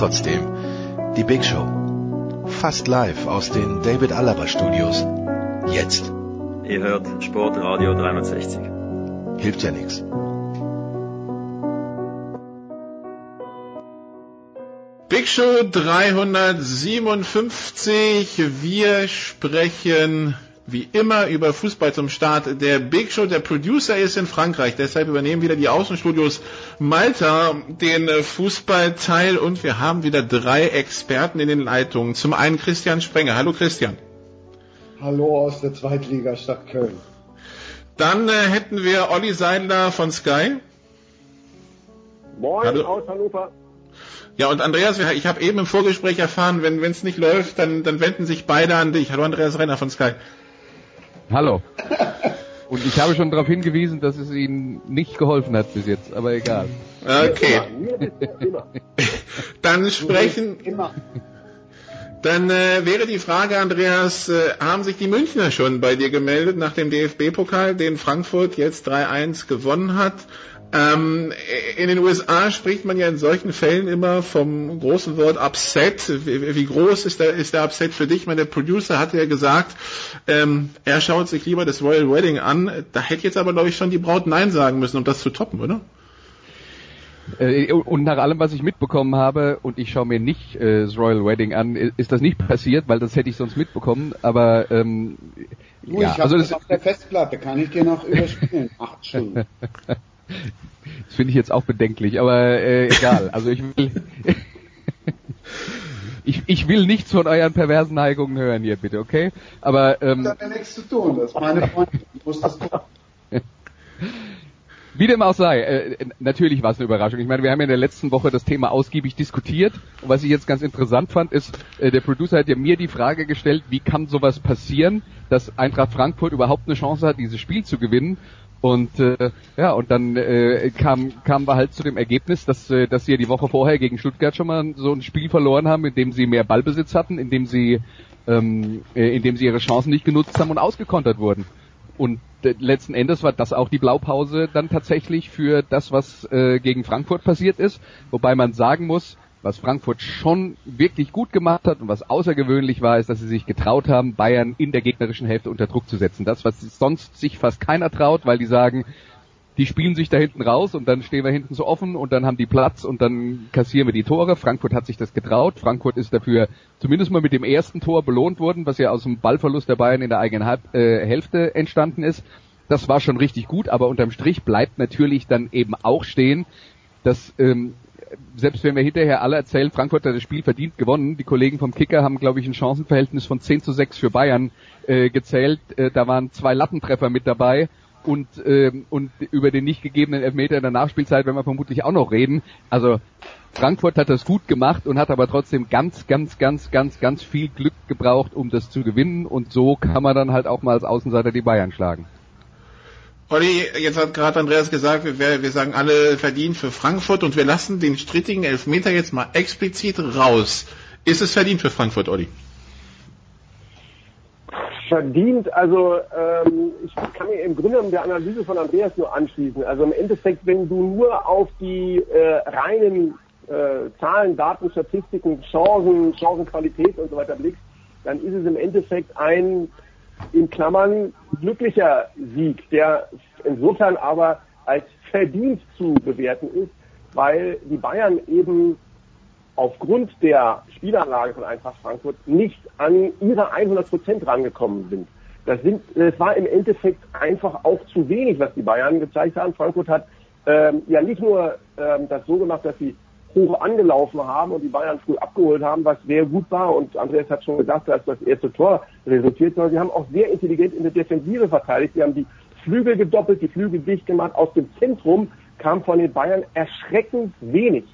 Trotzdem, die Big Show. Fast live aus den David Alaba Studios. Jetzt. Ihr hört Sportradio 360. Hilft ja nichts. Big Show 357. Wir sprechen wie immer über Fußball zum Start der Big Show. Der Producer ist in Frankreich, deshalb übernehmen wieder die Außenstudios Malta den Fußballteil und wir haben wieder drei Experten in den Leitungen. Zum einen Christian Sprenger. Hallo Christian. Hallo aus der Zweitligastadt Köln. Dann äh, hätten wir Olli Seidler von Sky. Moin Hallo. aus Hannover. Ja, und Andreas, ich habe eben im Vorgespräch erfahren, wenn es nicht läuft, dann, dann wenden sich beide an dich. Hallo Andreas Renner von Sky. Hallo. Und ich habe schon darauf hingewiesen, dass es Ihnen nicht geholfen hat bis jetzt, aber egal. Okay, dann sprechen, Immer. dann äh, wäre die Frage, Andreas, äh, haben sich die Münchner schon bei dir gemeldet nach dem DFB-Pokal, den Frankfurt jetzt 3-1 gewonnen hat? Ähm, in den USA spricht man ja in solchen Fällen immer vom großen Wort Upset. Wie, wie groß ist der, ist der Upset für dich? Ich meine, der Producer hatte ja gesagt, ähm, er schaut sich lieber das Royal Wedding an. Da hätte jetzt aber, glaube ich, schon die Braut Nein sagen müssen, um das zu toppen, oder? Äh, Und nach allem, was ich mitbekommen habe, und ich schaue mir nicht äh, das Royal Wedding an, ist das nicht passiert, weil das hätte ich sonst mitbekommen. Aber ähm, Du, ja, ich habe also das das, auf der Festplatte, kann ich dir noch überspielen. Acht Stunden. das finde ich jetzt auch bedenklich, aber äh, egal. Also ich will, ich, ich will nichts von euren perversen Neigungen hören hier, bitte, okay? Aber ähm, Das hat ja nichts zu tun, das ist meine Freundin. Ich muss das gucken. Wie dem auch sei, äh, natürlich war es eine Überraschung. Ich meine, wir haben ja in der letzten Woche das Thema ausgiebig diskutiert. Und was ich jetzt ganz interessant fand, ist, äh, der Producer hat ja mir die Frage gestellt, wie kann sowas passieren, dass Eintracht Frankfurt überhaupt eine Chance hat, dieses Spiel zu gewinnen. Und äh, ja, und dann äh, kam, kamen wir halt zu dem Ergebnis, dass, äh, dass sie ja die Woche vorher gegen Stuttgart schon mal so ein Spiel verloren haben, in dem sie mehr Ballbesitz hatten, in dem sie, ähm, äh, in dem sie ihre Chancen nicht genutzt haben und ausgekontert wurden. Und äh, letzten Endes war das auch die Blaupause dann tatsächlich für das, was äh, gegen Frankfurt passiert ist. Wobei man sagen muss, was Frankfurt schon wirklich gut gemacht hat und was außergewöhnlich war, ist, dass sie sich getraut haben, Bayern in der gegnerischen Hälfte unter Druck zu setzen. Das, was sonst sich fast keiner traut, weil die sagen, die spielen sich da hinten raus und dann stehen wir hinten so offen und dann haben die Platz und dann kassieren wir die Tore. Frankfurt hat sich das getraut. Frankfurt ist dafür zumindest mal mit dem ersten Tor belohnt worden, was ja aus dem Ballverlust der Bayern in der eigenen Halb äh, Hälfte entstanden ist. Das war schon richtig gut, aber unterm Strich bleibt natürlich dann eben auch stehen, dass ähm, selbst wenn wir hinterher alle erzählen, Frankfurt hat das Spiel verdient gewonnen, die Kollegen vom Kicker haben, glaube ich, ein Chancenverhältnis von 10 zu 6 für Bayern äh, gezählt. Äh, da waren zwei Lattentreffer mit dabei und, ähm, und über den nicht gegebenen Elfmeter in der Nachspielzeit werden wir vermutlich auch noch reden. Also Frankfurt hat das gut gemacht und hat aber trotzdem ganz, ganz, ganz, ganz, ganz viel Glück gebraucht, um das zu gewinnen und so kann man dann halt auch mal als Außenseiter die Bayern schlagen. Olli, jetzt hat gerade Andreas gesagt, wir, wir sagen alle verdient für Frankfurt und wir lassen den strittigen Elfmeter jetzt mal explizit raus. Ist es verdient für Frankfurt, Olli? Verdient, also ähm, ich kann mir im Grunde genommen der Analyse von Andreas nur anschließen. Also im Endeffekt, wenn du nur auf die äh, reinen äh, Zahlen, Daten, Statistiken, Chancen, Chancenqualität und so weiter blickst, dann ist es im Endeffekt ein in Klammern glücklicher Sieg, der insofern aber als verdient zu bewerten ist, weil die Bayern eben aufgrund der Spielanlage von Eintracht Frankfurt nicht an ihre 100 Prozent rangekommen sind. Das, sind, das war im Endeffekt einfach auch zu wenig, was die Bayern gezeigt haben. Frankfurt hat ähm, ja nicht nur ähm, das so gemacht, dass sie hoch angelaufen haben und die Bayern früh abgeholt haben, was sehr gut war. Und Andreas hat schon gesagt, dass das erste Tor resultiert, sondern sie haben auch sehr intelligent in der Defensive verteidigt. Sie haben die Flügel gedoppelt, die Flügel dicht gemacht. Aus dem Zentrum kam von den Bayern erschreckend wenig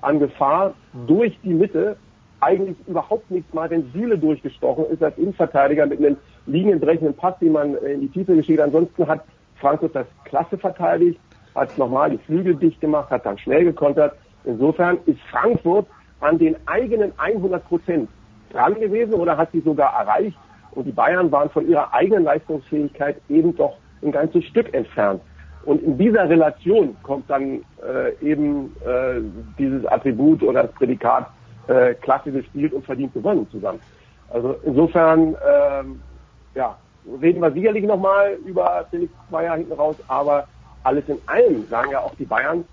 an Gefahr durch die Mitte. Eigentlich überhaupt nichts mal, wenn Süle durchgestochen ist als Innenverteidiger mit einem linienbrechenden Pass, den man in die Tiefe geschickt. Ansonsten hat Frankfurt das klasse verteidigt, hat nochmal die Flügel dicht gemacht, hat dann schnell gekontert. Insofern ist Frankfurt an den eigenen 100 Prozent dran gewesen oder hat sie sogar erreicht. Und die Bayern waren von ihrer eigenen Leistungsfähigkeit eben doch ein ganzes Stück entfernt. Und in dieser Relation kommt dann äh, eben äh, dieses Attribut oder das Prädikat äh, Klasse gespielt und verdient gewonnen zusammen. Also insofern, ähm, ja, reden wir sicherlich nochmal über Felix Zweier hinten raus, aber alles in allem sagen ja auch die Bayern,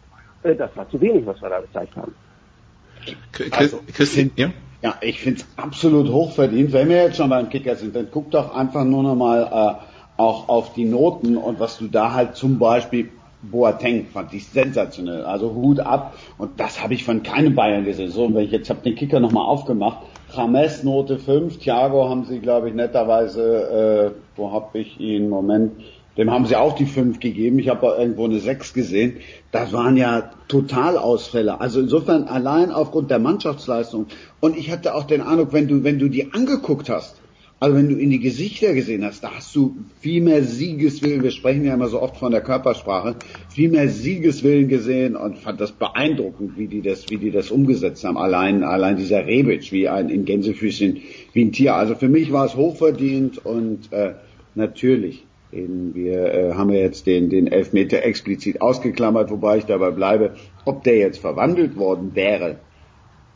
das war zu wenig, was wir da gezeigt haben. Also, Christian, ja? Ja, ich finde es absolut hochverdient. Wenn wir jetzt schon beim Kicker sind, dann guck doch einfach nur nochmal äh, auch auf die Noten und was du da halt zum Beispiel Boateng fand ich sensationell. Also Hut ab und das habe ich von keinem Bayern gesehen. So, und wenn ich jetzt habe den Kicker nochmal aufgemacht. Rames Note 5, Thiago haben sie, glaube ich, netterweise, äh, wo habe ich ihn, Moment, dem haben sie auch die 5 gegeben. Ich habe irgendwo eine 6 gesehen. Das waren ja Totalausfälle. Also insofern allein aufgrund der Mannschaftsleistung. Und ich hatte auch den Eindruck, wenn du, wenn du die angeguckt hast, also wenn du in die Gesichter gesehen hast, da hast du viel mehr Siegeswillen, wir sprechen ja immer so oft von der Körpersprache, viel mehr Siegeswillen gesehen und fand das beeindruckend, wie die das, wie die das umgesetzt haben. Allein, allein dieser Rebic, wie ein in Gänsefüßchen, wie ein Tier. Also für mich war es hochverdient und äh, natürlich. Den, wir äh, haben ja jetzt den, den Elfmeter explizit ausgeklammert, wobei ich dabei bleibe, ob der jetzt verwandelt worden wäre,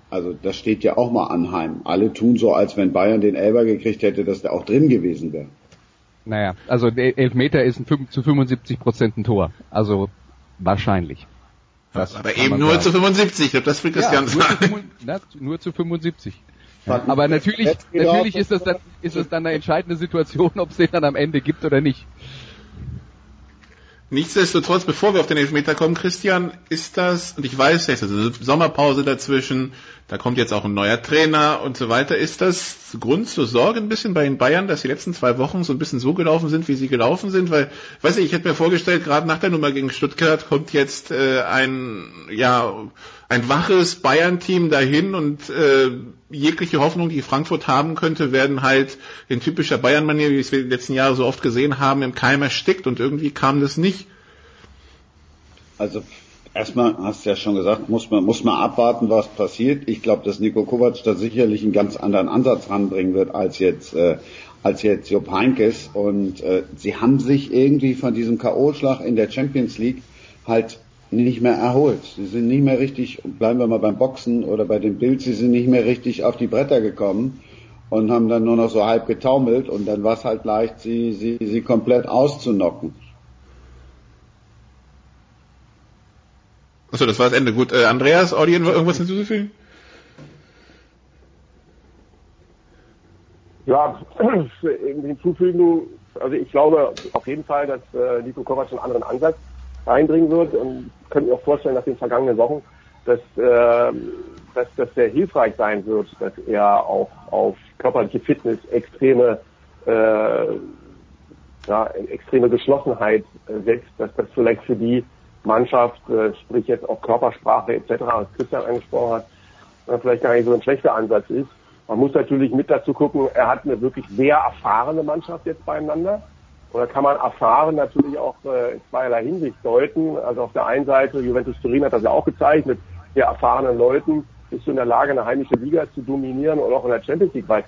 also das steht ja auch mal anheim. Alle tun so, als wenn Bayern den Elber gekriegt hätte, dass der auch drin gewesen wäre. Naja, also der Elfmeter ist ein, zu 75 Prozent ein Tor. Also wahrscheinlich. Das aber eben nur sagen. zu 75, ich glaube, das will Christian ja, sagen. Nur zu, na, nur zu 75. Aber natürlich, natürlich ist das dann, ist das dann eine entscheidende Situation, ob es den dann am Ende gibt oder nicht. Nichtsdestotrotz, bevor wir auf den Elfmeter kommen, Christian, ist das, und ich weiß, es ist eine Sommerpause dazwischen, da kommt jetzt auch ein neuer Trainer und so weiter, ist das Grund zur Sorge ein bisschen bei den Bayern, dass die letzten zwei Wochen so ein bisschen so gelaufen sind, wie sie gelaufen sind? Weil, weiß ich, ich hätte mir vorgestellt, gerade nach der Nummer gegen Stuttgart kommt jetzt äh, ein, ja, ein waches Bayern-Team dahin und äh, jegliche Hoffnung, die Frankfurt haben könnte, werden halt in typischer Bayern-Manier, wie wir es die letzten Jahre so oft gesehen haben, im Keim erstickt und irgendwie kam das nicht. Also erstmal hast du ja schon gesagt, muss man, muss man abwarten, was passiert. Ich glaube, dass Nico Kovac da sicherlich einen ganz anderen Ansatz ranbringen wird als jetzt, äh, als jetzt Jupp Heinkes. Und äh, sie haben sich irgendwie von diesem K.O.-Schlag in der Champions League halt nicht mehr erholt. Sie sind nicht mehr richtig, bleiben wir mal beim Boxen oder bei dem Bild, sie sind nicht mehr richtig auf die Bretter gekommen und haben dann nur noch so halb getaumelt und dann war es halt leicht, sie, sie, sie komplett auszunocken. Achso, das war das Ende. Gut, äh, Andreas, Audien, irgendwas hinzuzufügen? Ja, hinzufügen, also ich glaube auf jeden Fall, dass äh, Nico Kovac einen anderen Ansatz reinbringen wird. Und könnte mir auch vorstellen, nach den vergangenen Wochen, dass, äh, dass das sehr hilfreich sein wird, dass er auch auf körperliche Fitness extreme äh, ja, extreme Geschlossenheit äh, setzt, dass das vielleicht für die Mannschaft, äh, sprich jetzt auch Körpersprache etc., was Christian angesprochen hat, äh, vielleicht gar nicht so ein schlechter Ansatz ist. Man muss natürlich mit dazu gucken, er hat eine wirklich sehr erfahrene Mannschaft jetzt beieinander. Oder kann man erfahren natürlich auch äh, in zweierlei Hinsicht deuten. Also auf der einen Seite, Juventus Turin hat das ja auch gezeigt, mit sehr erfahrenen Leuten bist du in der Lage, eine heimische Liga zu dominieren und auch in der Champions League weit.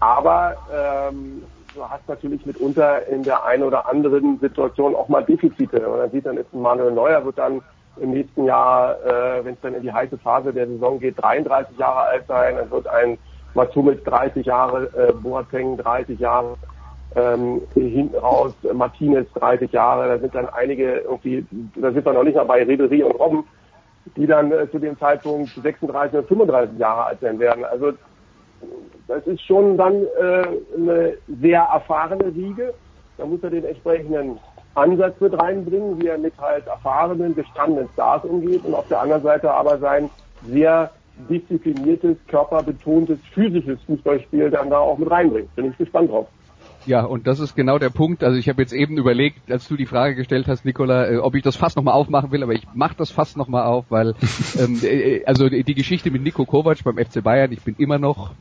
Aber ähm, du hast natürlich mitunter in der einen oder anderen Situation auch mal Defizite. Und dann sieht dann jetzt Manuel Neuer wird dann im nächsten Jahr, äh, wenn es dann in die heiße Phase der Saison geht, 33 Jahre alt sein. Dann wird ein Matsumit 30 Jahre, äh, Boateng 30 Jahre ähm, hinten raus Martinez 30 Jahre, da sind dann einige irgendwie, da sind wir noch nicht mal bei Ribery und Robben, die dann äh, zu dem Zeitpunkt 36 oder 35 Jahre alt sein werden. Also das ist schon dann äh, eine sehr erfahrene Riege. Da muss er den entsprechenden Ansatz mit reinbringen, wie er mit halt erfahrenen, gestandenen Stars umgeht und auf der anderen Seite aber sein sehr diszipliniertes, körperbetontes, physisches Fußballspiel dann da auch mit reinbringt. Bin ich gespannt drauf. Ja, und das ist genau der Punkt. Also ich habe jetzt eben überlegt, als du die Frage gestellt hast, Nicola, äh, ob ich das fast nochmal aufmachen will, aber ich mache das fast nochmal auf, weil ähm, äh, also die Geschichte mit Nico Kovac beim FC Bayern, ich bin immer noch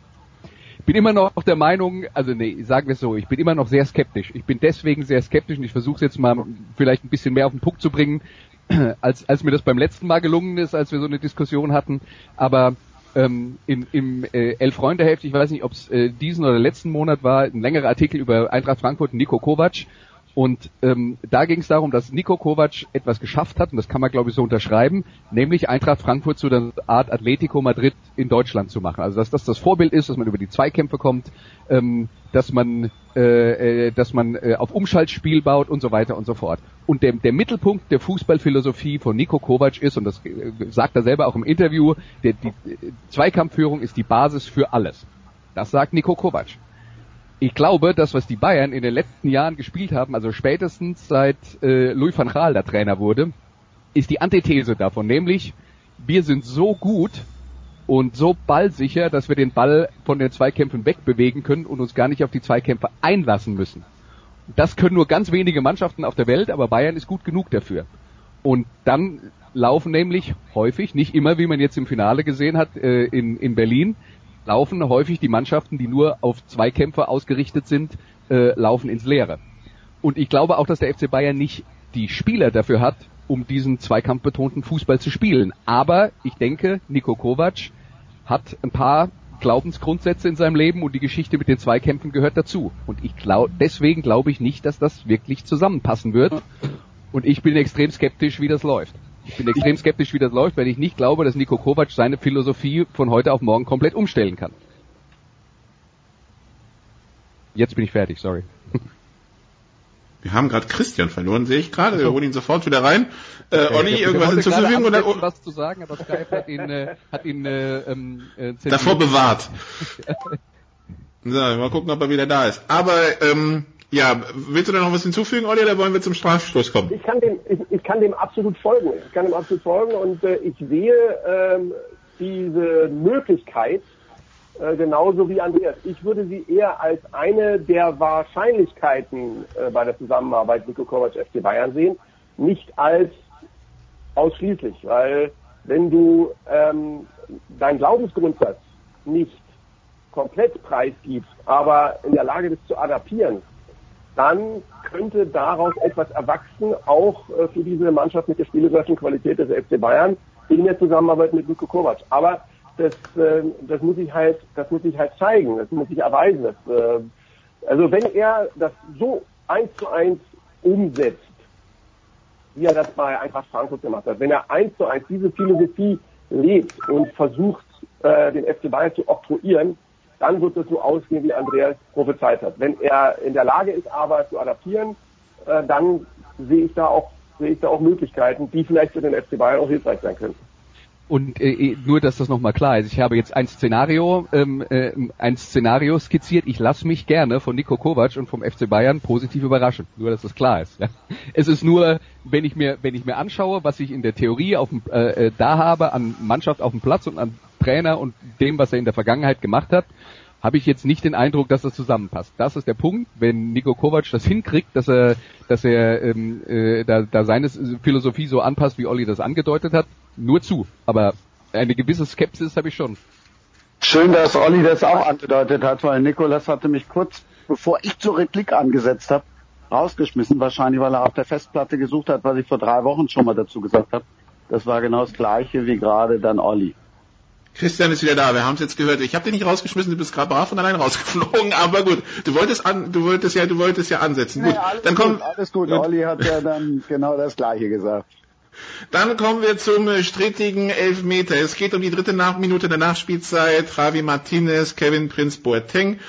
bin immer noch der Meinung, also nee, sagen wir es so, ich bin immer noch sehr skeptisch. Ich bin deswegen sehr skeptisch und ich versuche es jetzt mal vielleicht ein bisschen mehr auf den Punkt zu bringen, als, als mir das beim letzten Mal gelungen ist, als wir so eine Diskussion hatten. Aber ähm, in, im äh, Elf-Freunde-Heft, ich weiß nicht, ob es äh, diesen oder letzten Monat war, ein längerer Artikel über Eintracht Frankfurt Nico Kovac. Und ähm, da ging es darum, dass Nico Kovac etwas geschafft hat, und das kann man glaube ich so unterschreiben, nämlich Eintracht Frankfurt zu der Art Atletico Madrid in Deutschland zu machen. Also dass das das Vorbild ist, dass man über die Zweikämpfe kommt, ähm, dass man, äh, äh, dass man äh, auf Umschaltspiel baut und so weiter und so fort. Und der, der Mittelpunkt der Fußballphilosophie von Nico Kovac ist, und das äh, sagt er selber auch im Interview, der, die Zweikampfführung ist die Basis für alles. Das sagt Nico Kovac ich glaube, das, was die Bayern in den letzten Jahren gespielt haben, also spätestens seit äh, Louis van Gaal der Trainer wurde, ist die Antithese davon, nämlich wir sind so gut und so ballsicher, dass wir den Ball von den Zweikämpfen wegbewegen können und uns gar nicht auf die Zweikämpfe einlassen müssen. Das können nur ganz wenige Mannschaften auf der Welt, aber Bayern ist gut genug dafür. Und dann laufen nämlich häufig, nicht immer, wie man jetzt im Finale gesehen hat äh, in, in Berlin, laufen häufig die Mannschaften, die nur auf Zweikämpfe ausgerichtet sind, äh, laufen ins Leere. Und ich glaube auch, dass der FC Bayern nicht die Spieler dafür hat, um diesen zweikampfbetonten Fußball zu spielen. Aber ich denke, Niko Kovac hat ein paar Glaubensgrundsätze in seinem Leben und die Geschichte mit den Zweikämpfen gehört dazu. Und ich glaube, deswegen glaube ich nicht, dass das wirklich zusammenpassen wird. Und ich bin extrem skeptisch, wie das läuft. Ich bin extrem skeptisch, wie das läuft, weil ich nicht glaube, dass Nico Kovac seine Philosophie von heute auf morgen komplett umstellen kann. Jetzt bin ich fertig, sorry. Wir haben gerade Christian verloren, sehe ich gerade. Wir holen ihn sofort wieder rein. Äh, Olli, irgendwas hinzuzufügen? Oder? was zu sagen, aber Skype hat ihn, äh, hat ihn äh, ähm, äh, davor bewahrt. so, mal gucken, ob er wieder da ist. Aber ähm, ja, willst du da noch was hinzufügen, Olli, oder wollen wir zum Strafstoß kommen? Ich kann dem, ich, ich kann dem absolut folgen. Ich kann dem absolut folgen und äh, ich sehe ähm, diese Möglichkeit äh, genauso wie Andreas. Ich würde sie eher als eine der Wahrscheinlichkeiten äh, bei der Zusammenarbeit Nico Kovac FC Bayern sehen, nicht als ausschließlich, weil wenn du ähm, deinen Glaubensgrundsatz nicht komplett preisgibst, aber in der Lage bist zu adaptieren, dann könnte daraus etwas erwachsen, auch äh, für diese Mannschaft mit der spielerischen Qualität des FC Bayern in der Zusammenarbeit mit Luko Kovac. Aber das, äh, das muss ich halt, das muss ich halt zeigen, das muss ich erweisen. Äh, also wenn er das so eins zu eins umsetzt, wie er das bei Eintracht Frankfurt gemacht hat, wenn er eins zu eins diese Philosophie lebt und versucht, äh, den FC Bayern zu oktroyieren, dann wird es so ausgehen, wie Andreas prophezeit hat. Wenn er in der Lage ist, aber zu adaptieren, äh, dann sehe ich da auch sehe ich da auch Möglichkeiten, die vielleicht für den FC Bayern auch hilfreich sein könnten. Und äh, äh, nur, dass das nochmal klar ist. Ich habe jetzt ein Szenario, ähm, äh, ein Szenario skizziert. Ich lasse mich gerne von Nico Kovac und vom FC Bayern positiv überraschen. Nur, dass das klar ist. Ja. Es ist nur, wenn ich mir, wenn ich mir anschaue, was ich in der Theorie auf dem, äh, äh da habe an Mannschaft auf dem Platz und an Trainer und dem, was er in der Vergangenheit gemacht hat, habe ich jetzt nicht den Eindruck, dass das zusammenpasst. Das ist der Punkt, wenn Nico Kovac das hinkriegt, dass er, dass er ähm, äh, da, da seine Philosophie so anpasst, wie Olli das angedeutet hat, nur zu. Aber eine gewisse Skepsis habe ich schon. Schön, dass Olli das auch angedeutet hat, weil Nikolas hatte mich kurz, bevor ich zur Replik angesetzt habe, rausgeschmissen, wahrscheinlich weil er auf der Festplatte gesucht hat, was ich vor drei Wochen schon mal dazu gesagt habe. Das war genau das gleiche wie gerade dann Olli. Christian ist wieder da. Wir haben es jetzt gehört. Ich habe dich nicht rausgeschmissen. Du bist gerade brav und allein rausgeflogen. Aber gut, du wolltest an, du wolltest ja, du wolltest ja ansetzen. Gut, naja, dann komm. Gut, alles gut. gut. Olli hat ja dann genau das Gleiche gesagt. Dann kommen wir zum strittigen Elfmeter. Es geht um die dritte Nachminute der Nachspielzeit. Javi Martinez, Kevin Prinz Boateng.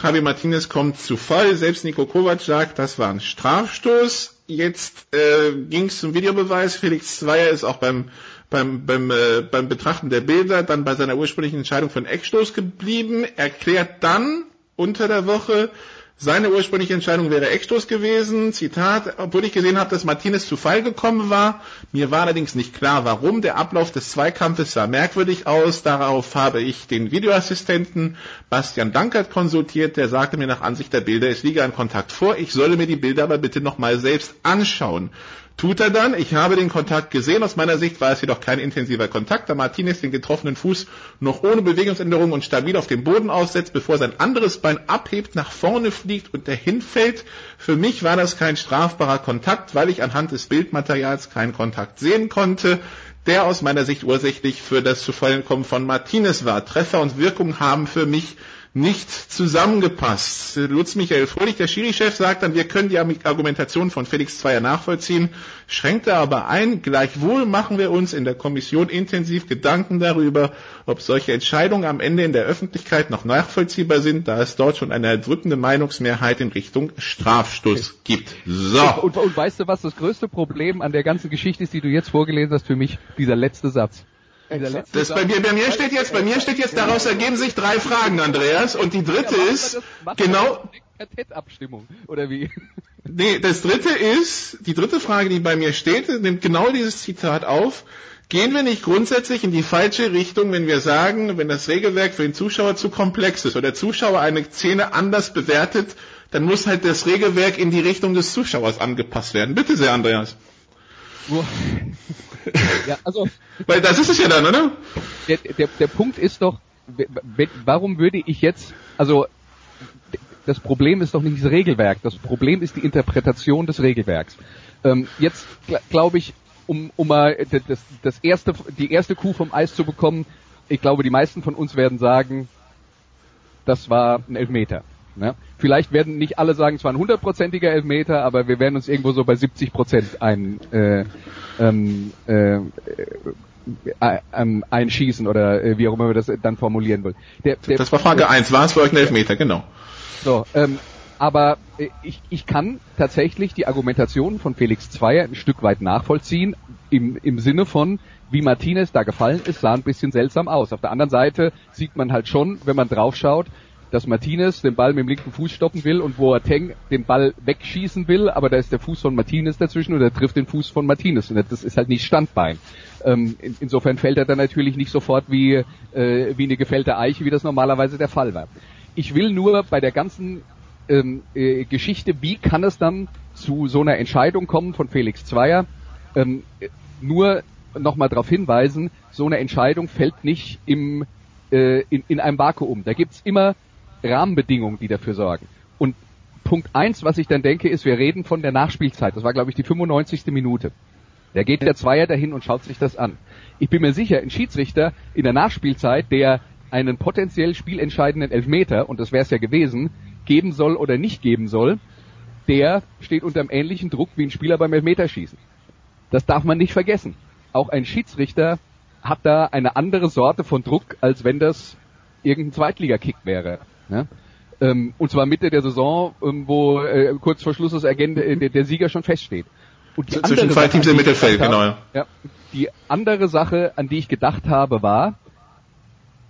Javi Martinez kommt zu Fall. Selbst Nico Kovac sagt, das war ein Strafstoß. Jetzt äh, ging es zum Videobeweis. Felix Zweier ist auch beim beim, beim, äh, beim Betrachten der Bilder dann bei seiner ursprünglichen Entscheidung von Eckstoß geblieben, erklärt dann unter der Woche, seine ursprüngliche Entscheidung wäre Eckstoß gewesen. Zitat, obwohl ich gesehen habe, dass Martinez zu Fall gekommen war. Mir war allerdings nicht klar, warum. Der Ablauf des Zweikampfes sah merkwürdig aus. Darauf habe ich den Videoassistenten Bastian Dankert konsultiert. Der sagte mir nach Ansicht der Bilder, es liege ein Kontakt vor. Ich solle mir die Bilder aber bitte nochmal selbst anschauen. Tut er dann. Ich habe den Kontakt gesehen. Aus meiner Sicht war es jedoch kein intensiver Kontakt, da Martinez den getroffenen Fuß noch ohne Bewegungsänderung und stabil auf dem Boden aussetzt, bevor sein anderes Bein abhebt, nach vorne fliegt und dahin fällt. Für mich war das kein strafbarer Kontakt, weil ich anhand des Bildmaterials keinen Kontakt sehen konnte der aus meiner Sicht ursächlich für das Zufallenkommen von Martinez war. Treffer und Wirkung haben für mich nicht zusammengepasst. Lutz Michael Fröhlich, der Schiri-Chef, sagt dann, wir können die Argumentation von Felix Zweier nachvollziehen, schränkt er aber ein. Gleichwohl machen wir uns in der Kommission intensiv Gedanken darüber, ob solche Entscheidungen am Ende in der Öffentlichkeit noch nachvollziehbar sind, da es dort schon eine erdrückende Meinungsmehrheit in Richtung Strafstoß gibt. So. Und, und weißt du, was das größte Problem an der ganzen Geschichte ist, die du jetzt vorgelesen hast für mich? Dieser letzte Satz. Das bei mir, bei mir steht jetzt, bei mir steht jetzt, daraus ergeben sich drei Fragen, Andreas, und die dritte ist, genau, oder wie? Nee, das dritte ist, die dritte Frage, die bei mir steht, nimmt genau dieses Zitat auf. Gehen wir nicht grundsätzlich in die falsche Richtung, wenn wir sagen, wenn das Regelwerk für den Zuschauer zu komplex ist oder der Zuschauer eine Szene anders bewertet, dann muss halt das Regelwerk in die Richtung des Zuschauers angepasst werden. Bitte sehr, Andreas ja, also. Weil das ist es ja dann, oder? Der, der, der Punkt ist doch, warum würde ich jetzt, also, das Problem ist doch nicht das Regelwerk, das Problem ist die Interpretation des Regelwerks. Ähm, jetzt glaube ich, um, um mal das, das erste, die erste Kuh vom Eis zu bekommen, ich glaube, die meisten von uns werden sagen, das war ein Elfmeter. Ne? Vielleicht werden nicht alle sagen, es war ein hundertprozentiger Elfmeter, aber wir werden uns irgendwo so bei 70 Prozent ein, äh, ähm, äh, äh, ähm, einschießen oder äh, wie auch immer wir das dann formulieren wollen. Der, der, das war Frage 1, war es für euch ein Elfmeter, genau. So, ähm, aber äh, ich, ich kann tatsächlich die Argumentation von Felix Zweier ein Stück weit nachvollziehen, im, im Sinne von, wie Martinez da gefallen ist, sah ein bisschen seltsam aus. Auf der anderen Seite sieht man halt schon, wenn man draufschaut, dass Martinez den Ball mit dem linken Fuß stoppen will und Boateng den Ball wegschießen will, aber da ist der Fuß von Martinez dazwischen und er trifft den Fuß von Martinez und das ist halt nicht Standbein. Ähm, in, insofern fällt er dann natürlich nicht sofort wie, äh, wie eine gefällte Eiche, wie das normalerweise der Fall war. Ich will nur bei der ganzen ähm, äh, Geschichte, wie kann es dann zu so einer Entscheidung kommen von Felix Zweier, ähm, nur nochmal darauf hinweisen, so eine Entscheidung fällt nicht im, äh, in, in einem Vakuum. Da gibt's immer Rahmenbedingungen, die dafür sorgen. Und Punkt eins, was ich dann denke, ist, wir reden von der Nachspielzeit. Das war, glaube ich, die 95. Minute. Da geht der Zweier dahin und schaut sich das an. Ich bin mir sicher, ein Schiedsrichter in der Nachspielzeit, der einen potenziell spielentscheidenden Elfmeter, und das wäre es ja gewesen, geben soll oder nicht geben soll, der steht unter einem ähnlichen Druck wie ein Spieler beim Elfmeterschießen. Das darf man nicht vergessen. Auch ein Schiedsrichter hat da eine andere Sorte von Druck, als wenn das irgendein Zweitligakick wäre. Ne? Ähm, und zwar Mitte der Saison, ähm, wo äh, kurz vor Schluss das Agent, äh, der, der Sieger schon feststeht. Und die Zwischen zwei Teams im Mittelfeld, genau. Ja, die andere Sache, an die ich gedacht habe, war,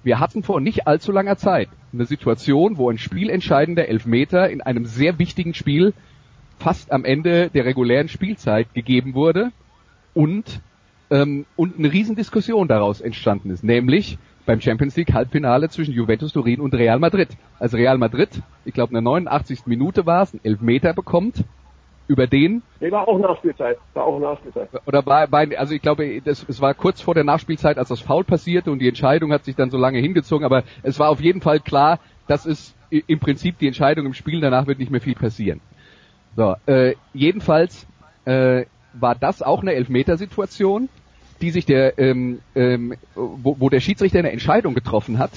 wir hatten vor nicht allzu langer Zeit eine Situation, wo ein spielentscheidender Elfmeter in einem sehr wichtigen Spiel fast am Ende der regulären Spielzeit gegeben wurde und ähm, und eine Riesendiskussion daraus entstanden ist, nämlich beim Champions League Halbfinale zwischen Juventus Turin und Real Madrid. Als Real Madrid, ich glaube in der 89. Minute war es, einen Elfmeter bekommt, über den. Nee, war auch Nachspielzeit. War auch Nachspielzeit. Oder war, war also ich glaube, das, es war kurz vor der Nachspielzeit, als das Foul passierte und die Entscheidung hat sich dann so lange hingezogen, aber es war auf jeden Fall klar, das ist im Prinzip die Entscheidung im Spiel, danach wird nicht mehr viel passieren. So, äh, jedenfalls äh, war das auch eine Elfmetersituation die sich der, ähm, ähm, wo, wo der Schiedsrichter eine Entscheidung getroffen hat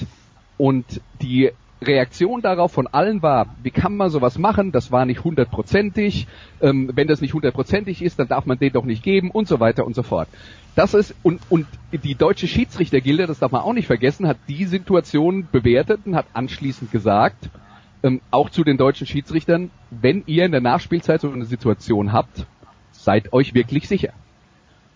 und die Reaktion darauf von allen war, wie kann man sowas machen, das war nicht hundertprozentig, ähm, wenn das nicht hundertprozentig ist, dann darf man den doch nicht geben und so weiter und so fort. Das ist, und, und die deutsche Schiedsrichtergilde, das darf man auch nicht vergessen, hat die Situation bewertet und hat anschließend gesagt, ähm, auch zu den deutschen Schiedsrichtern, wenn ihr in der Nachspielzeit so eine Situation habt, seid euch wirklich sicher.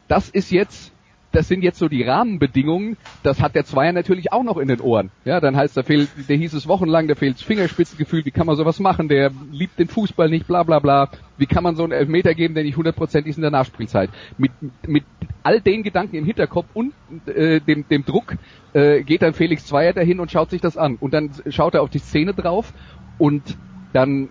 Das ist jetzt das sind jetzt so die Rahmenbedingungen, das hat der Zweier natürlich auch noch in den Ohren. Ja, dann heißt, da fehlt, der hieß es wochenlang, da fehlt Fingerspitzengefühl, wie kann man sowas machen, der liebt den Fußball nicht, bla bla bla. Wie kann man so einen Elfmeter geben, der nicht hundertprozentig ist in der Nachspielzeit? Mit, mit all den Gedanken im Hinterkopf und äh, dem, dem Druck äh, geht dann Felix Zweier dahin und schaut sich das an. Und dann schaut er auf die Szene drauf und dann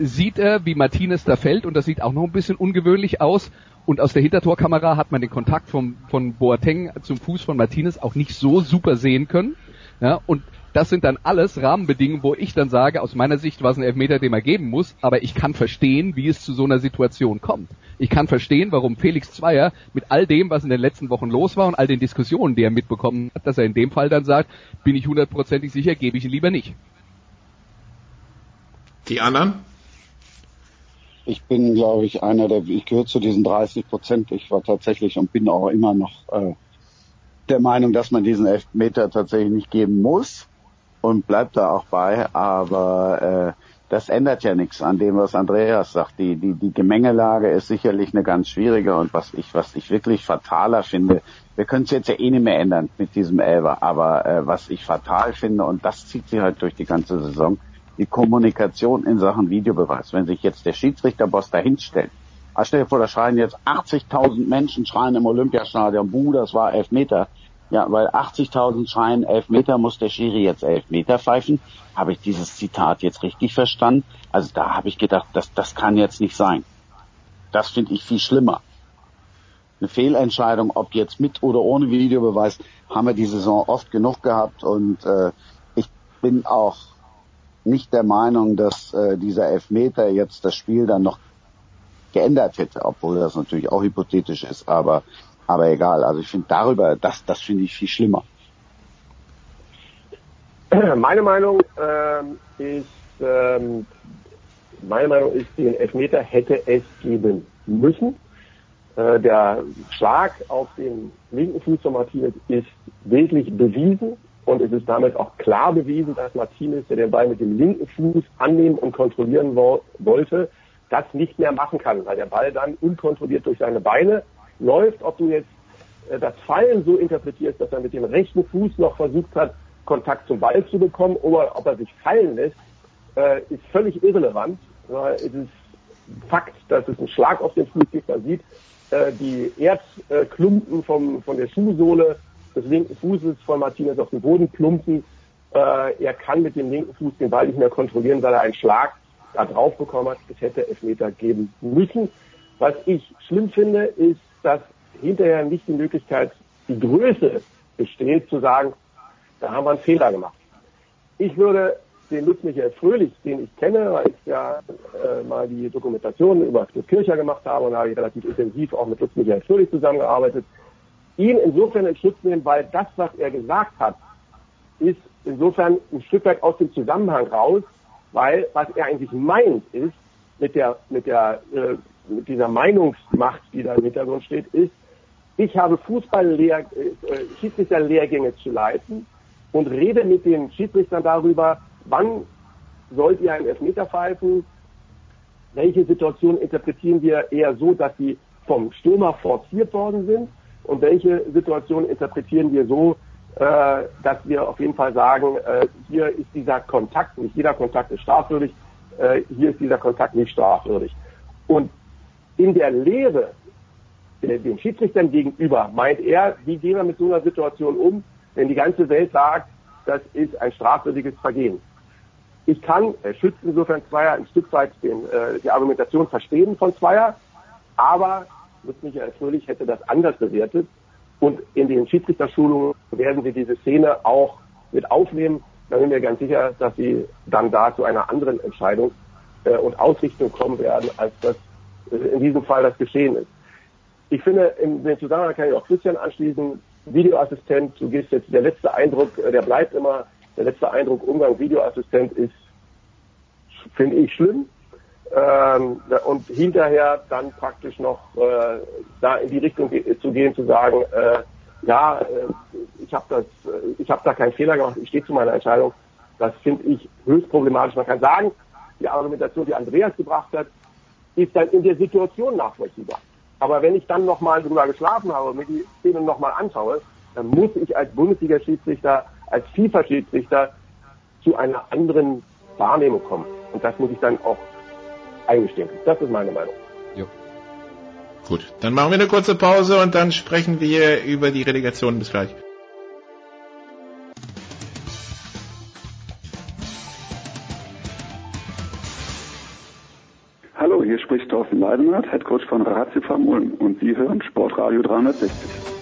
sieht er, wie Martinez da fällt und das sieht auch noch ein bisschen ungewöhnlich aus. Und aus der Hintertorkamera hat man den Kontakt vom, von Boateng zum Fuß von Martinez auch nicht so super sehen können. Ja, und das sind dann alles Rahmenbedingungen, wo ich dann sage, aus meiner Sicht war es ein Elfmeter, den man geben muss, aber ich kann verstehen, wie es zu so einer Situation kommt. Ich kann verstehen, warum Felix Zweier mit all dem, was in den letzten Wochen los war und all den Diskussionen, die er mitbekommen hat, dass er in dem Fall dann sagt, bin ich hundertprozentig sicher, gebe ich ihn lieber nicht. Die anderen? Ich bin, glaube ich, einer der, ich gehöre zu diesen 30 Prozent. Ich war tatsächlich und bin auch immer noch äh, der Meinung, dass man diesen Elfmeter tatsächlich nicht geben muss und bleibt da auch bei. Aber äh, das ändert ja nichts an dem, was Andreas sagt. Die, die, die Gemengelage ist sicherlich eine ganz schwierige und was ich, was ich wirklich fataler finde, wir können es jetzt ja eh nicht mehr ändern mit diesem Elber, aber äh, was ich fatal finde, und das zieht sich halt durch die ganze Saison, die Kommunikation in Sachen Videobeweis. Wenn sich jetzt der Schiedsrichterboss dahinstellt, ah, stell dir vor, da schreien jetzt 80.000 Menschen schreien im Olympiastadion, buh, das war Elfmeter. Ja, weil 80.000 schreien Elfmeter, muss der Schiri jetzt Elfmeter pfeifen. Habe ich dieses Zitat jetzt richtig verstanden? Also da habe ich gedacht, das, das kann jetzt nicht sein. Das finde ich viel schlimmer. Eine Fehlentscheidung, ob jetzt mit oder ohne Videobeweis, haben wir die Saison oft genug gehabt und äh, ich bin auch nicht der Meinung, dass äh, dieser Elfmeter jetzt das Spiel dann noch geändert hätte, obwohl das natürlich auch hypothetisch ist, aber aber egal. Also ich finde darüber, das das finde ich viel schlimmer. Meine Meinung ähm, ist ähm, meine Meinung ist, den Elfmeter hätte es geben müssen. Äh, der Schlag auf den linken Fuß von Martinez ist wesentlich bewiesen. Und es ist damit auch klar bewiesen, dass Martinez, der den Ball mit dem linken Fuß annehmen und kontrollieren wo wollte, das nicht mehr machen kann, weil der Ball dann unkontrolliert durch seine Beine läuft. Ob du jetzt äh, das Fallen so interpretierst, dass er mit dem rechten Fuß noch versucht hat, Kontakt zum Ball zu bekommen, oder ob er sich fallen lässt, äh, ist völlig irrelevant. Es ist Fakt, dass es einen Schlag auf den Fuß gibt. Man sieht äh, die Erdklumpen vom, von der Schuhsohle des linken Fußes von Martinez auf den Boden plumpen. Äh, er kann mit dem linken Fuß den Ball nicht mehr kontrollieren, weil er einen Schlag da drauf bekommen hat. Es hätte Elfmeter geben müssen. Was ich schlimm finde, ist, dass hinterher nicht die Möglichkeit, die Größe besteht, zu sagen, da haben wir einen Fehler gemacht. Ich würde den Lutz Michael Fröhlich, den ich kenne, weil ich ja äh, mal die Dokumentation über Lutz Kircher gemacht habe und habe ich relativ intensiv auch mit Lutz Michael Fröhlich zusammengearbeitet, ihn insofern in Schutz nehmen, weil das, was er gesagt hat, ist insofern ein Stück weit aus dem Zusammenhang raus, weil was er eigentlich meint ist, mit der, mit der, äh, mit dieser Meinungsmacht, die da im Hintergrund steht, ist, ich habe Fußballlehr, äh, Schiedsrichterlehrgänge zu leiten und rede mit den Schiedsrichtern darüber, wann sollt ihr einen Elfmeter pfeifen, welche Situation interpretieren wir eher so, dass sie vom Stürmer forciert worden sind und welche Situation interpretieren wir so, äh, dass wir auf jeden Fall sagen, äh, hier ist dieser Kontakt, nicht jeder Kontakt ist strafwürdig, äh, hier ist dieser Kontakt nicht strafwürdig. Und in der Lehre äh, den Schiedsrichtern gegenüber meint er, wie gehen wir mit so einer Situation um, wenn die ganze Welt sagt, das ist ein strafwürdiges Vergehen. Ich kann, er schützt insofern Zweier ein Stück weit den, äh, die Argumentation verstehen von Zweier, aber Lutz Michael Fröhlich hätte das anders bewertet. Und in den Schiedsrichterschulungen werden wir diese Szene auch mit aufnehmen. Da bin ich mir ganz sicher, dass sie dann da zu einer anderen Entscheidung äh, und Ausrichtung kommen werden, als das äh, in diesem Fall das geschehen ist. Ich finde, in dem Zusammenhang kann ich auch Christian anschließen, Videoassistent, du gehst jetzt, der letzte Eindruck, äh, der bleibt immer, der letzte Eindruck Umgang Videoassistent ist, finde ich, schlimm ähm, und hinterher dann praktisch noch äh, da in die Richtung zu gehen, zu sagen, äh, ja, äh, ich habe das, äh, ich habe da keinen Fehler gemacht, ich stehe zu meiner Entscheidung. Das finde ich höchst problematisch. Man kann sagen, die Argumentation, die Andreas gebracht hat, ist dann in der Situation nachvollziehbar. Aber wenn ich dann nochmal drüber geschlafen habe und mir die Szenen nochmal anschaue, dann muss ich als Bundesliga-Schiedsrichter, als FIFA-Schiedsrichter zu einer anderen Wahrnehmung kommen. Und das muss ich dann auch eingestehen. Das ist meine Meinung. Jo. Gut, dann machen wir eine kurze Pause und dann sprechen wir über die Relegation. Bis gleich. Hallo, hier spricht Thorsten Leidenhardt, Headcoach von Ratio Ulm und Sie hören Sportradio 360.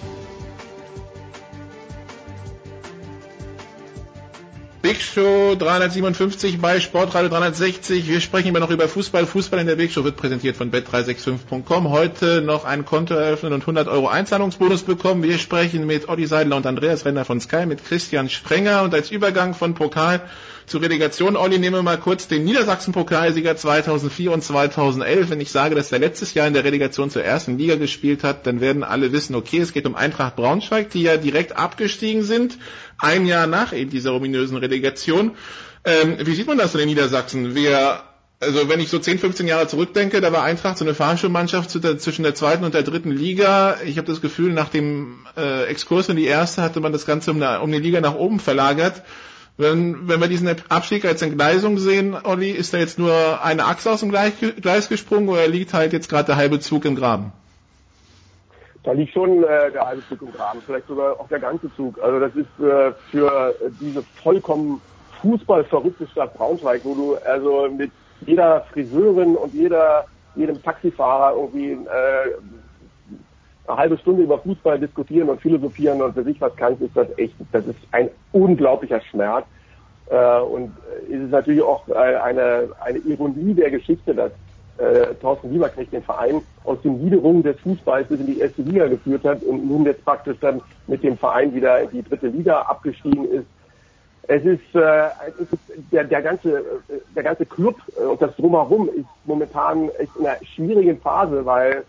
Big Show 357 bei Sportradio 360. Wir sprechen immer noch über Fußball. Fußball in der Big Show wird präsentiert von bet365.com. Heute noch ein Konto eröffnen und 100 Euro Einzahlungsbonus bekommen. Wir sprechen mit Olli Seidler und Andreas Renner von Sky, mit Christian Sprenger und als Übergang von Pokal zur Relegation. Olli, nehmen wir mal kurz den Niedersachsen-Pokalsieger 2004 und 2011. Wenn ich sage, dass er letztes Jahr in der Relegation zur ersten Liga gespielt hat, dann werden alle wissen, okay, es geht um Eintracht Braunschweig, die ja direkt abgestiegen sind, ein Jahr nach eben dieser ominösen Relegation. Ähm, wie sieht man das denn in Niedersachsen? Wir also wenn ich so 10, 15 Jahre zurückdenke, da war Eintracht so eine Fahrschulmannschaft zwischen der zweiten und der dritten Liga. Ich habe das Gefühl, nach dem äh, Exkurs in die erste hatte man das Ganze um eine, um eine Liga nach oben verlagert. Wenn, wenn wir diesen Abstieg als Entgleisung sehen, Olli, ist da jetzt nur eine Achse aus dem Gleis gesprungen oder liegt halt jetzt gerade der halbe Zug im Graben? Da liegt schon äh, der halbe Zug im Graben, vielleicht sogar auch der ganze Zug. Also das ist äh, für diese vollkommen fußballverrückte Stadt Braunschweig, wo du also mit jeder Friseurin und jeder jedem Taxifahrer irgendwie äh, eine halbe Stunde über Fußball diskutieren und philosophieren und für sich was kannst, ist das echt, das ist ein unglaublicher Schmerz. Äh, und es ist natürlich auch äh, eine, eine Ironie der Geschichte, dass äh, Thorsten Lieberknecht den Verein aus den Niederungen des Fußballs bis in die erste Liga geführt hat und nun jetzt praktisch dann mit dem Verein wieder in die dritte Liga abgestiegen ist. Es ist, äh, es ist der, der ganze der ganze Club und das drumherum ist momentan echt in einer schwierigen Phase, weil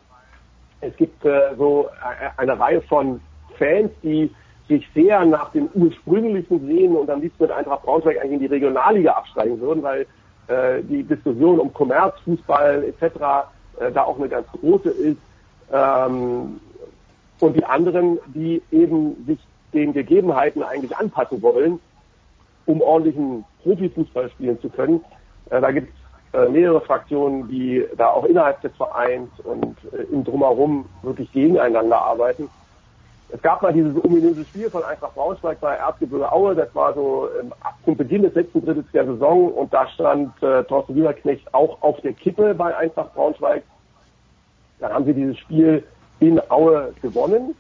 es gibt äh, so eine Reihe von Fans, die sich sehr nach dem ursprünglichen sehen und am liebsten mit Eintracht Braunschweig eigentlich in die Regionalliga absteigen würden, weil äh, die Diskussion um Kommerz, Fußball etc. Äh, da auch eine ganz große ist. Ähm, und die anderen, die eben sich den Gegebenheiten eigentlich anpassen wollen, um ordentlichen Profifußball spielen zu können. Äh, da gibt äh, mehrere Fraktionen, die da auch innerhalb des Vereins und äh, im Drumherum wirklich gegeneinander arbeiten. Es gab mal dieses ominöse Spiel von Eintracht Braunschweig bei Erzgebirge Aue, das war so ähm, zum Beginn des letzten Drittels der Saison und da stand äh, Thorsten Lieberknecht auch auf der Kippe bei Eintracht Braunschweig. Dann haben sie dieses Spiel in Aue gewonnen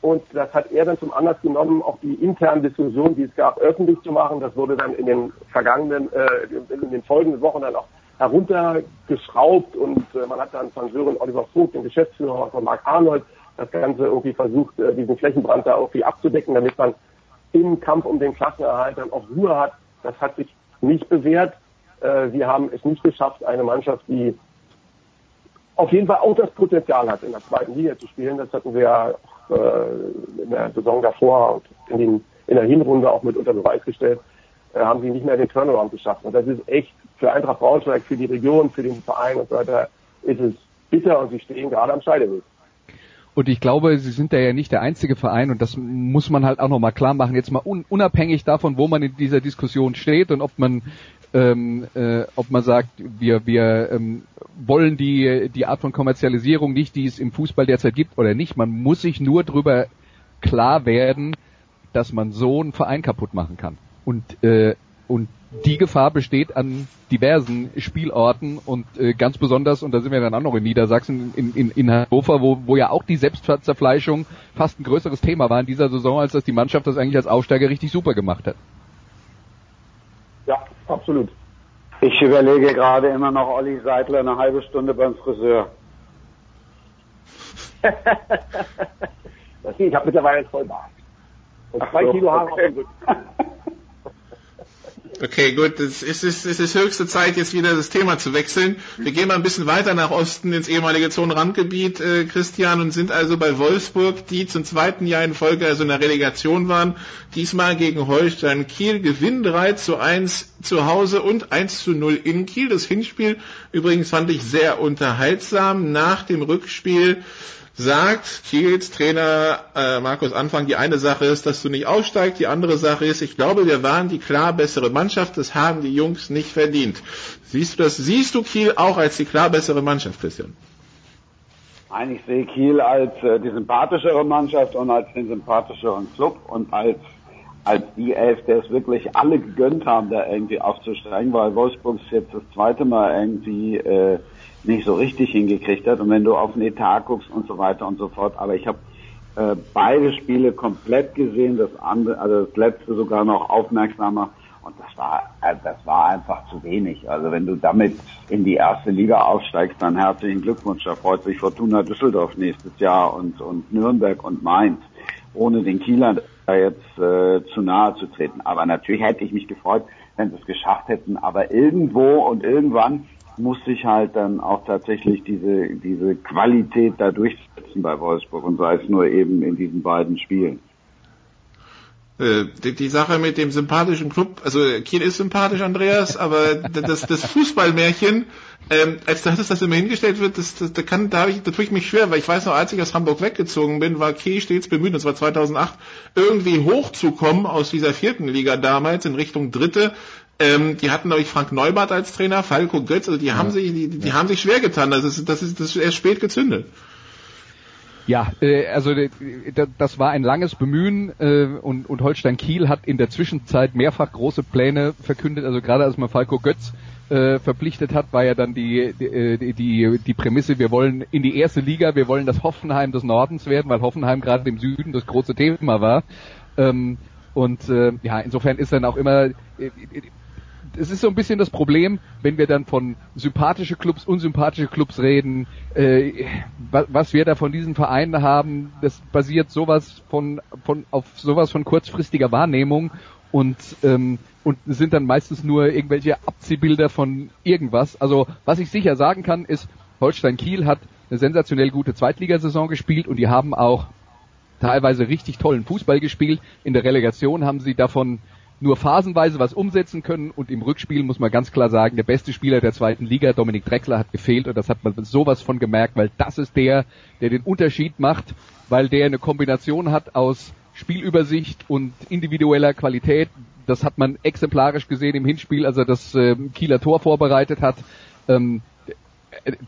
und das hat er dann zum Anlass genommen, auch die internen Diskussionen, die es gab, öffentlich zu machen. Das wurde dann in den vergangenen, äh, in den folgenden Wochen dann auch heruntergeschraubt und äh, man hat dann von Sören Oliver Vogt, dem Geschäftsführer von Mark Arnold, das Ganze irgendwie versucht, äh, diesen Flächenbrand da irgendwie abzudecken, damit man im Kampf um den Klassenerhalt dann auch Ruhe hat. Das hat sich nicht bewährt. Äh, wir haben es nicht geschafft, eine Mannschaft, die auf jeden Fall auch das Potenzial hat, in der zweiten Liga zu spielen. Das hatten wir ja äh, in der Saison davor und in, den, in der Hinrunde auch mit unter Beweis gestellt, äh, haben sie nicht mehr den Turnaround geschafft. Und das ist echt für Eintracht Braunschweig, für die Region, für den Verein und so weiter, ist es bitter und sie stehen gerade am Scheideweg. Und ich glaube, sie sind da ja nicht der einzige Verein und das muss man halt auch nochmal klar machen, jetzt mal un unabhängig davon, wo man in dieser Diskussion steht und ob man ähm, äh, ob man sagt, wir, wir ähm, wollen die, die Art von Kommerzialisierung nicht, die es im Fußball derzeit gibt oder nicht. Man muss sich nur darüber klar werden, dass man so einen Verein kaputt machen kann. Und, äh, und die Gefahr besteht an diversen Spielorten und äh, ganz besonders, und da sind wir dann auch noch in Niedersachsen, in, in, in Hannover, wo, wo ja auch die Selbstzerfleischung fast ein größeres Thema war in dieser Saison, als dass die Mannschaft das eigentlich als Aufsteiger richtig super gemacht hat. Ja, absolut. Ich überlege gerade immer noch Olli Seidler eine halbe Stunde beim Friseur. ich habe mittlerweile voll Bart. Und zwei so, Kilo Haare okay. auf dem Rücken. Okay, gut. Es ist, es ist höchste Zeit, jetzt wieder das Thema zu wechseln. Wir gehen mal ein bisschen weiter nach Osten ins ehemalige Zonenrandgebiet, äh, Christian, und sind also bei Wolfsburg, die zum zweiten Jahr in Folge also in der Relegation waren. Diesmal gegen Holstein Kiel. Gewinn 3 zu 1 zu Hause und 1 zu 0 in Kiel. Das Hinspiel übrigens fand ich sehr unterhaltsam. Nach dem Rückspiel sagt Kiels Trainer äh, Markus Anfang, die eine Sache ist, dass du nicht aufsteigst, die andere Sache ist, ich glaube, wir waren die klar bessere Mannschaft, das haben die Jungs nicht verdient. Siehst du das, siehst du Kiel auch als die klar bessere Mannschaft, Christian? Eigentlich sehe Kiel als äh, die sympathischere Mannschaft und als den sympathischeren Club und als als die Elf, der es wirklich alle gegönnt haben, da irgendwie aufzusteigen, weil Wolfsburg ist jetzt das zweite Mal irgendwie äh, nicht so richtig hingekriegt hat. Und wenn du auf den Etat guckst und so weiter und so fort. Aber ich habe äh, beide Spiele komplett gesehen, das andere, also das letzte sogar noch aufmerksamer. Und das war, äh, das war einfach zu wenig. Also wenn du damit in die erste Liga aufsteigst, dann herzlichen Glückwunsch. Da freut sich Fortuna Düsseldorf nächstes Jahr und, und Nürnberg und Mainz. Ohne den Kielern da jetzt äh, zu nahe zu treten. Aber natürlich hätte ich mich gefreut, wenn sie es geschafft hätten. Aber irgendwo und irgendwann muss sich halt dann auch tatsächlich diese, diese Qualität da durchsetzen bei Wolfsburg und sei es nur eben in diesen beiden Spielen. Äh, die, die Sache mit dem sympathischen Club, also Kiel ist sympathisch, Andreas, aber das, das Fußballmärchen, ähm, als das, das immer hingestellt wird, das, das, da kann, da, ich, da tue ich mich schwer, weil ich weiß noch, als ich aus Hamburg weggezogen bin, war Kiel stets bemüht, das war 2008, irgendwie hochzukommen aus dieser vierten Liga damals in Richtung dritte. Ähm, die hatten, glaube ich, Frank Neubart als Trainer, Falco Götz, also die ja. haben sich, die, die ja. haben sich schwer getan. Das ist, das ist, das ist erst spät gezündet. Ja, äh, also äh, das war ein langes Bemühen äh, und, und Holstein Kiel hat in der Zwischenzeit mehrfach große Pläne verkündet. Also gerade als man Falco Götz äh, verpflichtet hat, war ja dann die, die, die, die Prämisse, wir wollen in die erste Liga, wir wollen das Hoffenheim des Nordens werden, weil Hoffenheim gerade im Süden das große Thema war. Ähm, und äh, ja, insofern ist dann auch immer, äh, es ist so ein bisschen das Problem, wenn wir dann von sympathische Clubs, unsympathische Clubs reden, äh, was wir da von diesen Vereinen haben, das basiert sowas von, von auf sowas von kurzfristiger Wahrnehmung und ähm, und sind dann meistens nur irgendwelche Abziehbilder von irgendwas. Also was ich sicher sagen kann, ist, Holstein Kiel hat eine sensationell gute Zweitligasaison gespielt und die haben auch teilweise richtig tollen Fußball gespielt. In der Relegation haben sie davon nur phasenweise was umsetzen können und im Rückspiel muss man ganz klar sagen, der beste Spieler der zweiten Liga, Dominik Drexler, hat gefehlt und das hat man sowas von gemerkt, weil das ist der, der den Unterschied macht, weil der eine Kombination hat aus Spielübersicht und individueller Qualität. Das hat man exemplarisch gesehen im Hinspiel, als er das äh, Kieler Tor vorbereitet hat. Ähm,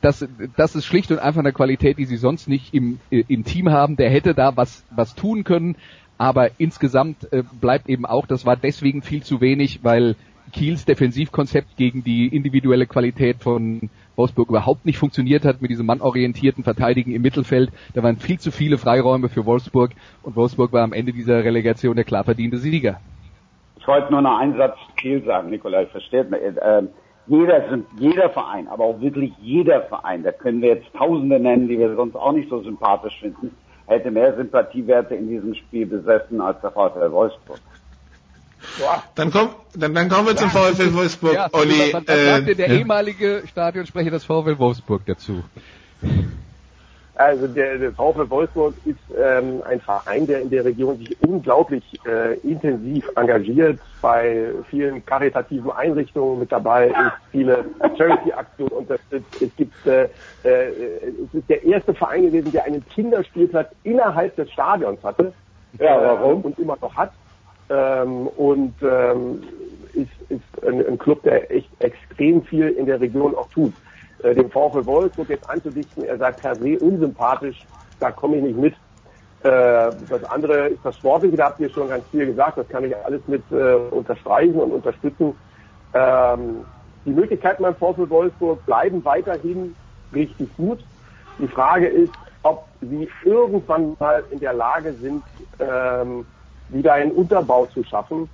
das, das ist schlicht und einfach eine Qualität, die sie sonst nicht im, äh, im Team haben. Der hätte da was, was tun können. Aber insgesamt äh, bleibt eben auch, das war deswegen viel zu wenig, weil Kiels Defensivkonzept gegen die individuelle Qualität von Wolfsburg überhaupt nicht funktioniert hat mit diesem mannorientierten Verteidigen im Mittelfeld. Da waren viel zu viele Freiräume für Wolfsburg und Wolfsburg war am Ende dieser Relegation der klar verdiente Sieger. Ich wollte nur noch einen Satz Kiel sagen, Nikolai, versteht mir. Äh, jeder, jeder Verein, aber auch wirklich jeder Verein, da können wir jetzt Tausende nennen, die wir sonst auch nicht so sympathisch finden, hätte mehr Sympathiewerte in diesem Spiel besessen als der VfL Wolfsburg. Dann, komm, dann, dann kommen wir zum VfL Wolfsburg, ja, Olli. Was, was äh, sagte der ja. ehemalige Stadionsprecher des VfL Wolfsburg dazu? Also der, der VfL Wolfsburg ist ähm, ein Verein, der in der Region sich unglaublich äh, intensiv engagiert, bei vielen karitativen Einrichtungen mit dabei ist, viele Charity-Aktionen unterstützt. Es gibt, äh, äh, es ist der erste Verein gewesen, der einen Kinderspielplatz innerhalb des Stadions hatte. Ja, warum? Äh, und immer noch hat. Ähm, und ähm, ist, ist ein, ein Club, der echt extrem viel in der Region auch tut äh, dem VfL Wolfsburg jetzt anzudichten, er sagt per se unsympathisch, da komme ich nicht mit. Äh, das andere ist das Sportliche, da habt ihr schon ganz viel gesagt, das kann ich alles mit äh, unterstreichen und unterstützen. Ähm, die Möglichkeiten beim VfL Wolfsburg bleiben weiterhin richtig gut. Die Frage ist, ob sie irgendwann mal in der Lage sind, ähm, wieder einen Unterbau zu schaffen,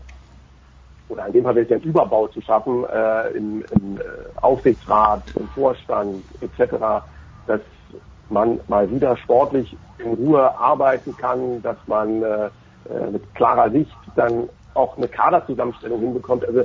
oder in dem Fall wirklich einen Überbau zu schaffen äh, im, im äh, Aufsichtsrat, im Vorstand etc., dass man mal wieder sportlich in Ruhe arbeiten kann, dass man äh, äh, mit klarer Sicht dann auch eine Kaderzusammenstellung hinbekommt. Also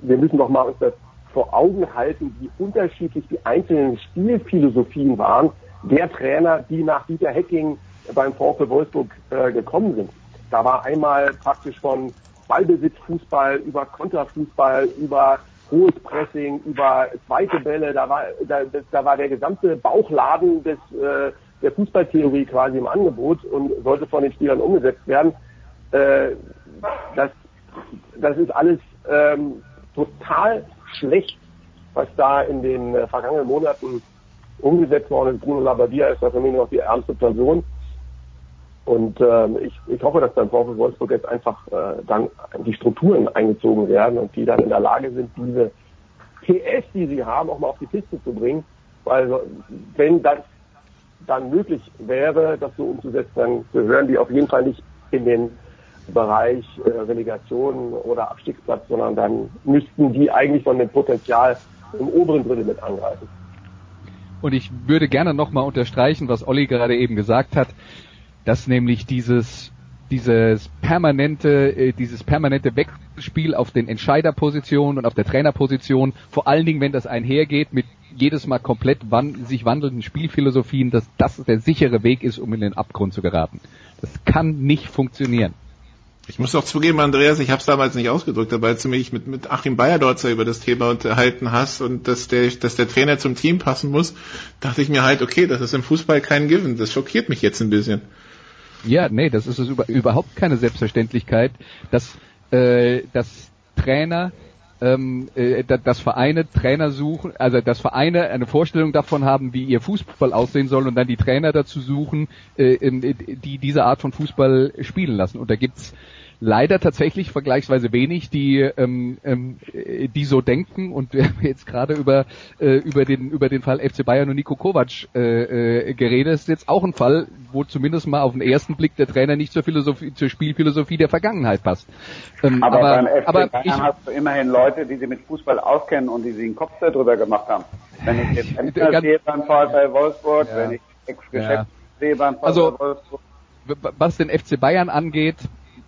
wir müssen doch mal uns das vor Augen halten, wie unterschiedlich die einzelnen Spielphilosophien waren der Trainer, die nach Dieter Hecking beim VfL Wolfsburg äh, gekommen sind. Da war einmal praktisch von Ballbesitzfußball über Konterfußball, über hohes Pressing, über zweite Bälle, da war, da, da war der gesamte Bauchladen des, äh, der Fußballtheorie quasi im Angebot und sollte von den Spielern umgesetzt werden. Äh, das, das ist alles ähm, total schlecht, was da in den äh, vergangenen Monaten umgesetzt worden ist. Bruno Labbadia ist da für mich noch die ärmste Person. Und ähm, ich, ich hoffe, dass beim VfL Wolfsburg jetzt einfach äh, dann die Strukturen eingezogen werden und die dann in der Lage sind, diese PS, die sie haben, auch mal auf die Piste zu bringen. Weil wenn das dann möglich wäre, das so umzusetzen, dann gehören die auf jeden Fall nicht in den Bereich äh, Relegation oder Abstiegsplatz, sondern dann müssten die eigentlich von dem Potenzial im oberen Drittel mit angreifen. Und ich würde gerne nochmal unterstreichen, was Olli gerade eben gesagt hat, dass nämlich dieses dieses permanente, äh, dieses permanente Wechselspiel auf den Entscheiderpositionen und auf der Trainerposition, vor allen Dingen, wenn das einhergeht mit jedes Mal komplett wan sich wandelnden Spielphilosophien, dass das der sichere Weg ist, um in den Abgrund zu geraten. Das kann nicht funktionieren. Ich muss auch zugeben, Andreas, ich habe es damals nicht ausgedrückt, aber als du mich mit, mit Achim Bayerdorzer über das Thema unterhalten hast und dass der, dass der Trainer zum Team passen muss, dachte ich mir halt, okay, das ist im Fußball kein Given. Das schockiert mich jetzt ein bisschen. Ja, nee, das ist über, überhaupt keine Selbstverständlichkeit, dass, äh, dass Trainer ähm, äh, dass Vereine Trainer suchen, also dass Vereine eine Vorstellung davon haben, wie ihr Fußball aussehen soll und dann die Trainer dazu suchen, äh, die diese Art von Fußball spielen lassen. Und da gibt's leider tatsächlich vergleichsweise wenig, die ähm, ähm, die so denken und wir haben jetzt gerade über äh, über den über den Fall FC Bayern und Nico Kovac äh, äh, geredet. Das ist jetzt auch ein Fall, wo zumindest mal auf den ersten Blick der Trainer nicht zur Philosophie zur Spielphilosophie der Vergangenheit passt. Ähm, aber, aber beim FC aber Bayern ich, hast du immerhin Leute, die sich mit Fußball auskennen und die sich einen Kopf darüber gemacht haben. Wenn ich jetzt Entner sehe beim VfL Wolfsburg, ja. wenn ich Ex-Geschäftsführer ja. beim VfL also, Wolfsburg was den FC Bayern angeht,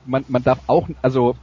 man, man darf auch, also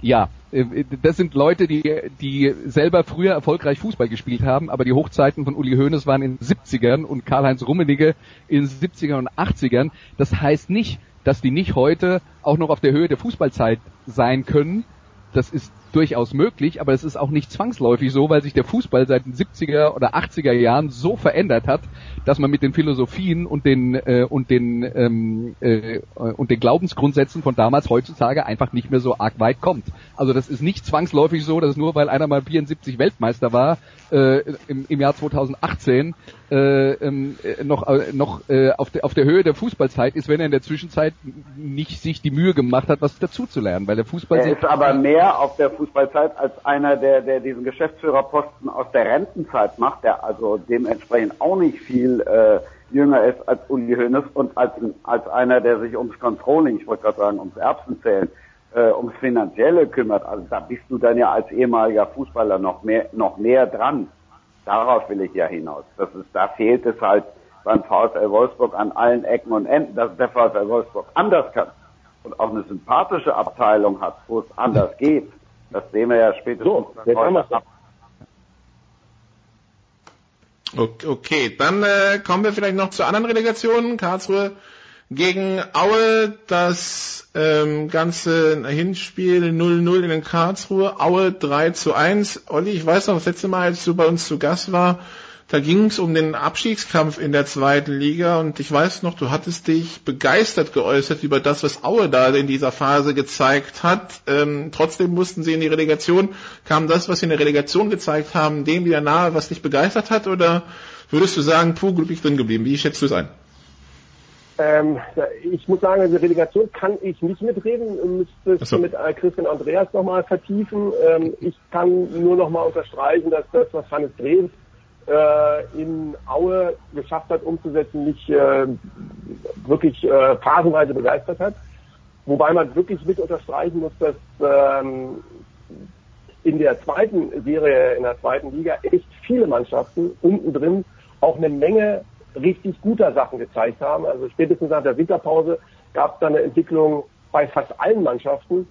ja, äh, das sind Leute, die, die selber früher erfolgreich Fußball gespielt haben, aber die Hochzeiten von Uli Hoeneß waren in den 70ern und Karl-Heinz Rummenigge in den 70ern und 80ern. Das heißt nicht, dass die nicht heute auch noch auf der Höhe der Fußballzeit sein können. Das ist durchaus möglich, aber es ist auch nicht zwangsläufig so, weil sich der Fußball seit den 70er oder 80er Jahren so verändert hat, dass man mit den Philosophien und den äh, und den ähm, äh, und den Glaubensgrundsätzen von damals heutzutage einfach nicht mehr so arg weit kommt. Also das ist nicht zwangsläufig so, dass nur weil einer mal 74 Weltmeister war äh, im, im Jahr 2018 äh, ähm, äh, noch äh, noch äh, auf, der, auf der Höhe der Fußballzeit ist, wenn er in der Zwischenzeit nicht sich die Mühe gemacht hat, was dazu zu lernen, weil der Fußball er ist aber mehr auf der Fußballzeit als einer, der der diesen Geschäftsführerposten aus der Rentenzeit macht, der also dementsprechend auch nicht viel äh, jünger ist als Uli Hoeneß und als als einer, der sich ums Controlling, ich wollte gerade sagen ums Erbsenzählen äh, ums Finanzielle kümmert. Also da bist du dann ja als ehemaliger Fußballer noch mehr, noch näher dran. Darauf will ich ja hinaus. Das ist, da fehlt es halt beim VfL Wolfsburg an allen Ecken und Enden, dass der VfL Wolfsburg anders kann und auch eine sympathische Abteilung hat, wo es anders geht. Das sehen wir ja spätestens so, heute ab. Okay, dann äh, kommen wir vielleicht noch zu anderen Relegationen. Karlsruhe gegen Aue das ähm, ganze Hinspiel 0-0 in Karlsruhe, Aue 3 zu 1. Olli, ich weiß noch, das letzte Mal, als du bei uns zu Gast war, da ging es um den Abstiegskampf in der zweiten Liga und ich weiß noch, du hattest dich begeistert geäußert über das, was Aue da in dieser Phase gezeigt hat. Ähm, trotzdem mussten sie in die Relegation. Kam das, was sie in der Relegation gezeigt haben, dem wieder nahe, was dich begeistert hat? Oder würdest du sagen, puh, glücklich drin geblieben? Wie schätzt du es ein? Ähm, ich muss sagen, also Relegation kann ich nicht mitreden, müsste es so. mit äh, Christian Andreas nochmal vertiefen. Ähm, ich kann nur nochmal unterstreichen, dass das, was Hannes Dreves äh, in Aue geschafft hat umzusetzen, mich äh, wirklich äh, phasenweise begeistert hat. Wobei man wirklich mit unterstreichen muss, dass ähm, in der zweiten Serie, in der zweiten Liga echt viele Mannschaften unten drin auch eine Menge richtig guter Sachen gezeigt haben. Also spätestens nach der Winterpause gab es da eine Entwicklung bei fast allen Mannschaften,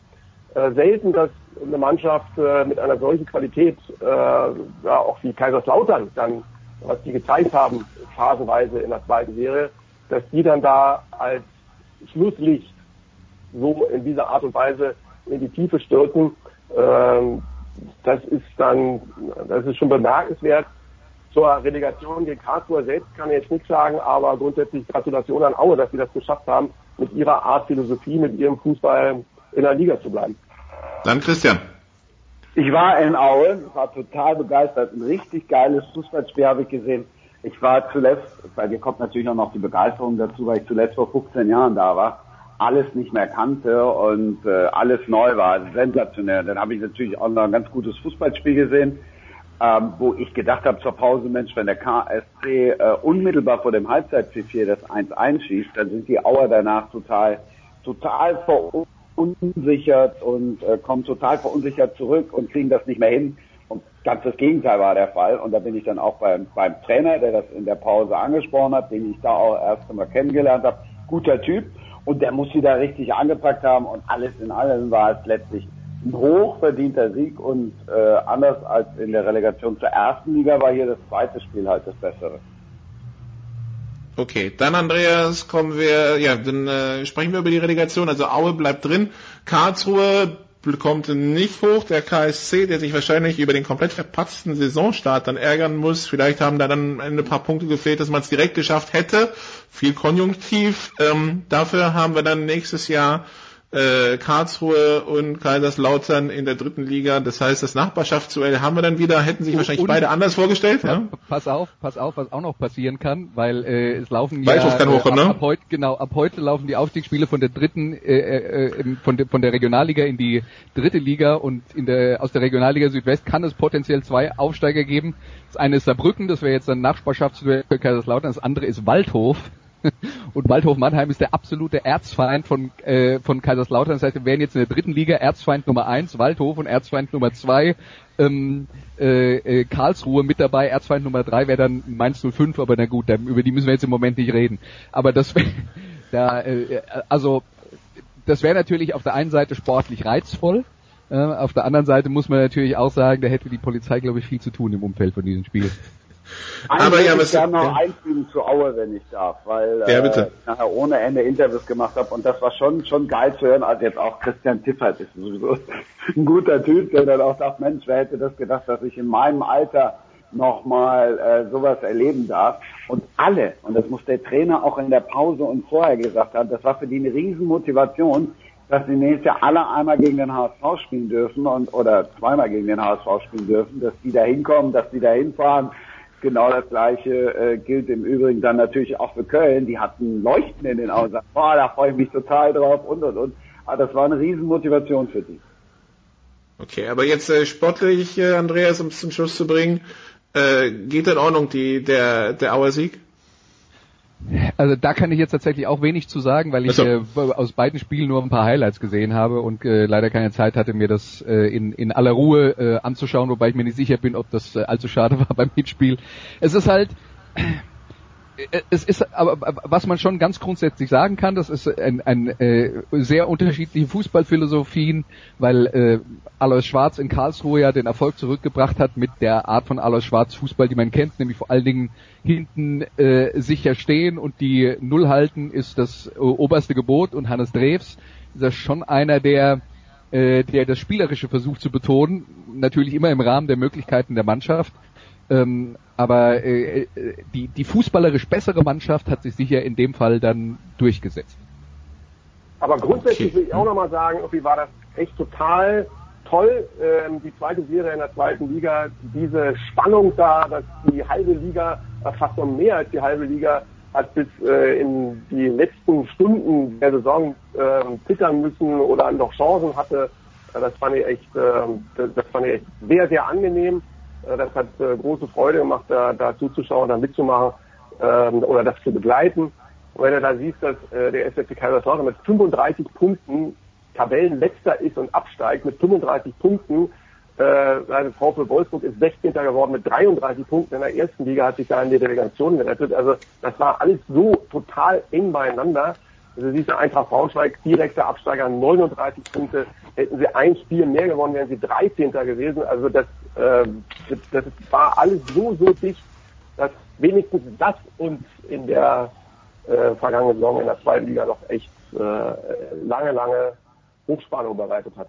äh, selten, dass eine Mannschaft äh, mit einer solchen Qualität, äh, ja, auch wie Kaiserslautern dann, was die gezeigt haben, phasenweise in der zweiten Serie, dass die dann da als Schlusslicht so in dieser Art und Weise in die Tiefe stürzen. Ähm, das ist dann, das ist schon bemerkenswert. Zur Relegation gegen Karlsruhe selbst kann ich jetzt nichts sagen, aber grundsätzlich Gratulation an Aue, dass sie das geschafft haben, mit ihrer Art Philosophie, mit ihrem Fußball in der Liga zu bleiben. Dann Christian. Ich war in Aue, war total begeistert. Ein richtig geiles Fußballspiel habe ich gesehen. Ich war zuletzt, bei dir kommt natürlich auch noch die Begeisterung dazu, weil ich zuletzt vor 15 Jahren da war, alles nicht mehr kannte und äh, alles neu war, sensationell. Dann habe ich natürlich auch noch ein ganz gutes Fußballspiel gesehen, ähm, wo ich gedacht habe zur Pause, Mensch, wenn der KSC äh, unmittelbar vor dem Halbzeit 4 das 1-1 schießt, dann sind die Auer danach total, total verunsichert und äh, kommen total verunsichert zurück und kriegen das nicht mehr hin. Und ganz das Gegenteil war der Fall. Und da bin ich dann auch beim, beim Trainer, der das in der Pause angesprochen hat, den ich da auch erst einmal kennengelernt habe. Guter Typ. Und der muss wieder richtig angepackt haben. Und alles in allem war es letztlich ein hochverdienter Sieg. Und äh, anders als in der Relegation zur ersten Liga war hier das zweite Spiel halt das bessere. Okay, dann Andreas, kommen wir, ja, dann äh, sprechen wir über die Relegation. Also Aue bleibt drin, Karlsruhe kommt nicht hoch. Der KSC, der sich wahrscheinlich über den komplett verpatzten Saisonstart dann ärgern muss. Vielleicht haben da dann ein paar Punkte gefehlt, dass man es direkt geschafft hätte. Viel Konjunktiv. Ähm, dafür haben wir dann nächstes Jahr äh, Karlsruhe und Kaiserslautern in der dritten Liga. Das heißt, das Nachbarschaftsduell haben wir dann wieder, hätten sich wahrscheinlich und, beide anders vorgestellt. Ja? Pass auf, pass auf, was auch noch passieren kann, weil äh, es laufen ja kann hochkommen, äh, ab, ab heute genau ab heute laufen die Aufstiegsspiele von der dritten äh, äh, von, de, von der Regionalliga in die dritte Liga und in der aus der Regionalliga Südwest kann es potenziell zwei Aufsteiger geben. Das eine ist Saarbrücken, das wäre jetzt ein Nachbarschaftsduell für Kaiserslautern, das andere ist Waldhof und Waldhof Mannheim ist der absolute Erzfeind von, äh, von Kaiserslautern. Das heißt, wir wären jetzt in der dritten Liga Erzfeind Nummer eins Waldhof und Erzfeind Nummer zwei ähm, äh, äh, Karlsruhe mit dabei. Erzfeind Nummer drei wäre dann Mainz 05, aber na gut, über die müssen wir jetzt im Moment nicht reden. Aber das da, äh, also, das wäre natürlich auf der einen Seite sportlich reizvoll. Äh, auf der anderen Seite muss man natürlich auch sagen, da hätte die Polizei, glaube ich, viel zu tun im Umfeld von diesem Spiel. Aber ja, was ich gerne noch ja. einfügen zu Aue, wenn ich darf, weil ja. Äh, ich nachher ohne Ende Interviews gemacht habe und das war schon schon geil zu hören, also jetzt auch Christian Tiffert ist sowieso ein guter Typ, der dann auch sagt, Mensch, wer hätte das gedacht, dass ich in meinem Alter nochmal äh, sowas erleben darf. Und alle, und das muss der Trainer auch in der Pause und vorher gesagt haben, das war für die eine Riesenmotivation, dass sie nächstes Jahr alle einmal gegen den HSV spielen dürfen und oder zweimal gegen den HSV spielen dürfen, dass die da hinkommen, dass die da hinfahren, Genau das gleiche äh, gilt im Übrigen dann natürlich auch für Köln. Die hatten Leuchten in den Augen. Boah, da freue ich mich total drauf und und und. Aber das war eine Riesenmotivation für die. Okay, aber jetzt äh, sportlich, äh, Andreas, um es zum Schluss zu bringen, äh, geht in Ordnung die, der, der Auer Sieg? Also da kann ich jetzt tatsächlich auch wenig zu sagen, weil ich so. äh, aus beiden Spielen nur ein paar Highlights gesehen habe und äh, leider keine Zeit hatte, mir das äh, in, in aller Ruhe äh, anzuschauen, wobei ich mir nicht sicher bin, ob das äh, allzu schade war beim Mitspiel. Es ist halt, es ist aber was man schon ganz grundsätzlich sagen kann, das ist ein, ein äh, sehr unterschiedliche Fußballphilosophien, weil äh, Alois Schwarz in Karlsruhe ja den Erfolg zurückgebracht hat mit der Art von Alois Schwarz Fußball, die man kennt, nämlich vor allen Dingen hinten äh, sicher stehen und die Null halten ist das äh, oberste Gebot und Hannes Drews ist ja schon einer, der äh, der das Spielerische versucht zu betonen, natürlich immer im Rahmen der Möglichkeiten der Mannschaft. Ähm, aber äh, äh, die, die fußballerisch bessere Mannschaft hat sich sicher in dem Fall dann durchgesetzt. Aber grundsätzlich okay. will ich auch nochmal sagen, irgendwie war das echt total toll, ähm, die zweite Serie in der zweiten Liga, diese Spannung da, dass die halbe Liga, äh, fast noch mehr als die halbe Liga, hat bis äh, in die letzten Stunden der Saison äh, zittern müssen oder noch Chancen hatte. Äh, das fand ich echt, äh, das, das fand ich echt sehr, sehr angenehm. Äh, das hat äh, große Freude gemacht, da, da zuzuschauen, da mitzumachen ähm, oder das zu begleiten. Und wenn du da siehst, dass äh, der SFC Kaiserslautern mit 35 Punkten Tabellenletzter ist und absteigt mit 35 Punkten, äh, also VfL Wolfsburg ist 16. geworden mit 33 Punkten in der ersten Liga, hat sich da in die Delegation gerettet. Also das war alles so total eng beieinander. Also siehst du, Eintracht Braunschweig, direkter Absteiger, 39 Punkte. Hätten sie ein Spiel mehr gewonnen, wären sie 13. gewesen. Also das, das, das war alles so, so dicht, dass wenigstens das uns in der äh, vergangenen Saison in der zweiten Liga noch echt äh, lange, lange Hochspannung bereitet hat.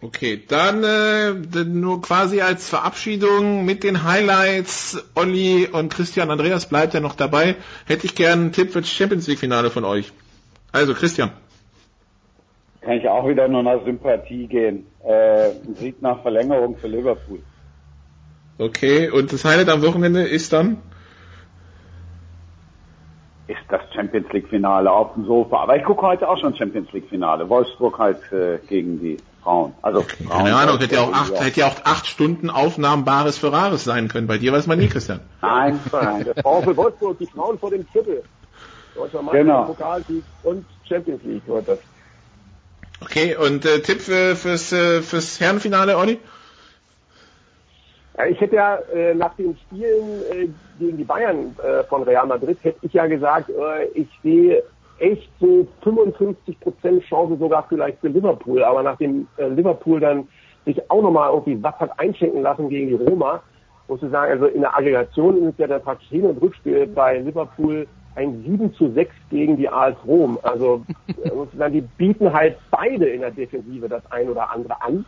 Okay, dann äh, nur quasi als Verabschiedung mit den Highlights. Olli und Christian Andreas bleibt ja noch dabei. Hätte ich gern einen Tipp für das Champions League Finale von euch. Also Christian. Kann ich auch wieder nur nach Sympathie gehen. Äh, ein Sieg nach Verlängerung für Liverpool. Okay, und das Highlight am Wochenende ist dann? Ist das Champions League Finale auf dem Sofa. Aber ich gucke heute auch schon Champions League Finale. Wolfsburg halt äh, gegen die Frauen. Also Frauen Keine Ahnung, hätte ja auch acht, hätte ja auch acht Stunden aufnahmbares Ferraris sein können. Bei dir weiß man nie, Christian. Nein, nein. Der Frau für Wolfsburg, die Frauen vor dem Triple. Deutscher Meister, Genau. Pokalsieg und Champions League heute. Okay, und äh, Tipp für, fürs, äh, fürs Herrenfinale, Olli? Ja, ich hätte ja äh, nach den Spielen äh, gegen die Bayern äh, von Real Madrid, hätte ich ja gesagt, äh, ich sehe echt so 55 Prozent Chance sogar vielleicht für Liverpool. Aber nachdem äh, Liverpool dann sich auch nochmal irgendwie was hat einschenken lassen gegen die Roma, muss ich sagen, also in der Aggregation ist ja der praktisch Hin- und Rückspiel bei Liverpool ein 7 zu 6 gegen die AS Rom. Also äh, muss ich sagen, die bieten halt beide in der Defensive das ein oder andere an.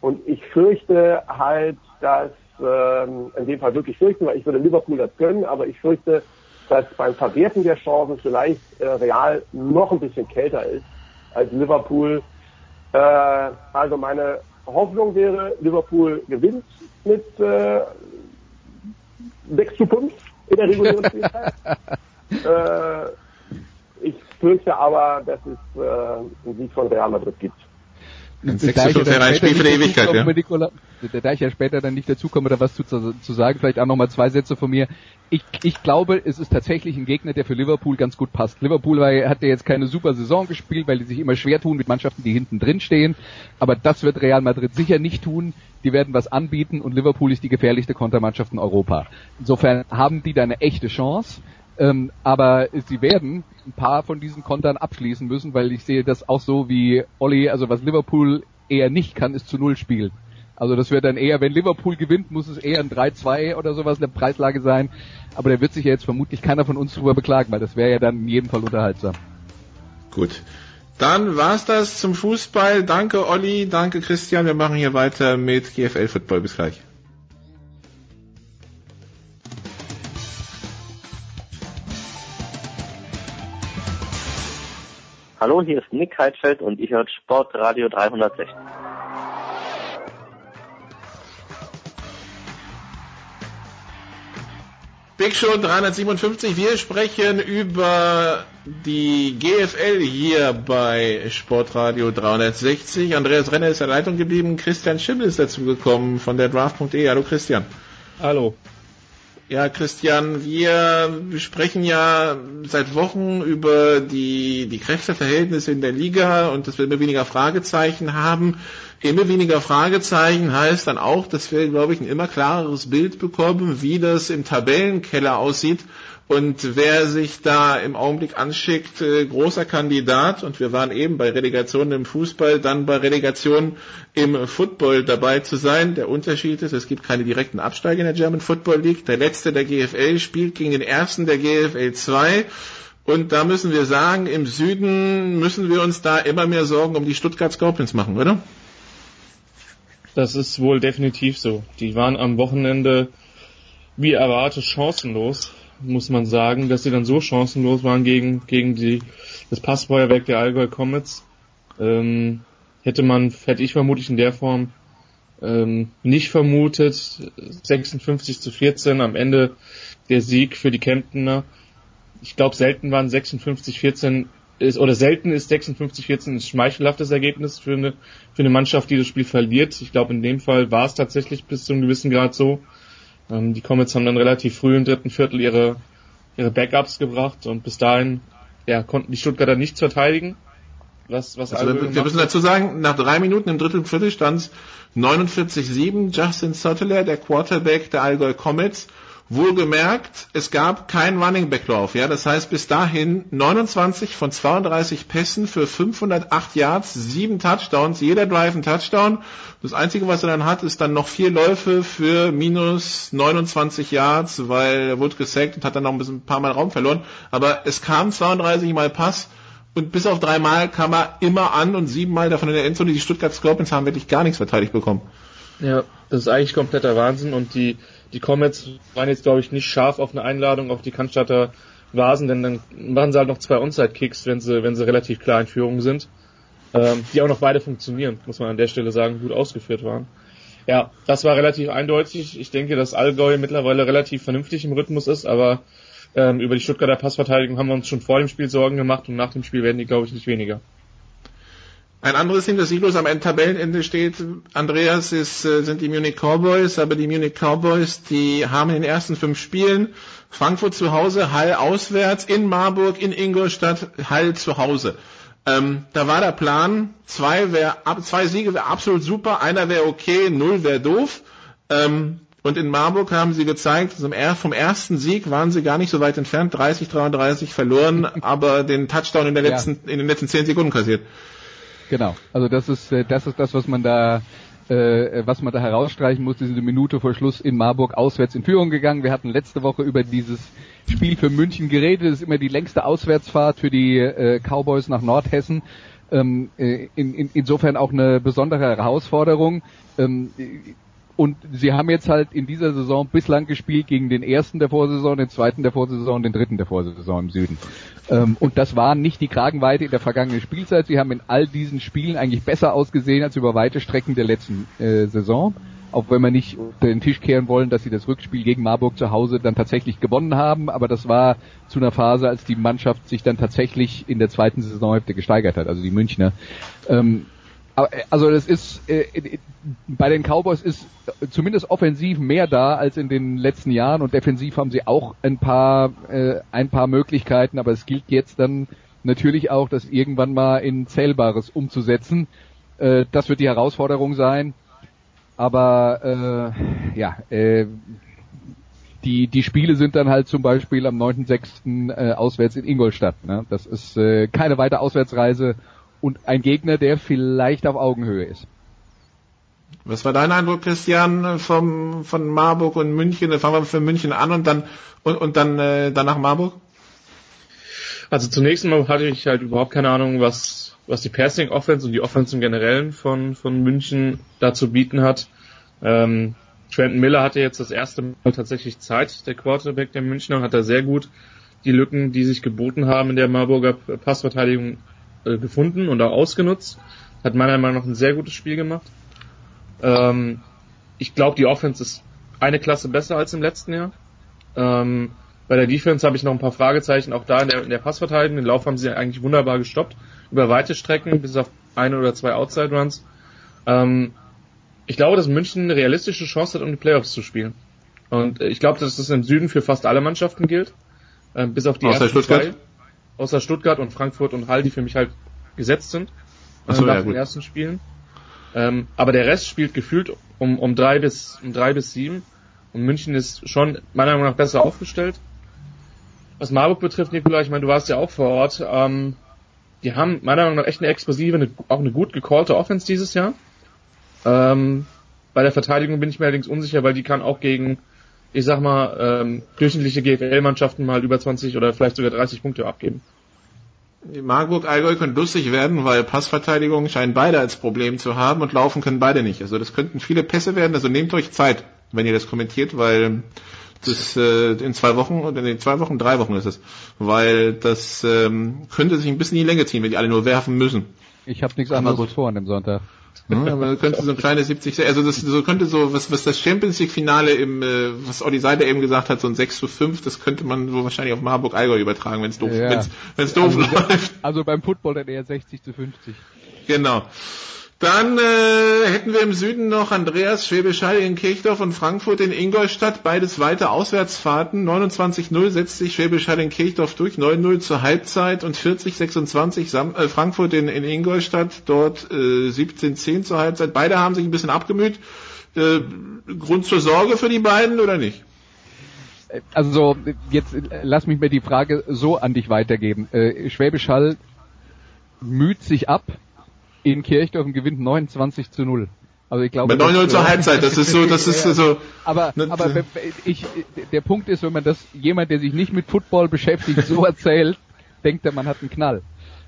Und ich fürchte halt, dass, ähm, in dem Fall wirklich fürchten, weil ich würde Liverpool das gönnen, aber ich fürchte, dass beim Verwerten der Chancen vielleicht äh, Real noch ein bisschen kälter ist als Liverpool. Äh, also meine Hoffnung wäre, Liverpool gewinnt mit äh, 6 zu 5 in der regulären Spielzeit. äh, ich fürchte aber, dass es äh, einen Sieg von Real Madrid gibt. Ich 6 ja für die Ewigkeit, da ich ja später dann nicht dazukomme, da was zu, zu sagen, vielleicht auch nochmal zwei Sätze von mir. Ich, ich glaube, es ist tatsächlich ein Gegner, der für Liverpool ganz gut passt. Liverpool war, hat ja jetzt keine super Saison gespielt, weil die sich immer schwer tun mit Mannschaften, die hinten drin stehen. Aber das wird Real Madrid sicher nicht tun. Die werden was anbieten und Liverpool ist die gefährlichste Kontermannschaft in Europa. Insofern haben die da eine echte Chance. Ähm, aber sie werden ein paar von diesen Kontern abschließen müssen, weil ich sehe das auch so wie Olli, also was Liverpool eher nicht kann, ist zu Null spielen. Also das wird dann eher, wenn Liverpool gewinnt, muss es eher ein 3-2 oder sowas in der Preislage sein. Aber da wird sich ja jetzt vermutlich keiner von uns drüber beklagen, weil das wäre ja dann in jedem Fall unterhaltsam. Gut. Dann war's das zum Fußball. Danke Olli, danke Christian. Wir machen hier weiter mit GFL Football. Bis gleich. Hallo, hier ist Nick Heidfeld und ich höre Sportradio 360. Big Show 357. Wir sprechen über die GFL hier bei Sportradio 360. Andreas Renner ist in der Leitung geblieben. Christian Schimmel ist dazugekommen von der Draft.de. Hallo Christian. Hallo. Ja, Christian, wir sprechen ja seit Wochen über die, die Kräfteverhältnisse in der Liga und dass wir immer weniger Fragezeichen haben. Immer weniger Fragezeichen heißt dann auch, dass wir, glaube ich, ein immer klareres Bild bekommen, wie das im Tabellenkeller aussieht und wer sich da im Augenblick anschickt, äh, großer Kandidat. Und wir waren eben bei Relegationen im Fußball, dann bei Relegationen im Football dabei zu sein. Der Unterschied ist, es gibt keine direkten Absteiger in der German Football League. Der letzte der GFL spielt gegen den ersten der GFL 2. Und da müssen wir sagen, im Süden müssen wir uns da immer mehr Sorgen um die Stuttgart Scorpions machen, oder? Das ist wohl definitiv so. Die waren am Wochenende wie erwartet chancenlos, muss man sagen, dass sie dann so chancenlos waren gegen, gegen die, das Passfeuerwerk der Allgäu Comets. Ähm, hätte man, hätte ich vermutlich in der Form ähm, nicht vermutet. 56 zu 14 am Ende der Sieg für die Kemptener. Ich glaube, selten waren 56 14 ist, oder selten ist 56-14 ein schmeichelhaftes Ergebnis für eine, für eine Mannschaft, die das Spiel verliert. Ich glaube, in dem Fall war es tatsächlich bis zu einem gewissen Grad so. Ähm, die Comets haben dann relativ früh im dritten Viertel ihre, ihre Backups gebracht und bis dahin ja, konnten die Stuttgarter nichts verteidigen. Was, was also wir, müssen dazu sagen, nach drei Minuten im dritten Viertel stand es 49-7. Justin Sutteler, der Quarterback der Allgäu Comets, Wohlgemerkt, es gab keinen Running Back Lauf. Ja, das heißt bis dahin 29 von 32 Pässen für 508 Yards, sieben Touchdowns, jeder Drive ein Touchdown. Das einzige, was er dann hat, ist dann noch vier Läufe für minus 29 Yards, weil er wurde gesackt und hat dann noch ein bisschen ein paar Mal Raum verloren. Aber es kam 32 Mal Pass und bis auf drei Mal kam er immer an und sieben Mal davon in der Endzone. Die Stuttgart Scorpions haben wirklich gar nichts verteidigt bekommen. Ja, das ist eigentlich kompletter Wahnsinn und die, die Comets waren jetzt, glaube ich, nicht scharf auf eine Einladung auf die Cannstatter Vasen, denn dann machen sie halt noch zwei Onside-Kicks, wenn sie, wenn sie relativ klar in Führung sind, ähm, die auch noch beide funktionieren, muss man an der Stelle sagen, gut ausgeführt waren. Ja, das war relativ eindeutig. Ich denke, dass Allgäu mittlerweile relativ vernünftig im Rhythmus ist, aber ähm, über die Stuttgarter Passverteidigung haben wir uns schon vor dem Spiel Sorgen gemacht und nach dem Spiel werden die, glaube ich, nicht weniger. Ein anderes Team, das sieglos am Tabellenende steht, Andreas, ist, äh, sind die Munich Cowboys, aber die Munich Cowboys, die haben in den ersten fünf Spielen Frankfurt zu Hause, Hall auswärts, in Marburg, in Ingolstadt, Hall zu Hause. Ähm, da war der Plan, zwei, wär, zwei Siege wäre absolut super, einer wäre okay, null wäre doof. Ähm, und in Marburg haben sie gezeigt, vom ersten Sieg waren sie gar nicht so weit entfernt, 30, 33 verloren, aber den Touchdown in, der letzten, ja. in den letzten zehn Sekunden kassiert. Genau, also das ist äh, das ist das, was man da äh, was man da herausstreichen muss. Diese Minute vor Schluss in Marburg auswärts in Führung gegangen. Wir hatten letzte Woche über dieses Spiel für München geredet. Das ist immer die längste Auswärtsfahrt für die äh, Cowboys nach Nordhessen. Ähm, äh, in, in, insofern auch eine besondere Herausforderung. Ähm, und sie haben jetzt halt in dieser Saison bislang gespielt gegen den ersten der Vorsaison, den zweiten der Vorsaison, den dritten der Vorsaison im Süden. Ähm, und das war nicht die Kragenweite in der vergangenen Spielzeit. Sie haben in all diesen Spielen eigentlich besser ausgesehen als über weite Strecken der letzten äh, Saison. Auch wenn wir nicht unter den Tisch kehren wollen, dass sie das Rückspiel gegen Marburg zu Hause dann tatsächlich gewonnen haben. Aber das war zu einer Phase, als die Mannschaft sich dann tatsächlich in der zweiten Saisonhälfte gesteigert hat, also die Münchner. Ähm, also das ist äh, bei den Cowboys ist zumindest offensiv mehr da als in den letzten Jahren und defensiv haben sie auch ein paar äh, ein paar Möglichkeiten, aber es gilt jetzt dann natürlich auch, das irgendwann mal in Zählbares umzusetzen. Äh, das wird die Herausforderung sein. Aber äh, ja, äh, die die Spiele sind dann halt zum Beispiel am 9.6. Äh, auswärts in Ingolstadt. Ne? Das ist äh, keine weite Auswärtsreise und ein Gegner, der vielleicht auf Augenhöhe ist. Was war dein Eindruck, Christian, vom, von Marburg und München? Fangen wir für München an und dann und, und dann äh, danach Marburg? Also zunächst mal hatte ich halt überhaupt keine Ahnung, was was die Passing Offense und die Offense im Generellen von von München da zu bieten hat. Ähm, Trenton Miller hatte jetzt das erste Mal tatsächlich Zeit, der Quarterback der Münchner, und hat da sehr gut die Lücken, die sich geboten haben in der Marburger Passverteidigung äh, gefunden und auch ausgenutzt. Hat meiner Meinung nach ein sehr gutes Spiel gemacht. Ähm, ich glaube, die Offense ist eine Klasse besser als im letzten Jahr. Ähm, bei der Defense habe ich noch ein paar Fragezeichen, auch da in der, in der Passverteidigung. Den Lauf haben sie eigentlich wunderbar gestoppt. Über weite Strecken, bis auf eine oder zwei Outside Runs. Ähm, ich glaube, dass München eine realistische Chance hat, um die Playoffs zu spielen. Und ich glaube, dass das im Süden für fast alle Mannschaften gilt. Ähm, bis auf die Außer ersten Stuttgart? zwei außer Stuttgart und Frankfurt und Hall, die für mich halt gesetzt sind so, nach ja, den gut. ersten Spielen. Ähm, aber der Rest spielt gefühlt um, um drei bis um drei bis sieben und München ist schon meiner Meinung nach besser aufgestellt. Was Marburg betrifft, Nikola, ich meine, du warst ja auch vor Ort. Ähm, die haben meiner Meinung nach echt eine explosive, eine, auch eine gut gecallte Offense dieses Jahr. Ähm, bei der Verteidigung bin ich mir allerdings unsicher, weil die kann auch gegen, ich sag mal, ähm, durchschnittliche GFL-Mannschaften mal über 20 oder vielleicht sogar 30 Punkte abgeben. Die Marburg Allgäu können lustig werden, weil Passverteidigung scheinen beide als Problem zu haben und laufen können beide nicht. Also das könnten viele Pässe werden. Also nehmt euch Zeit, wenn ihr das kommentiert, weil das äh, in zwei Wochen oder in zwei Wochen, drei Wochen ist es, weil das ähm, könnte sich ein bisschen in die Länge ziehen, wenn die alle nur werfen müssen. Ich habe nichts anderes vor an dem Sonntag. Ja, aber könnte so ein kleines 70, also das so könnte so, was, was das Champions League Finale im, äh, was Olli Seider eben gesagt hat, so ein 6 zu 5, das könnte man so wahrscheinlich auf Marburg Allgäu übertragen, wenn es doof, Ja. wenn's, wenn's doof also, läuft. Also beim Football dann eher 60 zu 50. Genau. Dann äh, hätten wir im Süden noch Andreas Schwäbisch Hall in Kirchdorf und Frankfurt in Ingolstadt, beides weite Auswärtsfahrten. 29-0 setzt sich Schwäbisch Hall in Kirchdorf durch, 9-0 zur Halbzeit und 40-26 Sam- äh, Frankfurt in, in Ingolstadt, dort äh, 17-10 zur Halbzeit. Beide haben sich ein bisschen abgemüht. Äh, Grund zur Sorge für die beiden oder nicht? also jetzt lass mich mir die Frage so an dich weitergeben. Äh, Schwäbisch müht sich ab in Kirchdorf und gewinnt 29 zu 0. Also ich glaube, Bei 9-0 zur Halbzeit, das ist so, das ist so. Aber, aber ich, der Punkt ist, wenn man das jemand, der sich nicht mit Football beschäftigt, so erzählt, denkt er, man hat einen Knall.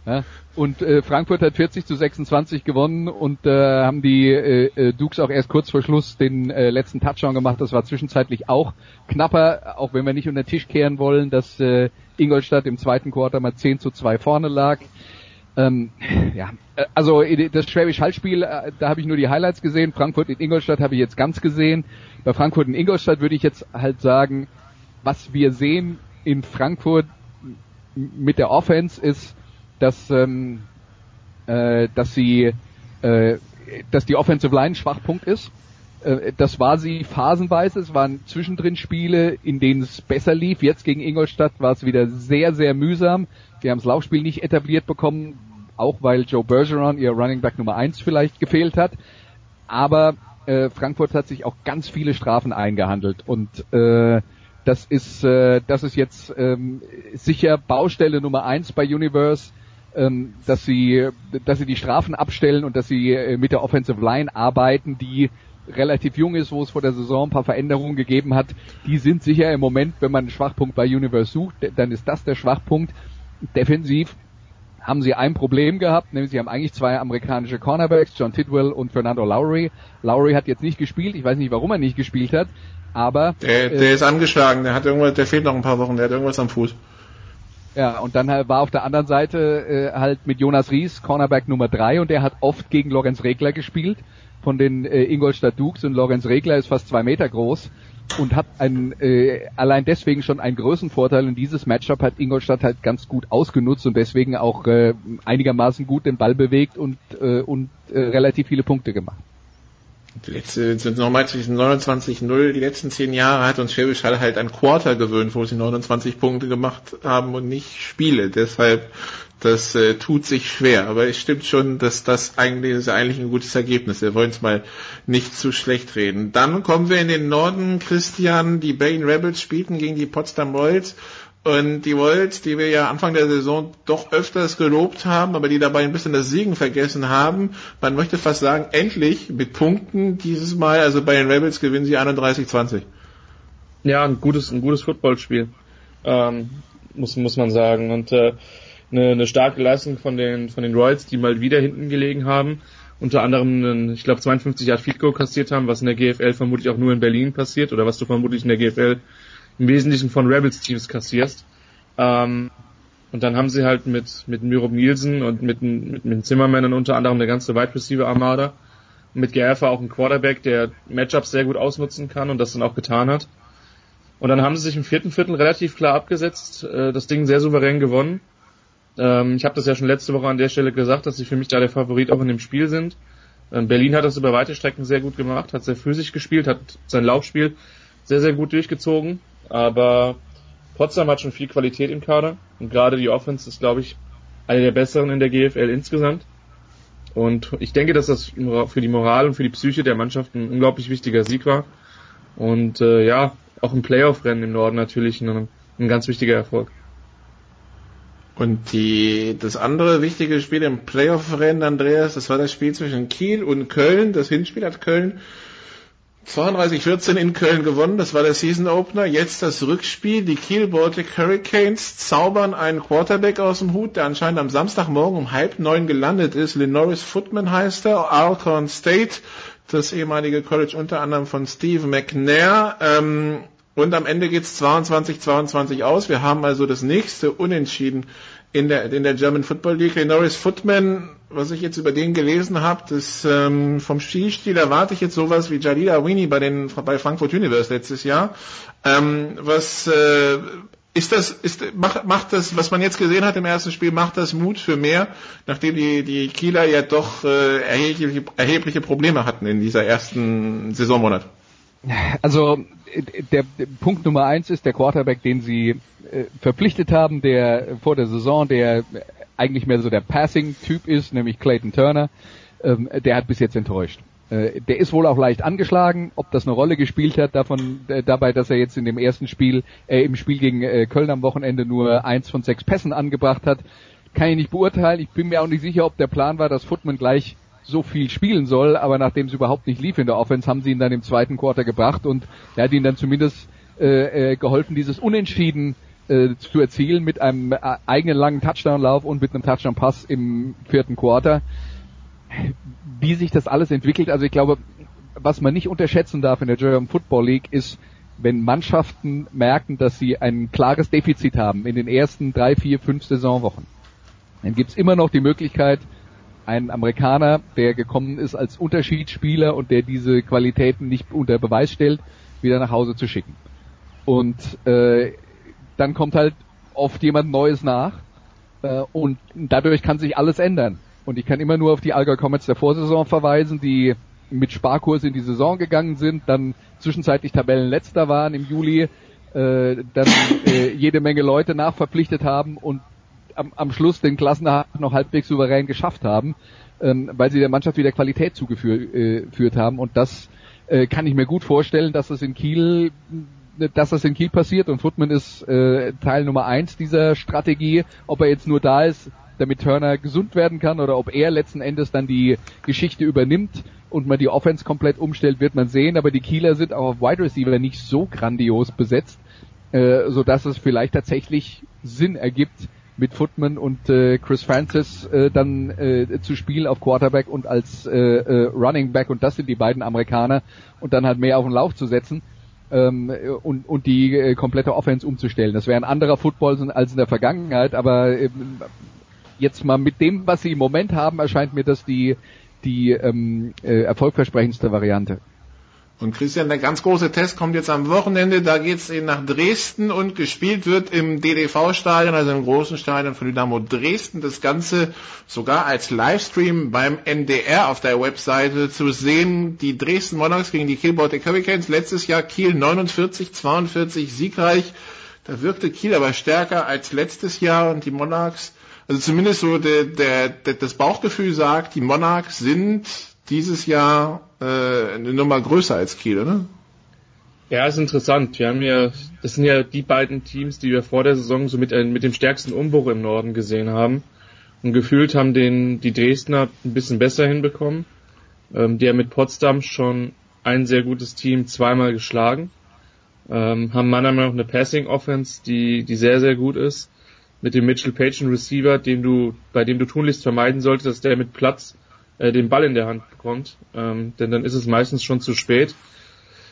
Ja? Und äh, Frankfurt hat 40 zu 26 gewonnen und äh, haben die äh, äh, Dukes auch erst kurz vor Schluss den äh, letzten Touchdown gemacht. Das war zwischenzeitlich auch knapper, auch wenn wir nicht unter den Tisch kehren wollen, dass äh, Ingolstadt im zweiten Quarter mal 10 zu 2 vorne lag. Ähm, ja, äh, also das Schwäbisch Hallspiel, äh, da habe ich nur die Highlights gesehen. Frankfurt in Ingolstadt habe ich jetzt ganz gesehen. Bei Frankfurt in Ingolstadt würde ich jetzt halt sagen, was wir sehen in Frankfurt mit der Offense ist, dass ähm, äh, dass sie äh, dass die Offensive Line Schwachpunkt ist. Äh, das war sie phasenweise. Es waren zwischendrin Spiele, in denen es besser lief. Jetzt gegen Ingolstadt war es wieder sehr, sehr mühsam. Wir haben das Laufspiel nicht etabliert bekommen, auch weil Joe Bergeron, ihr Running Back Nummer eins vielleicht gefehlt hat. Aber äh, Frankfurt hat sich auch ganz viele Strafen eingehandelt und äh, das ist äh, das ist jetzt ähm, sicher Baustelle Nummer eins bei Universe, ähm, dass sie dass sie die Strafen abstellen und dass sie äh, mit der Offensive Line arbeiten, die relativ jung ist, wo es vor der Saison ein paar Veränderungen gegeben hat. Die sind sicher im Moment, wenn man einen Schwachpunkt bei Universe sucht, dann ist das der Schwachpunkt defensiv haben sie ein Problem gehabt, nämlich sie haben eigentlich zwei amerikanische Cornerbacks, John Tidwell und Fernando Lowry. Lowry hat jetzt nicht gespielt, ich weiß nicht, warum er nicht gespielt hat, aber... Der, der äh, ist angeschlagen, der hat irgendwas, der fehlt noch ein paar Wochen, der hat irgendwas am Fuß. Ja, und dann war auf der anderen Seite äh, halt mit Jonas Ries Cornerback Nummer drei und der hat oft gegen Lorenz Regler gespielt von den äh, Ingolstadt Dukes. Und Lorenz Regler ist fast zwei Meter groß und hat ein, äh, allein deswegen schon einen Größenvorteil und dieses Matchup hat Ingolstadt halt ganz gut ausgenutzt und deswegen auch äh, einigermaßen gut den Ball bewegt und, äh, und äh, relativ viele Punkte gemacht. Die letzte sind nochmal zwischen 29-0. Die letzten zehn Jahre hat uns Schwäbisch Hall halt ein Quarter gewöhnt, wo sie 29 Punkte gemacht haben und nicht Spiele. Deshalb das äh, tut sich schwer, aber es stimmt schon, dass das eigentlich, ist eigentlich ein gutes Ergebnis. Wir wollen es mal nicht zu schlecht reden. Dann kommen wir in den Norden, Christian. Die Berlin Rebels spielten gegen die Potsdam Royals. Und die Royals, die wir ja Anfang der Saison doch öfters gelobt haben, aber die dabei ein bisschen das Siegen vergessen haben. Man möchte fast sagen, endlich mit Punkten dieses Mal, also bei den Rebels gewinnen sie 31-20. Ja, ein gutes, ein gutes Footballspiel, ähm, muss, muss man sagen. Und äh, eine, eine starke Leistung von den, von den Royals, die mal wieder hinten gelegen haben. Unter anderem, einen, ich glaube, 52 Yard Field Goal kassiert haben, was in der GFL vermutlich auch nur in Berlin passiert oder was du vermutlich in der GFL im Wesentlichen von Rebels Teams kassierst. Ähm, und dann haben sie halt mit, mit Myrob Nielsen und mit, mit, mit Zimmermännern unter anderem eine ganze Wide Receiver Armada. Mit Gerfer auch einen Quarterback, der Matchups sehr gut ausnutzen kann und das dann auch getan hat. Und dann haben sie sich im vierten Viertel relativ klar abgesetzt, äh, das Ding sehr souverän gewonnen. Ähm, ich habe das ja schon letzte Woche an der Stelle gesagt, dass sie für mich da der Favorit auch in dem Spiel sind. Ähm, Berlin hat das über weite Strecken sehr gut gemacht, hat sehr physisch gespielt, hat sein Laufspiel sehr, sehr gut durchgezogen. Aber Potsdam hat schon viel Qualität im Kader und gerade die Offense ist, glaube ich, eine der besseren in der GFL insgesamt. Und ich denke, dass das für die Moral und für die Psyche der Mannschaft ein unglaublich wichtiger Sieg war. Und äh, ja, auch im Playoff-Rennen im Norden natürlich ein, ein ganz wichtiger Erfolg. Und die, das andere wichtige Spiel im Playoff-Rennen, Andreas, das war das Spiel zwischen Kiel und Köln. Das Hinspiel hat Köln 32-14 in Köln gewonnen. Das war der Season Opener. Jetzt das Rückspiel. Die Kiel Baltic Hurricanes zaubern einen Quarterback aus dem Hut, der anscheinend am Samstagmorgen um halb neun gelandet ist. Lenoris Footman heißt er. Alcorn State. Das ehemalige College unter anderem von Steve McNair. Ähm, und am Ende geht's 22-22 aus. Wir haben also das nächste Unentschieden in der, in der German Football League. Norris Footman, was ich jetzt über den gelesen habe, das ähm, vom Spielstil erwarte ich jetzt sowas wie Jalila Winnie bei den bei Frankfurt Universe letztes Jahr. Ähm, was äh, ist das, ist, macht, macht das, was man jetzt gesehen hat im ersten Spiel, macht das Mut für mehr, nachdem die, die Kieler ja doch äh, erhebliche, erhebliche Probleme hatten in dieser ersten Saisonmonat? Also der, Punkt Nummer eins ist der Quarterback, den sie äh, verpflichtet haben, der vor der Saison, der eigentlich mehr so der Passing-Typ ist, nämlich Clayton Turner. Ähm, der hat bis jetzt enttäuscht. Äh, der ist wohl auch leicht angeschlagen. Ob das eine Rolle gespielt hat davon, äh, dabei, dass er jetzt in dem ersten Spiel, äh, im Spiel gegen äh, Köln am Wochenende nur eins von sechs Pässen angebracht hat, kann ich nicht beurteilen. Ich bin mir auch nicht sicher, ob der Plan war, dass Footman gleich so viel spielen soll, aber nachdem es überhaupt nicht lief in der Offense, haben sie ihn dann im zweiten Quarter gebracht und er hat ihnen dann zumindest äh, äh, geholfen, dieses Unentschieden äh, zu erzielen mit einem äh, eigenen langen Touchdown-Lauf und mit einem Touchdown-Pass im vierten Quarter. Wie sich das alles entwickelt, also ich glaube, was man nicht unterschätzen darf in der German Football League ist, wenn Mannschaften merken, dass sie ein klares Defizit haben in den ersten drei, vier, fünf Saisonwochen, dann gibt's immer noch die Möglichkeit, einen Amerikaner, der gekommen ist als Unterschiedsspieler und der diese Qualitäten nicht unter Beweis stellt, wieder nach Hause zu schicken. Und äh, dann kommt halt oft jemand Neues nach äh, und dadurch kann sich alles ändern. Und ich kann immer nur auf die Allgäu Comets der Vorsaison verweisen, die mit Sparkurs in die Saison gegangen sind, dann zwischenzeitlich Tabellenletzter waren im Juli, äh, dann äh, jede Menge Leute nachverpflichtet haben und am, am Schluss den Klassenerhalt noch halbwegs souverän geschafft haben, ähm, weil sie der Mannschaft wieder Qualität zugeführt äh, haben. Und das äh, kann ich mir gut vorstellen, dass das in Kiel dass das in Kiel passiert und Footman ist äh, Teil Nummer eins dieser Strategie. Ob er jetzt nur da ist, damit Turner gesund werden kann oder ob er letzten Endes dann die Geschichte übernimmt und man die Offense komplett umstellt, wird man sehen. Aber die Kieler sind auch auf Wide Receiver nicht so grandios besetzt, äh, so dass es vielleicht tatsächlich Sinn ergibt, mit Footman und äh, Chris Francis äh, dann äh, zu spielen auf Quarterback und als äh, äh, Running Back und das sind die beiden Amerikaner und dann halt mehr auf den Lauf zu setzen ähm, und, und die äh, komplette Offense umzustellen. Das wäre ein anderer Football als in der Vergangenheit, aber äh, jetzt mal mit dem, was sie im Moment haben, erscheint mir das die die ähm, äh, erfolgversprechendste Variante. Und Christian, der ganz große Test kommt jetzt am Wochenende. Da geht's nach Dresden und gespielt wird im DDV-Stadion, also im großen Stadion von Dynamo Dresden. Das Ganze sogar als Livestream beim NDR auf der Webseite zu sehen. Die Dresden Monarchs gegen die Kiel Baltic Hurricanes. Letztes Jahr Kiel 49, 42 siegreich. Da wirkte Kiel aber stärker als letztes Jahr und die Monarchs, also zumindest so der, der, der, das Bauchgefühl sagt, die Monarchs sind dieses Jahr äh, eine Nummer größer als Kiel, oder? Ja, ist interessant. Wir haben ja, das sind ja die beiden Teams, die wir vor der Saison so mit, äh, mit dem stärksten Umbruch im Norden gesehen haben. Und gefühlt haben den, die Dresdner ein bisschen besser hinbekommen. Ähm, die haben mit Potsdam schon ein sehr gutes Team zweimal geschlagen. Ähm, haben meiner Meinung nach eine Passing Offense, die, die sehr, sehr gut ist. Mit dem Mitchell Page Receiver, den du, bei dem du tunlichst vermeiden solltest, dass der mit Platz äh, den Ball in der Hand bekommt, ähm, denn dann ist es meistens schon zu spät.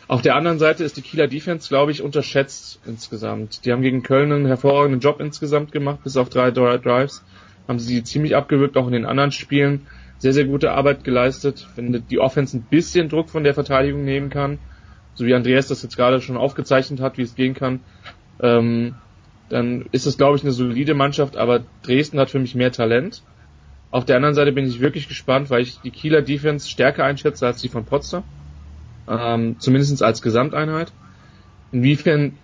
Auf der anderen Seite ist die Kieler Defense, glaube ich, unterschätzt insgesamt. Die haben gegen Köln einen hervorragenden Job insgesamt gemacht, bis auf drei Drives. Haben sie ziemlich abgewürgt, auch in den anderen Spielen. Sehr, sehr gute Arbeit geleistet. Wenn die Offense ein bisschen Druck von der Verteidigung nehmen kann, so wie Andreas das jetzt gerade schon aufgezeichnet hat, wie es gehen kann, ähm, dann ist es, glaube ich, eine solide Mannschaft, aber Dresden hat für mich mehr Talent. Auf der anderen Seite bin ich wirklich gespannt, weil ich die Kieler Defense stärker einschätze als die von Potsdam. Ähm, zumindest als Gesamteinheit. Inwiefern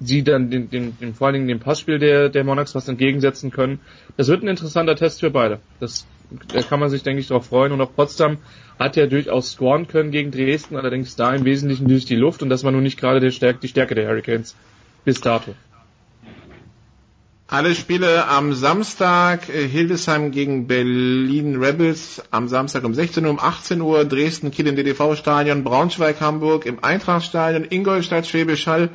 sie dann den, den, den, vor allen Dingen dem Passspiel der, der Monarchs was entgegensetzen können. Das wird ein interessanter Test für beide. Das, da kann man sich, denke ich, darauf freuen. Und auch Potsdam hat ja durchaus scoren können gegen Dresden, allerdings da im Wesentlichen durch die Luft und das war nun nicht gerade der Stärke, die Stärke der Hurricanes bis dato. Alle Spiele am Samstag, äh, Hildesheim gegen Berlin Rebels am Samstag um 16 Uhr, um 18 Uhr, Dresden, Kiel im DDV-Stadion, Braunschweig, Hamburg im Eintrachtstadion, Ingolstadt, Schwäbisch Hall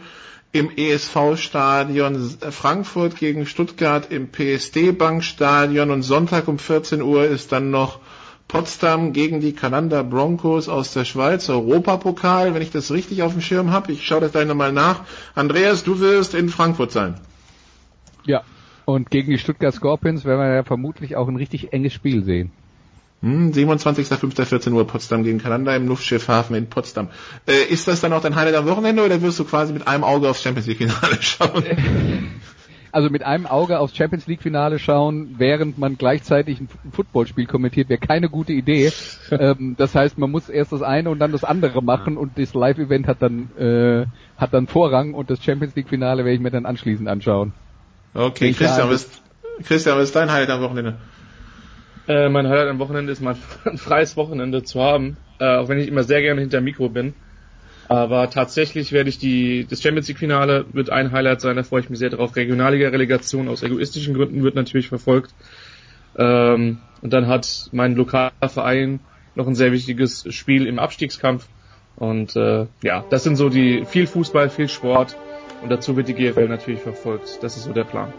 im ESV-Stadion, Frankfurt gegen Stuttgart im PSD-Bankstadion und Sonntag um 14 Uhr ist dann noch Potsdam gegen die Kanada Broncos aus der Schweiz, Europapokal, wenn ich das richtig auf dem Schirm habe. Ich schaue das gleich nochmal nach. Andreas, du wirst in Frankfurt sein. Und gegen die Stuttgart Scorpions werden wir ja vermutlich auch ein richtig enges Spiel sehen. Hm, 27.05.14 Uhr Potsdam gegen Kanada im Luftschiffhafen in Potsdam. Äh, ist das dann auch dein Highlight am Wochenende oder wirst du quasi mit einem Auge aufs Champions League Finale schauen? Also mit einem Auge aufs Champions League Finale schauen, während man gleichzeitig ein Footballspiel kommentiert, wäre keine gute Idee. ähm, das heißt, man muss erst das eine und dann das andere machen und das Live-Event hat dann äh, hat dann Vorrang und das Champions League Finale werde ich mir dann anschließend anschauen. Okay, Christian, was, Christian, was ist dein Highlight am Wochenende? Äh, mein Highlight am Wochenende ist mal ein freies Wochenende zu haben. äh, auch wenn ich immer sehr gerne hinter Mikro bin. Aber tatsächlich werde ich die, das Champions League Finale wird ein Highlight sein, da freue ich mich sehr drauf. Regionalliga-Relegation aus egoistischen Gründen wird natürlich verfolgt. Ähm, und dann hat mein Lokalverein noch ein sehr wichtiges Spiel im Abstiegskampf. Und äh, ja, das sind so die viel Fußball, viel Sport und dazu wird die GFL natürlich verfolgt. Das ist so der Plan.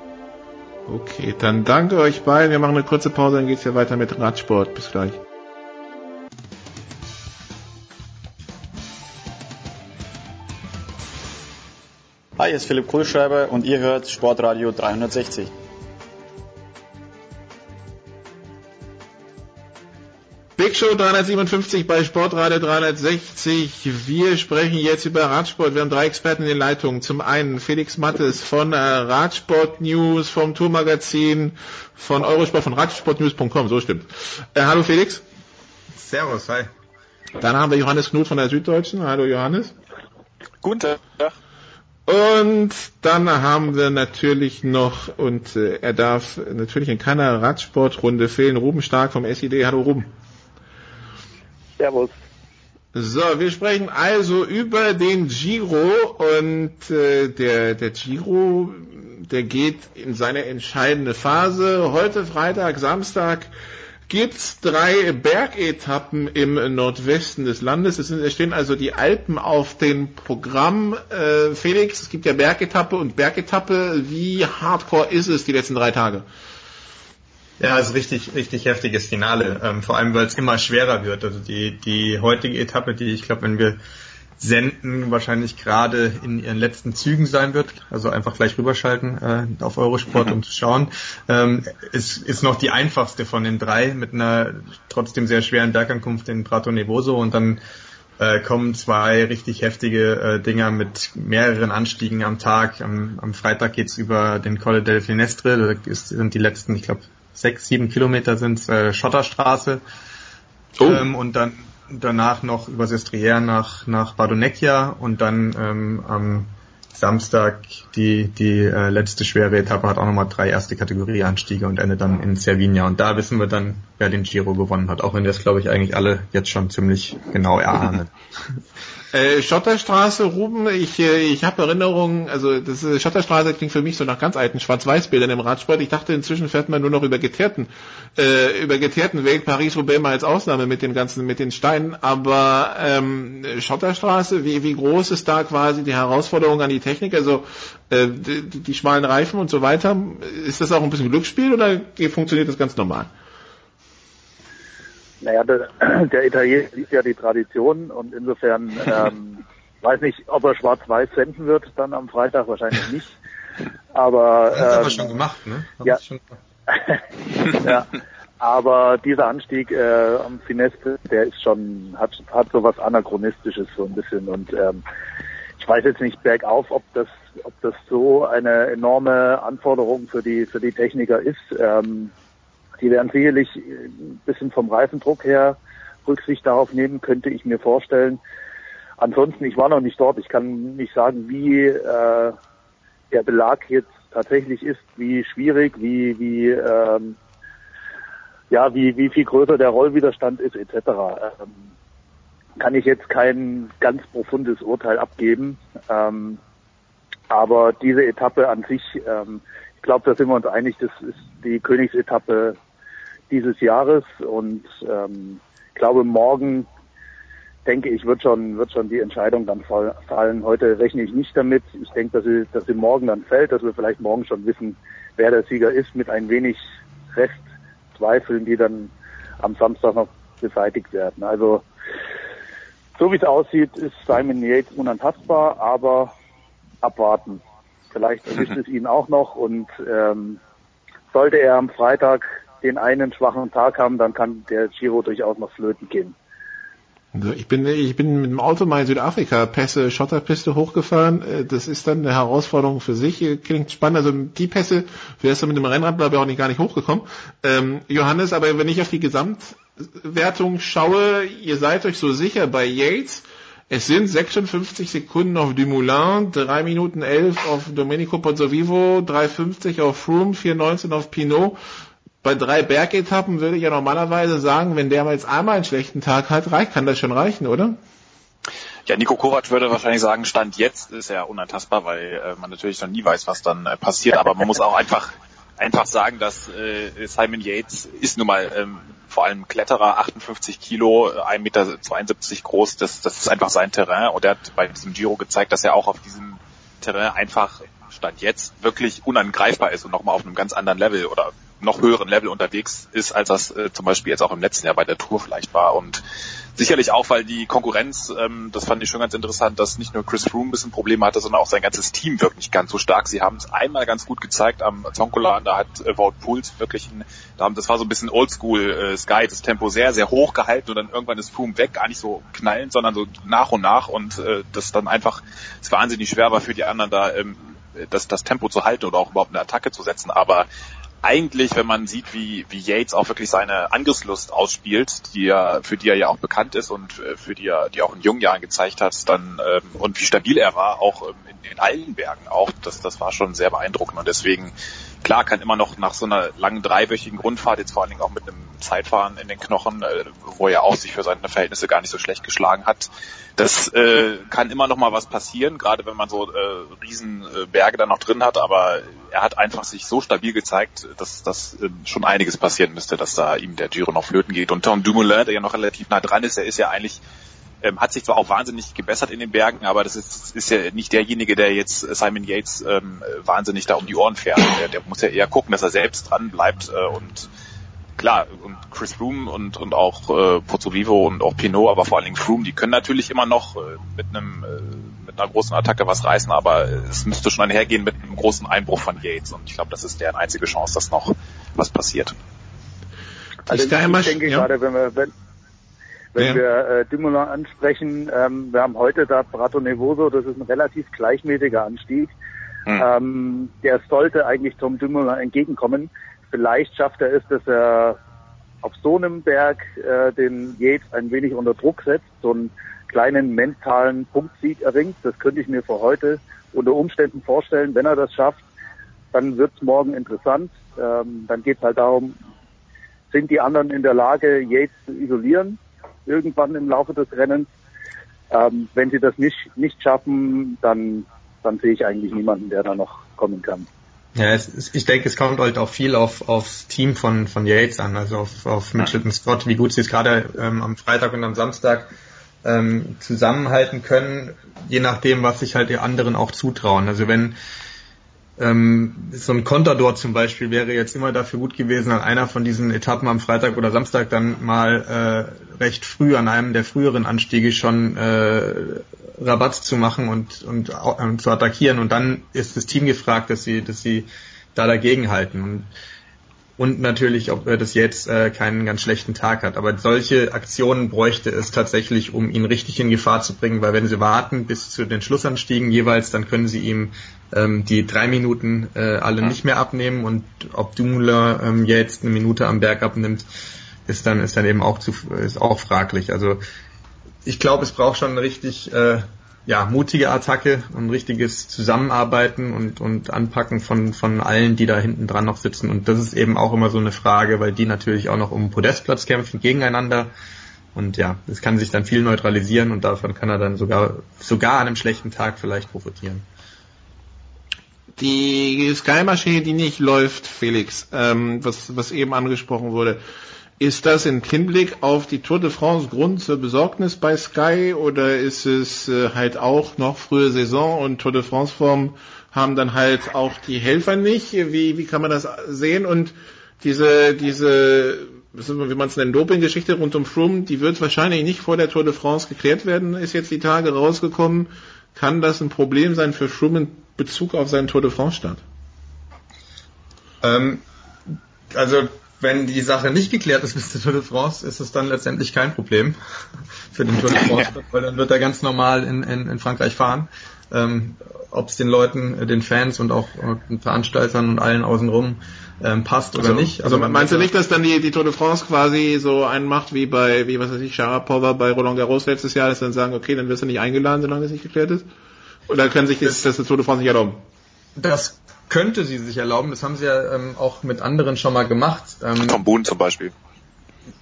Okay, dann danke euch beiden. Wir machen eine kurze Pause, dann geht's ja weiter mit Radsport. Bis gleich. Hi, hier ist Philipp Kohlschreiber und ihr hört Sportradio 360. Big Show 357 bei Sportradio 360. Wir sprechen jetzt über Radsport. Wir haben drei Experten in den Leitungen. Zum einen Felix Mattes von äh, Radsport News, vom Tourmagazin, von Eurosport, von radsportnews.com. So stimmt. Äh, hallo Felix. Servus, hi. Dann haben wir Johannes Knut von der Süddeutschen. Hallo Johannes. Guten Tag. Und dann haben wir natürlich noch, und äh, er darf natürlich in keiner Radsportrunde fehlen, Ruben Stark vom SID. Hallo Ruben. Servus. So, wir sprechen also über den Giro und äh, der, der Giro, der geht in seine entscheidende Phase. Heute Freitag, Samstag gibt's drei Bergetappen im Nordwesten des Landes. Es, es stehen also die Alpen auf dem Programm. Äh, Felix, es gibt ja Bergetappe und Bergetappe. Wie hardcore ist es die letzten drei Tage? Ja, also richtig, richtig heftiges Finale. Ähm, vor allem, weil es immer schwerer wird. Also die, die heutige Etappe, die ich glaube, wenn wir senden, wahrscheinlich gerade in ihren letzten Zügen sein wird. Also einfach gleich rüberschalten äh, auf Eurosport, um zu schauen. Ähm, es ist noch die einfachste von den drei mit einer trotzdem sehr schweren Bergankunft in Prato Nevoso und dann äh, kommen zwei richtig heftige äh, Dinger mit mehreren Anstiegen am Tag. Am, am Freitag geht's über den Colle del Finestre, da ist, sind die letzten, ich glaube, sechs, sieben Kilometer sind äh, Schotterstraße. Oh. Ähm, und dann danach noch über Sestriere nach, nach Badonecchia und dann ähm, am Samstag die, die äh, letzte schwere Etappe hat auch nochmal drei erste Kategorie Anstiege und endet dann in Cervinia. Und da wissen wir dann, wer den Giro gewonnen hat, auch wenn wir es, glaube ich, eigentlich alle jetzt schon ziemlich genau erahnen. Äh, Schotterstraße, Ruben, ich, äh, ich habe Erinnerungen, also das äh, Schotterstraße klingt für mich so nach ganz alten Schwarz-Weiß-Bildern im Radsport. Ich dachte, inzwischen fährt man nur noch über geteerten, äh, über geteerten Weg, Paris-Roubaix mal als Ausnahme mit den ganzen, mit den Steinen, aber ähm, Schotterstraße, wie, wie groß ist da quasi die Herausforderung an die Technik? Also äh, die, die schmalen Reifen und so weiter, ist das auch ein bisschen Glücksspiel oder funktioniert das ganz normal? Naja, der, der Italiener liebt ja die Tradition und insofern ähm, weiß nicht, ob er schwarz-weiß senden wird dann am Freitag, wahrscheinlich nicht. Aber das ähm, haben wir schon gemacht, ne? Haben ja, schon ja, aber dieser Anstieg äh, am Fineste, der ist schon hat hat so was anachronistisches so ein bisschen und ähm, ich weiß jetzt nicht bergauf, ob das ob das so eine enorme Anforderung für die für die Techniker ist. Ähm, die werden sicherlich ein bisschen vom Reifendruck her Rücksicht darauf nehmen, könnte ich mir vorstellen. Ansonsten, ich war noch nicht dort. Ich kann nicht sagen, wie äh, der Belag jetzt tatsächlich ist, wie schwierig, wie wie ähm, ja, wie wie viel größer der Rollwiderstand ist etc. Ähm, kann ich jetzt kein ganz profundes Urteil abgeben. Ähm, aber diese Etappe an sich, ähm, ich glaube, da sind wir uns einig, das ist die Königsetappe dieses Jahres und ähm, glaube morgen denke ich wird schon wird schon die Entscheidung dann fallen. Heute rechne ich nicht damit. Ich denke, dass sie dass sie morgen dann fällt, dass wir vielleicht morgen schon wissen, wer der Sieger ist, mit ein wenig Restzweifeln, die dann am Samstag noch beseitigt werden. Also so wie es aussieht, ist Simon Yates unantastbar, aber abwarten. Vielleicht erwischt es ihn auch noch und ähm, sollte er am Freitag den einen schwachen Tag haben, dann kann der Giro durchaus noch flöten gehen. Also ich bin, ich bin mit dem Auto mal in Südafrika Pässe, Schotterpiste hochgefahren. Äh, das ist dann eine Herausforderung für sich. Klingt spannend. Also die Pässe, wärst du mit dem Rennrad, glaube ich, auch nicht gar nicht hochgekommen. Ähm, Johannes, aber wenn ich auf die Gesamtwertung schaue, ihr seid euch so sicher bei Yates. Es sind 56 Sekunden auf Dumoulin, 3 Minuten 11 auf Domenico Pozzovivo, 3,50 auf Froome, 4,19 auf Pinot bei drei Bergetappen würde ich ja normalerweise sagen, wenn der mal jetzt einmal einen schlechten Tag hat, reicht, kann das schon reichen, oder? Ja, Nico Kovac würde wahrscheinlich sagen, Stand jetzt ist er unantastbar, weil äh, man natürlich noch nie weiß, was dann äh, passiert. Aber man muss auch einfach einfach sagen, dass äh, Simon Yates ist nun mal ähm, vor allem Kletterer, 58 Kilo, 1,72 Meter groß, das, das ist einfach sein Terrain und er hat bei diesem Giro gezeigt, dass er auch auf diesem Terrain einfach Stand jetzt wirklich unangreifbar ist und nochmal auf einem ganz anderen Level oder noch höheren Level unterwegs ist, als das äh, zum Beispiel jetzt auch im letzten Jahr bei der Tour vielleicht war. Und sicherlich auch, weil die Konkurrenz, ähm, das fand ich schon ganz interessant, dass nicht nur Chris Froome ein bisschen Probleme hatte, sondern auch sein ganzes Team wirkt nicht ganz so stark. Sie haben es einmal ganz gut gezeigt am Zonkola, da hat äh, Wout Puls wirklich ein, da haben, das war so ein bisschen Oldschool äh, Sky, das Tempo sehr, sehr hoch gehalten und dann irgendwann ist Froome weg, gar nicht so knallend, sondern so nach und nach und äh, das dann einfach, es wahnsinnig schwer war für die anderen da ähm, das, das Tempo zu halten oder auch überhaupt eine Attacke zu setzen. Aber eigentlich, wenn man sieht, wie, wie Yates auch wirklich seine Angriffslust ausspielt, die er, für die er ja auch bekannt ist und äh, für die er, die auch in jungen Jahren gezeigt hat, dann ähm, und wie stabil er war, auch ähm, in, in allen Bergen auch, das, das war schon sehr beeindruckend. Und deswegen klar kann immer noch nach so einer langen dreiwöchigen Rundfahrt, jetzt vor allen Dingen auch mit einem Zeitfahren in den Knochen, äh, wo er auch sich für seine Verhältnisse gar nicht so schlecht geschlagen hat, das äh, kann immer noch mal was passieren, gerade wenn man so äh, riesen äh, Berge dann noch drin hat, aber er hat einfach sich so stabil gezeigt, dass das äh, schon einiges passieren müsste, dass da ihm der Giro noch flöten geht. Und Tom Dumoulin, der ja noch relativ nah dran ist, der ist ja eigentlich ähm, hat sich zwar auch wahnsinnig gebessert in den Bergen, aber das ist, ist ja nicht derjenige, der jetzt Simon Yates ähm, wahnsinnig da um die Ohren fährt. Der, der muss ja eher gucken, dass er selbst dran bleibt äh, und klar, und Chris Froome und, und auch äh, Pozzovivo und auch Pinot, aber vor allen Dingen Froome, die können natürlich immer noch äh, mit einem äh, mit einer großen Attacke was reißen, aber es müsste schon einhergehen mit einem großen Einbruch von Yates und ich glaube, das ist deren einzige Chance, dass noch was passiert. Also ich, ich denke ja. gerade, wenn wir wenn, wenn ja. wir äh, Dumoulin ansprechen, ähm, wir haben heute da Prato Nevoso, das ist ein relativ gleichmäßiger Anstieg. Hm. Ähm, der sollte eigentlich Tom Dumoulin entgegenkommen. Vielleicht schafft er es, dass er auf so einem Berg äh, den Yates ein wenig unter Druck setzt, so einen kleinen mentalen Punktsieg erringt. Das könnte ich mir für heute unter Umständen vorstellen. Wenn er das schafft, dann wird es morgen interessant. Ähm, dann geht es halt darum, sind die anderen in der Lage, Yates zu isolieren? Irgendwann im Laufe des Rennens. Ähm, wenn sie das nicht, nicht schaffen, dann, dann sehe ich eigentlich niemanden, der da noch kommen kann. Ja, es, ich denke, es kommt halt auch viel auf aufs Team von von Yates an, also auf, auf Mitchelton Scott, wie gut sie es gerade ähm, am Freitag und am Samstag ähm, zusammenhalten können, je nachdem, was sich halt die anderen auch zutrauen. Also wenn ähm, so ein Contador zum Beispiel wäre jetzt immer dafür gut gewesen, an einer von diesen Etappen am Freitag oder Samstag dann mal äh, recht früh an einem der früheren Anstiege schon äh, Rabatt zu machen und, und äh, zu attackieren. Und dann ist das Team gefragt, dass sie, dass sie da dagegen halten. Und und natürlich, ob er das jetzt äh, keinen ganz schlechten Tag hat. Aber solche Aktionen bräuchte es tatsächlich, um ihn richtig in Gefahr zu bringen, weil wenn sie warten bis zu den Schlussanstiegen jeweils, dann können sie ihm ähm, die drei Minuten äh, alle nicht mehr abnehmen und ob Dumoulin ähm, jetzt eine Minute am Berg abnimmt, ist dann ist dann eben auch zu ist auch fraglich. Also ich glaube, es braucht schon richtig äh, ja, mutige Attacke und richtiges Zusammenarbeiten und, und Anpacken von, von allen, die da hinten dran noch sitzen. Und das ist eben auch immer so eine Frage, weil die natürlich auch noch um Podestplatz kämpfen gegeneinander. Und ja, das kann sich dann viel neutralisieren und davon kann er dann sogar, sogar an einem schlechten Tag vielleicht profitieren. Die Sky-Maschine, die nicht läuft, Felix, ähm, was, was eben angesprochen wurde, ist das im Hinblick auf die Tour de France Grund zur Besorgnis bei Sky oder ist es äh, halt auch noch frühe Saison und Tour de France Form haben dann halt auch die Helfer nicht? Wie, wie kann man das sehen? Und diese, diese, wie man es nennt, Doping-Geschichte rund um Froome, die wird wahrscheinlich nicht vor der Tour de France geklärt werden, ist jetzt die Tage rausgekommen. Kann das ein Problem sein für Froome in Bezug auf seinen Tour de France Start? Ähm, also wenn die Sache nicht geklärt ist bis zur Tour de France, ist es dann letztendlich kein Problem für den Tour de France, weil dann wird er ganz normal in, in, in Frankreich fahren. Ähm, Ob es den Leuten, äh, den Fans und auch äh, den Veranstaltern und allen außenrum ähm, passt oder also, nicht. Also, also meinst du nicht, dass dann die, die Tour de France quasi so einen macht wie bei, wie was weiß ich, Sharapova bei Roland Garros letztes Jahr, dass dann sagen, okay, dann wirst du nicht eingeladen, solange es nicht geklärt ist? Oder können sich das, das, das Tour de France nicht erlauben? Das könnte sie sich erlauben. Das haben sie ja ähm, auch mit anderen schon mal gemacht. Ähm, Tom Boone zum Beispiel.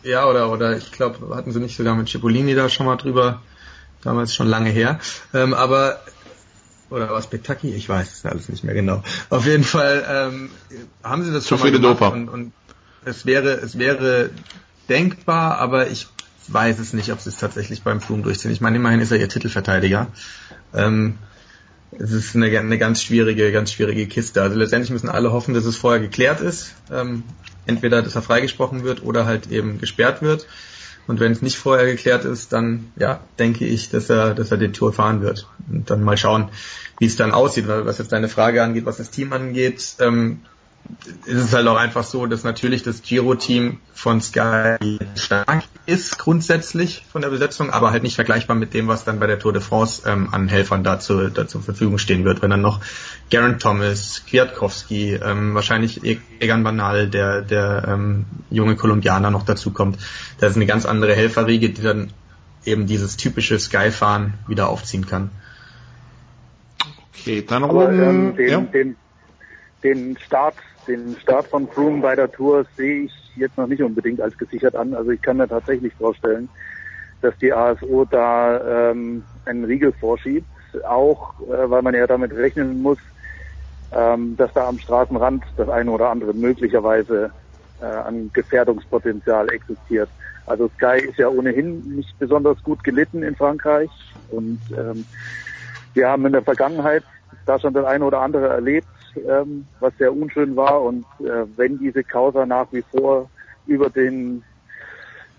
Ja, oder, oder ich glaube, hatten sie nicht sogar mit Cipollini da schon mal drüber, damals schon lange her. Ähm, aber oder was Kentucky? Ich weiß es alles nicht mehr genau. Auf jeden Fall ähm, haben sie das schon mal gemacht und, und es wäre es wäre denkbar, aber ich weiß es nicht, ob sie es tatsächlich beim Froome durchziehen. Ich meine, immerhin ist er ihr Titelverteidiger. Ähm, es ist eine, eine ganz schwierige, ganz schwierige Kiste. Also letztendlich müssen alle hoffen, dass es vorher geklärt ist. Ähm, entweder, dass er freigesprochen wird oder halt eben gesperrt wird. Und wenn es nicht vorher geklärt ist, dann ja, denke ich, dass er, dass er die Tour fahren wird. Und dann mal schauen, wie es dann aussieht. Was jetzt deine Frage angeht, was das Team angeht, ähm, ist es halt auch einfach so, dass natürlich das Giro-Team von Sky stark ist grundsätzlich von der Besetzung, aber halt nicht vergleichbar mit dem, was dann bei der Tour de France ähm, an Helfern dazu, da zur Verfügung stehen wird. Wenn dann noch Geraint Thomas, Kwiatkowski, ähm, wahrscheinlich E- Egan Banal, der, der ähm, junge Kolumbianer noch dazu kommt. Das ist eine ganz andere Helferriege, die dann eben dieses typische Sky-Fahren wieder aufziehen kann. Okay, dann Aber oben, ähm, den, ja. den, den Start, den Start von Froome bei der Tour sehe ich jetzt noch nicht unbedingt als gesichert an. Also ich kann mir tatsächlich vorstellen, dass die ASO da ähm, einen Riegel vorschiebt, auch äh, weil man ja damit rechnen muss, ähm, dass da am Straßenrand das eine oder andere möglicherweise äh, an Gefährdungspotenzial existiert. Also Sky ist ja ohnehin nicht besonders gut gelitten in Frankreich und ähm, wir haben in der Vergangenheit da schon das eine oder andere erlebt, ähm, was sehr unschön war. Und äh, wenn diese Causa nach wie vor über den,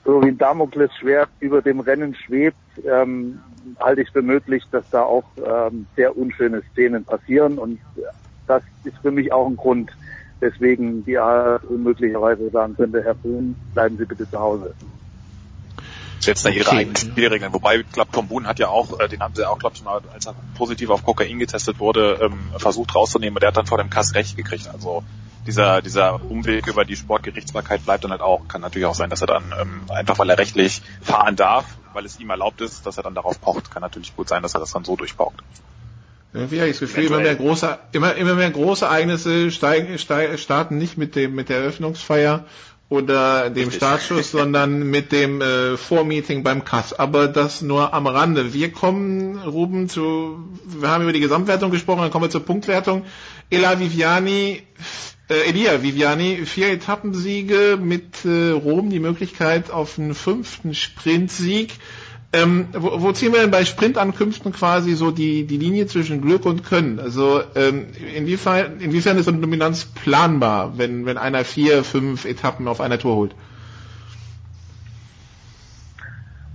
so wie ein Damoklesschwert über dem Rennen schwebt, ähm, halte ich für möglich, dass da auch ähm, sehr unschöne Szenen passieren. Und das ist für mich auch ein Grund, weswegen die ASO möglicherweise sagen könnte, Herr Bohn, bleiben Sie bitte zu Hause. Setzen da ihre Okay. eigenen Spielregeln. Wobei, ich glaube, Tom Boone hat ja auch, äh, den haben sie auch, glaube ich, mal, als er positiv auf Kokain getestet wurde, ähm, versucht rauszunehmen. Und der hat dann vor dem Kass recht gekriegt. Also dieser, dieser Umweg über die Sportgerichtsbarkeit bleibt dann halt auch. Kann natürlich auch sein, dass er dann ähm, einfach, weil er rechtlich fahren darf, weil es ihm erlaubt ist, dass er dann darauf pocht. Kann natürlich gut sein, dass er das dann so durchpaukt. Irgendwie habe ich das Gefühl, immer mehr große, immer, immer mehr große Ereignisse steigen, steigen, starten nicht mit dem, mit der Eröffnungsfeier oder dem Richtig. Startschuss, sondern mit dem äh, Vormeeting beim Cut. Aber das nur am Rande. Wir kommen, Ruben, zu, wir haben über die Gesamtwertung gesprochen, dann kommen wir zur Punktwertung. Ela Viviani, äh, Elia Viviani, vier Etappensiege mit äh, Rom, die Möglichkeit auf einen fünften Sprintsieg. Ähm, wo, wo ziehen wir denn bei Sprintankünften quasi so die, die Linie zwischen Glück und Können? Also ähm, inwiefern, inwiefern ist so eine Dominanz planbar, wenn, wenn einer vier, fünf Etappen auf einer Tour holt?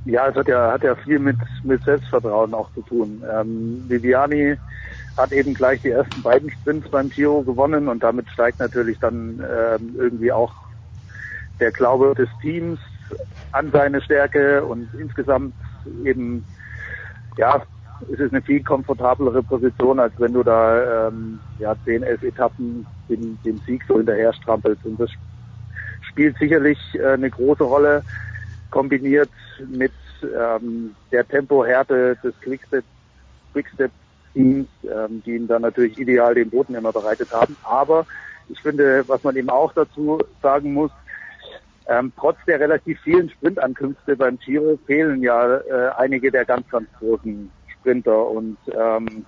Ja, es hat ja, hat ja viel mit, mit Selbstvertrauen auch zu tun. Ähm, Viviani hat eben gleich die ersten beiden Sprints beim Giro gewonnen und damit steigt natürlich dann ähm, irgendwie auch der Glaube des Teams an seine Stärke und insgesamt eben, ja, es ist eine viel komfortablere Position, als wenn du da ähm, ja, zehn, elf Etappen den, den Sieg so hinterher strampelst. Und das spielt sicherlich äh, eine große Rolle, kombiniert mit ähm, der Tempohärte des Quickstep, Quickstep Teams, ähm, die ihm dann natürlich ideal den Boden immer bereitet haben. Aber ich finde, was man eben auch dazu sagen muss, ähm, trotz der relativ vielen Sprintankünfte beim Giro fehlen ja äh, einige der ganz, ganz großen Sprinter und ähm,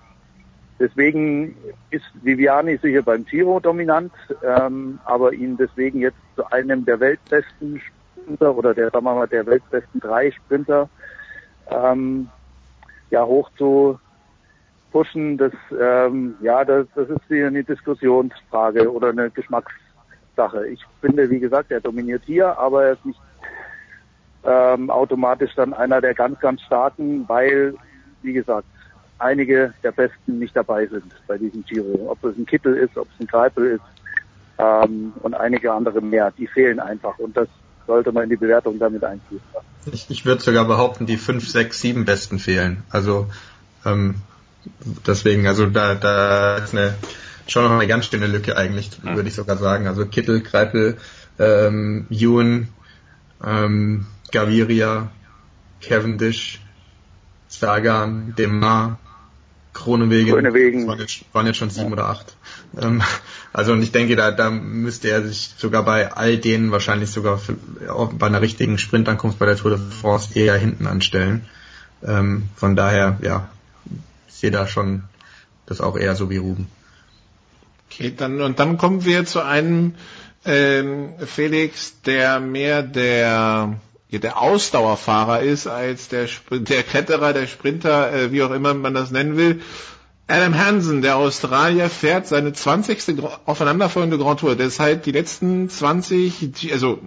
deswegen ist Viviani sicher beim Giro dominant, ähm, aber ihn deswegen jetzt zu einem der weltbesten Sprinter oder der, sagen wir mal, der weltbesten drei Sprinter ähm, ja hoch zu pushen, das ähm, ja das, das ist eine Diskussionsfrage oder eine Geschmackssache. Ich finde, wie gesagt, er dominiert hier, aber er ist nicht ähm, automatisch dann einer der ganz, ganz starken, weil, wie gesagt, einige der Besten nicht dabei sind bei diesem Giro. Ob es ein Kittel ist, ob es ein Greipel ist ähm, und einige andere mehr, die fehlen einfach und das sollte man in die Bewertung damit einfließen. Ich, ich würde sogar behaupten, die fünf, sechs, sieben Besten fehlen. Also ähm, deswegen, also da, da ist eine schon noch eine ganz dünne Lücke eigentlich, würde ich sogar sagen. Also Kittel, Kreipel, ähm, Ewan, ähm, Gaviria, Cavendish, Sagan, Demar, Kronewegen. Groenewegen. Das waren jetzt, waren jetzt schon sieben oder acht. Ähm, also und ich denke, da, da müsste er sich sogar bei all denen wahrscheinlich sogar für, bei einer richtigen Sprintankunft bei der Tour de France eher hinten anstellen. Ähm, von daher, ja, ich sehe da schon das auch eher so wie Ruben. Okay, dann und dann kommen wir zu einem ähm, Felix, der mehr der ja, der Ausdauerfahrer ist als der der Kletterer, der Sprinter, äh, wie auch immer man das nennen will. Adam Hansen, der Australier, fährt seine 20. aufeinanderfolgende Grand Tour. Das heißt, die letzten 20, also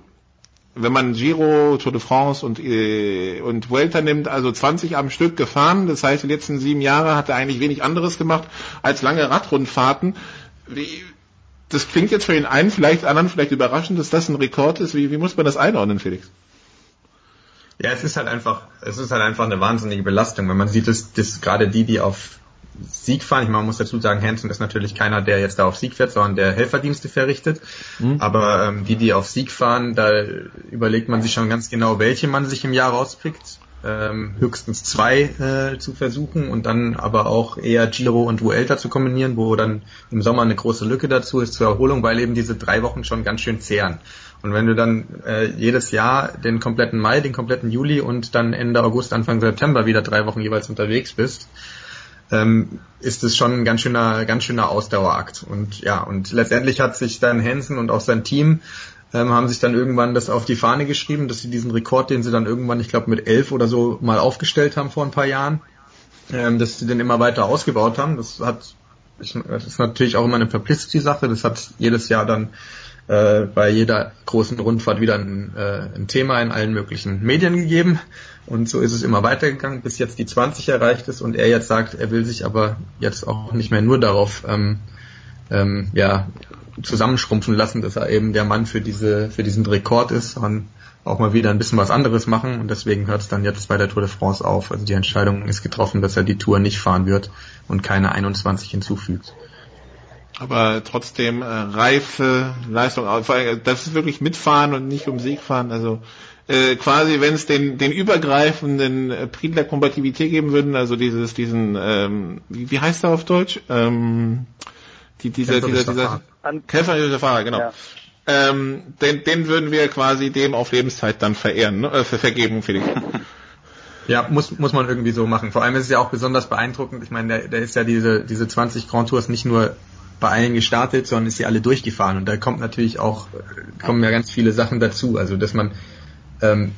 wenn man Giro, Tour de France und, äh, und Vuelta nimmt, also 20 am Stück gefahren. Das heißt, die letzten sieben Jahre hat er eigentlich wenig anderes gemacht als lange Radrundfahrten. Wie, das klingt jetzt für den einen, vielleicht anderen vielleicht überraschend, dass das ein Rekord ist. Wie, wie muss man das einordnen, Felix? Ja, es ist halt einfach, es ist halt einfach eine wahnsinnige Belastung, wenn man sieht, dass, dass gerade die, die auf Sieg fahren. Ich meine, man muss dazu sagen, Hansen ist natürlich keiner, der jetzt da auf Sieg fährt, sondern der Helferdienste verrichtet. Mhm. Aber ähm, die, die auf Sieg fahren, da überlegt man sich schon ganz genau, welche man sich im Jahr rauspickt. Ähm, höchstens zwei äh, zu versuchen und dann aber auch eher Giro und Vuelta zu kombinieren, wo dann im Sommer eine große Lücke dazu ist zur Erholung, weil eben diese drei Wochen schon ganz schön zehren. Und wenn du dann äh, jedes Jahr den kompletten Mai, den kompletten Juli und dann Ende August, Anfang September wieder drei Wochen jeweils unterwegs bist, ähm, ist es schon ein ganz schöner, ganz schöner Ausdauerakt. Und ja, und letztendlich hat sich dann Hansen und auch sein Team ähm, haben sich dann irgendwann das auf die Fahne geschrieben, dass sie diesen Rekord, den sie dann irgendwann, ich glaube mit elf oder so mal aufgestellt haben vor ein paar Jahren, ähm, dass sie den immer weiter ausgebaut haben. Das hat, das ist natürlich auch immer eine Publicity-Sache. Das hat jedes Jahr dann äh, bei jeder großen Rundfahrt wieder ein, äh, ein Thema in allen möglichen Medien gegeben. Und so ist es immer weitergegangen, bis jetzt die 20 erreicht ist und er jetzt sagt, er will sich aber jetzt auch nicht mehr nur darauf ähm, ähm, ja, zusammenschrumpfen lassen, dass er eben der Mann für diese für diesen Rekord ist, sondern auch mal wieder ein bisschen was anderes machen und deswegen hört es dann jetzt bei der Tour de France auf. Also die Entscheidung ist getroffen, dass er die Tour nicht fahren wird und keine 21 hinzufügt. Aber trotzdem äh, reife Leistung, das ist wirklich mitfahren und nicht um Sieg fahren. Also äh, quasi, wenn es den, den übergreifenden äh, Prix Kompatibilität geben würden, also dieses, diesen, ähm, wie, wie heißt er auf Deutsch? Ähm, die, dieser, dieser, dieser, Kämpfer Fahrer, genau. Ja. Ähm, den, den würden wir quasi dem auf Lebenszeit dann verehren, ne? äh, vergeben, Felix. Ja, muss, muss man irgendwie so machen. Vor allem ist es ja auch besonders beeindruckend. Ich meine, der, der ist ja diese, diese 20 Grand Tours nicht nur bei allen gestartet, sondern ist sie alle durchgefahren. Und da kommt natürlich auch, kommen ja ganz viele Sachen dazu. Also, dass man ähm,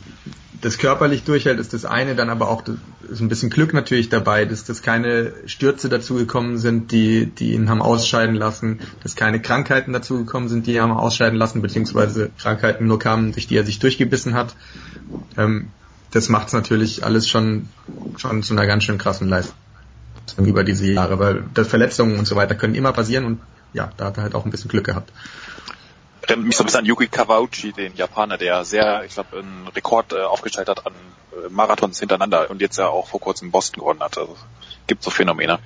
das körperlich durchhält, ist das eine, dann aber auch ist ein bisschen Glück natürlich dabei, dass das keine Stürze dazugekommen sind, die, die ihn haben ausscheiden lassen, dass keine Krankheiten dazugekommen sind, die ihn haben ausscheiden lassen, beziehungsweise Krankheiten nur kamen, durch die er sich durchgebissen hat. Ähm, das macht es natürlich alles schon, schon zu einer ganz schön krassen Leistung über diese Jahre, weil Verletzungen und so weiter können immer passieren und ja, da hat er halt auch ein bisschen Glück gehabt erinnert mich so ein bisschen an Yuki Kawauchi, den Japaner, der sehr, ich glaube, einen Rekord äh, aufgestellt hat an äh, Marathons hintereinander und jetzt ja auch vor kurzem Boston gewonnen hat. Also gibt so Phänomene.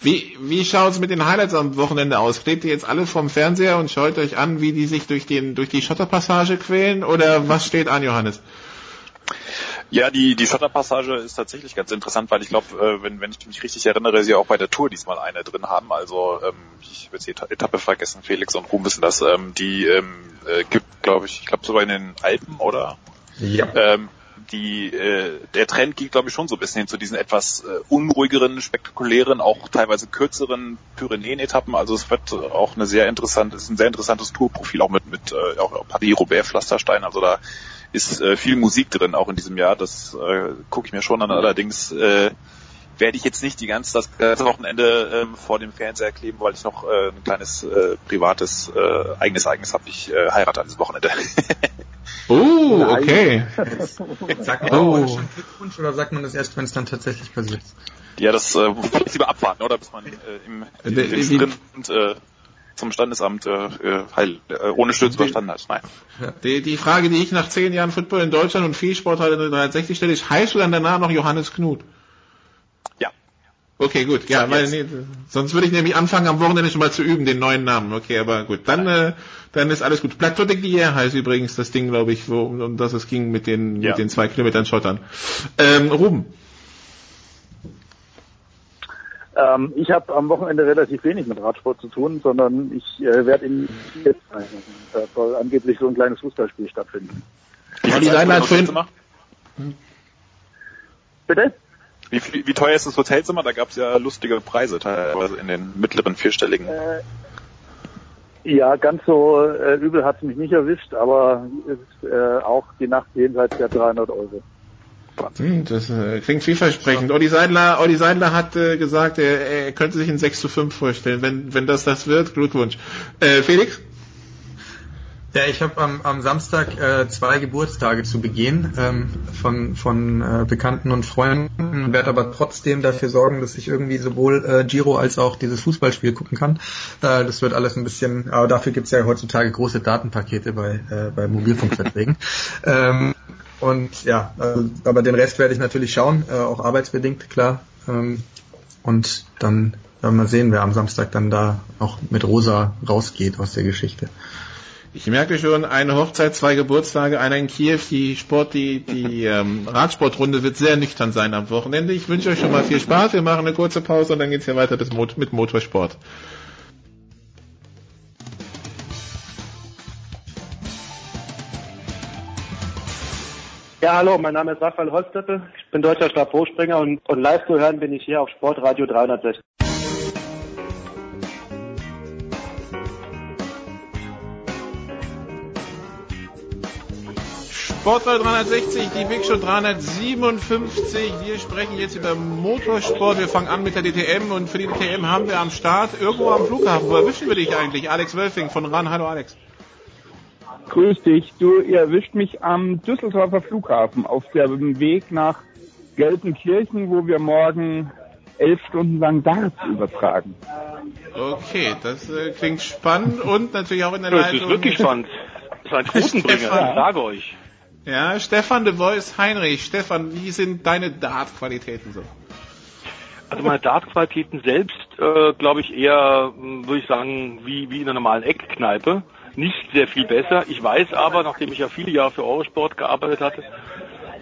Wie, wie schaut es mit den Highlights am Wochenende aus? Klebt ihr jetzt alle vorm Fernseher und schaut euch an, wie die sich durch, den, durch die Schotterpassage quälen? Oder was steht an, Johannes? Ja, die, die Schotterpassage ist tatsächlich ganz interessant, weil ich glaube, äh, wenn, wenn ich mich richtig erinnere, sie auch bei der Tour diesmal eine drin haben. Also ähm, ich habe jetzt die Etappe vergessen, Felix und Ruhm wissen das. Ähm, die ähm, äh, gibt, glaube ich, ich glaube sogar in den Alpen, oder? Ja. Ähm, die, äh, der Trend geht, glaube ich, schon so ein bisschen hin zu diesen etwas äh, unruhigeren, spektakulären, auch teilweise kürzeren Pyrenäen-Etappen. Also es wird auch eine sehr interessante, ist ein sehr interessantes Tourprofil, auch mit, mit äh, auch Paris-Roubaix-Pflasterstein. Also da ist äh, viel Musik drin, auch in diesem Jahr. Das äh, gucke ich mir schon an. Allerdings äh, werde ich jetzt nicht die ganze, das ganze Wochenende ähm, vor dem Fernseher kleben, weil ich noch äh, ein kleines äh, privates äh, eigenes Ereignis habe. Ich äh, heirate an diesem Wochenende. oh, okay. sagt man oh. schon Glückwunsch oder sagt man das erst, wenn es dann tatsächlich passiert? Ja, das äh, ich lieber abwarten, oder? Bis man äh, im, im, im, im Sprint äh, zum Standesamt äh, äh, heil, äh, ohne Stürze überstanden hat. Nein. Die, die Frage, die ich nach zehn Jahren Football in Deutschland und viel Sport in 360 stelle, ist, heißt du dann danach noch Johannes Knut? Ja. Okay, gut. Ja, weil, nee, sonst würde ich nämlich anfangen, am Wochenende schon mal zu üben, den neuen Namen. Okay, aber gut. Dann, äh, dann ist alles gut. Plateau de Glière heißt übrigens das Ding, glaube ich, wo, um das es ging mit den, ja. mit den zwei Kilometern Schottern. Ähm, Ruben. Ähm, ich habe am Wochenende relativ wenig mit Radsport zu tun, sondern ich äh, werde in jetzt sein. Da soll angeblich so ein kleines Fußballspiel stattfinden. Olli Seiler hat vorhin, Bitte? Wie, viel- wie teuer ist das Hotelzimmer? Da gab es ja lustige Preise teilweise in den mittleren vierstelligen. Äh, ja, ganz so äh, übel hat es mich nicht erwischt, aber ist äh, auch die Nacht jenseits der 300 Euro. Das äh, klingt vielversprechend. Olli Seidler, Olli Seidler hat äh, gesagt, er, er könnte sich ein 6 zu 5 vorstellen. Wenn, wenn das das wird, Glückwunsch. Äh, Felix? Ja, ich habe am, am Samstag äh, zwei Geburtstage zu begehen ähm, von, von äh, Bekannten und Freunden, werde aber trotzdem dafür sorgen, dass ich irgendwie sowohl äh, Giro als auch dieses Fußballspiel gucken kann. Äh, das wird alles ein bisschen, aber dafür gibt's ja heutzutage große Datenpakete bei, äh, bei Mobilfunkverträgen. ähm, und ja, äh, aber den Rest werde ich natürlich schauen, äh, auch arbeitsbedingt, klar. Ähm, und dann werden wir sehen, wer am Samstag dann da auch mit Rosa rausgeht aus der Geschichte. Ich merke schon, eine Hochzeit, zwei Geburtstage, einer in Kiew. Die Sport, die, die ähm, Radsportrunde wird sehr nüchtern sein am Wochenende. Ich wünsche euch schon mal viel Spaß. Wir machen eine kurze Pause und dann geht's hier weiter bis Mot mit Motorsport. Ja, hallo, mein Name ist Raphael Holzdeppe. Ich bin deutscher Stabhochspringer und, und live zu hören bin ich hier auf Sportradio 360. Sportwahl 360, die Big Show 357. Wir sprechen jetzt über Motorsport. Wir fangen an mit der DTM und für die DTM haben wir am Start irgendwo am Flughafen. Wo erwischen wir dich eigentlich? Alex Wölfing von RAN. Hallo Alex. Grüß dich. Du, ihr erwischt mich am Düsseldorfer Flughafen auf dem Weg nach Gelsenkirchen, wo wir morgen elf Stunden lang Darts übertragen. Okay, das äh, klingt spannend und natürlich auch in der Das Leitung. ist wirklich spannend. Das ist ein Quotenbringer, Stefan. ich sage euch. Ja, Stefan de Voice Heinrich. Stefan, wie sind deine Dart-Qualitäten so? Also meine Dartqualitäten selbst, äh, glaube ich eher, mh, würde ich sagen, wie, wie in einer normalen Eckkneipe. Nicht sehr viel besser. Ich weiß aber, nachdem ich ja viele Jahre für Eurosport gearbeitet hatte,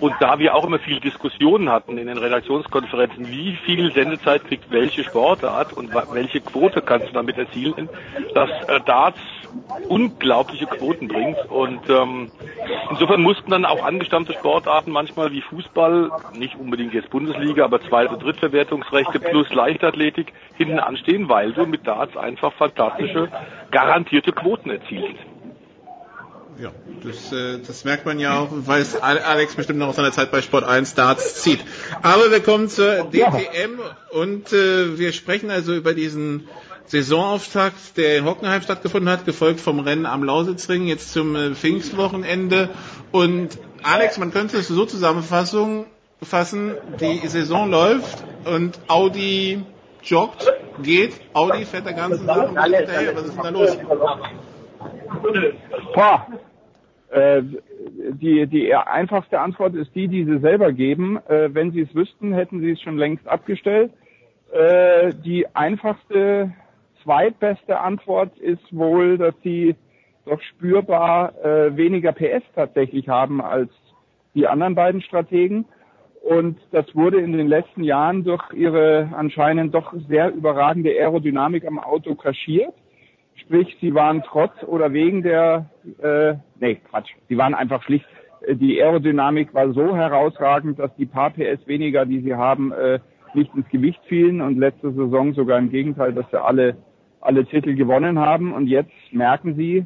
und da wir auch immer viele Diskussionen hatten in den Redaktionskonferenzen, wie viel Sendezeit kriegt welche Sportart und welche Quote kannst du damit erzielen, dass äh, Darts unglaubliche Quoten bringt. Und ähm, insofern mussten dann auch angestammte Sportarten manchmal wie Fußball, nicht unbedingt jetzt Bundesliga, aber Zweit- und Drittverwertungsrechte plus Leichtathletik hinten anstehen, weil du mit Darts einfach fantastische, garantierte Quoten erzielst. Ja, das, äh, das merkt man ja auch, weil es Ale- Alex bestimmt noch aus seiner Zeit bei Sport 1 Darts zieht. Aber wir kommen zur DTM und äh, wir sprechen also über diesen Saisonauftakt, der in Hockenheim stattgefunden hat, gefolgt vom Rennen am Lausitzring, jetzt zum äh, Pfingstwochenende. Und Alex, man könnte es so zusammenfassen, fassen, die Saison läuft und Audi joggt, geht, Audi fährt der ganzen Sache hinterher. Was ist denn da los? Boah. Äh, die, die einfachste Antwort ist die, die sie selber geben. Äh, wenn sie es wüssten, hätten sie es schon längst abgestellt. Äh, die einfachste, zweitbeste Antwort ist wohl, dass sie doch spürbar weniger PS tatsächlich haben als die anderen beiden Strategen. Und das wurde in den letzten Jahren durch ihre anscheinend doch sehr überragende Aerodynamik am Auto kaschiert. Sprich, sie waren trotz oder wegen der, äh, nee, Quatsch, sie waren einfach schlicht, äh, die Aerodynamik war so herausragend, dass die paar PS weniger, die sie haben, äh, nicht ins Gewicht fielen und letzte Saison sogar im Gegenteil, dass sie alle, alle Titel gewonnen haben. Und jetzt merken sie,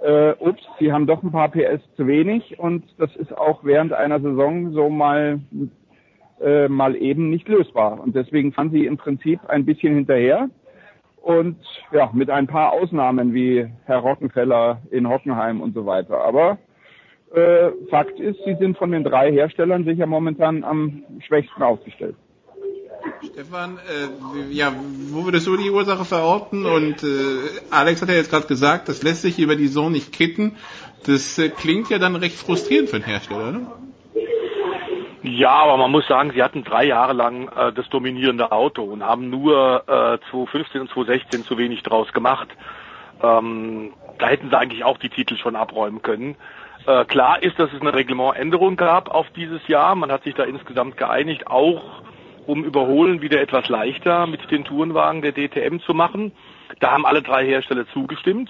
äh, ups, sie haben doch ein paar PS zu wenig und das ist auch während einer Saison so mal äh, mal eben nicht lösbar. Und deswegen fahren sie im Prinzip ein bisschen hinterher. Und ja, mit ein paar Ausnahmen wie Herr Rockenfeller in Hockenheim und so weiter. Aber äh, Fakt ist, sie sind von den drei Herstellern sicher momentan am schwächsten aufgestellt. Stefan, äh, ja, wo würdest du die Ursache verorten? Und äh, Alex hat ja jetzt gerade gesagt, das lässt sich über die Saison nicht kitten. Das äh, klingt ja dann recht frustrierend für den Hersteller, ne? Ja, aber man muss sagen, sie hatten drei Jahre lang äh, das dominierende Auto und haben nur äh, 2015 und 2016 zu wenig draus gemacht. Ähm, da hätten sie eigentlich auch die Titel schon abräumen können. Äh, klar ist, dass es eine Reglementänderung gab auf dieses Jahr. Man hat sich da insgesamt geeinigt, auch um Überholen wieder etwas leichter mit den Tourenwagen der DTM zu machen. Da haben alle drei Hersteller zugestimmt.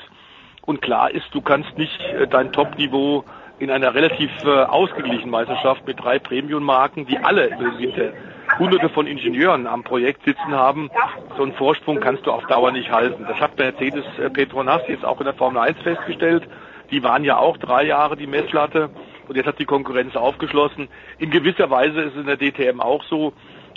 Und klar ist, du kannst nicht äh, dein Top-Niveau in einer relativ äh, ausgeglichenen Meisterschaft mit drei Premium-Marken, die alle Winter hunderte von Ingenieuren am Projekt sitzen haben, so einen Vorsprung kannst du auf Dauer nicht halten. Das hat Mercedes äh, Petronas jetzt auch in der Formel 1 festgestellt. Die waren ja auch drei Jahre die Messlatte und jetzt hat die Konkurrenz aufgeschlossen. In gewisser Weise ist es in der DTM auch so,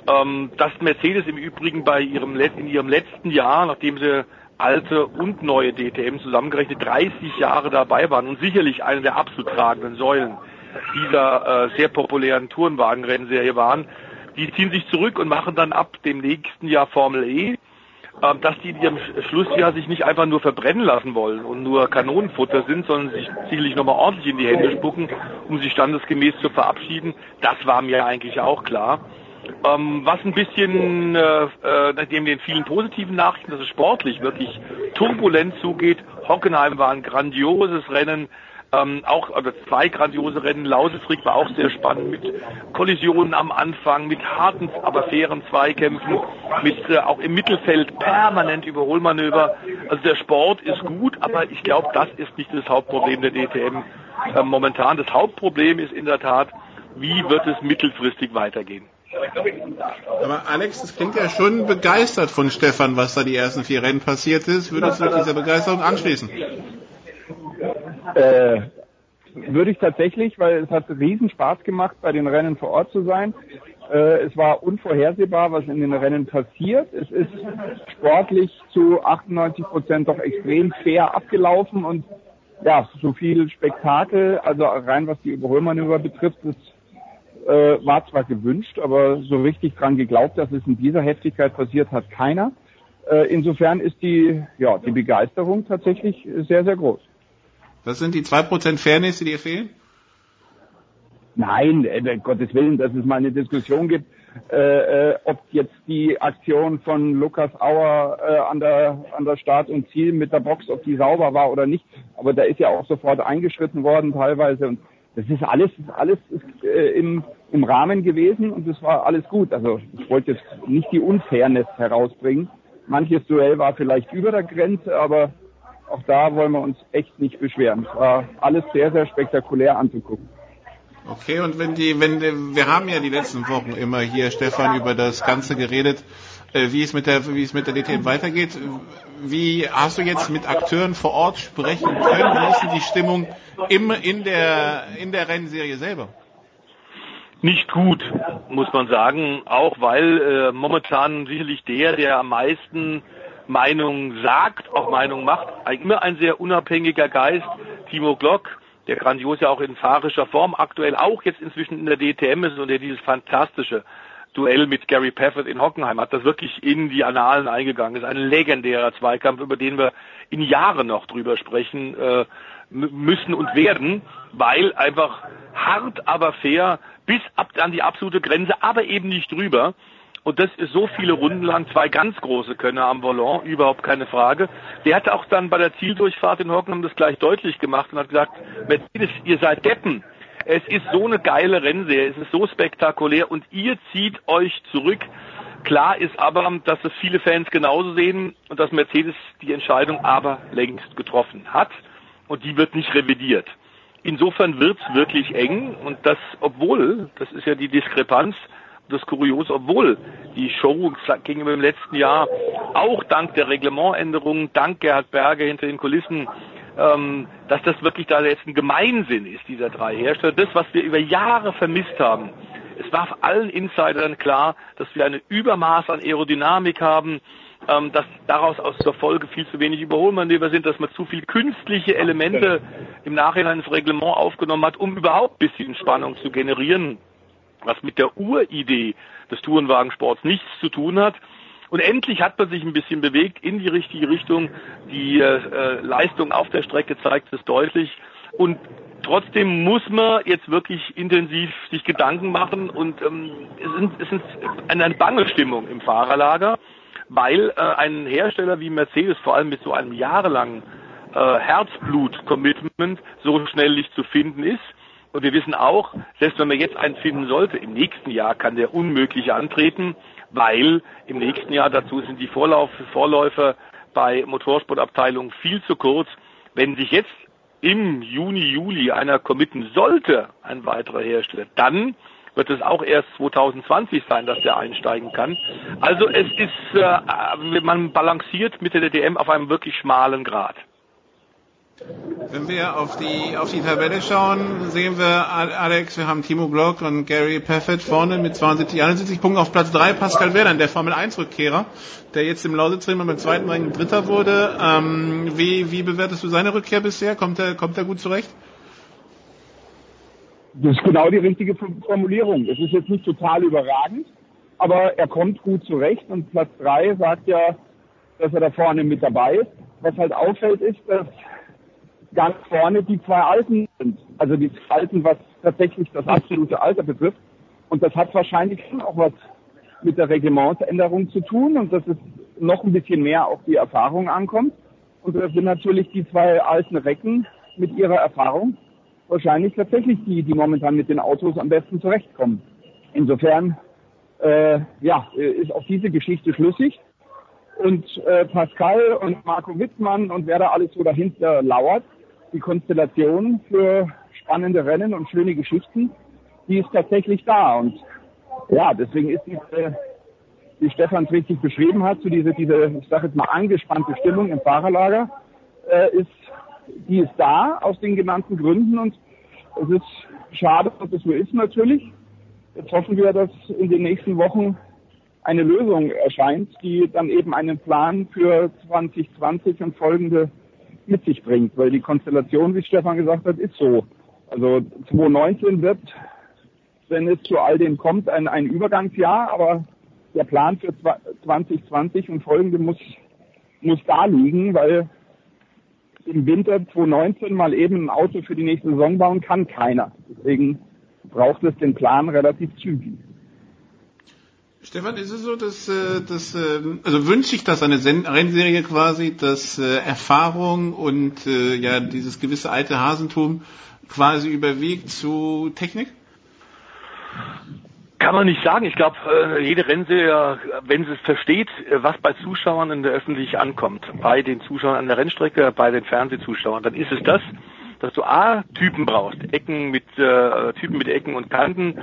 ähm, dass Mercedes im Übrigen bei ihrem in ihrem letzten Jahr, nachdem sie alte und neue DTM zusammengerechnet 30 Jahre dabei waren und sicherlich eine der absolut tragenden Säulen dieser äh, sehr populären Tourenwagenrennserie waren, die ziehen sich zurück und machen dann ab dem nächsten Jahr Formel E, äh, dass die in ihrem Schlussjahr sich nicht einfach nur verbrennen lassen wollen und nur Kanonenfutter sind, sondern sich sicherlich nochmal ordentlich in die Hände spucken, um sich standesgemäß zu verabschieden. Das war mir eigentlich auch klar. Ähm, was ein bisschen, äh, äh, neben den vielen positiven Nachrichten, dass es sportlich wirklich turbulent zugeht. Hockenheim war ein grandioses Rennen. Ähm, auch also zwei grandiose Rennen. Lausefried war auch sehr spannend mit Kollisionen am Anfang, mit harten, aber fairen Zweikämpfen, mit äh, auch im Mittelfeld permanent Überholmanöver. Also der Sport ist gut, aber ich glaube, das ist nicht das Hauptproblem der DTM äh, momentan. Das Hauptproblem ist in der Tat, wie wird es mittelfristig weitergehen. Aber Alex, das klingt ja schon begeistert von Stefan, was da die ersten vier Rennen passiert ist. Würdest du dich dieser Begeisterung anschließen? Äh, würde ich tatsächlich, weil es hat riesen Spaß gemacht, bei den Rennen vor Ort zu sein. Äh, es war unvorhersehbar, was in den Rennen passiert. Es ist sportlich zu 98 Prozent doch extrem fair abgelaufen und ja, so viel Spektakel, also rein was die Überholmanöver betrifft, ist äh, war zwar gewünscht, aber so richtig dran geglaubt, dass es in dieser Heftigkeit passiert, hat keiner. Äh, insofern ist die, ja, die Begeisterung tatsächlich sehr, sehr groß. Was sind die zwei Prozent Fairness, die dir fehlen? Nein, äh, Gottes Willen, dass es mal eine Diskussion gibt, äh, äh, ob jetzt die Aktion von Lukas Auer äh, an der an der Start und Ziel mit der Box, ob die sauber war oder nicht. Aber da ist ja auch sofort eingeschritten worden teilweise und das ist alles, alles ist, äh, im, im Rahmen gewesen und es war alles gut. Also ich wollte jetzt nicht die Unfairness herausbringen. Manches Duell war vielleicht über der Grenze, aber auch da wollen wir uns echt nicht beschweren. Es war alles sehr, sehr spektakulär anzugucken. Okay, und wenn die, wenn wir haben ja die letzten Wochen immer hier, Stefan, über das Ganze geredet, äh, wie es mit der, wie es mit der DTM weitergeht. Wie hast du jetzt mit Akteuren vor Ort sprechen können? Wie ist denn die Stimmung im, in der, in der Rennserie selber? Nicht gut, muss man sagen, auch weil äh, momentan sicherlich der, der am meisten Meinung sagt, auch Meinung macht, immer ein sehr unabhängiger Geist, Timo Glock, der grandios ja auch in fahrischer Form aktuell auch jetzt inzwischen in der DTM ist und der dieses fantastische Duell mit Gary Pafford in Hockenheim hat das wirklich in die Annalen eingegangen. ist ein legendärer Zweikampf, über den wir in Jahren noch drüber sprechen äh, müssen und werden, weil einfach hart, aber fair bis ab an die absolute Grenze, aber eben nicht drüber. Und das ist so viele Runden lang zwei ganz große Könner am Volant, überhaupt keine Frage. Der hat auch dann bei der Zieldurchfahrt in Hockenheim das gleich deutlich gemacht und hat gesagt, Mercedes, ihr seid Deppen. Es ist so eine geile Rennserie, es ist so spektakulär und ihr zieht euch zurück. Klar ist aber, dass es viele Fans genauso sehen und dass Mercedes die Entscheidung aber längst getroffen hat und die wird nicht revidiert. Insofern wird's wirklich eng und das, obwohl, das ist ja die Diskrepanz, das Kurios, obwohl die Show gegenüber dem letzten Jahr auch dank der Reglementänderungen, dank Gerhard Berger hinter den Kulissen ähm, dass das wirklich da jetzt ein Gemeinsinn ist, dieser drei Hersteller. Das, was wir über Jahre vermisst haben. Es war allen Insidern klar, dass wir eine Übermaß an Aerodynamik haben, ähm, dass daraus aus der Folge viel zu wenig Überholmanöver sind, dass man zu viel künstliche Elemente im Nachhinein ins Reglement aufgenommen hat, um überhaupt ein bisschen Spannung zu generieren, was mit der Uridee des Tourenwagensports nichts zu tun hat. Und endlich hat man sich ein bisschen bewegt in die richtige Richtung. Die äh, Leistung auf der Strecke zeigt es deutlich. Und trotzdem muss man jetzt wirklich intensiv sich Gedanken machen und ähm, es, ist eine bange Stimmung im Fahrerlager, weil äh, ein Hersteller wie Mercedes vor allem mit so einem jahrelangen äh, Herzblut-Commitment so schnell nicht zu finden ist. Und wir wissen auch, selbst wenn man jetzt einen finden sollte, im nächsten Jahr kann der unmöglich antreten, weil im nächsten Jahr dazu sind die Vorlauf, Vorläufer bei Motorsportabteilungen viel zu kurz. Wenn sich jetzt im Juni, Juli einer committen sollte, ein weiterer Hersteller, dann wird es auch erst 2020 sein, dass der einsteigen kann. Also es ist, äh, man balanciert mit der DTM auf einem wirklich schmalen Grad. Wenn wir auf die, auf die Tabelle schauen, sehen wir, Alex, wir haben Timo Glock und Gary Paffett vorne mit 72, 71 Punkten auf Platz 3, Pascal Werder, der Formel 1 Rückkehrer, der jetzt im Lausitzring beim zweiten Ring Dritter wurde. Ähm, wie, wie bewertest du seine Rückkehr bisher? Kommt er, kommt er gut zurecht? Das ist genau die richtige Formulierung. Es ist jetzt nicht total überragend, aber er kommt gut zurecht und Platz 3 sagt ja, dass er da vorne mit dabei ist. Was halt auffällt, ist, dass ganz vorne die zwei Alten sind. Also die Alten, was tatsächlich das absolute Alter betrifft. Und das hat wahrscheinlich schon auch was mit der Reglementsänderung zu tun und dass es noch ein bisschen mehr auf die Erfahrung ankommt. Und das sind natürlich die zwei alten Recken mit ihrer Erfahrung wahrscheinlich tatsächlich die, die momentan mit den Autos am besten zurechtkommen. Insofern, äh, ja, ist auch diese Geschichte schlüssig. Und äh, Pascal und Marco Wittmann und wer da alles so dahinter lauert, die Konstellation für spannende Rennen und schöne Geschichten, die ist tatsächlich da. Und ja, deswegen ist diese, wie Stefan es richtig beschrieben hat, so diese, diese, ich sage jetzt mal, angespannte Stimmung im Fahrerlager, äh, ist, die ist da aus den genannten Gründen und es ist schade, dass es so ist natürlich. Jetzt hoffen wir, dass in den nächsten Wochen eine Lösung erscheint, die dann eben einen Plan für 2020 und folgende mit sich bringt, weil die Konstellation, wie Stefan gesagt hat, ist so. Also 2019 wird, wenn es zu all dem kommt, ein, ein Übergangsjahr, aber der Plan für 2020 und folgende muss, muss da liegen, weil im Winter 2019 mal eben ein Auto für die nächste Saison bauen kann keiner. Deswegen braucht es den Plan relativ zügig. Stefan, ist es so, dass, äh, dass also wünsche ich das eine Rennserie quasi, dass äh, Erfahrung und äh, ja dieses gewisse alte Hasentum quasi überwiegt zu Technik? Kann man nicht sagen. Ich glaube, jede Rennserie, wenn sie es versteht, was bei Zuschauern in der Öffentlichkeit ankommt, bei den Zuschauern an der Rennstrecke, bei den Fernsehzuschauern, dann ist es das, dass du A, Typen brauchst, Ecken mit äh, Typen mit Ecken und Kanten.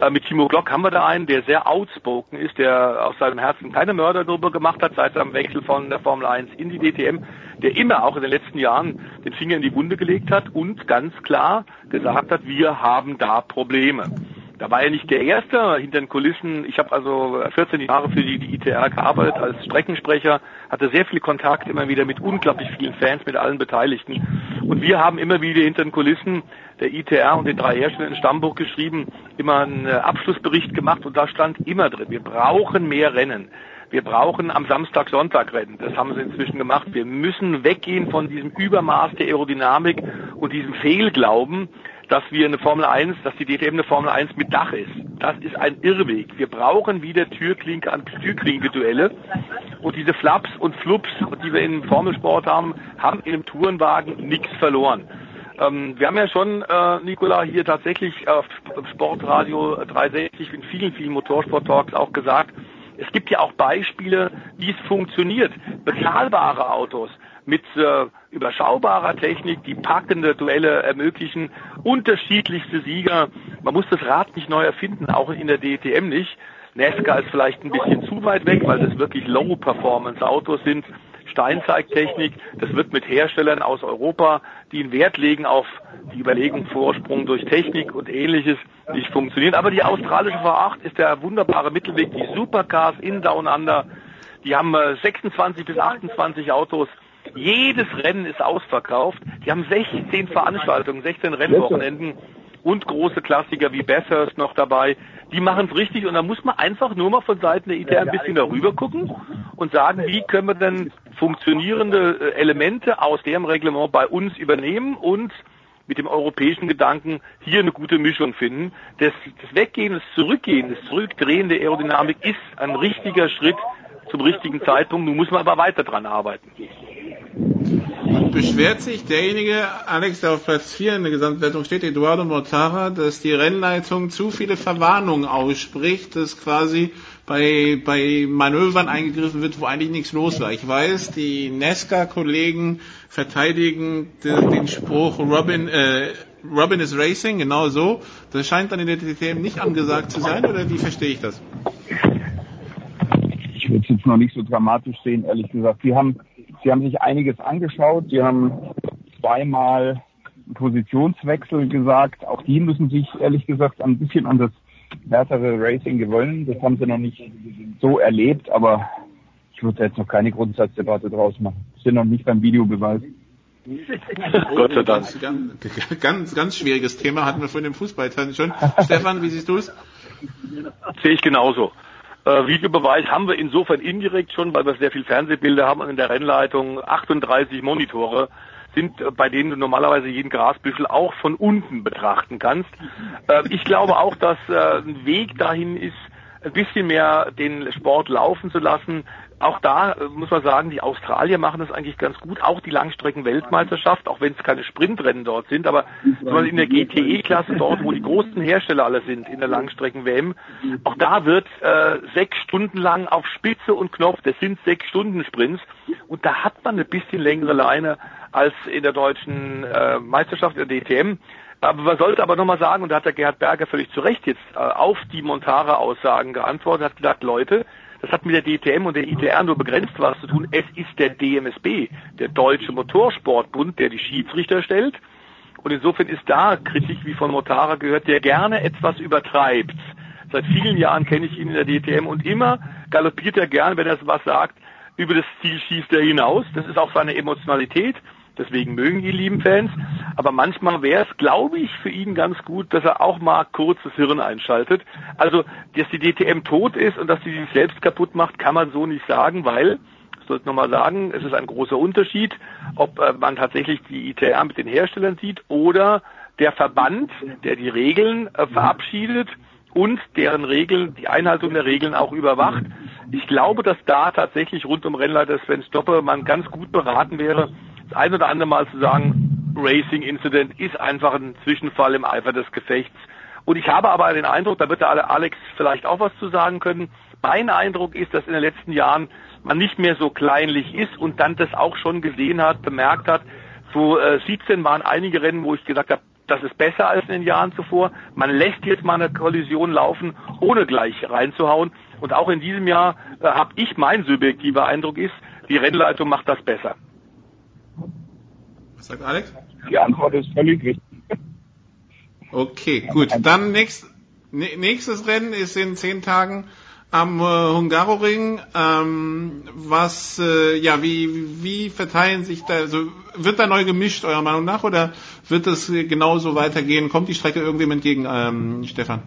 Äh, mit Timo Glock haben wir da einen, der sehr outspoken ist, der aus seinem Herzen keine Mördergruppe gemacht hat seit seinem Wechsel von der Formel 1 in die DTM, der immer auch in den letzten Jahren den Finger in die Wunde gelegt hat und ganz klar gesagt hat, wir haben da Probleme. Da war er nicht der Erste hinter den Kulissen. Ich habe also 14 Jahre für die, die ITR gearbeitet als Streckensprecher, hatte sehr viel Kontakt immer wieder mit unglaublich vielen Fans, mit allen Beteiligten. Und wir haben immer wieder hinter den Kulissen der ITR und den drei Herstellern ein Stammbuch geschrieben, immer einen Abschlussbericht gemacht und da stand immer drin, wir brauchen mehr Rennen. Wir brauchen am Samstag, Sonntag Rennen. Das haben sie inzwischen gemacht. Wir müssen weggehen von diesem Übermaß der Aerodynamik und diesem Fehlglauben, dass wir eine Formel 1, dass die DTM eine Formel 1 mit Dach ist. Das ist ein Irrweg. Wir brauchen wieder Türklinke an Türklinke Duelle. Und diese Flaps und Flups, die wir im Formelsport haben, haben einem Tourenwagen nichts verloren. Ähm, wir haben ja schon, äh, Nicola, hier tatsächlich auf Sportradio 360 in vielen, vielen Motorsport-Talks auch gesagt, es gibt ja auch Beispiele, wie es funktioniert. Bezahlbare Autos mit äh, überschaubarer Technik, die packende Duelle ermöglichen, unterschiedlichste Sieger. Man muss das Rad nicht neu erfinden, auch in der DTM nicht. Nesca ist vielleicht ein bisschen zu weit weg, weil das wirklich Low-Performance-Autos sind. Steinzeigtechnik, das wird mit Herstellern aus Europa, die einen Wert legen auf die Überlegung Vorsprung durch Technik und ähnliches, nicht funktionieren. Aber die australische V8 ist der wunderbare Mittelweg. Die Supercars in Down Under, die haben 26 äh, bis 28 Autos jedes Rennen ist ausverkauft. Die haben 16 Veranstaltungen, 16 Rennwochenenden und große Klassiker wie Bathurst noch dabei. Die machen es richtig und da muss man einfach nur mal von Seiten der ITR ein bisschen darüber gucken und sagen, wie können wir denn funktionierende äh, Elemente aus dem Reglement bei uns übernehmen und mit dem europäischen Gedanken hier eine gute Mischung finden. Das, das Weggehen, das Zurückgehen, das Zurückdrehen der Aerodynamik ist ein richtiger Schritt zum richtigen Zeitpunkt. Nun muss man aber weiter dran arbeiten. Beschwert sich derjenige, Alex, der auf Platz 4 in der Gesamtwertung steht, Eduardo Mortara, dass die Rennleitung zu viele Verwarnungen ausspricht, dass quasi bei, bei Manövern eingegriffen wird, wo eigentlich nichts los war. Ich weiß, die Nesca-Kollegen verteidigen den, Spruch Robin, äh, Robin is Racing, genau so. Das scheint dann in der DTM nicht angesagt zu sein, oder wie verstehe ich das? Ich würde es jetzt noch nicht so dramatisch sehen, ehrlich gesagt. Sie haben, sie haben sich einiges angeschaut. Sie haben zweimal Positionswechsel gesagt. Auch die müssen sich ehrlich gesagt ein bisschen an das härtere Racing gewollen. Das haben sie noch nicht so erlebt, aber ich würde jetzt noch keine Grundsatzdebatte draus machen. Wir sind noch nicht beim Videobeweis. Gott sei Dank. Ganz, ganz, ganz schwieriges Thema hatten wir vorhin im Fußball schon. Stefan, wie siehst du es? Sehe ich genauso. Äh, Videobeweis haben wir insofern indirekt schon, weil wir sehr viel Fernsehbilder haben und in der Rennleitung 38 Monitore sind, äh, bei denen du normalerweise jeden Grasbüschel auch von unten betrachten kannst. Äh, ich glaube auch, dass äh, ein Weg dahin ist, ein bisschen mehr den Sport laufen zu lassen, auch da äh, muss man sagen, die Australier machen das eigentlich ganz gut. Auch die Langstrecken-Weltmeisterschaft, auch wenn es keine Sprintrennen dort sind, aber in der GTE-Klasse dort, wo die großen Hersteller alle sind, in der Langstrecken-WM, auch da wird äh, sechs Stunden lang auf Spitze und Knopf, das sind sechs Stunden Sprints und da hat man eine bisschen längere Leine als in der deutschen äh, Meisterschaft, in der DTM. Aber man sollte aber nochmal sagen, und da hat der Gerhard Berger völlig zu Recht jetzt äh, auf die Montara-Aussagen geantwortet, hat gesagt, Leute, das hat mit der DTM und der ITR nur begrenzt was zu tun. Es ist der DMSB, der Deutsche Motorsportbund, der die Schiedsrichter stellt. Und insofern ist da Kritik, wie von Motara gehört, der gerne etwas übertreibt. Seit vielen Jahren kenne ich ihn in der DTM und immer galoppiert er gern, wenn er was sagt, über das Ziel schießt er hinaus. Das ist auch seine Emotionalität. Deswegen mögen die lieben Fans. Aber manchmal wäre es, glaube ich, für ihn ganz gut, dass er auch mal kurz das Hirn einschaltet. Also, dass die DTM tot ist und dass sie sich selbst kaputt macht, kann man so nicht sagen, weil, ich sollte nochmal sagen, es ist ein großer Unterschied, ob äh, man tatsächlich die ITR mit den Herstellern sieht oder der Verband, der die Regeln äh, verabschiedet und deren Regeln, die Einhaltung der Regeln auch überwacht. Ich glaube, dass da tatsächlich rund um Rennleiter Sven Stoppe man ganz gut beraten wäre, das ein oder andere Mal zu sagen, Racing Incident ist einfach ein Zwischenfall im Eifer des Gefechts. Und ich habe aber den Eindruck, da wird der Alex vielleicht auch was zu sagen können. Mein Eindruck ist, dass in den letzten Jahren man nicht mehr so kleinlich ist und dann das auch schon gesehen hat, bemerkt hat. So äh, 17 waren einige Rennen, wo ich gesagt habe, das ist besser als in den Jahren zuvor. Man lässt jetzt mal eine Kollision laufen, ohne gleich reinzuhauen. Und auch in diesem Jahr äh, habe ich, mein subjektiver Eindruck ist, die Rennleitung macht das besser. Was sagt Alex? Die Antwort ist völlig richtig. Okay, gut. Dann nächst, nächstes Rennen ist in zehn Tagen am äh, Hungaroring. Ähm, was, äh, ja, wie, wie verteilen sich da, also wird da neu gemischt, eurer Meinung nach, oder wird es genauso weitergehen? Kommt die Strecke irgendwem entgegen, ähm, Stefan?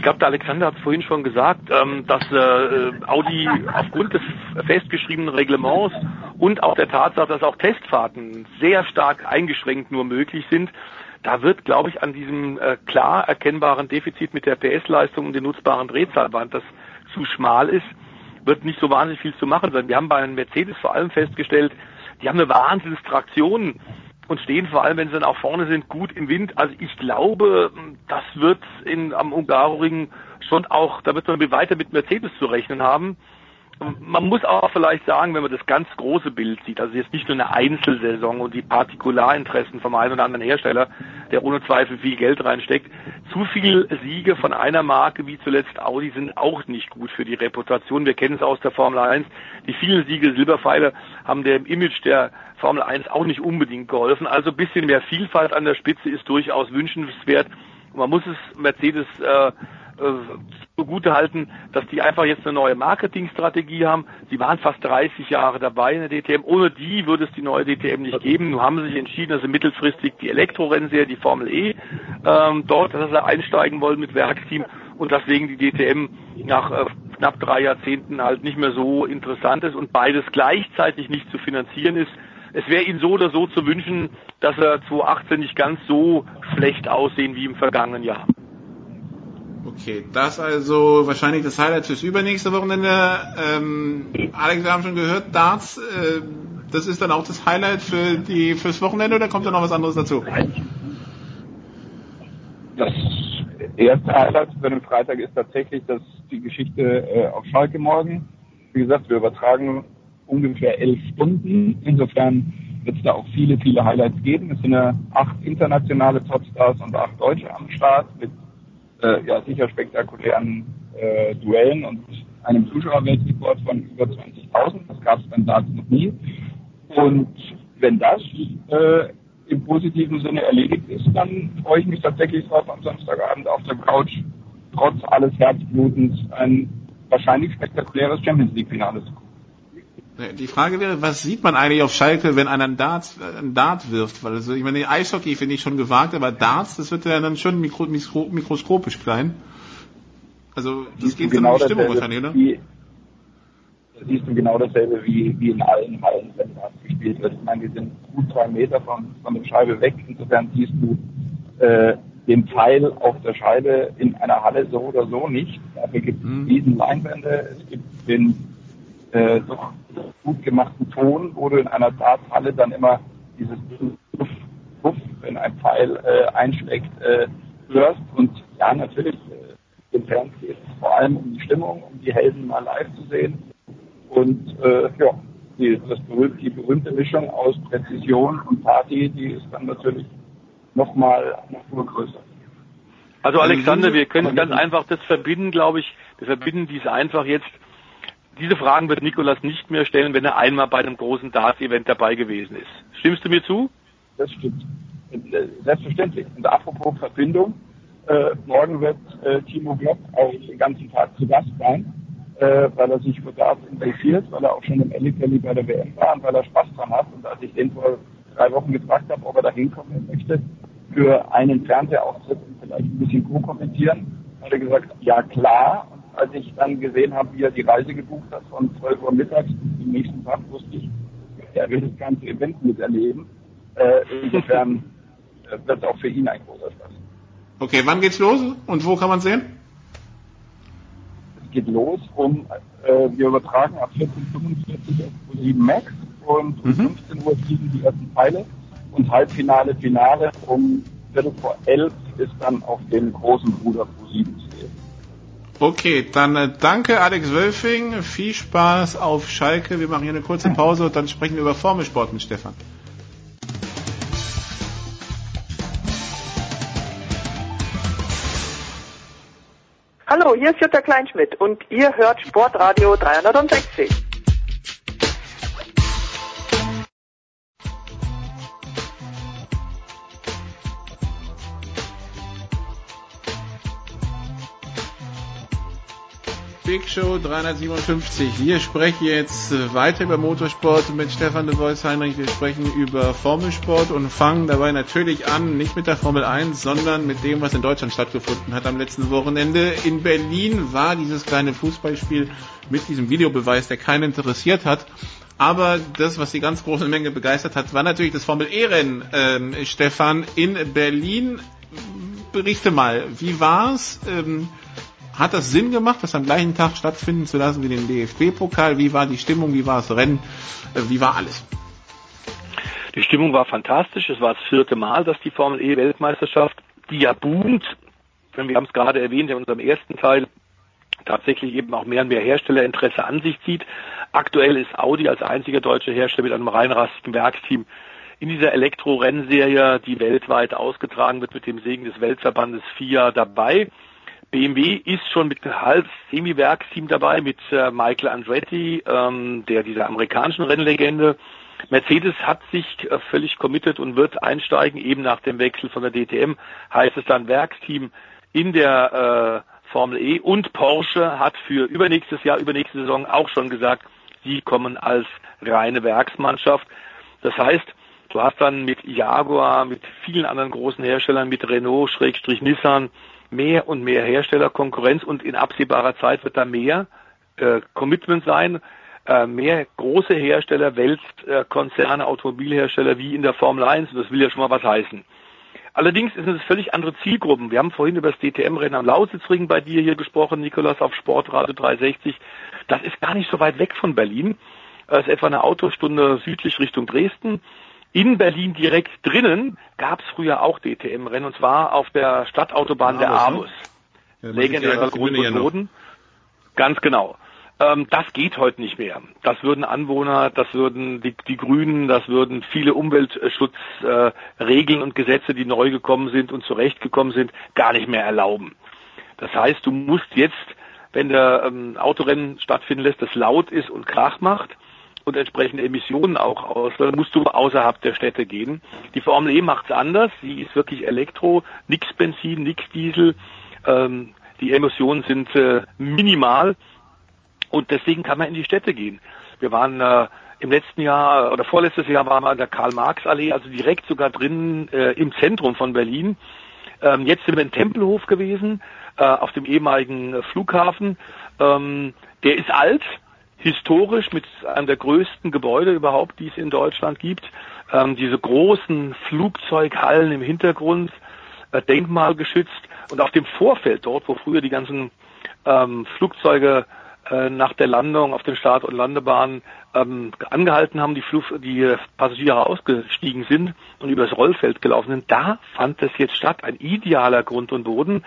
Ich glaube, der Alexander hat es vorhin schon gesagt, ähm, dass äh, Audi aufgrund des festgeschriebenen Reglements und auch der Tatsache, dass auch Testfahrten sehr stark eingeschränkt nur möglich sind, da wird, glaube ich, an diesem äh, klar erkennbaren Defizit mit der PS-Leistung und der nutzbaren Drehzahlband, das zu schmal ist, wird nicht so wahnsinnig viel zu machen sein. Wir haben bei einem Mercedes vor allem festgestellt, die haben eine Wahnsinnstraktion und stehen vor allem, wenn sie dann auch vorne sind, gut im Wind. Also ich glaube, das wird in, am Ungaroring schon auch, da wird man weiter mit Mercedes zu rechnen haben. Man muss auch vielleicht sagen, wenn man das ganz große Bild sieht, also jetzt nicht nur eine Einzelsaison und die Partikularinteressen vom einen oder anderen Hersteller, der ohne Zweifel viel Geld reinsteckt, zu viele Siege von einer Marke wie zuletzt Audi sind auch nicht gut für die Reputation. Wir kennen es aus der Formel 1. Die vielen Siege Silberpfeile haben dem Image der Formel 1 auch nicht unbedingt geholfen. Also ein bisschen mehr Vielfalt an der Spitze ist durchaus wünschenswert. man muss es Mercedes äh, zugute halten, dass die einfach jetzt eine neue Marketingstrategie haben. Sie waren fast 30 Jahre dabei in der DTM. Ohne die würde es die neue DTM nicht geben. Nun haben sie sich entschieden, dass sie mittelfristig die Elektrorennserie, die Formel E, ähm, dort, dass sie einsteigen wollen mit Werksteam und deswegen die DTM nach äh, knapp drei Jahrzehnten halt nicht mehr so interessant ist und beides gleichzeitig nicht zu finanzieren ist. Es wäre ihnen so oder so zu wünschen, dass er 2018 nicht ganz so schlecht aussehen wie im vergangenen Jahr. Okay, das also wahrscheinlich das Highlight fürs übernächste Wochenende. Ähm, Alex, wir haben schon gehört, Darts, äh, das ist dann auch das Highlight für die fürs Wochenende oder kommt da noch was anderes dazu? Das erste Highlight für den Freitag ist tatsächlich dass die Geschichte äh, auf Schalke morgen. Wie gesagt, wir übertragen ungefähr elf Stunden. Insofern wird es da auch viele, viele Highlights geben. Es sind ja acht internationale Topstars und acht Deutsche am Start mit äh, ja sicher spektakulären äh, Duellen und einem Zuschauerweltrekord von über 20.000. Das gab es beim Darts noch nie. Und wenn das äh, im positiven Sinne erledigt ist, dann freue ich mich tatsächlich drauf, am Samstagabend auf der Couch trotz alles Herzblutens ein wahrscheinlich spektakuläres Champions League-Finale zu gucken. Die Frage wäre, was sieht man eigentlich auf Schalke, wenn einer einen Dart, einen Dart wirft? Weil also, ich meine, Eishockey finde ich schon gewagt, aber Darts, das wird ja dann schon mikro, mikro, mikroskopisch klein. Also das geht genau in die Stimmung wahrscheinlich, oder? Wie, da siehst du genau dasselbe wie, wie in allen Hallen, wenn Darts gespielt wird. Ich meine, die sind gut zwei Meter von, von der Scheibe weg. Insofern siehst du äh, den Pfeil auf der Scheibe in einer Halle so oder so nicht. Dafür gibt es riesen Leinwände, es gibt den äh, doch gut gemachten Ton, wo du in einer Darthalle dann immer dieses Puff, Puff, wenn ein Pfeil äh, einschlägt, äh, hörst. Und ja, natürlich, äh, den Fans geht es vor allem um die Stimmung, um die Helden mal live zu sehen. Und äh, ja, die, das berühmte, die berühmte Mischung aus Präzision und Party, die ist dann natürlich nochmal noch größer. Also Alexander, wir können ganz einfach das verbinden, glaube ich. Wir verbinden dies einfach jetzt diese Fragen wird Nikolas nicht mehr stellen, wenn er einmal bei einem großen Darts-Event dabei gewesen ist. Stimmst du mir zu? Das stimmt. Selbstverständlich. Und apropos Verbindung, äh, morgen wird äh, Timo Glock auch den ganzen Tag zu Gast sein, äh, weil er sich für Darts interessiert, weil er auch schon im Ellie bei der WM war und weil er Spaß dran hat. Und als ich den vor drei Wochen gefragt habe, ob er da hinkommen möchte, für einen Fernsehauftritt und vielleicht ein bisschen co-kommentieren, hat er gesagt, ja klar. Und als ich dann gesehen habe, wie er die Reise gebucht hat von 12 Uhr mittags bis zum nächsten Tag, wusste ich, er will das ganze Event miterleben. Äh, insofern äh, wird es auch für ihn ein großer Spaß. Okay, wann geht's los und wo kann man sehen? Es geht los um, äh, wir übertragen ab 14.45 auf 7 Max und um mhm. 15 Uhr fliegen die ersten Pfeile und Halbfinale, Finale um Viertel vor elf ist dann auf den großen Bruder Pro 7 zu. Okay, dann äh, danke Alex Wölfing, viel Spaß auf Schalke. Wir machen hier eine kurze Pause und dann sprechen wir über Formelsport mit Stefan. Hallo, hier ist Jutta Kleinschmidt und ihr hört Sportradio 360. Big Show 357. Wir sprechen jetzt weiter über Motorsport mit Stefan de Vois Heinrich. Wir sprechen über Formelsport und fangen dabei natürlich an, nicht mit der Formel 1, sondern mit dem, was in Deutschland stattgefunden hat am letzten Wochenende. In Berlin war dieses kleine Fußballspiel mit diesem Videobeweis, der keinen interessiert hat. Aber das, was die ganz große Menge begeistert hat, war natürlich das Formel E-Rennen, ähm, Stefan, in Berlin. Berichte mal, wie war's? Ähm, hat das Sinn gemacht, das am gleichen Tag stattfinden zu lassen wie den DFB-Pokal? Wie war die Stimmung? Wie war das Rennen? Äh, wie war alles? Die Stimmung war fantastisch. Es war das vierte Mal, dass die Formel E Weltmeisterschaft, die ja boomt, wir haben es gerade erwähnt in unserem ersten Teil, tatsächlich eben auch mehr und mehr Herstellerinteresse an sich zieht. Aktuell ist Audi als einziger deutscher Hersteller mit einem reinrastigen Werksteam in dieser Elektro-Rennserie, die weltweit ausgetragen wird mit dem Segen des Weltverbandes FIA dabei. BMW ist schon mit halb Semi-Werksteam dabei, mit äh, Michael Andretti, ähm, der dieser amerikanischen Rennlegende. Mercedes hat sich äh, völlig committed und wird einsteigen, eben nach dem Wechsel von der DTM heißt es dann Werksteam in der äh, Formel E und Porsche hat für übernächstes Jahr, übernächste Saison auch schon gesagt, sie kommen als reine Werksmannschaft. Das heißt, du hast dann mit Jaguar, mit vielen anderen großen Herstellern, mit Renault, Schrägstrich Nissan, mehr und mehr Herstellerkonkurrenz und in absehbarer Zeit wird da mehr äh, Commitment sein, äh, mehr große Hersteller, Weltkonzerne, Automobilhersteller wie in der Formel 1. Das will ja schon mal was heißen. Allerdings sind es völlig andere Zielgruppen. Wir haben vorhin über das DTM-Rennen am Lausitzring bei dir hier gesprochen, Nikolas, auf Sportradio 360. Das ist gar nicht so weit weg von Berlin. Das ist etwa eine Autostunde südlich Richtung Dresden. In Berlin direkt drinnen gab es früher auch DTM-Rennen und zwar auf der Stadtautobahn der Avus. ne? Ja, Legendärer Grund und Boden. Ganz genau. Ähm, das geht heute nicht mehr. Das würden Anwohner, das würden die, die Grünen, das würden viele Umweltschutzregeln äh, und Gesetze, die neu gekommen sind und zurechtgekommen sind, gar nicht mehr erlauben. Das heißt, du musst jetzt, wenn der ähm, Autorennen stattfinden lässt, das laut ist und Krach macht und entsprechende Emissionen auch aus, dann musst du außerhalb der Städte gehen. Die Formel E macht es anders. Sie ist wirklich Elektro, nix Benzin, nix Diesel. Ähm, die Emissionen sind äh, minimal und deswegen kann man in die Städte gehen. Wir waren äh, im letzten Jahr oder vorletztes Jahr waren wir an der Karl-Marx-Allee, also direkt sogar drin äh, im Zentrum von Berlin. Ähm, jetzt sind wir in Tempelhof gewesen, äh, auf dem ehemaligen Flughafen. Ähm, der ist alt, historisch mit einem der größten Gebäude überhaupt, die es in Deutschland gibt. Ähm, diese großen Flugzeughallen im Hintergrund, äh, denkmalgeschützt. Und auf dem Vorfeld dort, wo früher die ganzen ähm, Flugzeuge äh, nach der Landung auf den Start- und Landebahnen ähm, angehalten haben, die, Flug die Passagiere ausgestiegen sind und übers Rollfeld gelaufen sind, da fand das jetzt statt. Ein idealer Grund und Boden.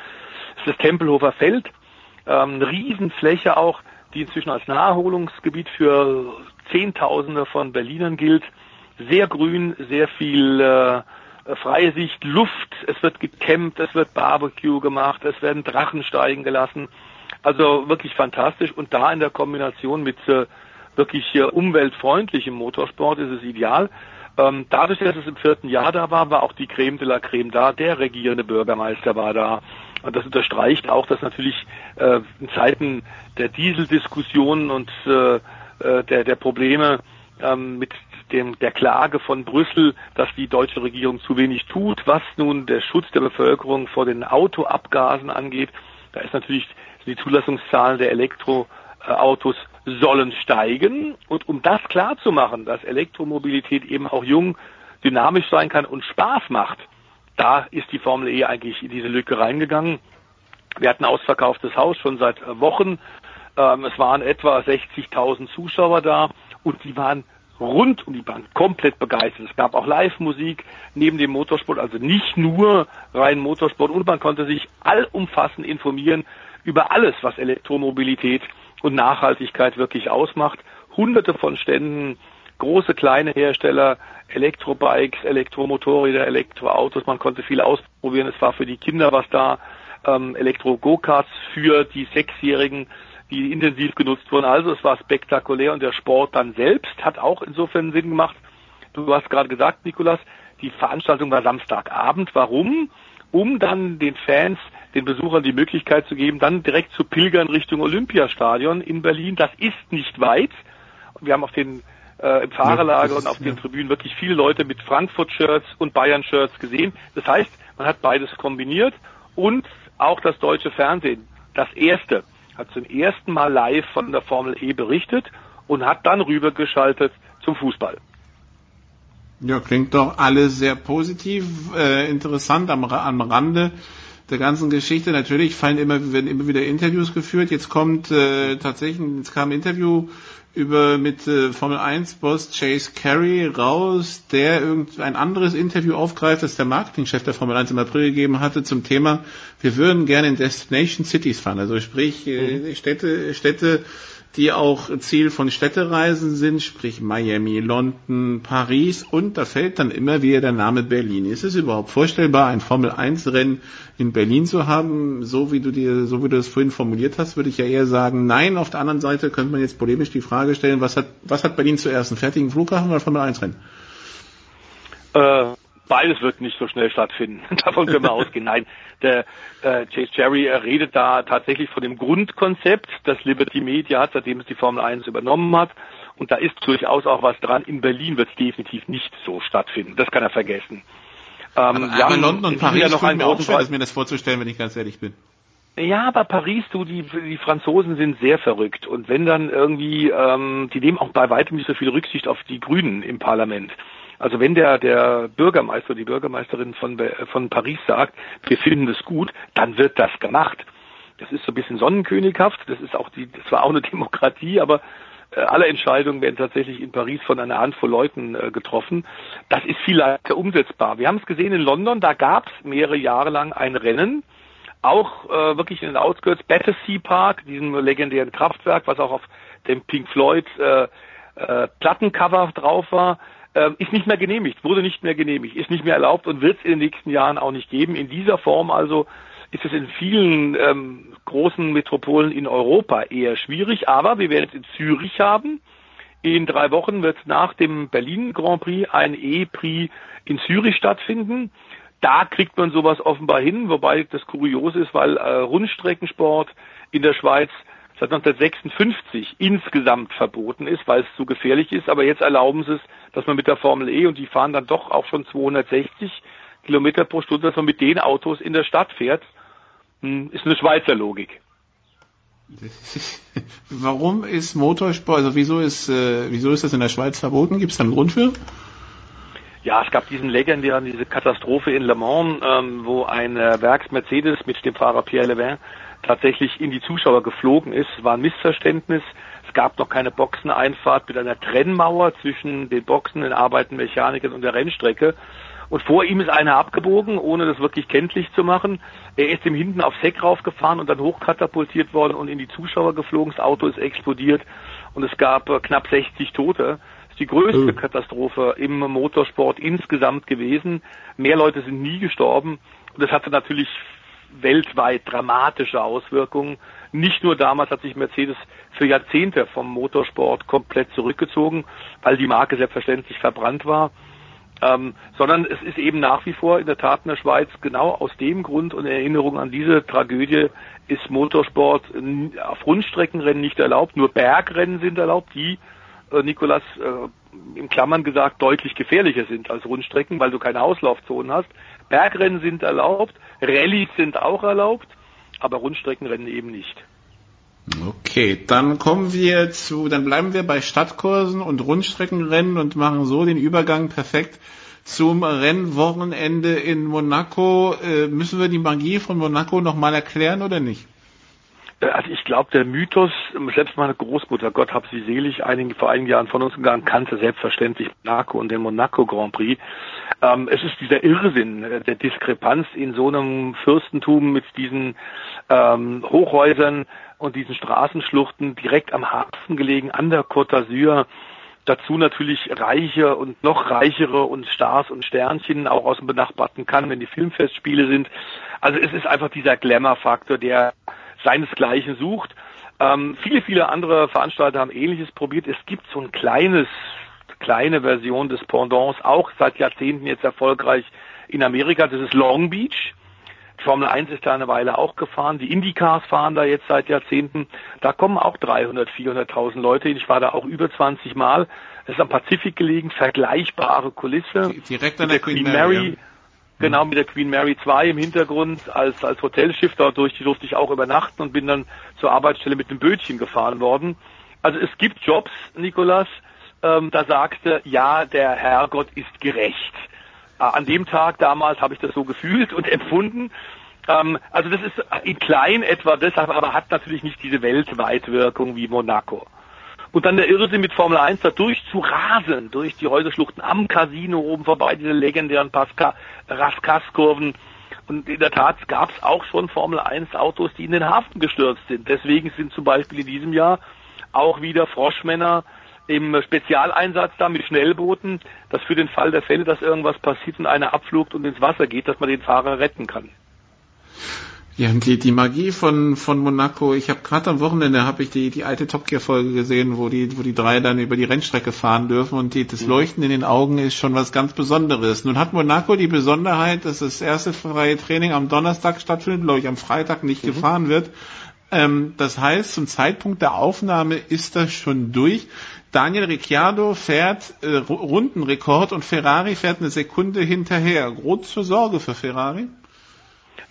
Das ist das Tempelhofer Feld, ähm, eine Riesenfläche auch, die inzwischen als Naherholungsgebiet für Zehntausende von Berlinern gilt. Sehr grün, sehr viel äh, freie Sicht, Luft, es wird gecampt, es wird Barbecue gemacht, es werden Drachen steigen gelassen. Also wirklich fantastisch und da in der Kombination mit äh, wirklich äh, umweltfreundlichem Motorsport ist es ideal. Ähm, dadurch, dass es im vierten Jahr da war, war auch die Creme de la Creme da, der regierende Bürgermeister war da. Und das unterstreicht auch, dass natürlich äh, in Zeiten der Dieseldiskussionen und äh, äh, der, der Probleme ähm, mit dem, der Klage von Brüssel, dass die deutsche Regierung zu wenig tut, was nun der Schutz der Bevölkerung vor den Autoabgasen angeht. Da ist natürlich die Zulassungszahlen der Elektroautos sollen steigen. Und um das klarzumachen, dass Elektromobilität eben auch jung, dynamisch sein kann und Spaß macht, da ist die Formel E eigentlich in diese Lücke reingegangen. Wir hatten ausverkauftes Haus schon seit Wochen. Ähm, es waren etwa 60.000 Zuschauer da und die waren rund um die Bank komplett begeistert. Es gab auch Live-Musik neben dem Motorsport, also nicht nur rein Motorsport und man konnte sich allumfassend informieren über alles, was Elektromobilität und Nachhaltigkeit wirklich ausmacht. Hunderte von Ständen, große, kleine Hersteller, Elektrobikes, Elektromotorräder, Elektroautos. Man konnte viel ausprobieren. Es war für die Kinder was da. Ähm, Elektro-Go-Karts für die Sechsjährigen, die intensiv genutzt wurden. Also es war spektakulär und der Sport dann selbst hat auch insofern Sinn gemacht. Du hast gerade gesagt, Nikolas, die Veranstaltung war Samstagabend. Warum? Um dann den Fans, den Besuchern die Möglichkeit zu geben, dann direkt zu pilgern Richtung Olympiastadion in Berlin. Das ist nicht weit. Wir haben auf den äh, im Fahrerlager ja, und auf den Tribünen wirklich viele Leute mit Frankfurt-Shirts und Bayern-Shirts gesehen. Das heißt, man hat beides kombiniert und auch das deutsche Fernsehen, das erste, hat zum ersten Mal live von der Formel E berichtet und hat dann rübergeschaltet zum Fußball. Ja, klingt doch alles sehr positiv, äh, interessant am, am Rande der ganzen Geschichte. Natürlich fallen immer, werden immer wieder Interviews geführt. Jetzt kommt äh, tatsächlich, jetzt kam ein Interview über mit äh, Formel 1 Boss Chase Carey raus, der irgendein anderes Interview aufgreift, das der Marketingchef der Formel 1 im April gegeben hatte zum Thema, wir würden gerne in Destination Cities fahren, also sprich äh, mhm. Städte, Städte die auch Ziel von Städtereisen sind, sprich Miami, London, Paris und da fällt dann immer wieder der Name Berlin. Ist es überhaupt vorstellbar, ein Formel 1 Rennen in Berlin zu haben? So wie du dir, so wie du das vorhin formuliert hast, würde ich ja eher sagen, nein. Auf der anderen Seite könnte man jetzt polemisch die Frage stellen, was hat, was hat Berlin zuerst, einen fertigen Flughafen oder Formel 1 Rennen? Äh, beides wird nicht so schnell stattfinden. Davon können wir ausgehen. Nein, der äh, Chase Cherry redet da tatsächlich von dem Grundkonzept, das Liberty Media hat, seitdem es die Formel 1 übernommen hat. Und da ist durchaus auch was dran. In Berlin wird es definitiv nicht so stattfinden. Das kann er vergessen. Ähm, aber, aber London und Paris ja noch mir auch schwer, mir das vorzustellen, wenn ich ganz ehrlich bin. Ja, aber Paris, du, die, die Franzosen sind sehr verrückt. Und wenn dann irgendwie, ähm, die nehmen auch bei weitem nicht so viel Rücksicht auf die Grünen im Parlament. Also wenn der, der Bürgermeister, die Bürgermeisterin von, von Paris sagt, wir finden das gut, dann wird das gemacht. Das ist so ein bisschen sonnenkönighaft, das ist auch die, das war auch eine Demokratie, aber äh, alle Entscheidungen werden tatsächlich in Paris von einer Handvoll Leuten äh, getroffen. Das ist viel leichter umsetzbar. Wir haben es gesehen in London, da gab es mehrere Jahre lang ein Rennen, auch äh, wirklich in den Outskirts, Battersea Park, diesem legendären Kraftwerk, was auch auf dem Pink Floyd äh, äh, Plattencover drauf war, ist nicht mehr genehmigt, wurde nicht mehr genehmigt, ist nicht mehr erlaubt und wird es in den nächsten Jahren auch nicht geben. In dieser Form also ist es in vielen ähm, großen Metropolen in Europa eher schwierig, aber wir werden es in Zürich haben. In drei Wochen wird nach dem Berlin Grand Prix ein E-Prix in Zürich stattfinden. Da kriegt man sowas offenbar hin, wobei das kurios ist, weil äh, Rundstreckensport in der Schweiz seit 1956 insgesamt verboten ist, weil es zu gefährlich ist. Aber jetzt erlauben sie es, dass man mit der Formel E und die fahren dann doch auch schon 260 Kilometer pro Stunde, dass man mit den Autos in der Stadt fährt. Hm, ist eine Schweizer Logik. Warum ist Motorsport, also wieso ist, äh, wieso ist das in der Schweiz verboten? Gibt es da einen Grund für? Ja, es gab diesen legendären, diese Katastrophe in Le Mans, ähm, wo ein äh, Werks-Mercedes mit dem Fahrer Pierre Levin tatsächlich in die Zuschauer geflogen ist. War ein Missverständnis. Es gab noch keine Boxeneinfahrt mit einer Trennmauer zwischen den Boxen, den Arbeiten Mechanikern und der Rennstrecke. Und vor ihm ist einer abgebogen, ohne das wirklich kenntlich zu machen. Er ist ihm hinten aufs Heck raufgefahren und dann hochkatapultiert worden und in die Zuschauer geflogen. Das Auto ist explodiert und es gab äh, knapp 60 Tote. Das ist die größte oh. Katastrophe im Motorsport insgesamt gewesen. Mehr Leute sind nie gestorben und das hatte natürlich weltweit dramatische Auswirkungen. Nicht nur damals hat sich Mercedes für Jahrzehnte vom Motorsport komplett zurückgezogen, weil die Marke selbstverständlich verbrannt war, ähm, sondern es ist eben nach wie vor in der Tat in der Schweiz genau aus dem Grund und Erinnerung an diese Tragödie ist Motorsport auf Rundstreckenrennen nicht erlaubt, nur Bergrennen sind erlaubt, die, äh, Nikolas, äh, in Klammern gesagt, deutlich gefährlicher sind als Rundstrecken, weil du keine Auslaufzonen hast. Bergrennen sind erlaubt, Rallyes sind auch erlaubt, aber Rundstreckenrennen eben nicht. Okay, dann kommen wir zu, dann bleiben wir bei Stadtkursen und Rundstreckenrennen und machen so den Übergang perfekt zum Rennwochenende in Monaco. Äh, müssen wir die Magie von Monaco nochmal erklären oder nicht? Also ich glaube, der Mythos, selbst meine Großmutter, Gott hab sie selig, einigen, vor einigen Jahren von uns gegangen, kannte selbstverständlich Monaco und den Monaco Grand Prix. Ähm, es ist dieser Irrsinn äh, der Diskrepanz in so einem Fürstentum mit diesen ähm, Hochhäusern und diesen Straßenschluchten direkt am Hafen gelegen, an der Côte d'Azur. Dazu natürlich reiche und noch reichere und Stars und Sternchen auch aus dem benachbarten Cannes, wenn die Filmfestspiele sind. Also es ist einfach dieser Glamour-Faktor, der seinesgleichen sucht. Ähm, viele, viele andere Veranstalter haben Ähnliches probiert. Es gibt so ein kleines, kleine Version des Pendants, auch seit Jahrzehnten jetzt erfolgreich in Amerika. Das ist Long Beach. Die Formel 1 ist da eine Weile auch gefahren. Die Indycars fahren da jetzt seit Jahrzehnten. Da kommen auch 300, 400.000 Leute hin. Ich war da auch über 20 Mal. Es ist am Pazifik gelegen, vergleichbare Kulisse. Direkt an der, der Queen, Mary. Mary Genau, mit der Queen Mary 2 im Hintergrund als, als Hotelschiff. Dadurch durfte ich auch übernachten und bin dann zur Arbeitsstelle mit dem Bötchen gefahren worden. Also es gibt Jobs, Nikolas, ähm, da sagte, ja, der Herrgott ist gerecht. Äh, an dem Tag damals habe ich das so gefühlt und empfunden. Ähm, also das ist in klein etwa deshalb, aber hat natürlich nicht diese Weltweitwirkung wie Monaco. Und dann der Irrsinn mit Formel 1 da durchzurasen, durch die Häuserschluchten am Casino oben vorbei, diese legendären Raskas-Kurven. Und in der Tat gab es auch schon Formel 1 Autos, die in den Hafen gestürzt sind. Deswegen sind zum Beispiel in diesem Jahr auch wieder Froschmänner im Spezialeinsatz da mit Schnellbooten, dass für den Fall der Fälle, dass irgendwas passiert und einer abflugt und ins Wasser geht, dass man den Fahrer retten kann. Ja, die, die Magie von, von Monaco, ich habe gerade am Wochenende habe ich die, die alte Top Gear Folge gesehen, wo die, wo die drei dann über die Rennstrecke fahren dürfen und die, das mhm. Leuchten in den Augen ist schon was ganz Besonderes. Nun hat Monaco die Besonderheit, dass das erste freie Training am Donnerstag stattfindet, glaube ich am Freitag nicht mhm. gefahren wird. Ähm, das heißt, zum Zeitpunkt der Aufnahme ist das schon durch. Daniel Ricciardo fährt äh, Rundenrekord und Ferrari fährt eine Sekunde hinterher. Große Sorge für Ferrari?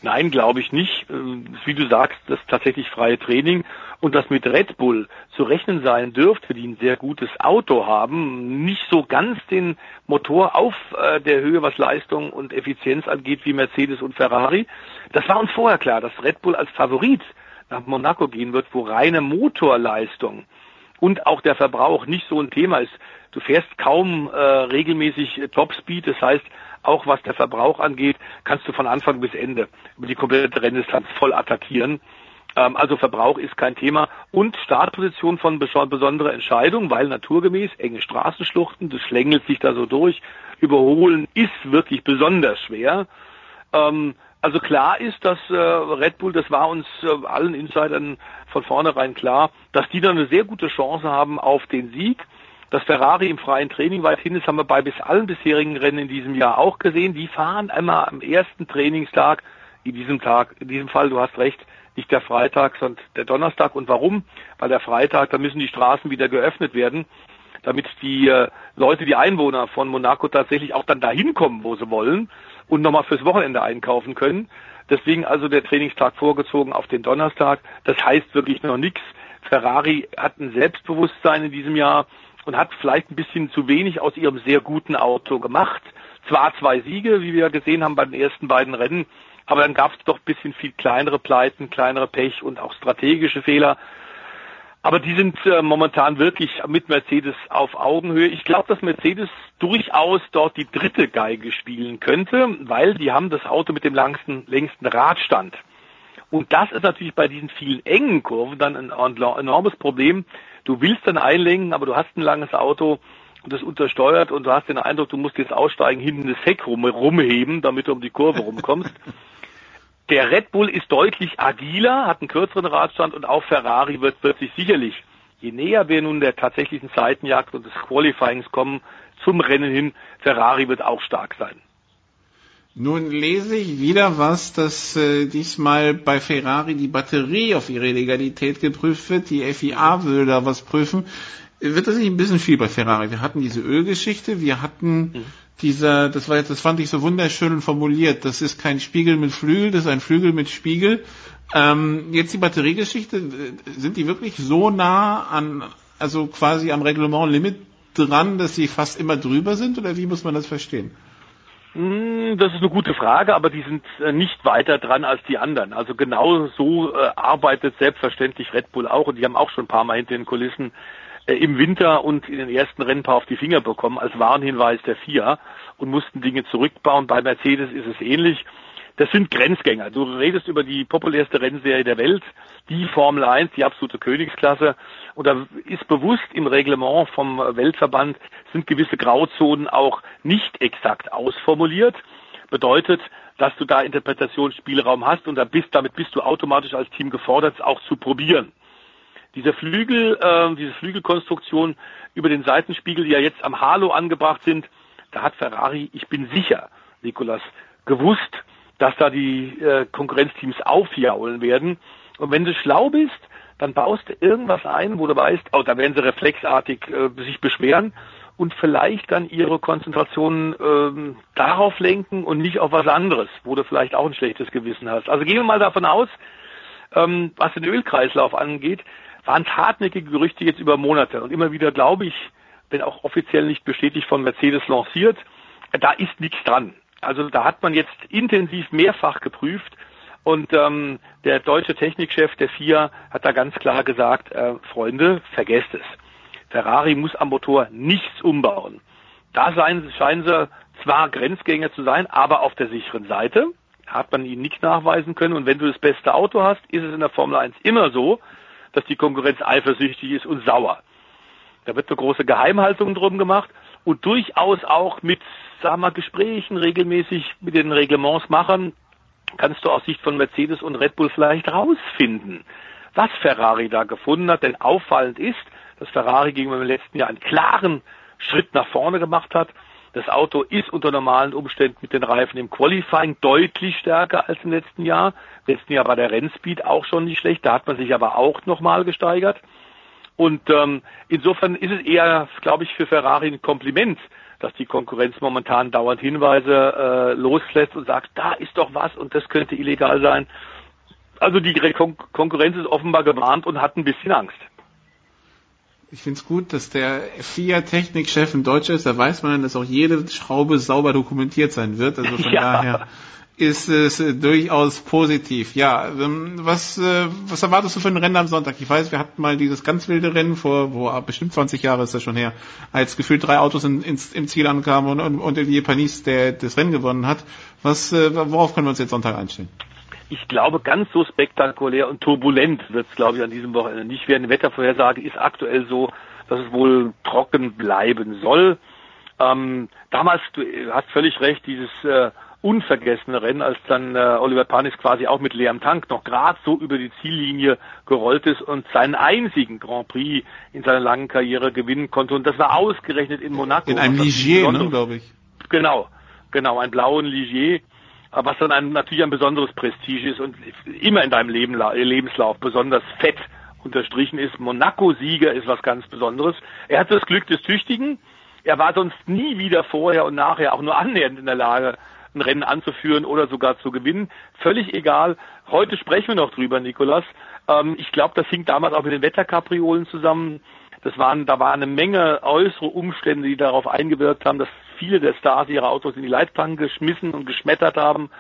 Nein, glaube ich nicht. Ähm, wie du sagst, das ist tatsächlich freie Training und das mit Red Bull zu rechnen sein dürfte, die ein sehr gutes Auto haben, nicht so ganz den Motor auf äh, der Höhe, was Leistung und Effizienz angeht, wie Mercedes und Ferrari. Das war uns vorher klar, dass Red Bull als Favorit nach Monaco gehen wird, wo reine Motorleistung und auch der Verbrauch nicht so ein Thema ist. Du fährst kaum äh, regelmäßig Topspeed, das heißt, auch was der Verbrauch angeht, kannst du von Anfang bis Ende über die komplette Renndistanz voll attackieren. Ähm, also Verbrauch ist kein Thema und Startposition von besonderer Entscheidung, weil naturgemäß enge Straßenschluchten, das schlängelt sich da so durch. Überholen ist wirklich besonders schwer. Ähm, also klar ist, dass äh, Red Bull, das war uns äh, allen Insidern von vornherein klar, dass die da eine sehr gute Chance haben auf den Sieg. Dass Ferrari im freien Training weit hin ist, haben wir bei bis allen bisherigen Rennen in diesem Jahr auch gesehen. Die fahren einmal am ersten Trainingstag, in diesem Tag, in diesem Fall, du hast recht, nicht der Freitag, sondern der Donnerstag. Und warum? Weil der Freitag, da müssen die Straßen wieder geöffnet werden, damit die äh, Leute, die Einwohner von Monaco tatsächlich auch dann dahin kommen, wo sie wollen und nochmal fürs Wochenende einkaufen können. Deswegen also der Trainingstag vorgezogen auf den Donnerstag. Das heißt wirklich noch nichts. Ferrari hat ein Selbstbewusstsein in diesem Jahr und hat vielleicht ein bisschen zu wenig aus ihrem sehr guten Auto gemacht. Zwar zwei Siege, wie wir gesehen haben bei den ersten beiden Rennen, aber dann gab es doch ein bisschen viel kleinere Pleiten, kleinere Pech und auch strategische Fehler. Aber die sind äh, momentan wirklich mit Mercedes auf Augenhöhe. Ich glaube, dass Mercedes durchaus dort die dritte Geige spielen könnte, weil die haben das Auto mit dem längsten, längsten Radstand. Und das ist natürlich bei diesen vielen engen Kurven dann ein enormes Problem. Du willst dann einlenken, aber du hast ein langes Auto und das untersteuert und du hast den Eindruck, du musst jetzt aussteigen, hinten das Heck rum, rumheben, damit du um die Kurve rumkommst. Der Red Bull ist deutlich agiler, hat einen kürzeren Radstand und auch Ferrari wird, sich sicherlich, je näher wir nun der tatsächlichen Zeitenjagd und des Qualifyings kommen, zum Rennen hin, Ferrari wird auch stark sein. Nun lese ich wieder was, dass äh, diesmal bei Ferrari die Batterie auf ihre Legalität geprüft wird. Die FIA will da was prüfen. Wird das nicht ein bisschen viel bei Ferrari? Wir hatten diese Ölgeschichte, wir hatten mhm. dieser, das war jetzt, das fand ich so wunderschön formuliert. Das ist kein Spiegel mit Flügel, das ist ein Flügel mit Spiegel. Ähm, jetzt die Batteriegeschichte, sind die wirklich so nah an, also quasi am Reglement-Limit dran, dass sie fast immer drüber sind oder wie muss man das verstehen? Hm, das ist eine gute Frage, aber die sind äh, nicht weiter dran als die anderen. Also genau so äh, arbeitet selbstverständlich Red Bull auch und die haben auch schon ein paar Mal hinter den Kulissen äh, im Winter und in den ersten Rennen paar auf die Finger bekommen als Warnhinweis der FIA und mussten Dinge zurückbauen. Bei Mercedes ist es ähnlich. Das sind Grenzgänger. Du redest über die populärste Rennserie der Welt, die Formel 1, die absolute Königsklasse. Und da ist bewusst im Reglement vom Weltverband sind gewisse Grauzonen auch nicht exakt ausformuliert. Bedeutet, dass du da Interpretationsspielraum hast und da bist, damit bist du automatisch als Team gefordert, es auch zu probieren. Diese Flügel, äh, diese Flügelkonstruktion über den Seitenspiegel, die ja jetzt am Halo angebracht sind, da hat Ferrari, ich bin sicher, Nikolas, gewusst, dass da die äh, Konkurrenzteams aufjaulen werden. Und wenn du schlau bist, dann baust du irgendwas ein, wo du weißt, oh, da werden sie reflexartig äh, sich beschweren und vielleicht dann ihre Konzentration ähm, darauf lenken und nicht auf was anderes, wo du vielleicht auch ein schlechtes Gewissen hast. Also gehen wir mal davon aus, ähm, was den Ölkreislauf angeht, waren hartnäckige Gerüchte jetzt über Monate und immer wieder glaube ich, wenn auch offiziell nicht bestätigt von Mercedes lanciert, da ist nichts dran. Also da hat man jetzt intensiv mehrfach geprüft und ähm, der deutsche Technikchef der FIA hat da ganz klar gesagt, äh, Freunde, vergesst es. Ferrari muss am Motor nichts umbauen. Da seien, scheinen sie zwar Grenzgänger zu sein, aber auf der sicheren Seite hat man ihnen nicht nachweisen können. Und wenn du das beste Auto hast, ist es in der Formel 1 immer so, dass die Konkurrenz eifersüchtig ist und sauer. Da wird eine große Geheimhaltung drum gemacht und durchaus auch mit sag mal, Gesprächen regelmäßig mit den Reglementsmachern kannst du aus Sicht von Mercedes und Red Bull vielleicht rausfinden, was Ferrari da gefunden hat. Denn auffallend ist, dass Ferrari gegenüber dem letzten Jahr einen klaren Schritt nach vorne gemacht hat. Das Auto ist unter normalen Umständen mit den Reifen im Qualifying deutlich stärker als im letzten Jahr. Im letzten Jahr war der Rennspeed auch schon nicht schlecht, da hat man sich aber auch nochmal gesteigert. Und ähm, insofern ist es eher, glaube ich, für Ferrari ein Kompliment, dass die Konkurrenz momentan dauernd Hinweise äh, loslässt und sagt, da ist doch was und das könnte illegal sein. Also die Kon Konkurrenz ist offenbar gewarnt und hat ein bisschen Angst. Ich finde es gut, dass der FIA-Technikchef ein Deutscher ist. Da weiß man, dass auch jede Schraube sauber dokumentiert sein wird. Also von ja. daher ist es durchaus positiv. Ja, ähm, was, äh, was erwartest du für ein Rennen am Sonntag? Ich weiß, wir hatten mal dieses ganz wilde Rennen vor, wo bestimmt 20 Jahre ist das schon her, als gefühlt drei Autos in, ins, im Ziel ankamen und, und, und Olivier Panis, der das Rennen gewonnen hat. Was, äh, worauf können wir uns jetzt Sonntag einstellen? Ich glaube, ganz so spektakulär und turbulent wird es, glaube ich, an diesem Wochenende nicht werden. Die Wettervorhersage ist aktuell so, dass es wohl trocken bleiben soll. Ähm, damals, du hast völlig recht, dieses äh, unvergessene Rennen, als dann äh, Oliver Panis quasi auch mit leerem Tank noch gerade so über die Ziellinie gerollt ist und seinen einzigen Grand Prix in seiner langen Karriere gewinnen konnte. Und das war ausgerechnet in Monaco. In einem Ligier, ne, glaube ich. Genau, genau, einen blauen Ligier, was dann ein, natürlich ein besonderes Prestige ist und immer in deinem Leben, Lebenslauf besonders fett unterstrichen ist. Monaco-Sieger ist was ganz Besonderes. Er hat das Glück des Tüchtigen. Er war sonst nie wieder vorher und nachher auch nur annähernd in der Lage, ein Rennen anzuführen oder sogar zu gewinnen. Völlig egal. Heute sprechen wir noch drüber, Nikolas. Ähm, ich glaube, das hing damals auch mit den Wetterkapriolen zusammen. Das waren, da war eine Menge äußere Umstände, die darauf eingewirkt haben, dass viele der Stars ihre Autos in die Leitplanke geschmissen und geschmettert haben.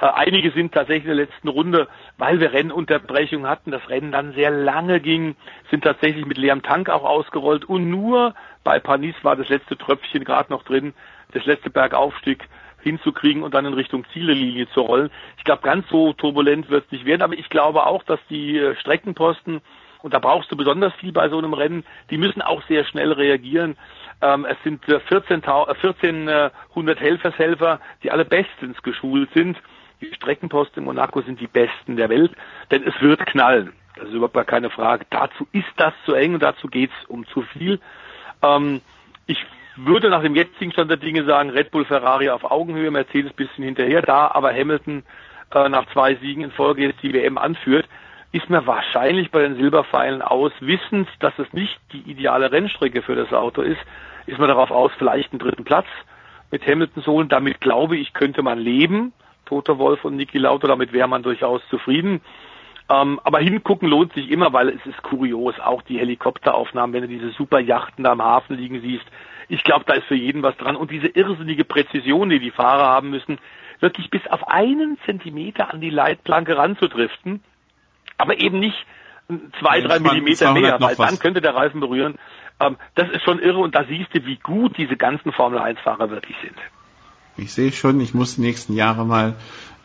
Äh, einige sind tatsächlich in der letzten Runde, weil wir Rennunterbrechung hatten, das Rennen dann sehr lange ging, sind tatsächlich mit leerem Tank auch ausgerollt und nur bei Panis war das letzte Tröpfchen gerade noch drin, das letzte Bergaufstieg hinzukriegen und dann in Richtung Zielelinie zu rollen. Ich glaube, ganz so turbulent wird es nicht werden, aber ich glaube auch, dass die äh, Streckenposten, und da brauchst du besonders viel bei so einem Rennen, die müssen auch sehr schnell reagieren. Ähm, es sind 14, äh, 1400 äh, Helfershelfer, die alle bestens geschult sind. Die Streckenposten in Monaco sind die besten der Welt, denn es wird knallen. Das ist überhaupt gar keine Frage. Dazu ist das zu eng und dazu geht's um zu viel. Ähm, ich würde nach dem jetzigen Stand der Dinge sagen, Red Bull, Ferrari auf Augenhöhe, Mercedes bisschen hinterher, da aber Hamilton äh, nach zwei Siegen in Folge jetzt die WM anführt, ist mir wahrscheinlich bei den Silberpfeilen aus, wissend, dass es nicht die ideale Rennstrecke für das Auto ist, ist man darauf aus, vielleicht einen dritten Platz mit Hamilton zu holen. Damit glaube ich, könnte man leben. Toto Wolf und Niki Lauter, damit wäre man durchaus zufrieden. Ähm, aber hingucken lohnt sich immer, weil es ist kurios, auch die Helikopteraufnahmen, wenn du diese super Yachten da am Hafen liegen siehst, ich glaube, da ist für jeden was dran. Und diese irrsinnige Präzision, die die Fahrer haben müssen, wirklich bis auf einen Zentimeter an die Leitplanke ranzudriften, aber eben nicht zwei, drei Millimeter mehr, weil dann könnte der Reifen berühren. Ähm, das ist schon irre und da siehst du, wie gut diese ganzen Formel-1-Fahrer wirklich sind. Ich sehe schon, ich muss die nächsten Jahre mal,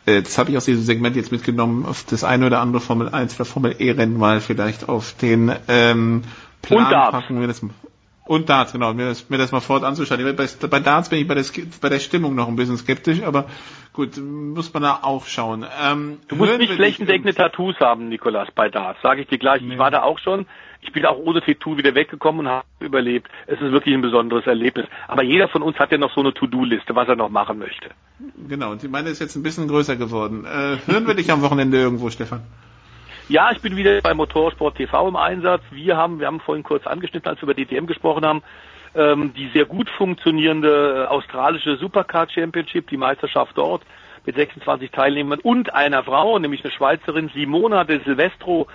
äh, das habe ich aus diesem Segment jetzt mitgenommen, auf das eine oder andere Formel 1 oder Formel E-Rennen mal vielleicht auf den ähm, Plan packen. Wir das, und Darts, genau, mir das, mir das mal fort anzuschauen. Bei, bei Darts bin ich bei der, bei der Stimmung noch ein bisschen skeptisch, aber gut, muss man da auch schauen. Ähm, du musst nicht flächendeckende Tattoos haben, Nikolas, bei Darts, sage ich dir gleich. Nee. Ich war da auch schon. Ich bin auch ohne Tattoo wieder weggekommen und habe überlebt. Es ist wirklich ein besonderes Erlebnis. Aber jeder von uns hat ja noch so eine To-Do-Liste, was er noch machen möchte. Genau, und die meine ist jetzt ein bisschen größer geworden. Äh, hören wir dich am Wochenende irgendwo, Stefan? Ja, ich bin wieder bei Motorsport TV im Einsatz. Wir haben, wir haben vorhin kurz angeschnitten, als wir über DTM gesprochen haben, ähm, die sehr gut funktionierende äh, australische Supercar Championship, die Meisterschaft dort mit 26 Teilnehmern und einer Frau, nämlich eine Schweizerin Simona de Silvestro,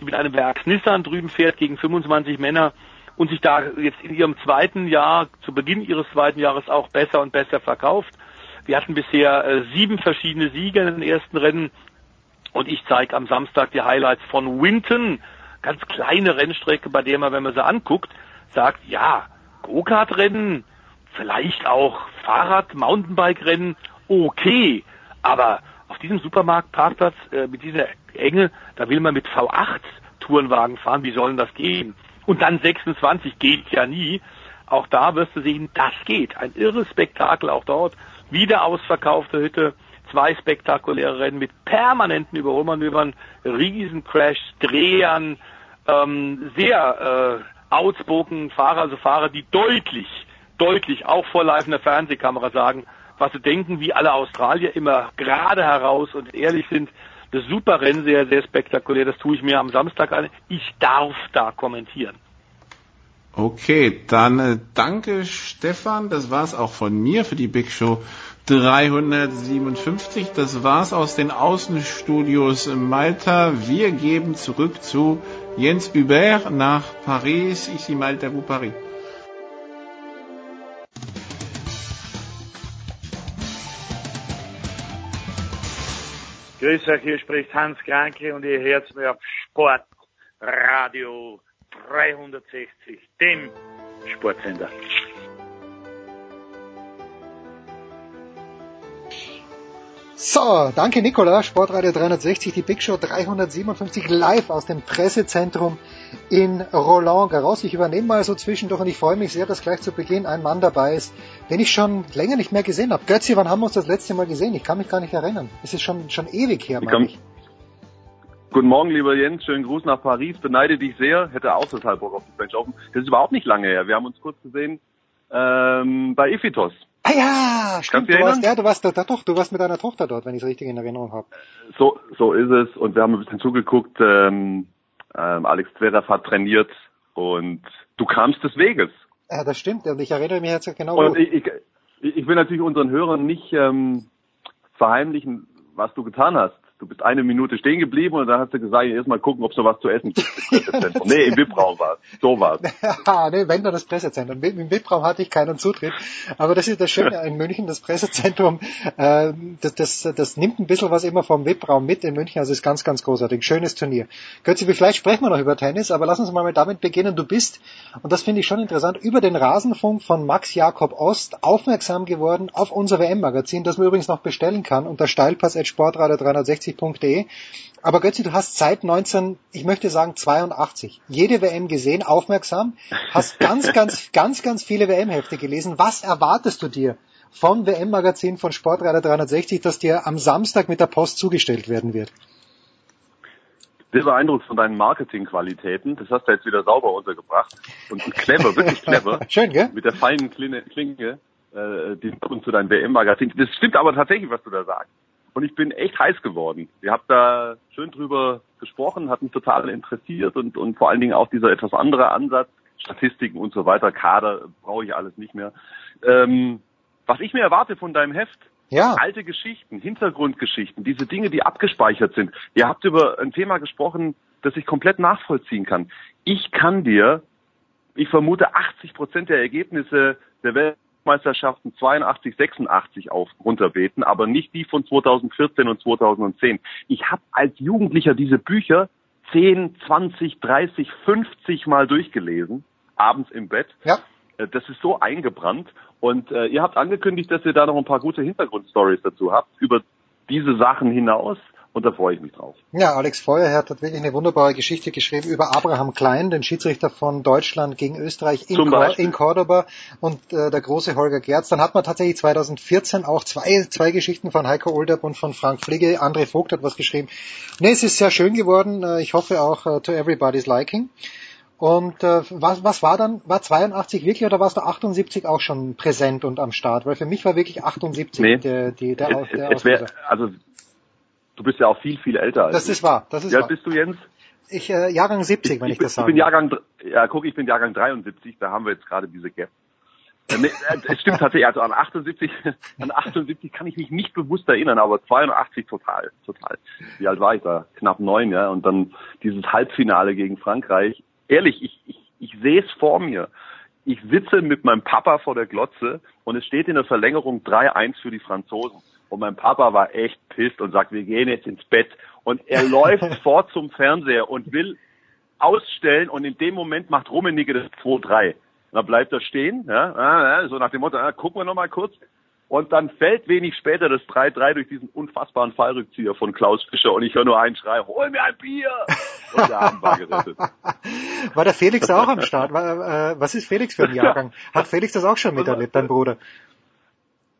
die mit einem Werks Nissan drüben fährt gegen 25 Männer und sich da jetzt in ihrem zweiten Jahr, zu Beginn ihres zweiten Jahres auch besser und besser verkauft. Wir hatten bisher äh, sieben verschiedene Sieger in den ersten Rennen und ich zeige am Samstag die Highlights von Winton, ganz kleine Rennstrecke, bei der man, wenn man sie anguckt, sagt, ja, Go-Kart-Rennen, vielleicht auch Fahrrad, Mountainbike-Rennen, okay, aber auf diesem Supermarktparkplatz äh, mit dieser Enge, da will man mit V8 Tourenwagen fahren, wie sollen das gehen? Und dann 26 geht ja nie. Auch da wirst du sehen, das geht. Ein irres Spektakel auch dort. Wieder ausverkaufte Hütte zwei spektakuläre Rennen mit permanenten Überholmanövern, Riesencrash, Drehern, ähm, sehr äh, outspoken Fahrer, also Fahrer, die deutlich, deutlich auch vor laufender Fernsehkamera sagen, was sie denken, wie alle Australier immer gerade heraus und ehrlich sind. Das super Rennen, sehr, sehr spektakulär. Das tue ich mir am Samstag an. Ich darf da kommentieren. Okay, dann äh, danke Stefan. Das war's auch von mir für die Big Show 357. Das war's aus den Außenstudios Malta. Wir geben zurück zu Jens Hubert nach Paris. Ici Malta, vous Paris. Grüß euch, hier spricht Hans Kranke und ihr hört mir auf Sportradio 360, dem Sportsender. So, danke Nicola, Sportradio 360, die Big Show 357 live aus dem Pressezentrum in Roland Garros. Ich übernehme mal so zwischendurch und ich freue mich sehr, dass gleich zu Beginn ein Mann dabei ist, den ich schon länger nicht mehr gesehen habe. Götzi, wann haben wir uns das letzte Mal gesehen? Ich kann mich gar nicht erinnern. Es ist schon, schon ewig her, meine ich. Guten Morgen, lieber Jens. Schönen Gruß nach Paris. Beneide dich sehr. Hätte auch total Bock auf die French Open. Das ist überhaupt nicht lange her. Wir haben uns kurz gesehen ähm, bei Ephitos. Ah ja, stimmt, du warst, ja, du warst da, doch, du warst mit deiner Tochter dort, wenn ich es richtig in Erinnerung habe. So, so ist es. Und wir haben ein bisschen zugeguckt. Ähm, ähm, Alex Zverev hat trainiert und du kamst des Weges. Ja, das stimmt, und ich erinnere mich jetzt genau. Und ich, ich, ich will natürlich unseren Hörern nicht ähm, verheimlichen, was du getan hast. Du bist eine Minute stehen geblieben und dann hast du gesagt, erst mal gucken, ob es was zu essen gibt. nee, im VIP-Raum war So war's. Ja, ne, wenn dann das Pressezentrum. Im VIP-Raum hatte ich keinen Zutritt. Aber das ist das Schöne in München, das Pressezentrum, äh, das, das, das nimmt ein bisschen was immer vom VIP-Raum mit in München. Also ist ganz, ganz großartig. Schönes Turnier. Götzi, vielleicht sprechen wir noch über Tennis, aber lass uns mal damit beginnen. Du bist, und das finde ich schon interessant, über den Rasenfunk von Max Jakob Ost aufmerksam geworden auf unser WM-Magazin, das man übrigens noch bestellen kann unter steilpass.sportradio360.de. Aber Götzi, du hast seit 19, ich möchte sagen 82, jede WM gesehen, aufmerksam, hast ganz, ganz, ganz, ganz viele WM-Hefte gelesen. Was erwartest du dir vom WM-Magazin von Sportradio 360, das dir am Samstag mit der Post zugestellt werden wird? Sehr beeindruckt von deinen Marketingqualitäten. Das hast du jetzt wieder sauber untergebracht. Und, und clever, wirklich clever. Schön, gell? Mit der feinen Klinge, Klinge äh, die und zu deinem WM-Magazin. Das stimmt aber tatsächlich, was du da sagst. Und ich bin echt heiß geworden. Ihr habt da schön drüber gesprochen, hat mich total interessiert und, und vor allen Dingen auch dieser etwas andere Ansatz, Statistiken und so weiter, Kader, brauche ich alles nicht mehr. Ähm, was ich mir erwarte von deinem Heft, ja. alte Geschichten, Hintergrundgeschichten, diese Dinge, die abgespeichert sind. Ihr habt über ein Thema gesprochen, das ich komplett nachvollziehen kann. Ich kann dir, ich vermute, 80 Prozent der Ergebnisse der Weltmeisterschaften 82, 86 auf runterbeten, aber nicht die von 2014 und 2010. Ich habe als Jugendlicher diese Bücher 10, 20, 30, 50 Mal durchgelesen, abends im Bett. Ja. Äh, Das ist so eingebrannt. Und äh, ihr habt angekündigt, dass ihr da noch ein paar gute Hintergrundstories dazu habt, über diese Sachen hinaus. Und da freue ich mich drauf. Ja, Alex Feuerherd hat wirklich eine wunderbare Geschichte geschrieben über Abraham Klein, den Schiedsrichter von Deutschland gegen Österreich in, Cor in Cordoba und äh, der große Holger Gerz. Dann hat man tatsächlich 2014 auch zwei, zwei Geschichten von Heiko Olderb und von Frank Fligge. André Vogt hat was geschrieben. Nee, es ist sehr schön geworden. Äh, Ich hoffe auch äh, to everybody's liking. Und äh, was, was war dann, war 82 wirklich oder warst du 78 auch schon präsent und am Start? Weil für mich war wirklich 78 Nee. der, die, der, Es, der es, wär, also du bist ja auch viel, viel älter als Das ich. ist wahr, das ist Wie alt wahr. bist du, Jens? Ich, äh, Jahrgang 70, wenn ich, ich, bin, das ich sage. bin Jahrgang, ja, guck, ich bin Jahrgang 73, da haben wir jetzt gerade diese Gap. Äh, nee, äh, Es stimmt tatsächlich, also an 78, an 78 kann ich mich nicht bewusst erinnern, aber 82 total, total. Wie alt war ich da? Knapp neun, ja, und dann dieses Halbfinale gegen Frankreich. Ehrlich, ich, ich, ich sehe es vor mir. Ich sitze mit meinem Papa vor der Glotze und es steht in der Verlängerung 3-1 für die Franzosen. Und mein Papa war echt pisst und sagt, wir gehen jetzt ins Bett. Und er läuft fort zum Fernseher und will ausstellen und in dem Moment macht Rummenigge das 2-3. Und dann bleibt er stehen, ja, so nach dem Motto, ja, gucken wir noch mal kurz. Und dann fällt wenig später das 3-3 durch diesen unfassbaren Fallrückzieher von Klaus Fischer und ich höre nur einen Schrei, hol mir ein Bier! Und der Abend war gerettet. War der Felix auch am Start? Äh, was ist Felix für ein Jahrgang? Hat Felix das auch schon miterlebt, dein Bruder?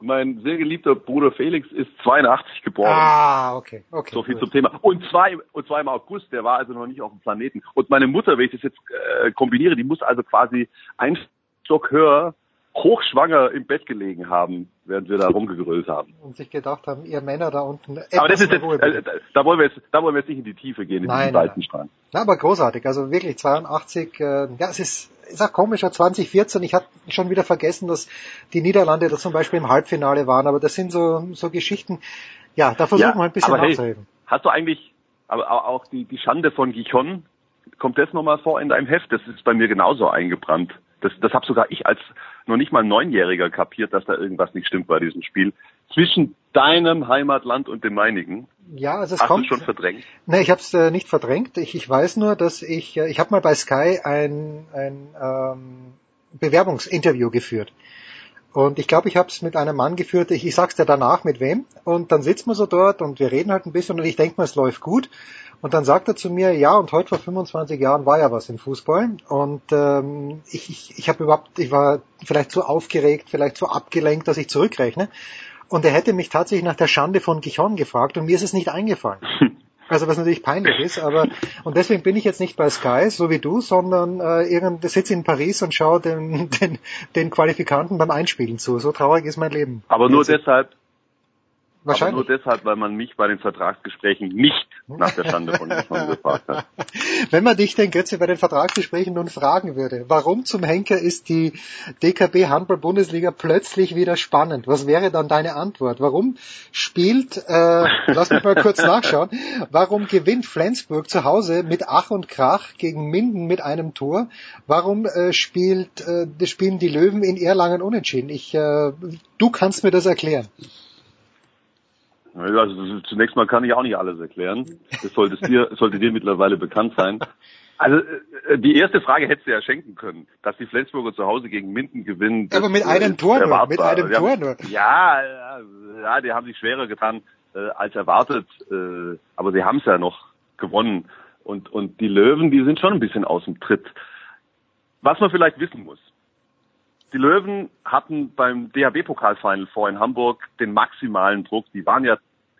Mein sehr geliebter Bruder Felix ist 82 geboren. Ah, okay, okay. So viel zum Thema. Und zwei, und zwar im August, der war also noch nicht auf dem Planeten. Und meine Mutter, wenn ich das jetzt äh, kombiniere, die muss also quasi einen Stock höher, hochschwanger im Bett gelegen haben, während wir da rumgegrölt haben. Und sich gedacht haben, ihr Männer da unten. Aber das ist jetzt, äh, da wollen wir jetzt, da wollen wir jetzt nicht in die Tiefe gehen, in Nein, diesen nein, Seitenstrang. Na, aber großartig. Also wirklich 82. Äh, ja, es ist, ist auch komischer 2014. Ich hatte schon wieder vergessen, dass die Niederlande da zum Beispiel im Halbfinale waren. Aber das sind so so Geschichten. Ja, da versuchen wir ein bisschen aber hey. Hast du eigentlich, aber au- auch die, die Schande von Gichon, kommt das nochmal vor in deinem Heft? Das ist bei mir genauso eingebrannt. Das, das habe sogar ich als noch nicht mal Neunjähriger kapiert, dass da irgendwas nicht stimmt bei diesem Spiel. Zwischen deinem Heimatland und dem meinigen. Ja, also es Hast kommt. du schon verdrängt? Nein, ich habe es äh, nicht verdrängt. Ich, ich weiß nur, dass ich, äh, ich habe mal bei Sky ein, ein ähm, Bewerbungsinterview geführt. Und ich glaube, ich habe es mit einem Mann geführt, ich, ich sag's dir danach mit wem. Und dann sitzt man so dort und wir reden halt ein bisschen und ich denke mal, es läuft gut. Und dann sagt er zu mir, ja, und heute vor 25 Jahren war ja was im Fußball. Und ähm, ich, ich, ich habe überhaupt, ich war vielleicht zu aufgeregt, vielleicht zu abgelenkt, dass ich zurückrechne. Und er hätte mich tatsächlich nach der Schande von Gijon gefragt und mir ist es nicht eingefallen. Also was natürlich peinlich ist, aber und deswegen bin ich jetzt nicht bei Sky, so wie du, sondern äh, irgend sitze in Paris und schaue den, den, den Qualifikanten beim Einspielen zu. So traurig ist mein Leben. Aber nur deshalb, Wahrscheinlich. aber nur deshalb, weil man mich bei den Vertragsgesprächen nicht nach der Schande von von gefragt hat. Wenn man dich denn, Götze, bei den Vertragsgesprächen nun fragen würde, warum zum Henker ist die DKB Handball Bundesliga plötzlich wieder spannend? Was wäre dann deine Antwort? Warum spielt, äh, lass mich mal kurz nachschauen, warum gewinnt Flensburg zu Hause mit Ach und Krach gegen Minden mit einem Tor? Warum äh, spielt, äh, spielen die Löwen in Erlangen unentschieden? Ich, äh, du kannst mir das erklären. Also zunächst mal kann ich auch nicht alles erklären. Das sollte dir, sollte dir mittlerweile bekannt sein. Also äh, die erste Frage hättest du ja schenken können, dass die Flensburger zu Hause gegen Minden gewinnen. Aber mit äh, einem Tor nur, mit einem Wir haben- Tor nur. Ja, ja, ja, die haben sich schwerer getan äh, als erwartet, äh, aber sie haben es ja noch gewonnen. Und und die Löwen, die sind schon ein bisschen aus dem Tritt. Was man vielleicht wissen muss. Die Löwen hatten beim DHB-Pokalfinal vor in Hamburg den maximalen Druck. Die waren ja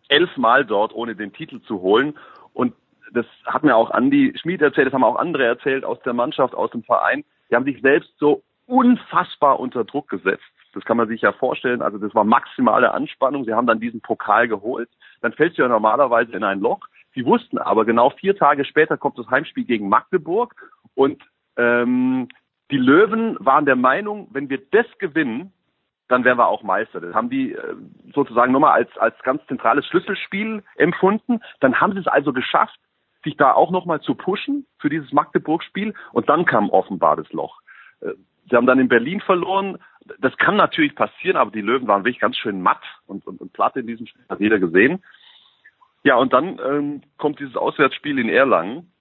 elfmal dort, ohne den Titel zu holen. Und das hat mir auch Andi Schmid erzählt, das haben auch andere erzählt aus der Mannschaft, aus dem Verein. Die haben sich selbst so unfassbar unter Druck gesetzt. Das kann man sich ja vorstellen. Also das war maximale Anspannung. Sie haben dann diesen Pokal geholt. Dann fällst du ja normalerweise in ein Loch. Sie wussten aber genau vier Tage später kommt das Heimspiel gegen Magdeburg und ähm, die Löwen waren der Meinung, wenn wir das gewinnen, dann wären wir auch Meister. Das haben die äh, sozusagen nochmal als, als ganz zentrales Schlüsselspiel empfunden. Dann haben sie es also geschafft, sich da auch nochmal zu pushen für dieses Magdeburg-Spiel und dann kam offenbar das Loch. Äh, Sie haben dann in Berlin verloren. Das kann natürlich passieren, aber die Löwen waren wirklich ganz schön matt und, und, und platt in diesem Spiel, hat jeder gesehen. Ja, und dann ähm, kommt dieses Auswärtsspiel in Erlangen.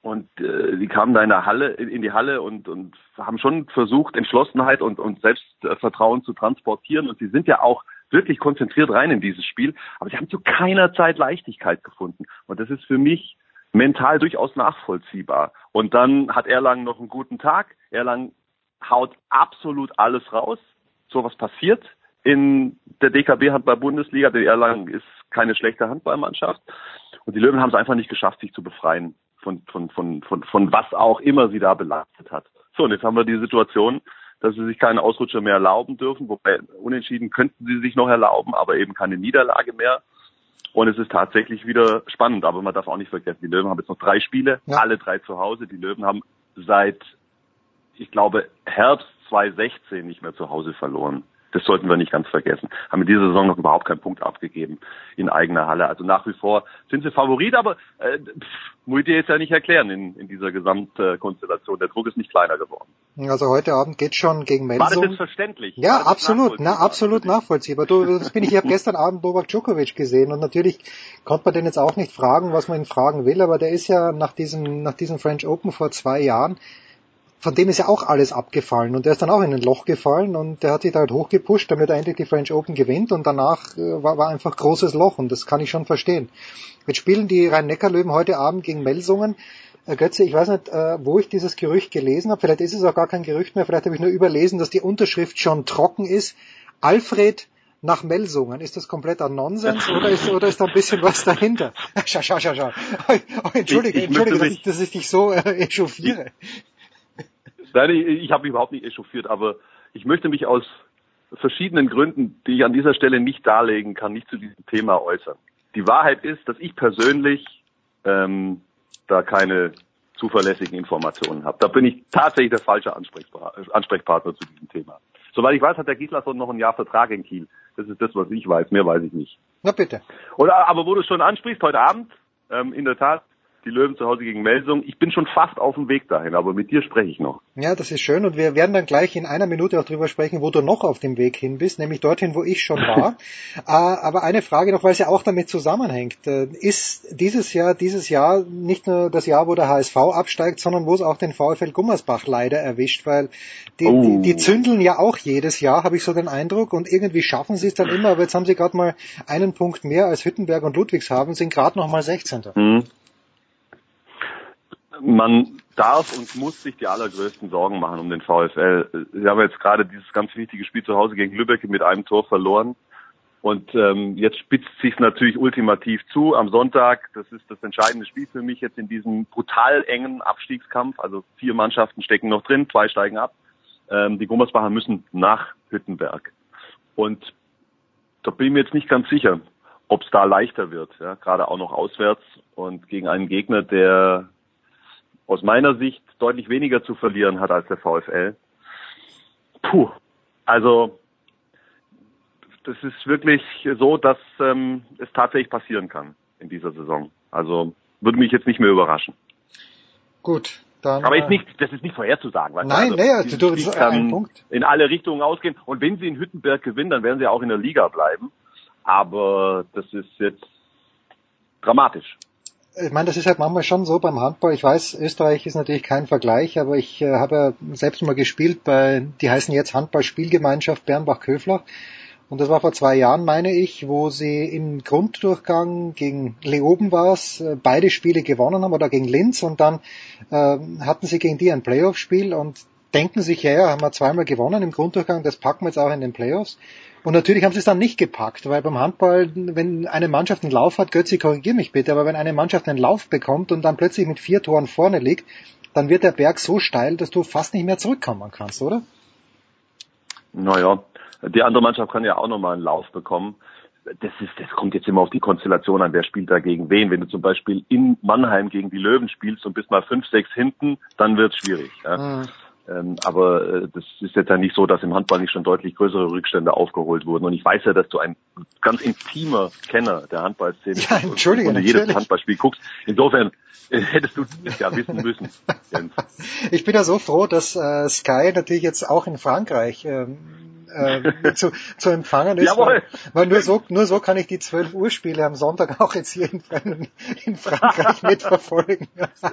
Und äh, die kamen da in der Halle, in, die Halle und, und haben schon versucht, Entschlossenheit und, und Selbstvertrauen zu transportieren. Und sie sind ja auch wirklich konzentriert rein in dieses Spiel. Aber sie haben zu keiner Zeit Leichtigkeit gefunden. Und das ist für mich mental durchaus nachvollziehbar. Und dann hat Erlangen noch einen guten Tag. Erlangen haut absolut alles raus. So was passiert in der DKB Handball-Bundesliga. Der Erlangen ist keine schlechte Handballmannschaft. Und die Löwen haben es einfach nicht geschafft, sich zu befreien von, von, von, von, von was auch immer sie da belastet hat. So, und jetzt haben wir die Situation, dass sie sich keinen Ausrutscher mehr erlauben dürfen, wobei unentschieden könnten sie sich noch erlauben, aber eben keine Niederlage mehr. Und es ist tatsächlich wieder spannend, aber man darf auch nicht vergessen, die Löwen haben jetzt noch drei Spiele, Ja. alle drei zu Hause. Die Löwen haben seit, ich glaube, Herbst 2016 nicht mehr zu Hause verloren. Das sollten wir nicht ganz vergessen. Haben in dieser Saison noch überhaupt keinen Punkt abgegeben in eigener Halle. Also nach wie vor sind sie Favorit, aber äh, pff, muss ich dir jetzt ja nicht erklären in, in dieser Gesamtkonstellation. Der Druck ist nicht kleiner geworden. Also heute Abend geht schon gegen War das Melsung. verständlich? Ja, das absolut, na, nachvollziehbar? absolut nachvollziehbar. Du, das bin ich, ich habe gestern Abend Novak Djokovic gesehen und natürlich konnte man den jetzt auch nicht fragen, was man ihn fragen will, aber der ist ja nach diesem, nach diesem French Open vor zwei Jahren, von dem ist ja auch alles abgefallen und der ist dann auch in ein Loch gefallen und der hat sich da halt hochgepusht, damit er endlich die French Open gewinnt und danach äh, war, war einfach großes Loch und das kann ich schon verstehen. Jetzt spielen die Rhein-Neckar-Löwen heute Abend gegen Melsungen. Äh, Götze, ich weiß nicht, äh, wo ich dieses Gerücht gelesen habe. Vielleicht ist es auch gar kein Gerücht mehr. Vielleicht habe ich nur überlesen, dass die Unterschrift schon trocken ist. Alfred nach Melsungen. Ist das kompletter Nonsens oder ist, oder ist da ein bisschen was dahinter? Schau, schau, schau, schau. Oh, entschuldige, Ich- ich entschuldige, dass ich, dass ich dich so äh, echauffiere. Nein, ich, ich habe mich überhaupt nicht echauffiert, aber ich möchte mich aus verschiedenen Gründen, die ich an dieser Stelle nicht darlegen kann, nicht zu diesem Thema äußern. Die Wahrheit ist, dass ich persönlich ähm, da keine zuverlässigen Informationen habe. Da bin ich tatsächlich der falsche Ansprechpa- Ansprechpartner zu diesem Thema. Soweit ich weiß, hat der Gislason noch ein Jahr Vertrag in Kiel. Das ist das, was ich weiß. Mehr weiß ich nicht. Na bitte. Oder, aber wo du es schon ansprichst, heute Abend, ähm, in der Tat, die Löwen zu Hause gegen Melsung. Ich bin schon fast auf dem Weg dahin, aber mit dir spreche ich noch. Ja, das ist schön und wir werden dann gleich in einer Minute auch drüber sprechen, wo du noch auf dem Weg hin bist, nämlich dorthin, wo ich schon war. Äh, aber eine Frage noch, weil es ja auch damit zusammenhängt. Äh, ist dieses Jahr, dieses Jahr nicht nur das Jahr, wo der HSV absteigt, sondern wo es auch den VfL Gummersbach leider erwischt, weil die, Oh. die, die zündeln ja auch jedes Jahr, habe ich so den Eindruck, und irgendwie schaffen sie es dann immer, aber jetzt haben sie gerade mal einen Punkt mehr als Hüttenberg und Ludwigshafen, sind gerade noch mal 16. Hm. Man darf und muss sich die allergrößten Sorgen machen um den VfL. Sie haben jetzt gerade dieses ganz wichtige Spiel zu Hause gegen Lübeck mit einem Tor verloren. Und ähm, jetzt spitzt sich natürlich ultimativ zu. Am Sonntag, das ist das entscheidende Spiel für mich jetzt in diesem brutal engen Abstiegskampf. Also vier Mannschaften stecken noch drin, zwei steigen ab. Ähm, die Gummersbacher müssen nach Hüttenberg. Und da bin ich mir jetzt nicht ganz sicher, ob es da leichter wird. Ja, gerade auch noch auswärts und gegen einen Gegner, der aus meiner Sicht deutlich weniger zu verlieren hat als der VfL. Puh, also das ist wirklich so, dass ähm, es tatsächlich passieren kann in dieser Saison. Also würde mich jetzt nicht mehr überraschen. Gut, dann. Aber äh, ist nicht, das ist nicht vorherzusagen. weißt Nein, also, nee, also du- Spiel so ein kann Punkt. in alle Richtungen ausgehen. Und wenn sie in Hüttenberg gewinnen, dann werden sie auch in der Liga bleiben. Aber das ist jetzt dramatisch. Ich meine, das ist halt manchmal schon so beim Handball. Ich weiß, Österreich ist natürlich kein Vergleich, aber ich äh, habe ja selbst mal gespielt bei, die heißen jetzt Handball-Spielgemeinschaft Bernbach-Köflach. Und das war vor zwei Jahren, meine ich, wo sie im Grunddurchgang gegen Leoben war es, äh, beide Spiele gewonnen haben oder gegen Linz und dann äh, hatten sie gegen die ein Playoff-Spiel und denken sich, ja, ja, haben wir zweimal gewonnen im Grunddurchgang, das packen wir jetzt auch in den Playoffs. Und natürlich haben sie es dann nicht gepackt, weil beim Handball, wenn eine Mannschaft einen Lauf hat, Götzi, korrigier mich bitte, aber wenn eine Mannschaft einen Lauf bekommt und dann plötzlich mit vier Toren vorne liegt, dann wird der Berg so steil, dass du fast nicht mehr zurückkommen kannst, oder? Naja, die andere Mannschaft kann ja auch nochmal einen Lauf bekommen. Das ist, das kommt jetzt immer auf die Konstellation an, wer spielt da gegen wen. Wenn du zum Beispiel in Mannheim gegen die Löwen spielst und bist mal fünf, sechs hinten, dann wird's schwierig. Ja. Ähm, aber äh, das ist jetzt ja nicht so, dass im Handball nicht schon deutlich größere Rückstände aufgeholt wurden. Und ich weiß ja, dass du ein ganz intimer Kenner der Handballszene bist Ja, entschuldige, und jedes natürlich. Handballspiel guckst. Insofern äh, hättest du das ja wissen müssen. Ich bin ja so froh, dass äh, Sky natürlich jetzt auch in Frankreich ähm, äh, zu, zu empfangen ist. Jawohl. Weil, weil nur so nur so kann ich die 12 Uhr Spiele am Sonntag auch jetzt hier in, in Frankreich mitverfolgen.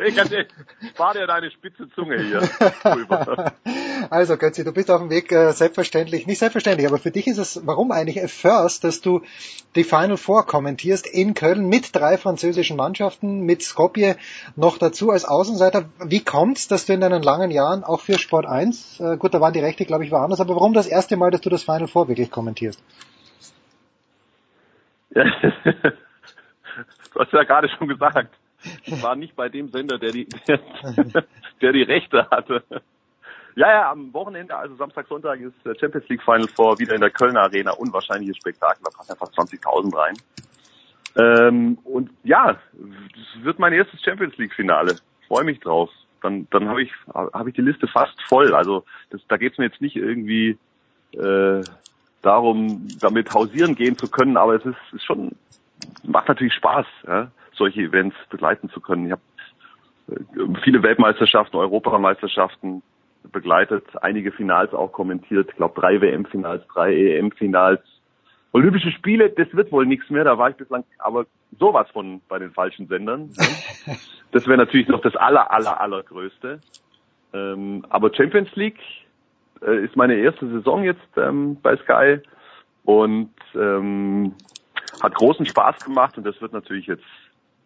Ich hatte, spar dir deine spitze Zunge hier. Also Götzi, du bist auf dem Weg äh, selbstverständlich, nicht selbstverständlich, aber für dich ist es, warum eigentlich a first, dass du die Final Four kommentierst in Köln mit drei französischen Mannschaften, mit Skopje noch dazu als Außenseiter. Wie kommt's, dass du in deinen langen Jahren auch für Sport 1, äh, gut, da waren die Rechte, glaube ich, woanders, aber warum das erste Mal, dass du das Final Four wirklich kommentierst? Ja, du hast ja gerade schon gesagt, ich war nicht bei dem Sender, der die, der, die Rechte hatte. Ja, ja, am Wochenende, also Samstag, Sonntag ist der Champions League Final Four wieder in der Kölner Arena. Unwahrscheinliches Spektakel, da passen einfach 20.000 rein. Ähm, und ja, das wird mein erstes Champions League Finale. Freue mich drauf. Dann, dann habe ich, habe ich die Liste fast voll. Also das, da geht es mir jetzt nicht irgendwie äh, darum, damit hausieren gehen zu können, aber es ist, ist schon, macht natürlich Spaß, ja, solche Events begleiten zu können. Ich habe äh, viele Weltmeisterschaften, Europameisterschaften begleitet, einige Finals auch kommentiert, ich glaube drei WM-Finals, drei EM-Finals. Olympische Spiele, das wird wohl nichts mehr, da war ich bislang aber sowas von bei den falschen Sendern. ne? Das wäre natürlich noch das aller, aller, allergrößte. Ähm, aber Champions League äh, ist meine erste Saison jetzt ähm, bei Sky und ähm, hat großen Spaß gemacht und das wird natürlich jetzt,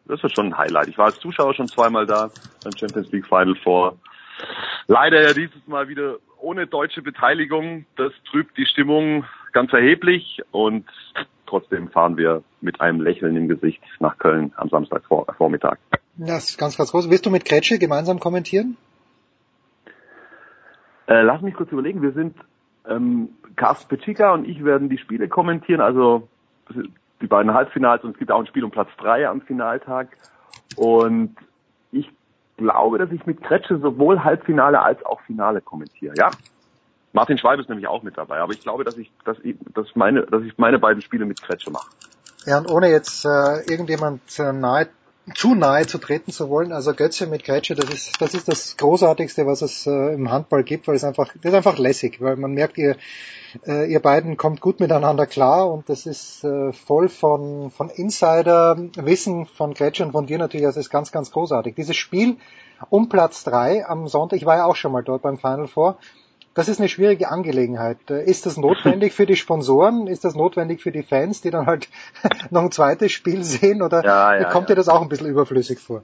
das wird schon ein Highlight. Ich war als Zuschauer schon zweimal da beim Champions League Final Four. Leider ja dieses Mal wieder ohne deutsche Beteiligung. Das trübt die Stimmung ganz erheblich und trotzdem fahren wir mit einem Lächeln im Gesicht nach Köln am Samstagvormittag. Das ist ganz, ganz groß. Willst du mit Kretsche gemeinsam kommentieren? Äh, lass mich kurz überlegen. Wir sind ähm, Carsten Pechika und ich werden die Spiele kommentieren, also die beiden Halbfinals und es gibt auch ein Spiel um Platz drei am Finaltag. Und ich glaube, dass ich mit Kretsche sowohl Halbfinale als auch Finale kommentiere. Ja. Martin Schwalb ist nämlich auch mit dabei, aber ich glaube, dass ich, dass ich, dass meine, dass ich meine beiden Spiele mit Kretsche mache. Ja, und ohne jetzt äh, irgendjemand äh, nahe zu nahe zu treten zu wollen. Also Götze mit Grätsche, das ist das ist das Großartigste, was es äh, im Handball gibt, weil es einfach, das ist einfach lässig, weil man merkt, ihr, äh, ihr beiden kommt gut miteinander klar und das ist äh, voll von, von Insider-Wissen von Grätsche und von dir natürlich, das ist ganz, ganz großartig. Dieses Spiel um Platz drei am Sonntag, ich war ja auch schon mal dort beim Final Four, das ist eine schwierige Angelegenheit. Ist das notwendig für die Sponsoren? Ist das notwendig für die Fans, die dann halt noch ein zweites Spiel sehen? Oder Ja, ja, kommt dir das auch ein bisschen überflüssig vor?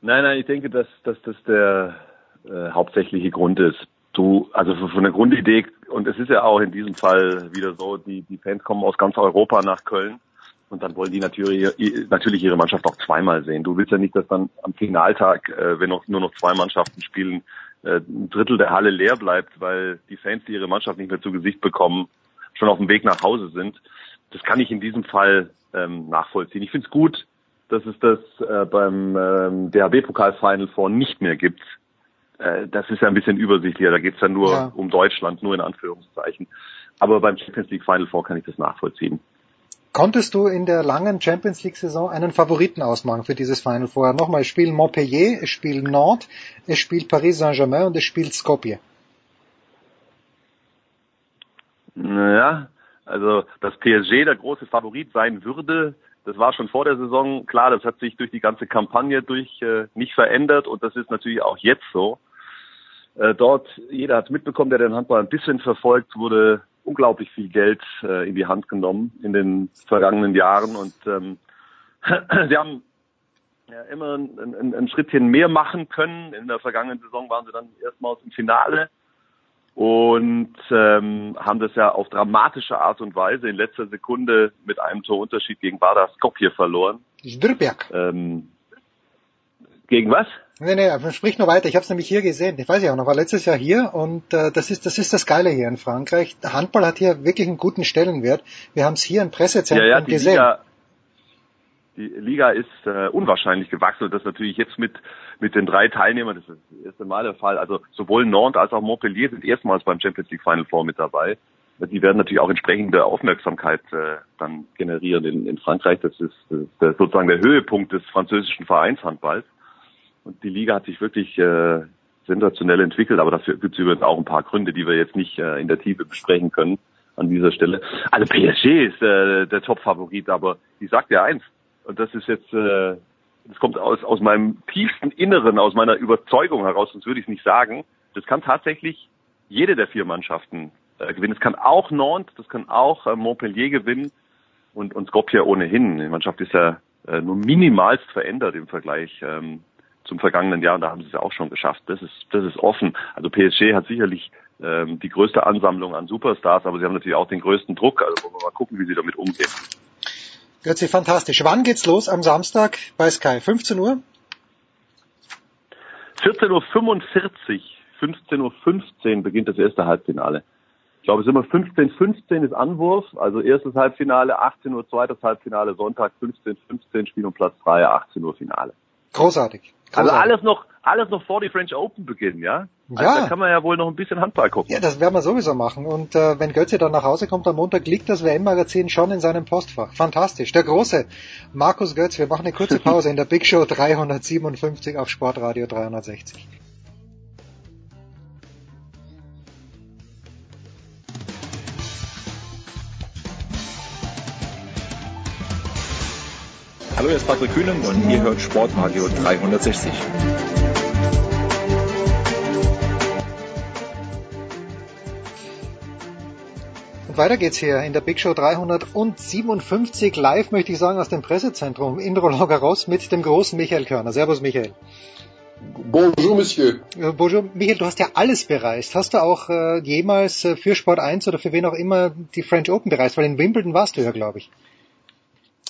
Nein, nein, ich denke, dass, dass das der äh, hauptsächliche Grund ist. Du, also von der Grundidee, und es ist ja auch in diesem Fall wieder so, die, die Fans kommen aus ganz Europa nach Köln und dann wollen die natürlich, natürlich ihre Mannschaft auch zweimal sehen. Du willst ja nicht, dass dann am Finaltag, äh, wenn noch, nur noch zwei Mannschaften spielen, ein Drittel der Halle leer bleibt, weil die Fans, die ihre Mannschaft nicht mehr zu Gesicht bekommen, schon auf dem Weg nach Hause sind. Das kann ich in diesem Fall ähm, nachvollziehen. Ich finde es gut, dass es das äh, beim ähm, DHB-Pokal-Final Four nicht mehr gibt. Äh, das ist ja ein bisschen übersichtlicher. Da geht es ja nur Ja. um Deutschland, nur in Anführungszeichen. Aber beim Champions League Final Four kann ich das nachvollziehen. Konntest du in der langen Champions League Saison einen Favoriten ausmachen für dieses Final Four? Nochmal, es spielen Montpellier, es spielt Nantes, es spielt Paris Saint-Germain und es spielt Skopje. Naja, also dass PSG der große Favorit sein würde, das war schon vor der Saison klar. Das hat sich durch die ganze Kampagne durch äh, nicht verändert und das ist natürlich auch jetzt so. Äh, dort, jeder hat mitbekommen, der den Handball ein bisschen verfolgt, wurde unglaublich viel Geld äh, in die Hand genommen in den vergangenen Jahren und ähm, sie haben ja, immer ein, ein, ein Schrittchen mehr machen können. In der vergangenen Saison waren sie dann erstmals im Finale und ähm, haben das ja auf dramatische Art und Weise in letzter Sekunde mit einem Torunterschied gegen Vardar Skopje verloren. Stürberg. Ähm, gegen was? Nee, nee, sprich nur weiter. Ich habe es nämlich hier gesehen. Ich weiß ja auch noch, war letztes Jahr hier und äh, das ist das ist das Geile hier in Frankreich. Handball hat hier wirklich einen guten Stellenwert. Wir haben es hier im Pressezentrum Ja, ja, gesehen. Liga, die Liga ist äh, unwahrscheinlich gewachsen und das natürlich jetzt mit mit den drei Teilnehmern, das ist das erste Mal der Fall. Also sowohl Nantes als auch Montpellier sind erstmals beim Champions League Final Four mit dabei. Die werden natürlich auch entsprechende Aufmerksamkeit äh, dann generieren in, in Frankreich. Das ist, das ist sozusagen der Höhepunkt des französischen Vereinshandballs. Und die Liga hat sich wirklich äh, sensationell entwickelt, aber dafür gibt es übrigens auch ein paar Gründe, die wir jetzt nicht äh, in der Tiefe besprechen können an dieser Stelle. Also PSG ist äh, der Top-Favorit, aber ich sag dir eins, und das ist jetzt, äh, das kommt aus, aus meinem tiefsten Inneren, aus meiner Überzeugung heraus, sonst würde ich es nicht sagen, das kann tatsächlich jede der vier Mannschaften äh, gewinnen. Es kann auch Nantes, das kann auch äh, Montpellier gewinnen und, und Skopje ohnehin. Die Mannschaft ist ja äh, nur minimalst verändert im Vergleich ähm, zum vergangenen Jahr und da haben sie es ja auch schon geschafft. Das ist, das ist offen. Also PSG hat sicherlich ähm, die größte Ansammlung an Superstars, aber sie haben natürlich auch den größten Druck. Also wollen wir mal gucken, wie sie damit umgehen. Götzi, fantastisch. Wann geht's los am Samstag bei Sky? 15 Uhr? 14.45 Uhr, 15.15 Uhr beginnt das erste Halbfinale. Ich glaube, es ist immer 15.15 ist Anwurf, also erstes Halbfinale, 18 Uhr zweites Halbfinale, Sonntag 15.15 Spiel um Platz 3, 18 Uhr Finale. Großartig. Also Großartig. alles noch, alles noch vor die French Open beginnen, ja? Also Ja. da kann man ja wohl noch ein bisschen Handball gucken. Ja, das werden wir sowieso machen. Und äh, wenn Götze dann nach Hause kommt am Montag, liegt das WM-Magazin schon in seinem Postfach. Fantastisch. Der große Markus Götz. Wir machen eine kurze Pause in der Big Show 357 auf Sportradio 360. Hallo, hier ist Patrick Kühnen und ihr hört Sportradio 360. Und weiter geht's hier in der Big Show 357 live, möchte ich sagen, aus dem Pressezentrum in Roland Garros mit dem großen Michael Körner. Servus Michael. Bonjour, Monsieur. Äh, Bonjour, Michael, du hast ja alles bereist. Hast du auch äh, jemals äh, für Sport 1 oder für wen auch immer die French Open bereist? Weil in Wimbledon warst du ja, glaube ich.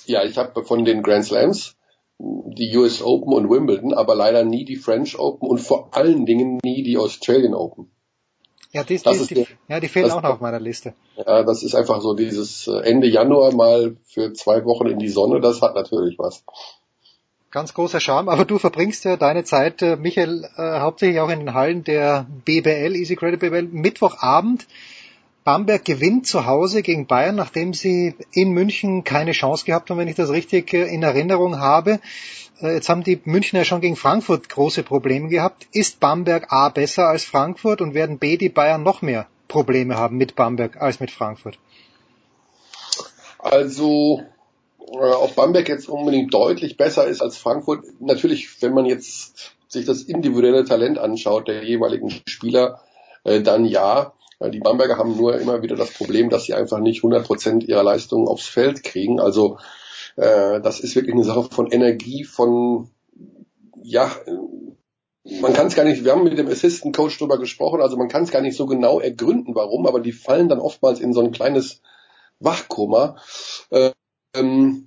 Ja, ich habe von den Grand Slams die US Open und Wimbledon, aber leider nie die French Open und vor allen Dingen nie die Australian Open. Ja, die, die, die, der- ja, die fehlen das- auch noch auf meiner Liste. Ja, das ist einfach so dieses äh, Ende Januar mal für zwei Wochen in die Sonne, das hat natürlich was. Ganz großer Charme, aber du verbringst ja deine Zeit, äh, Michael, äh, hauptsächlich auch in den Hallen der BBL, Easy Credit BBL, Mittwochabend Bamberg gewinnt zu Hause gegen Bayern, nachdem sie in München keine Chance gehabt haben, wenn ich das richtig äh, in Erinnerung habe. Äh, jetzt haben die Münchner schon gegen Frankfurt große Probleme gehabt. Ist Bamberg A besser als Frankfurt und werden B die Bayern noch mehr Probleme haben mit Bamberg als mit Frankfurt? Also, äh, ob Bamberg jetzt unbedingt deutlich besser ist als Frankfurt, natürlich, wenn man jetzt sich das individuelle Talent anschaut der jeweiligen Spieler, dann ja. Die Bamberger haben nur immer wieder das Problem, dass sie einfach nicht 100 Prozent ihrer Leistungen aufs Feld kriegen. Also äh, das ist wirklich eine Sache von Energie, von ja, man kann es gar nicht, wir haben mit dem Assistant Coach drüber gesprochen, also man kann es gar nicht so genau ergründen, warum, aber die fallen dann oftmals in so ein kleines Wachkoma. Ähm,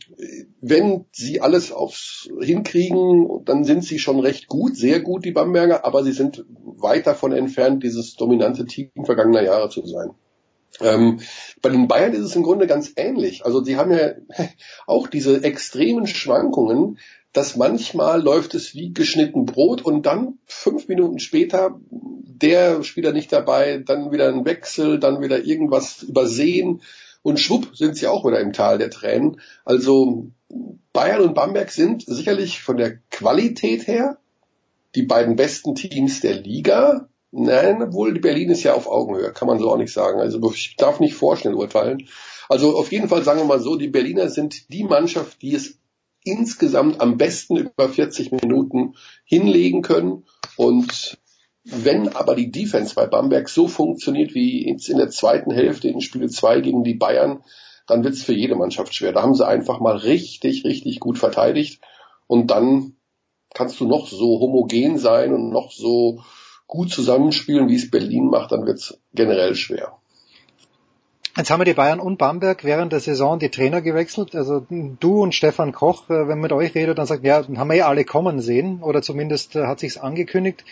wenn sie alles aufs hinkriegen, dann sind sie schon recht gut, sehr gut, die Bamberger, aber sie sind weit davon entfernt, dieses dominante Team vergangener Jahre zu sein. Ähm, bei den Bayern ist es im Grunde ganz ähnlich. Also sie haben ja auch diese extremen Schwankungen, dass manchmal läuft es wie geschnitten Brot und dann fünf Minuten später der Spieler nicht dabei, dann wieder ein Wechsel, dann wieder irgendwas übersehen und schwupp sind sie auch wieder im Tal der Tränen. Also Bayern und Bamberg sind sicherlich von der Qualität her die beiden besten Teams der Liga. Nein, obwohl Berlin ist ja auf Augenhöhe, kann man so auch nicht sagen. Also ich darf nicht vorschnell urteilen. Also auf jeden Fall sagen wir mal so, die Berliner sind die Mannschaft, die es insgesamt am besten über 40 Minuten hinlegen können. Und wenn aber die Defense bei Bamberg so funktioniert wie jetzt in der zweiten Hälfte in Spiel 2 gegen die Bayern, dann wird es für jede Mannschaft schwer. Da haben sie einfach mal richtig, richtig gut verteidigt. Und dann kannst du noch so homogen sein und noch so gut zusammenspielen, wie es Berlin macht, dann wird es generell schwer. Jetzt haben wir die Bayern und Bamberg während der Saison die Trainer gewechselt. Also du und Stefan Koch, äh, wenn man mit euch redet, dann sagt, ja, haben wir ja alle kommen sehen oder zumindest äh, hat sich's angekündigt.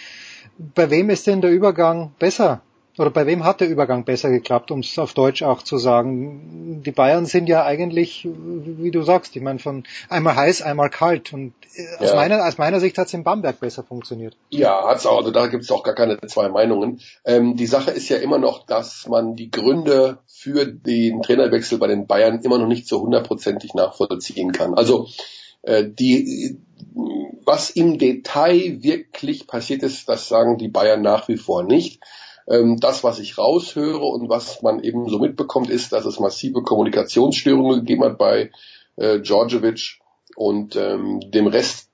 Bei wem ist denn der Übergang besser oder bei wem hat der Übergang besser geklappt, um es auf Deutsch auch zu sagen? Die Bayern sind ja eigentlich, wie du sagst, ich meine von einmal heiß, einmal kalt. Und äh, aus, ja. meiner, aus meiner Sicht hat es in Bamberg besser funktioniert. Ja, hat's auch. Also da gibt's auch gar keine zwei Meinungen. Ähm, die Sache ist ja immer noch, dass man die Gründe für den Trainerwechsel bei den Bayern immer noch nicht so hundertprozentig nachvollziehen kann. Also äh, die was im Detail wirklich passiert ist, das sagen die Bayern nach wie vor nicht. Ähm, das, was ich raushöre und was man eben so mitbekommt, ist, dass es massive Kommunikationsstörungen gegeben hat bei äh, Djordjevic und ähm, dem Rest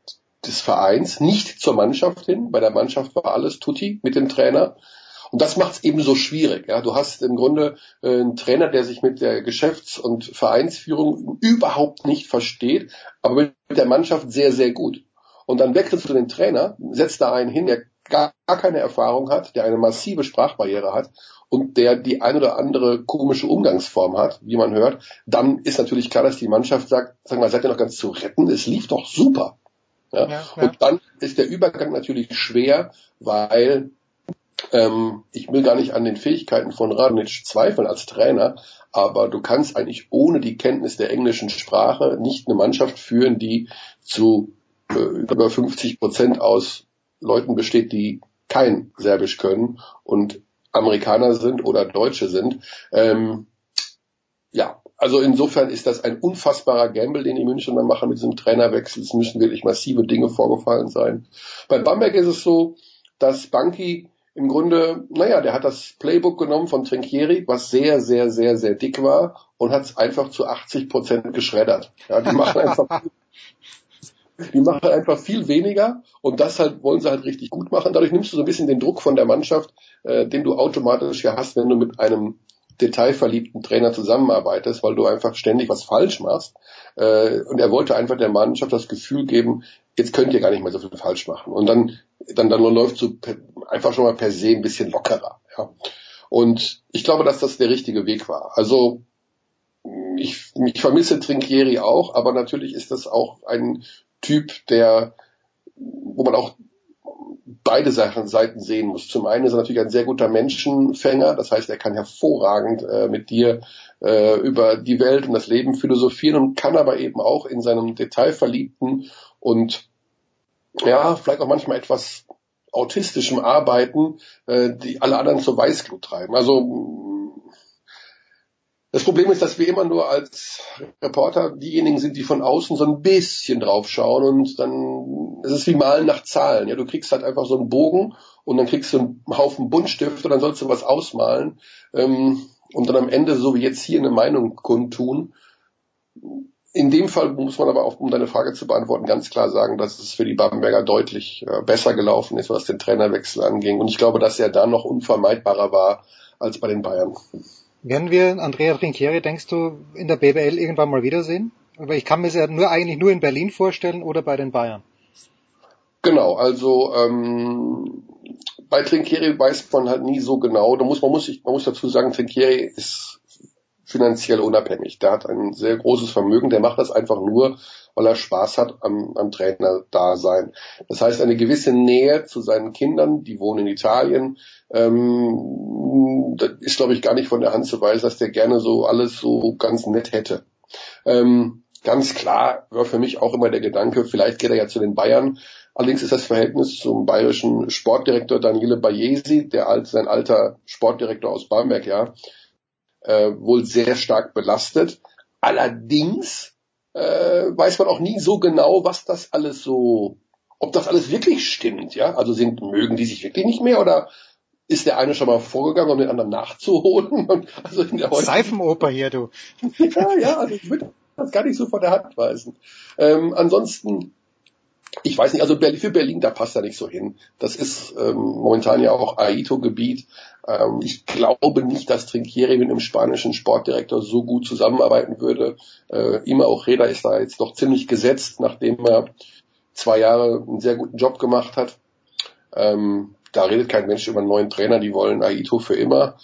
des Vereins, nicht zur Mannschaft hin. Bei der Mannschaft war alles tutti mit dem Trainer. Und das macht es eben so schwierig. Ja. Du hast im Grunde äh, einen Trainer, der sich mit der Geschäfts- und Vereinsführung überhaupt nicht versteht, aber mit der Mannschaft sehr, sehr gut. Und dann wechselst du den Trainer, setzt da einen hin, der gar, keine Erfahrung hat, der eine massive Sprachbarriere hat und der die ein oder andere komische Umgangsform hat, wie man hört, dann ist natürlich klar, dass die Mannschaft sagt, sag mal, seid ihr noch ganz zu retten? Es lief doch super. Ja? ja und dann ist der Übergang natürlich schwer, weil ähm, ich will gar nicht an den Fähigkeiten von Radonic zweifeln als Trainer, aber du kannst eigentlich ohne die Kenntnis der englischen Sprache nicht eine Mannschaft führen, die zu über 50 Prozent aus Leuten besteht, die kein Serbisch können und Amerikaner sind oder Deutsche sind. Ähm, ja, also insofern ist das ein unfassbarer Gamble, den die Münchner machen mit diesem Trainerwechsel. Es müssen wirklich massive Dinge vorgefallen sein. Bei Bamberg ist es so, dass Banki im Grunde, naja, der hat das Playbook genommen von Trinkieri, was sehr, sehr, sehr, sehr dick war und hat es einfach zu 80 Prozent geschreddert. Ja, die machen einfach die machen einfach viel weniger und das halt wollen sie halt richtig gut machen. Dadurch nimmst du so ein bisschen den Druck von der Mannschaft, äh, den du automatisch ja hast, wenn du mit einem detailverliebten Trainer zusammenarbeitest, weil du einfach ständig was falsch machst. Äh, und er wollte einfach der Mannschaft das Gefühl geben, jetzt könnt ihr gar nicht mehr so viel falsch machen. Und dann, dann, dann läuft so einfach schon mal per se ein bisschen lockerer. Ja. Und ich glaube, dass das der richtige Weg war. Also ich, ich vermisse Trinkieri auch, aber natürlich ist das auch ein Typ, der, wo man auch beide Seiten sehen muss. Zum einen ist er natürlich ein sehr guter Menschenfänger, das heißt, er kann hervorragend äh, mit dir äh, über die Welt und das Leben philosophieren und kann aber eben auch in seinem detailverliebten und ja, vielleicht auch manchmal etwas autistischem Arbeiten, äh, die alle anderen zur Weißglut treiben. Also Das Problem ist, dass wir immer nur als Reporter diejenigen sind, die von außen so ein bisschen draufschauen und dann es ist wie Malen nach Zahlen. Ja, du kriegst halt einfach so einen Bogen und dann kriegst du einen Haufen Buntstift und dann sollst du was ausmalen ähm, und dann am Ende so wie jetzt hier eine Meinung kundtun. In dem Fall muss man aber auch, um deine Frage zu beantworten, ganz klar sagen, dass es für die Bamberger deutlich äh, besser gelaufen ist, was den Trainerwechsel anging. Und ich glaube, dass er da noch unvermeidbarer war als bei den Bayern. Werden wir Andrea Trinchieri, denkst du, in der BWL irgendwann mal wiedersehen? Aber ich kann mir es ja nur eigentlich nur in Berlin vorstellen oder bei den Bayern. Genau, also ähm, bei Trinkieri weiß man halt nie so genau. Da muss man muss man muss dazu sagen, Trinkieri ist finanziell unabhängig. Der hat ein sehr großes Vermögen. Der macht das einfach nur, weil er Spaß hat am, am Trainer da sein. Das heißt, eine gewisse Nähe zu seinen Kindern, die wohnen in Italien, ähm, das ist, glaube ich, gar nicht von der Hand zu weisen, dass der gerne so alles so ganz nett hätte. Ähm, ganz klar war für mich auch immer der Gedanke, vielleicht geht er ja zu den Bayern. Allerdings ist das Verhältnis zum bayerischen Sportdirektor Daniele Bayesi, der alt, sein alter Sportdirektor aus Bamberg, ja, äh, wohl sehr stark belastet. Allerdings äh, weiß man auch nie so genau, was das alles so, ob das alles wirklich stimmt, ja. Also sind, mögen die sich wirklich nicht mehr oder ist der eine schon mal vorgegangen, um den anderen nachzuholen. also in der Seifenoper hier, du. ja, ja, also ich würde das gar nicht so von der Hand weisen. Ähm, ansonsten, ich weiß nicht, also für Berlin, da passt er nicht so hin. Das ist ähm, momentan ja auch Aito-Gebiet. Ähm, ich glaube nicht, dass Trinkieri mit einem spanischen Sportdirektor so gut zusammenarbeiten würde. Äh, Ima Ojeda ist da jetzt doch ziemlich gesetzt, nachdem er zwei Jahre einen sehr guten Job gemacht hat. Ähm, da redet kein Mensch über einen neuen Trainer, die wollen Aito für immer.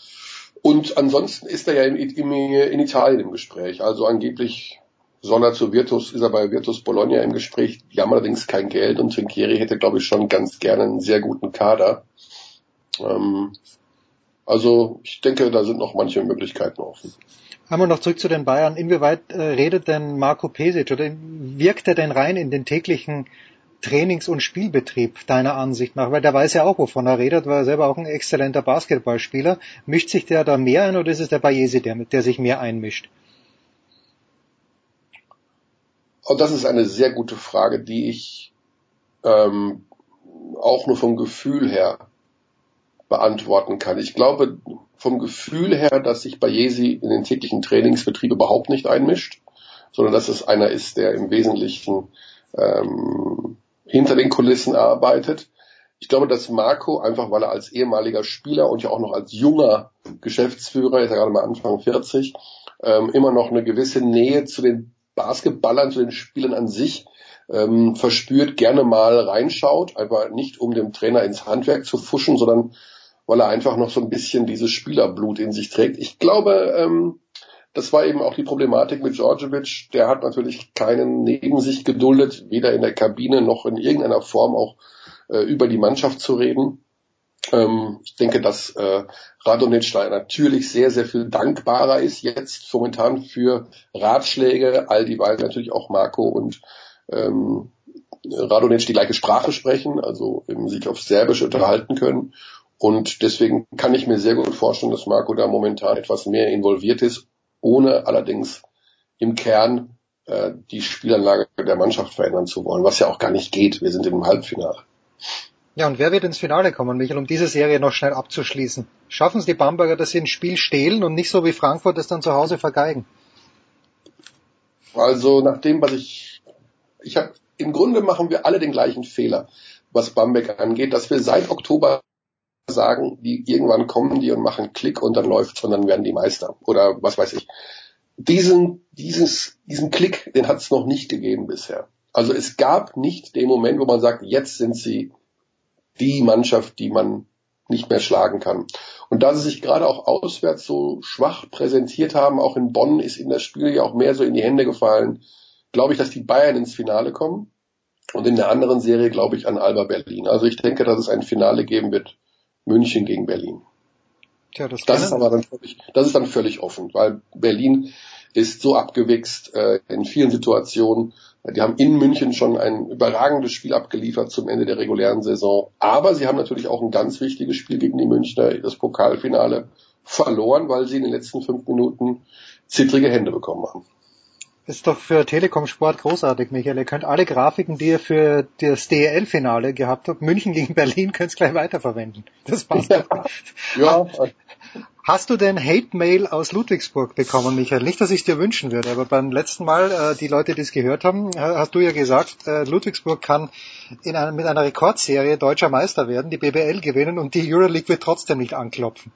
Und ansonsten ist er ja in, in, in Italien im Gespräch. Also angeblich soll er zu Virtus, ist er bei Virtus Bologna im Gespräch. Die haben allerdings kein Geld und Trinkieri hätte, glaube ich, schon ganz gerne einen sehr guten Kader. Ähm, also ich denke, da sind noch manche Möglichkeiten offen. Einmal noch zurück zu den Bayern. Inwieweit äh, redet denn Marco Pesic oder wirkt er denn rein in den täglichen Trainings- und Spielbetrieb deiner Ansicht nach? Weil der weiß ja auch, wovon er redet, war selber auch ein exzellenter Basketballspieler. Mischt sich der da mehr ein oder ist es der Bayesi, der, der sich mehr einmischt? Und das ist eine sehr gute Frage, die ich ähm, auch nur vom Gefühl her beantworten kann. Ich glaube vom Gefühl her, dass sich Bayesi in den täglichen Trainingsbetrieb überhaupt nicht einmischt, sondern dass es einer ist, der im Wesentlichen ähm, hinter den Kulissen arbeitet. Ich glaube, dass Marco, einfach weil er als ehemaliger Spieler und ja auch noch als junger Geschäftsführer, ist ja gerade mal Anfang 40, ähm, immer noch eine gewisse Nähe zu den Basketballern, zu den Spielern an sich ähm, verspürt, gerne mal reinschaut, einfach nicht um dem Trainer ins Handwerk zu fuschen, sondern weil er einfach noch so ein bisschen dieses Spielerblut in sich trägt. Ich glaube, ähm, das war eben auch die Problematik mit Djordjevic. Der hat natürlich keinen neben sich geduldet, weder in der Kabine noch in irgendeiner Form auch äh, über die Mannschaft zu reden. Ähm, ich denke, dass äh, Radonic da natürlich sehr, sehr viel dankbarer ist jetzt momentan für Ratschläge, all die Weise natürlich auch Marco und ähm, Radonic die gleiche Sprache sprechen, also eben sich auf Serbisch unterhalten können. Und deswegen kann ich mir sehr gut vorstellen, dass Marco da momentan etwas mehr involviert ist ohne allerdings im Kern äh, die Spielanlage der Mannschaft verändern zu wollen, was ja auch gar nicht geht. Wir sind im Halbfinale. Ja, und wer wird ins Finale kommen, Michael, um diese Serie noch schnell abzuschließen? Schaffen es die Bamberger, dass sie ein Spiel stehlen und nicht so wie Frankfurt es dann zu Hause vergeigen? Also nach dem, was ich, ich habe, im Grunde machen wir alle den gleichen Fehler, was Bamberg angeht, dass wir seit Oktober sagen, die irgendwann kommen die und machen Klick und dann läuft's und dann werden die Meister oder was weiß ich. Diesen, dieses, diesen Klick, den hat es noch nicht gegeben bisher. Also es gab nicht den Moment, wo man sagt, jetzt sind sie die Mannschaft, die man nicht mehr schlagen kann. Und da sie sich gerade auch auswärts so schwach präsentiert haben, auch in Bonn ist ihnen das Spiel ja auch mehr so in die Hände gefallen, glaube ich, dass die Bayern ins Finale kommen. Und in der anderen Serie glaube ich an Alba Berlin. Also ich denke, dass es ein Finale geben wird, München gegen Berlin. Tja, das, das ist aber dann völlig, das ist dann völlig offen, weil Berlin ist so abgewichst äh, in vielen Situationen. Die haben in München schon ein überragendes Spiel abgeliefert zum Ende der regulären Saison. Aber sie haben natürlich auch ein ganz wichtiges Spiel gegen die Münchner, das Pokalfinale, verloren, weil sie in den letzten fünf Minuten zittrige Hände bekommen haben. Ist doch für Telekom Sport großartig, Michael. Ihr könnt alle Grafiken, die ihr für das DEL-Finale gehabt habt, München gegen Berlin, könnt ihr gleich weiterverwenden. Das passt. Ja. ja. Hast du denn Hate-Mail aus Ludwigsburg bekommen, Michael? Nicht, dass ich es dir wünschen würde, aber beim letzten Mal, äh, die Leute, die es gehört haben, hast du ja gesagt, äh, Ludwigsburg kann in einer, mit einer Rekordserie deutscher Meister werden, die BBL gewinnen und die Euroleague wird trotzdem nicht anklopfen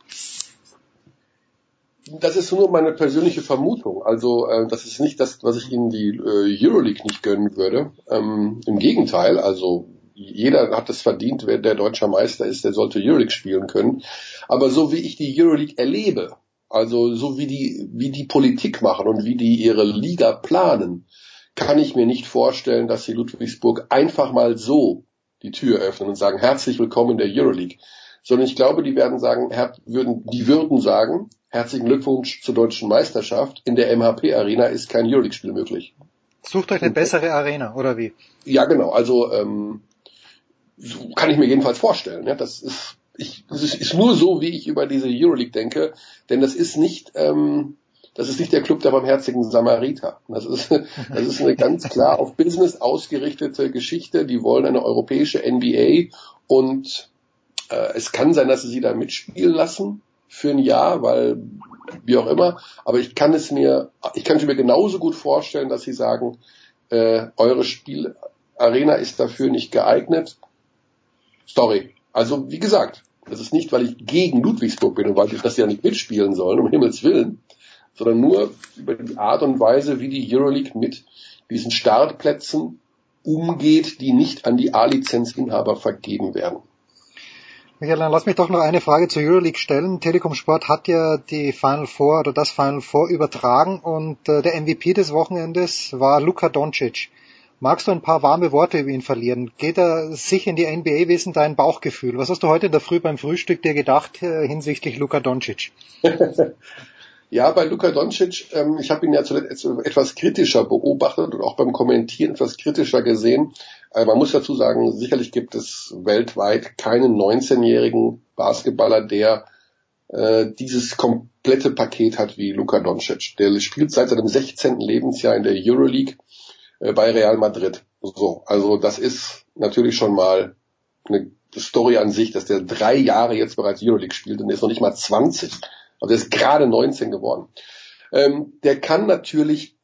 das ist nur meine persönliche Vermutung. Also äh, das ist nicht das, was ich Ihnen die äh, Euroleague nicht gönnen würde. Ähm, Im Gegenteil, also jeder hat es verdient, wer der deutscher Meister ist, der sollte Euroleague spielen können. Aber so wie ich die Euroleague erlebe, also so wie die, wie die Politik machen und wie die ihre Liga planen, kann ich mir nicht vorstellen, dass sie Ludwigsburg einfach mal so die Tür öffnen und sagen, herzlich willkommen in der Euroleague. Sondern ich glaube, die werden sagen, würden, die würden sagen, Herzlichen Glückwunsch zur deutschen Meisterschaft. In der MHP Arena ist kein Euroleague-Spiel möglich. Sucht euch eine bessere Arena, oder wie? Ja, genau. Also ähm, so kann ich mir jedenfalls vorstellen. Ja, das ist, ich, das ist, nur so, wie ich über diese Euroleague denke, denn das ist nicht, ähm, das ist nicht der Club der barmherzigen Samariter. Das ist, das ist eine ganz klar auf Business ausgerichtete Geschichte. Die wollen eine europäische NBA und äh, es kann sein, dass sie sie da mitspielen lassen für ein Jahr, weil wie auch immer. Aber ich kann es mir, ich kann es mir genauso gut vorstellen, dass sie sagen, äh, eure Spielarena ist dafür nicht geeignet. Sorry. Also wie gesagt, das ist nicht, weil ich gegen Ludwigsburg bin und weil ich, sie ja nicht mitspielen sollen, um Himmels Willen, sondern nur über die Art und Weise, wie die Euroleague mit diesen Startplätzen umgeht, die nicht an die A-Lizenzinhaber vergeben werden. Michael, dann lass mich doch noch eine Frage zur Euroleague stellen. Telekom Sport hat ja die Final Four oder das Final Four übertragen und äh, der MVP des Wochenendes war Luka Doncic. Magst du ein paar warme Worte über ihn verlieren? Geht er sich in die NBA wissen dein Bauchgefühl? Was hast du heute in der Früh beim Frühstück dir gedacht äh, hinsichtlich Luka Doncic? Ja, bei Luka Doncic, ähm, ich habe ihn ja zuletzt etwas kritischer beobachtet und auch beim Kommentieren etwas kritischer gesehen. Äh, man muss dazu sagen, sicherlich gibt es weltweit keinen 19-jährigen Basketballer, der äh, dieses komplette Paket hat wie Luka Doncic. Der spielt seit seinem 16. Lebensjahr in der Euroleague äh, bei Real Madrid. So, also das ist natürlich schon mal eine Story an sich, dass der drei Jahre jetzt bereits Euroleague spielt und er ist noch nicht mal 20. Also er ist gerade 19 geworden. Ähm, der kann natürlich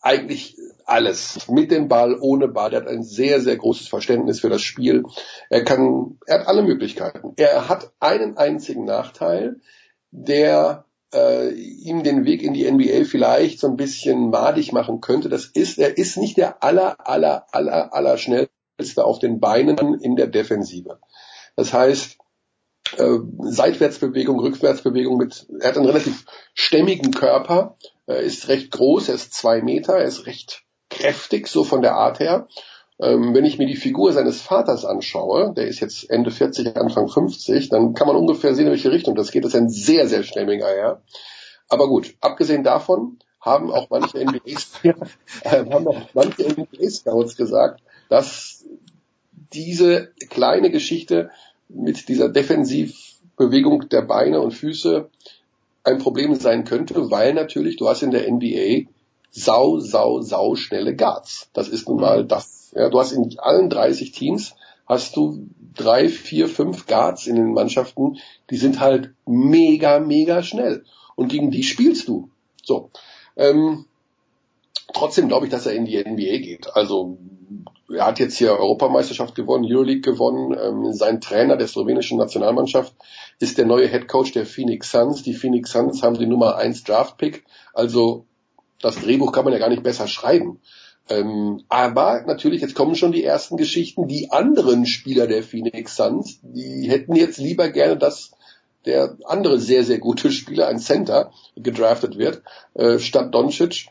eigentlich alles. Mit dem Ball, ohne Ball. Er hat ein sehr, sehr großes Verständnis für das Spiel. Er kann, er hat alle Möglichkeiten. Er hat einen einzigen Nachteil, der äh, ihm den Weg in die NBA vielleicht so ein bisschen madig machen könnte. Das ist, er ist nicht der aller, aller, aller, aller schnellste auf den Beinen in der Defensive. Das heißt, äh, Seitwärtsbewegung, Rückwärtsbewegung mit, er hat einen relativ stämmigen Körper, er ist recht groß, er ist zwei Meter, er ist recht kräftig, so von der Art her. Ähm, wenn ich mir die Figur seines Vaters anschaue, der ist jetzt Ende 40, Anfang 50, dann kann man ungefähr sehen, in welche Richtung das geht. Das ist ein sehr, sehr stämmiger Herr. Aber gut, abgesehen davon haben auch manche NBA, äh, haben auch manche NBA Scouts gesagt, dass diese kleine Geschichte mit dieser Defensivbewegung der Beine und Füße ein Problem sein könnte, weil natürlich du hast in der NBA sau, sau, sau schnelle Guards. Das ist nun mal das. Ja, du hast in allen 30 Teams hast du drei, vier, fünf Guards in den Mannschaften, die sind halt mega, mega schnell. Und gegen die spielst du. So. Ähm, trotzdem glaube ich, dass er in die NBA geht. Also er hat jetzt hier Europameisterschaft gewonnen, Euroleague gewonnen. Ähm, sein Trainer der slowenischen Nationalmannschaft ist der neue Head Coach der Phoenix Suns. Die Phoenix Suns haben die Nummer 1 Draft Pick. Also das Drehbuch kann man ja gar nicht besser schreiben. Ähm, aber natürlich, jetzt kommen schon die ersten Geschichten. Die anderen Spieler der Phoenix Suns, die hätten jetzt lieber gerne, dass der andere sehr, sehr gute Spieler, ein Center, gedraftet wird, äh, statt Doncic.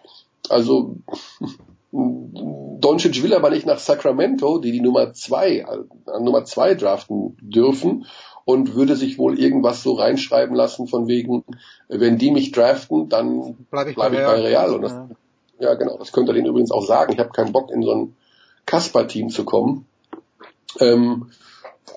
Also Doncic will aber nicht nach Sacramento, die die Nummer zwei, äh, Nummer zwei draften dürfen und würde sich wohl irgendwas so reinschreiben lassen von wegen, wenn die mich draften, dann bleibe ich, bleib bei, ich bei Real. Und das, ja. ja. genau, das könnte er denen übrigens auch sagen. Ich habe keinen Bock, in so ein Kasper-Team zu kommen. Ähm,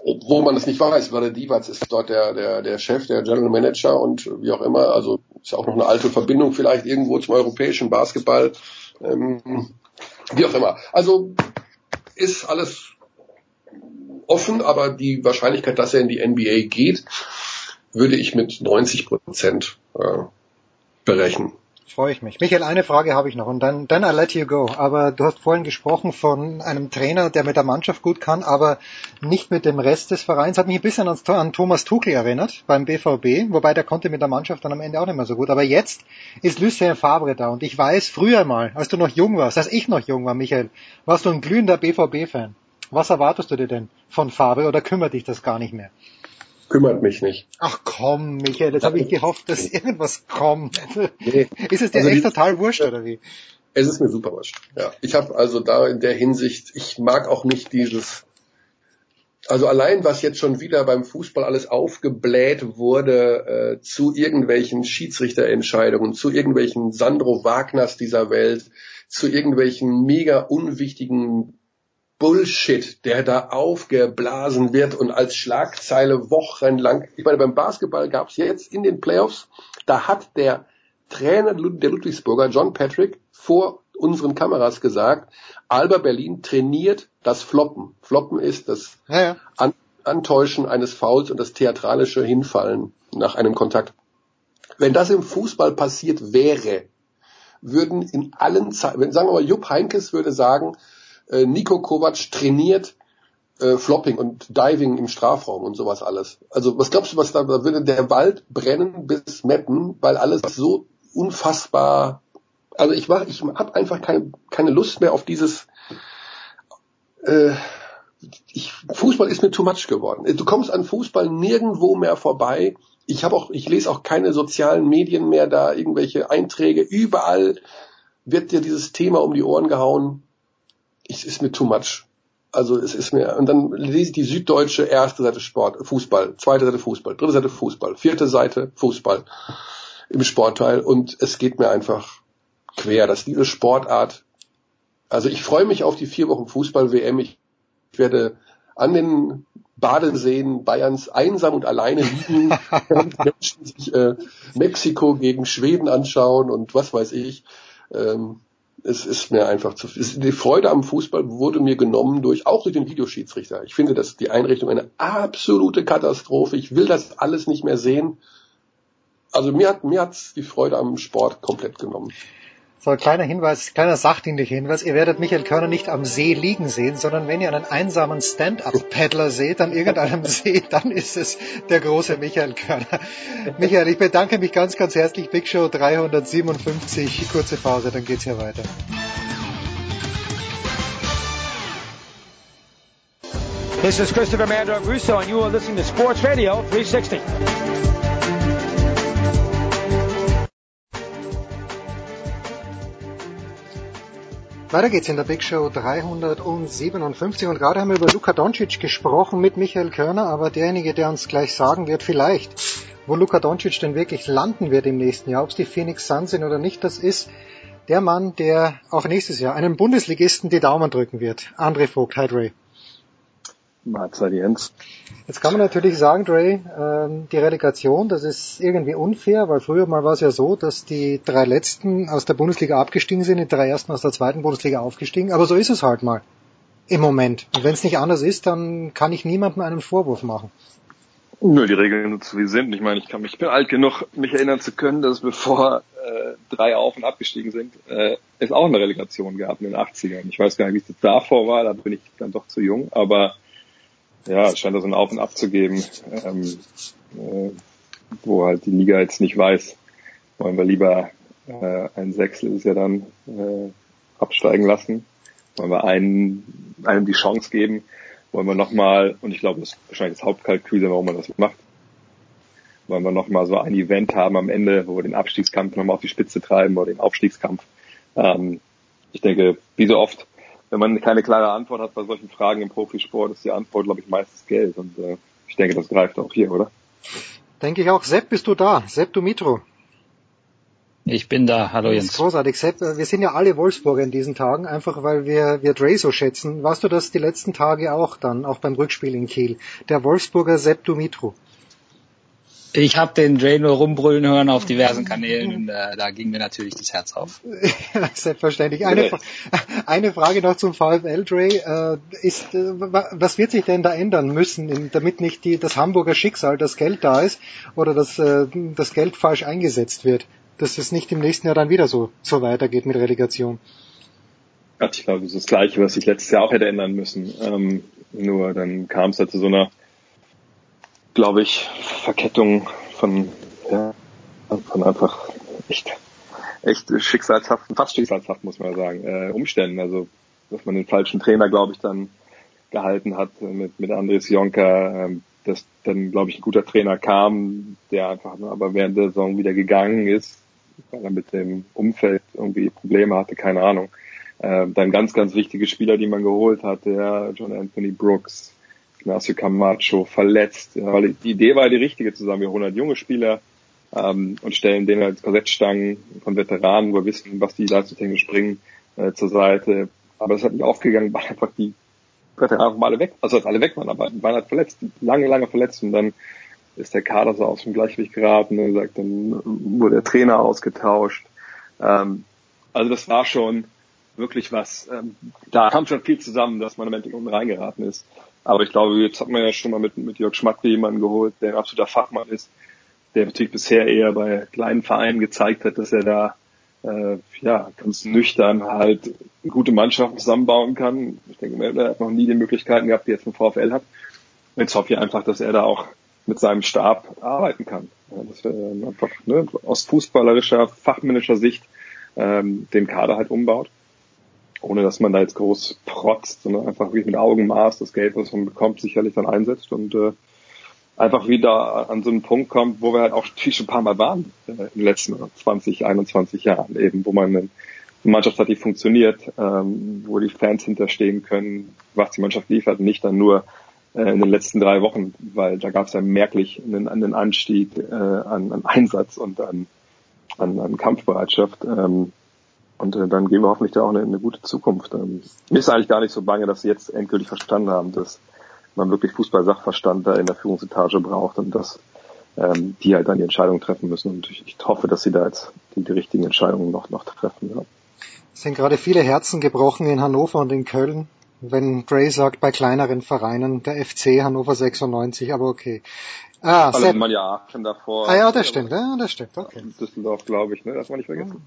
obwohl man das nicht weiß, weil der Divac ist dort der, der, der Chef, der General Manager und wie auch immer, also Ist auch noch eine alte Verbindung vielleicht irgendwo zum europäischen Basketball. Ähm, wie auch immer. Also ist alles offen, aber die Wahrscheinlichkeit, dass er in die NBA geht, würde ich mit 90 Prozent äh, berechnen. Freue ich mich. Michael, eine Frage habe ich noch und dann, dann I let you go. Aber du hast vorhin gesprochen von einem Trainer, der mit der Mannschaft gut kann, aber nicht mit dem Rest des Vereins. Hat mich ein bisschen an, an Thomas Tuchel erinnert beim BVB, wobei der konnte mit der Mannschaft dann am Ende auch nicht mehr so gut. Aber jetzt ist Lucien Fabre da und ich weiß, früher mal, als du noch jung warst, als ich noch jung war, Michael, warst du ein glühender BVB-Fan. Was erwartest du dir denn von Fabre oder kümmert dich das gar nicht mehr? kümmert mich nicht. Ach komm, Michael, jetzt habe ich gehofft, dass irgendwas kommt. Nee. Ist es dir also echt die, total wurscht, oder wie? Es ist mir super wurscht. Ja, ich habe also da in der Hinsicht, ich mag auch nicht dieses, also allein was jetzt schon wieder beim Fußball alles aufgebläht wurde äh, zu irgendwelchen Schiedsrichterentscheidungen, zu irgendwelchen Sandro Wagners dieser Welt, zu irgendwelchen mega unwichtigen Bullshit, der da aufgeblasen wird und als Schlagzeile wochenlang. Ich meine, beim Basketball gab es jetzt in den Playoffs, da hat der Trainer der Ludwigsburger, John Patrick, vor unseren Kameras gesagt, Alba Berlin trainiert das Floppen. Floppen ist das ja, ja. An Antäuschen eines Fouls und das theatralische Hinfallen nach einem Kontakt. Wenn das im Fußball passiert wäre, würden in allen Zeiten, sagen wir mal, Jupp Heinkes würde sagen, äh, Nico Kovac trainiert äh, Flopping und Diving im Strafraum und sowas alles. Also was glaubst du, was da, da würde der Wald brennen bis Meppen, weil alles so unfassbar. Also ich war, ich habe einfach keine, keine Lust mehr auf dieses. Äh, ich, Fußball ist mir too much geworden. Du kommst an Fußball nirgendwo mehr vorbei. Ich habe auch, ich lese auch keine sozialen Medien mehr da, irgendwelche Einträge. Überall wird dir dieses Thema um die Ohren gehauen es ist mir too much. Also es ist mir, und dann lese ich die süddeutsche erste Seite Sport, Fußball, zweite Seite Fußball, dritte Seite Fußball, vierte Seite Fußball im Sportteil und es geht mir einfach quer, dass diese Sportart, also ich freue mich auf die vier Wochen Fußball-WM, ich werde an den Badeseen Bayerns einsam und alleine liegen, Menschen sich äh, Mexiko gegen Schweden anschauen und was weiß ich. Ähm, es ist mir einfach zu viel. Die Freude am Fußball wurde mir genommen durch, auch durch den Videoschiedsrichter. Ich finde, dass die Einrichtung eine absolute Katastrophe. Ich will das alles nicht mehr sehen. Also mir hat, mir hat's die Freude am Sport komplett genommen. So, ein kleiner Hinweis, kleiner sachdienlicher Hinweis. Ihr werdet Michael Körner nicht am See liegen sehen, sondern wenn ihr einen einsamen Stand-Up-Paddler seht an irgendeinem See, dann ist es der große Michael Körner. Michael, ich bedanke mich ganz, ganz herzlich. Big Show 357. Kurze Pause, dann geht's hier weiter. This is Christopher Mandor Russo and you are listening to Sports Radio 360. Weiter geht's in der Big Show 357 und gerade haben wir über Luka Doncic gesprochen mit Michael Körner, aber derjenige, der uns gleich sagen wird, vielleicht, wo Luka Doncic denn wirklich landen wird im nächsten Jahr, ob es die Phoenix Suns sind oder nicht, das ist der Mann, der auch nächstes Jahr einem Bundesligisten die Daumen drücken wird. André Vogt, hi Mahlzeit Jens. Jetzt kann man natürlich sagen, Dre, ähm, die Relegation, das ist irgendwie unfair, weil früher mal war es ja so, dass die drei Letzten aus der Bundesliga abgestiegen sind, die drei Ersten aus der zweiten Bundesliga aufgestiegen, aber so ist es halt mal im Moment. Und wenn es nicht anders ist, dann kann ich niemandem einen Vorwurf machen. Nö, die Regeln sind so wie sie sind. Ich meine, ich kann mich, ich bin alt genug, mich erinnern zu können, dass bevor äh, drei auf und abgestiegen sind, äh, es auch eine Relegation gab in den 80ern. Ich weiß gar nicht, wie es davor war, da bin ich dann doch zu jung, aber ja, es scheint da so ein Auf und Ab zu geben, ähm, äh, wo halt die Liga jetzt nicht weiß, wollen wir lieber äh, ein Sechstel ist ja dann äh, absteigen lassen, wollen wir einen, einem die Chance geben, wollen wir nochmal, und ich glaube, das ist wahrscheinlich das Hauptkalkül, warum man das macht, wollen wir nochmal so ein Event haben am Ende, wo wir den Abstiegskampf nochmal auf die Spitze treiben oder den Aufstiegskampf. Ähm, ich denke, wie so oft wenn man keine klare Antwort hat bei solchen Fragen im Profisport, ist die Antwort, glaube ich, meistens Geld. Und äh, ich denke, das greift auch hier, oder? Denke ich auch. Sepp, bist du da? Sepp Dumitro. Ich bin da. Hallo Jens. Das ist großartig. Sepp, äh, wir sind ja alle Wolfsburger in diesen Tagen, einfach weil wir, wir Dre so schätzen. Warst du das die letzten Tage auch dann, auch beim Rückspiel in Kiel? Der Wolfsburger Sepp Dumitro. Ich habe den Dre nur rumbrüllen hören auf diversen Kanälen und äh, da ging mir natürlich das Herz auf. Ja, selbstverständlich. Eine, eine Frage noch zum VfL, Dre. Äh, ist, äh, was wird sich denn da ändern müssen, damit nicht die, das Hamburger Schicksal, das Geld da ist oder dass äh, das Geld falsch eingesetzt wird? Dass es nicht im nächsten Jahr dann wieder so, so weitergeht mit Relegation. Ich glaube, das ist das Gleiche, was sich letztes Jahr auch hätte ändern müssen. Ähm, nur dann kam es halt zu so einer glaube ich, Verkettung von, ja, von einfach echt, echt schicksalshaften, fast schicksalshaft, muss man sagen, äh, Umständen. Also, dass man den falschen Trainer, glaube ich, dann gehalten hat mit, mit Andres Jonka, ähm, dass dann, glaube ich, ein guter Trainer kam, der einfach aber während der Saison wieder gegangen ist, weil er mit dem Umfeld irgendwie Probleme hatte, keine Ahnung. Äh, dann ganz, ganz wichtige Spieler, die man geholt hat, der John Anthony Brooks, Ignacio Camacho verletzt. Ja, weil die Idee war die richtige zu sagen, wir holen halt junge Spieler ähm, und stellen denen als Korsettstangen von Veteranen, wo wir wissen, was die leistungstechnisch bringen, äh, zur Seite. Aber es hat nicht aufgegangen, weil einfach die Veteranen alle weg, also alle weg waren, aber waren halt verletzt, lange, lange verletzt und dann ist der Kader so aus dem Gleichgewicht geraten, wie gesagt, dann wurde der Trainer ausgetauscht. Ähm, also das war schon wirklich was, ähm, da kam schon viel zusammen, dass man im Endeffekt unten reingeraten ist. Aber ich glaube, jetzt hat man ja schon mal mit, mit Jörg Schmatke jemanden geholt, der ein absoluter Fachmann ist, der natürlich bisher eher bei kleinen Vereinen gezeigt hat, dass er da äh, ja ganz nüchtern halt gute Mannschaften zusammenbauen kann. Ich denke, er hat noch nie die Möglichkeiten gehabt, die jetzt ein VfL hat. Jetzt hoffe ich einfach, dass er da auch mit seinem Stab arbeiten kann. Ja, dass er einfach ne, aus fußballerischer, fachmännischer Sicht ähm, den Kader halt umbaut ohne dass man da jetzt groß protzt, sondern einfach wirklich mit Augenmaß das Geld, was man bekommt, sicherlich dann einsetzt und äh, einfach wieder an so einen Punkt kommt, wo wir halt auch schon ein paar Mal waren äh, in den letzten 20, 21 Jahren eben, wo man eine Mannschaft hat, die funktioniert, ähm, wo die Fans hinterstehen können, was die Mannschaft liefert, nicht dann nur äh, in den letzten drei Wochen, weil da gab es ja merklich einen, einen Anstieg äh, an, an Einsatz und an, an, an Kampfbereitschaft. Ähm, und äh, dann gehen wir hoffentlich da auch eine, eine gute Zukunft. Ähm, mir ist eigentlich gar nicht so bange, dass sie jetzt endgültig verstanden haben, dass man wirklich Fußball-Sachverstand da in der Führungsetage braucht und dass ähm, die halt dann die Entscheidung treffen müssen. Und ich, ich hoffe, dass sie da jetzt die, die richtigen Entscheidungen noch, noch treffen. Ja. Es sind gerade viele Herzen gebrochen in Hannover und in Köln wenn Gray sagt, bei kleineren Vereinen, der FC Hannover 96, aber okay. Ah, Sepp. man ja Aachen davor. Ah ja, das stimmt, ja, das stimmt, okay. Düsseldorf, glaube ich, ne, das man nicht vergessen.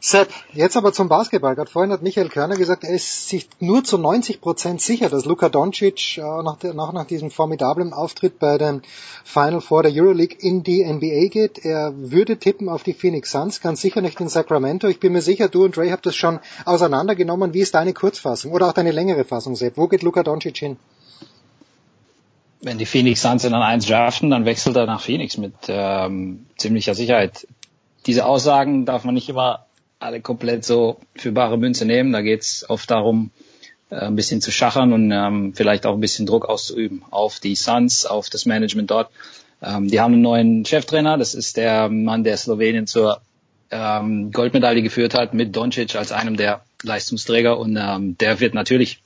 Sepp, jetzt aber zum Basketball. Gerade vorhin hat Michael Körner gesagt, er ist sich nur zu 90 Prozent sicher, dass Luka Doncic äh, nach, nach, nach diesem formidablen Auftritt bei den Final Four der Euroleague in die NBA geht. Er würde tippen auf die Phoenix Suns, ganz sicher nicht in Sacramento. Ich bin mir sicher, du und Ray habt das schon auseinandergenommen. Wie ist deine Kurzfassung oder auch deine längere Fassung, Sepp? Wo geht Luka Doncic hin? Wenn die Phoenix Suns in an eins draften, dann wechselt er nach Phoenix mit ähm, ziemlicher Sicherheit. Diese Aussagen darf man nicht immer alle komplett so für bare Münze nehmen. Da geht es oft darum, äh, ein bisschen zu schachern und ähm, vielleicht auch ein bisschen Druck auszuüben auf die Suns, auf das Management dort. Ähm, die haben einen neuen Cheftrainer, das ist der Mann, der Slowenien zur ähm, Goldmedaille geführt hat, mit Doncic als einem der Leistungsträger und ähm, der wird natürlich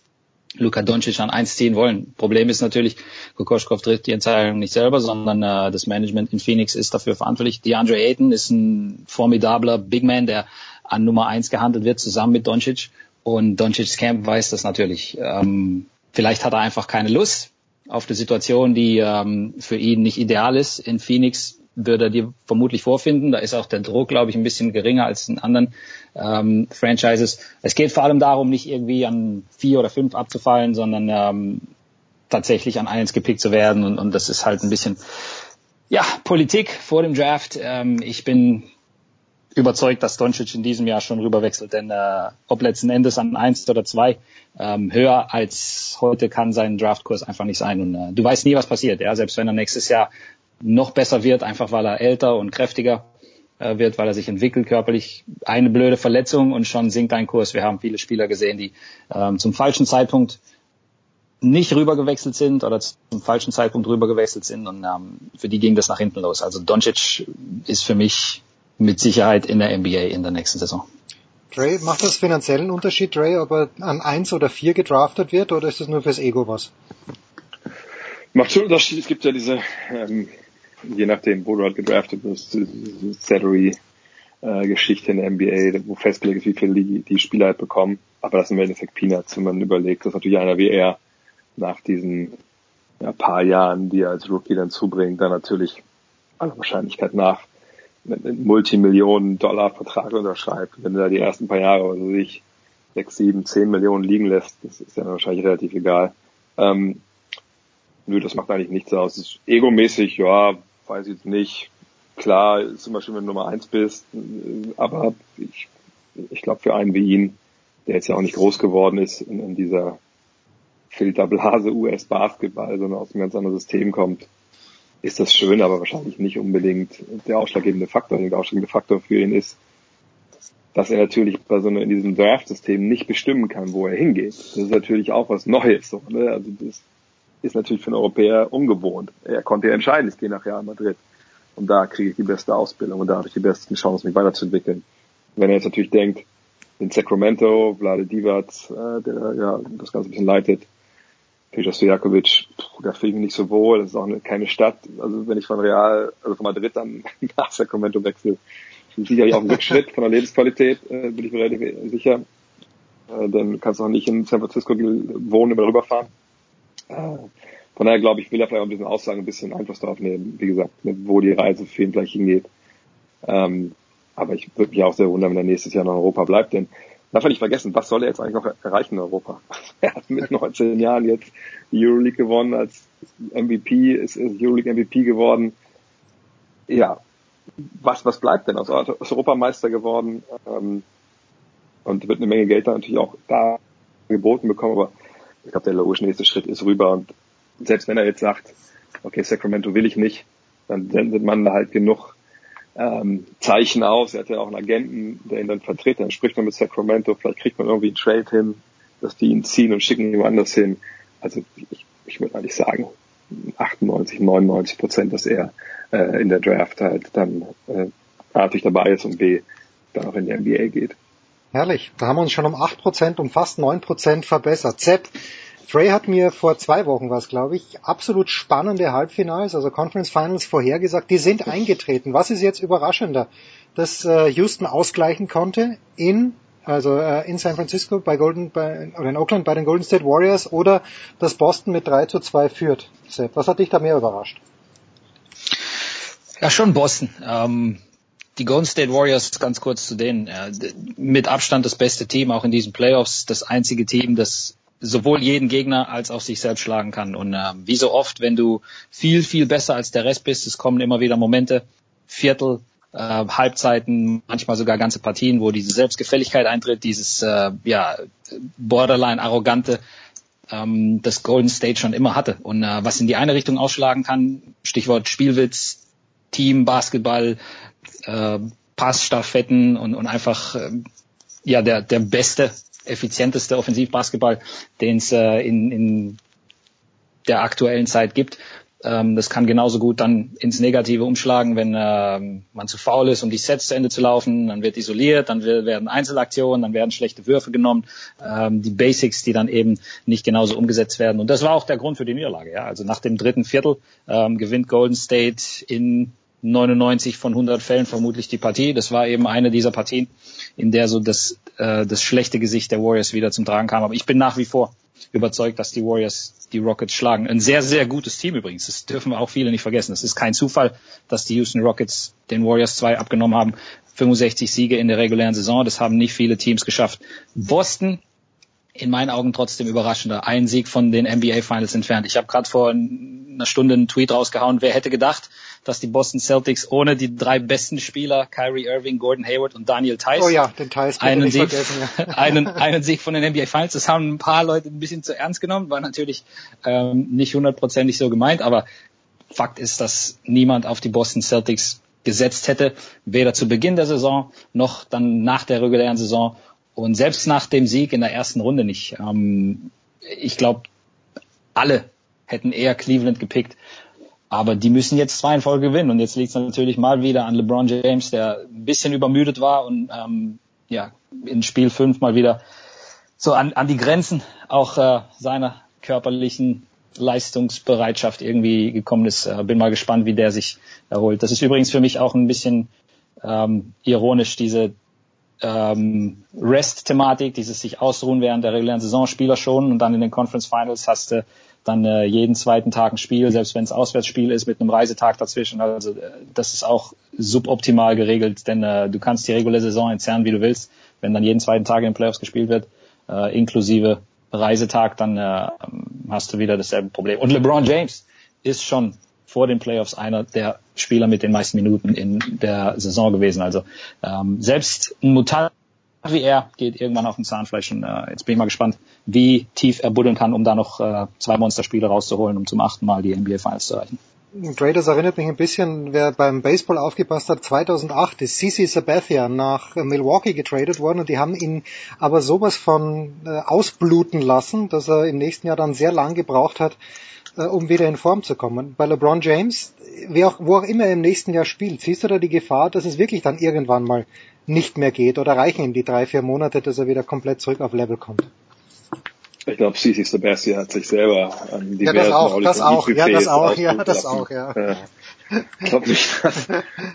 Luka Doncic an eins ziehen wollen. Problem ist natürlich, Kokoschkov trifft die Entscheidung nicht selber, sondern äh, das Management in Phoenix ist dafür verantwortlich. DeAndre Ayton ist ein formidabler Big Man, der an Nummer eins gehandelt wird, zusammen mit Doncic. Und Doncic's Camp weiß das natürlich. Ähm, vielleicht hat er einfach keine Lust auf die Situation, die ähm, für ihn nicht ideal ist. In Phoenix würde er die vermutlich vorfinden. Da ist auch der Druck, glaube ich, ein bisschen geringer als in anderen ähm, Franchises. Es geht vor allem darum, nicht irgendwie an vier oder fünf abzufallen, sondern ähm, tatsächlich an eins gepickt zu werden. Und, und das ist halt ein bisschen ja Politik vor dem Draft. Ähm, ich bin überzeugt, dass Doncic in diesem Jahr schon rüberwechselt, denn äh, ob letzten Endes an eins oder zwei ähm, höher als heute kann sein Draftkurs einfach nicht sein. Und äh, du weißt nie, was passiert. Ja, selbst wenn er nächstes Jahr noch besser wird, einfach weil er älter und kräftiger äh, wird, weil er sich entwickelt körperlich. Eine blöde Verletzung und schon sinkt ein Kurs. Wir haben viele Spieler gesehen, die ähm, zum falschen Zeitpunkt nicht rübergewechselt sind oder zum falschen Zeitpunkt rübergewechselt sind und ähm, für die ging das nach hinten los. Also Doncic ist für mich mit Sicherheit in der NBA in der nächsten Saison. Dre, macht das finanziellen Unterschied, Dre, ob er an eins oder vier gedraftet wird oder ist das nur fürs Ego was? Macht schon Unterschied. Es gibt ja diese ähm, je nachdem, wo du halt gedraftet wirst, Salary äh, Geschichte in der NBA, wo festgelegt ist, wie viel die, die Spieler halt bekommen. Aber das sind im Endeffekt Peanuts, wenn man überlegt, dass natürlich einer wie er nach diesen ja, paar Jahren, die er als Rookie dann zubringt, dann natürlich aller Wahrscheinlichkeit nach einen Multimillionen-Dollar-Vertrag unterschreibt. Wenn er da die ersten paar Jahre, also sich sechs, sieben, zehn Millionen liegen lässt, das ist ja wahrscheinlich relativ egal. Ähm, nö, das macht eigentlich nichts aus. egomäßig, ja, weiß ich jetzt nicht. Klar, ist immer schön, wenn du Nummer eins bist, aber ich, ich glaube für einen wie ihn, der jetzt ja auch nicht groß geworden ist in, in dieser Filterblase US-Basketball, sondern aus einem ganz anderen System kommt, ist das schön, aber wahrscheinlich nicht unbedingt der ausschlaggebende Faktor. Der ausschlaggebende Faktor für ihn ist, dass er natürlich bei so einer, in diesem Draft-System nicht bestimmen kann, wo er hingeht. Das ist natürlich auch was Neues. So, ne? Also das ist natürlich für einen Europäer ungewohnt. Er konnte ja entscheiden, ich gehe nach Real Madrid. Und da kriege ich die beste Ausbildung und da habe ich die besten Chancen, mich weiterzuentwickeln. Wenn er jetzt natürlich denkt, in Sacramento, Vlade Divac, äh, der ja das Ganze ein bisschen leitet, Peter Stojakovic, da fühle ich mich nicht so wohl, das ist auch eine, keine Stadt. Also wenn ich von Real, also von Madrid dann nach Sacramento wechsle, ist sicherlich auch ein Rückschritt von der Lebensqualität, äh, bin ich mir relativ sicher. Äh, dann kannst du auch nicht in San Francisco wohnen, immer rüberfahren. Von daher glaube ich, will er vielleicht auch ein bisschen Aussagen, ein bisschen Einfluss darauf nehmen, wie gesagt, wo die Reise für ihn vielleicht hingeht. Ähm, aber ich würde mich auch sehr wundern, wenn er nächstes Jahr in Europa bleibt, denn darf man nicht vergessen, was soll er jetzt eigentlich noch erreichen in Europa? er hat mit 19 Jahren jetzt die Euroleague gewonnen als MVP, ist, ist Euroleague MVP geworden. Ja, was, was bleibt denn? Also ist Europameister geworden ähm, und wird eine Menge Geld dann natürlich auch da geboten bekommen, aber ich glaube, der logische nächste Schritt ist rüber und selbst wenn er jetzt sagt, okay, Sacramento will ich nicht, dann sendet man da halt genug ähm, Zeichen aus. Er hat ja auch einen Agenten, der ihn dann vertritt. Dann spricht man mit Sacramento, vielleicht kriegt man irgendwie einen Trade hin, dass die ihn ziehen und schicken ihn woanders hin. Also ich, ich würde eigentlich sagen, 98, 99 Prozent, dass er äh, in der Draft halt dann äh, artig dabei ist und B, dann auch in die NBA geht. Herrlich, da haben wir uns schon um 8 Prozent, um fast 9 Prozent verbessert. Sepp, Frey hat mir vor zwei Wochen was, glaube ich, absolut spannende Halbfinals, also Conference Finals vorhergesagt. Die sind eingetreten. Was ist jetzt überraschender, dass äh, Houston ausgleichen konnte in also äh, in San Francisco bei Golden bei, oder in Oakland bei den Golden State Warriors oder dass Boston mit 3 zu 2 führt. Sepp, was hat dich da mehr überrascht? Ja, schon Boston. Ähm, die Golden State Warriors, ganz kurz zu denen, äh, mit Abstand das beste Team, auch in diesen Playoffs, das einzige Team, das sowohl jeden Gegner als auch sich selbst schlagen kann. Und äh, wie so oft, wenn du viel, viel besser als der Rest bist, es kommen immer wieder Momente, Viertel, äh, Halbzeiten, manchmal sogar ganze Partien, wo diese Selbstgefälligkeit eintritt, dieses äh, ja, borderline arrogante, ähm, das Golden State schon immer hatte. Und äh, was in die eine Richtung ausschlagen kann, Stichwort Spielwitz, Team, Basketball, äh, Passstaffetten und, und einfach äh, ja der, der beste effizienteste Offensivbasketball, den es äh, in, in der aktuellen Zeit gibt. Ähm, das kann genauso gut dann ins Negative umschlagen, wenn ähm, man zu faul ist, um die Sets zu Ende zu laufen. Dann wird isoliert, dann werden Einzelaktionen, dann werden schlechte Würfe genommen, ähm, die Basics, die dann eben nicht genauso umgesetzt werden. Und das war auch der Grund für die Niederlage. Also nach dem dritten Viertel ähm, gewinnt Golden State in 99 von 100 Fällen vermutlich die Partie. Das war eben eine dieser Partien, in der so das, äh, das schlechte Gesicht der Warriors wieder zum Tragen kam. Aber ich bin nach wie vor überzeugt, dass die Warriors die Rockets schlagen. Ein sehr, sehr gutes Team übrigens. Das dürfen wir auch viele nicht vergessen. Es ist kein Zufall, dass die Houston Rockets den Warriors zwei abgenommen haben. 65 Siege in der regulären Saison. Das haben nicht viele Teams geschafft. Boston in meinen Augen trotzdem überraschender. Ein Sieg von den NBA Finals entfernt. Ich habe gerade vor einer Stunde einen Tweet rausgehauen. Wer hätte gedacht, dass die Boston Celtics ohne die drei besten Spieler, Kyrie Irving, Gordon Hayward und Daniel Tice, oh ja, den Tice einen, Sieg, ja. einen, einen Sieg von den NBA Finals, das haben ein paar Leute ein bisschen zu ernst genommen, war natürlich ähm, nicht hundertprozentig so gemeint, aber Fakt ist, dass niemand auf die Boston Celtics gesetzt hätte, weder zu Beginn der Saison noch dann nach der regulären Saison und selbst nach dem Sieg in der ersten Runde nicht. Ähm, ich glaube, alle hätten eher Cleveland gepickt. Aber die müssen jetzt zwei in Folge gewinnen. Und jetzt liegt es natürlich mal wieder an LeBron James, der ein bisschen übermüdet war und ähm, ja in Spiel 5 mal wieder so an, an die Grenzen auch äh, seiner körperlichen Leistungsbereitschaft irgendwie gekommen ist. Äh, bin mal gespannt, wie der sich erholt. Das ist übrigens für mich auch ein bisschen ähm, ironisch, diese ähm, Rest-Thematik, dieses sich ausruhen während der regulären Saison, Spieler schon und dann in den Conference Finals hast du dann äh, jeden zweiten Tag ein Spiel, selbst wenn es Auswärtsspiel ist, mit einem Reisetag dazwischen. Also äh, das ist auch suboptimal geregelt, denn äh, du kannst die reguläre Saison entzerren, wie du willst. Wenn dann jeden zweiten Tag in den Playoffs gespielt wird, äh, inklusive Reisetag, dann äh, hast du wieder dasselbe Problem. Und LeBron James ist schon vor den Playoffs einer der Spieler mit den meisten Minuten in der Saison gewesen. Also ähm, selbst ein Mutant wie er geht irgendwann auf den Zahnfleisch und äh, jetzt bin ich mal gespannt, wie tief er buddeln kann, um da noch äh, zwei Monsterspiele rauszuholen, um zum achten Mal die NBA Finals zu erreichen. Traders erinnert mich ein bisschen, wer beim Baseball aufgepasst hat, 2008 ist CC Sabathia nach Milwaukee getradet worden und die haben ihn aber sowas von äh, ausbluten lassen, dass er im nächsten Jahr dann sehr lang gebraucht hat, äh, um wieder in Form zu kommen. Bei LeBron James, auch, wo auch immer er im nächsten Jahr spielt, siehst du da die Gefahr, dass es wirklich dann irgendwann mal nicht mehr geht oder reichen ihm die drei, vier Monate, dass er wieder komplett zurück auf Level kommt? Ich glaube, Cici Sebastian hat sich selber an die Ja, das auch, das auch, ja, das auch, ja, das auch, ja. ich glaube nicht, dass,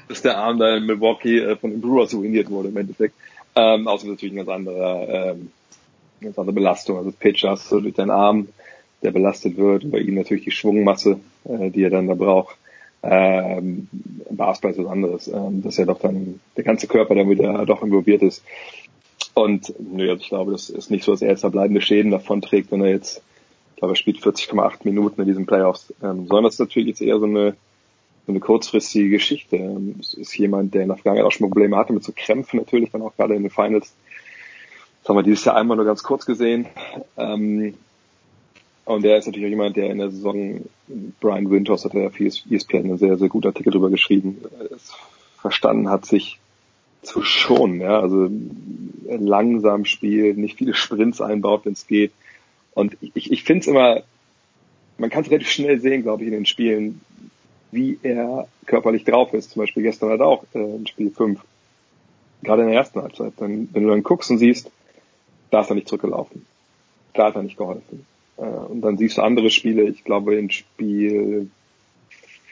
dass der Arm da in Milwaukee äh, von den Brewers ruiniert wurde im Endeffekt. Ähm, außerdem natürlich eine ganz andere, ähm, ganz andere Belastung. Also Pitch hast du durch deinen Arm, der belastet wird und bei ihm natürlich die Schwungmasse, äh, die er dann da braucht. Ähm, Basketball ist was anderes. Ähm, dass ja doch dann der ganze Körper dann wieder doch involviert ist. Und nö, also ich glaube, das ist nicht so, dass er jetzt da bleibende Schäden davon trägt, wenn er jetzt, ich glaube, er spielt 40,8 Minuten in diesen Playoffs, ähm, sondern das ist natürlich jetzt eher so eine, so eine kurzfristige Geschichte. Ähm, es ist jemand, der in der Vergangenheit auch schon Probleme hatte mit so Krämpfen natürlich, dann auch gerade in den Finals. Das haben wir dieses Jahr einmal nur ganz kurz gesehen. Ähm, und der ist natürlich auch jemand, der in der Saison, Brian Winters hat ja für ESPN einen sehr, sehr guten Artikel drüber geschrieben, es verstanden hat, sich zu schonen, ja, also langsam spielt, nicht viele Sprints einbaut, wenn es geht. Und ich, ich finde es immer, man kann es relativ schnell sehen, glaube ich, in den Spielen, wie er körperlich drauf ist. Zum Beispiel gestern hat er auch äh, in Spiel 5, gerade in der ersten Halbzeit. Dann, wenn du dann guckst und siehst, da ist er nicht zurückgelaufen. Da hat er nicht geholfen. Äh, und dann siehst du andere Spiele, ich glaube in Spiel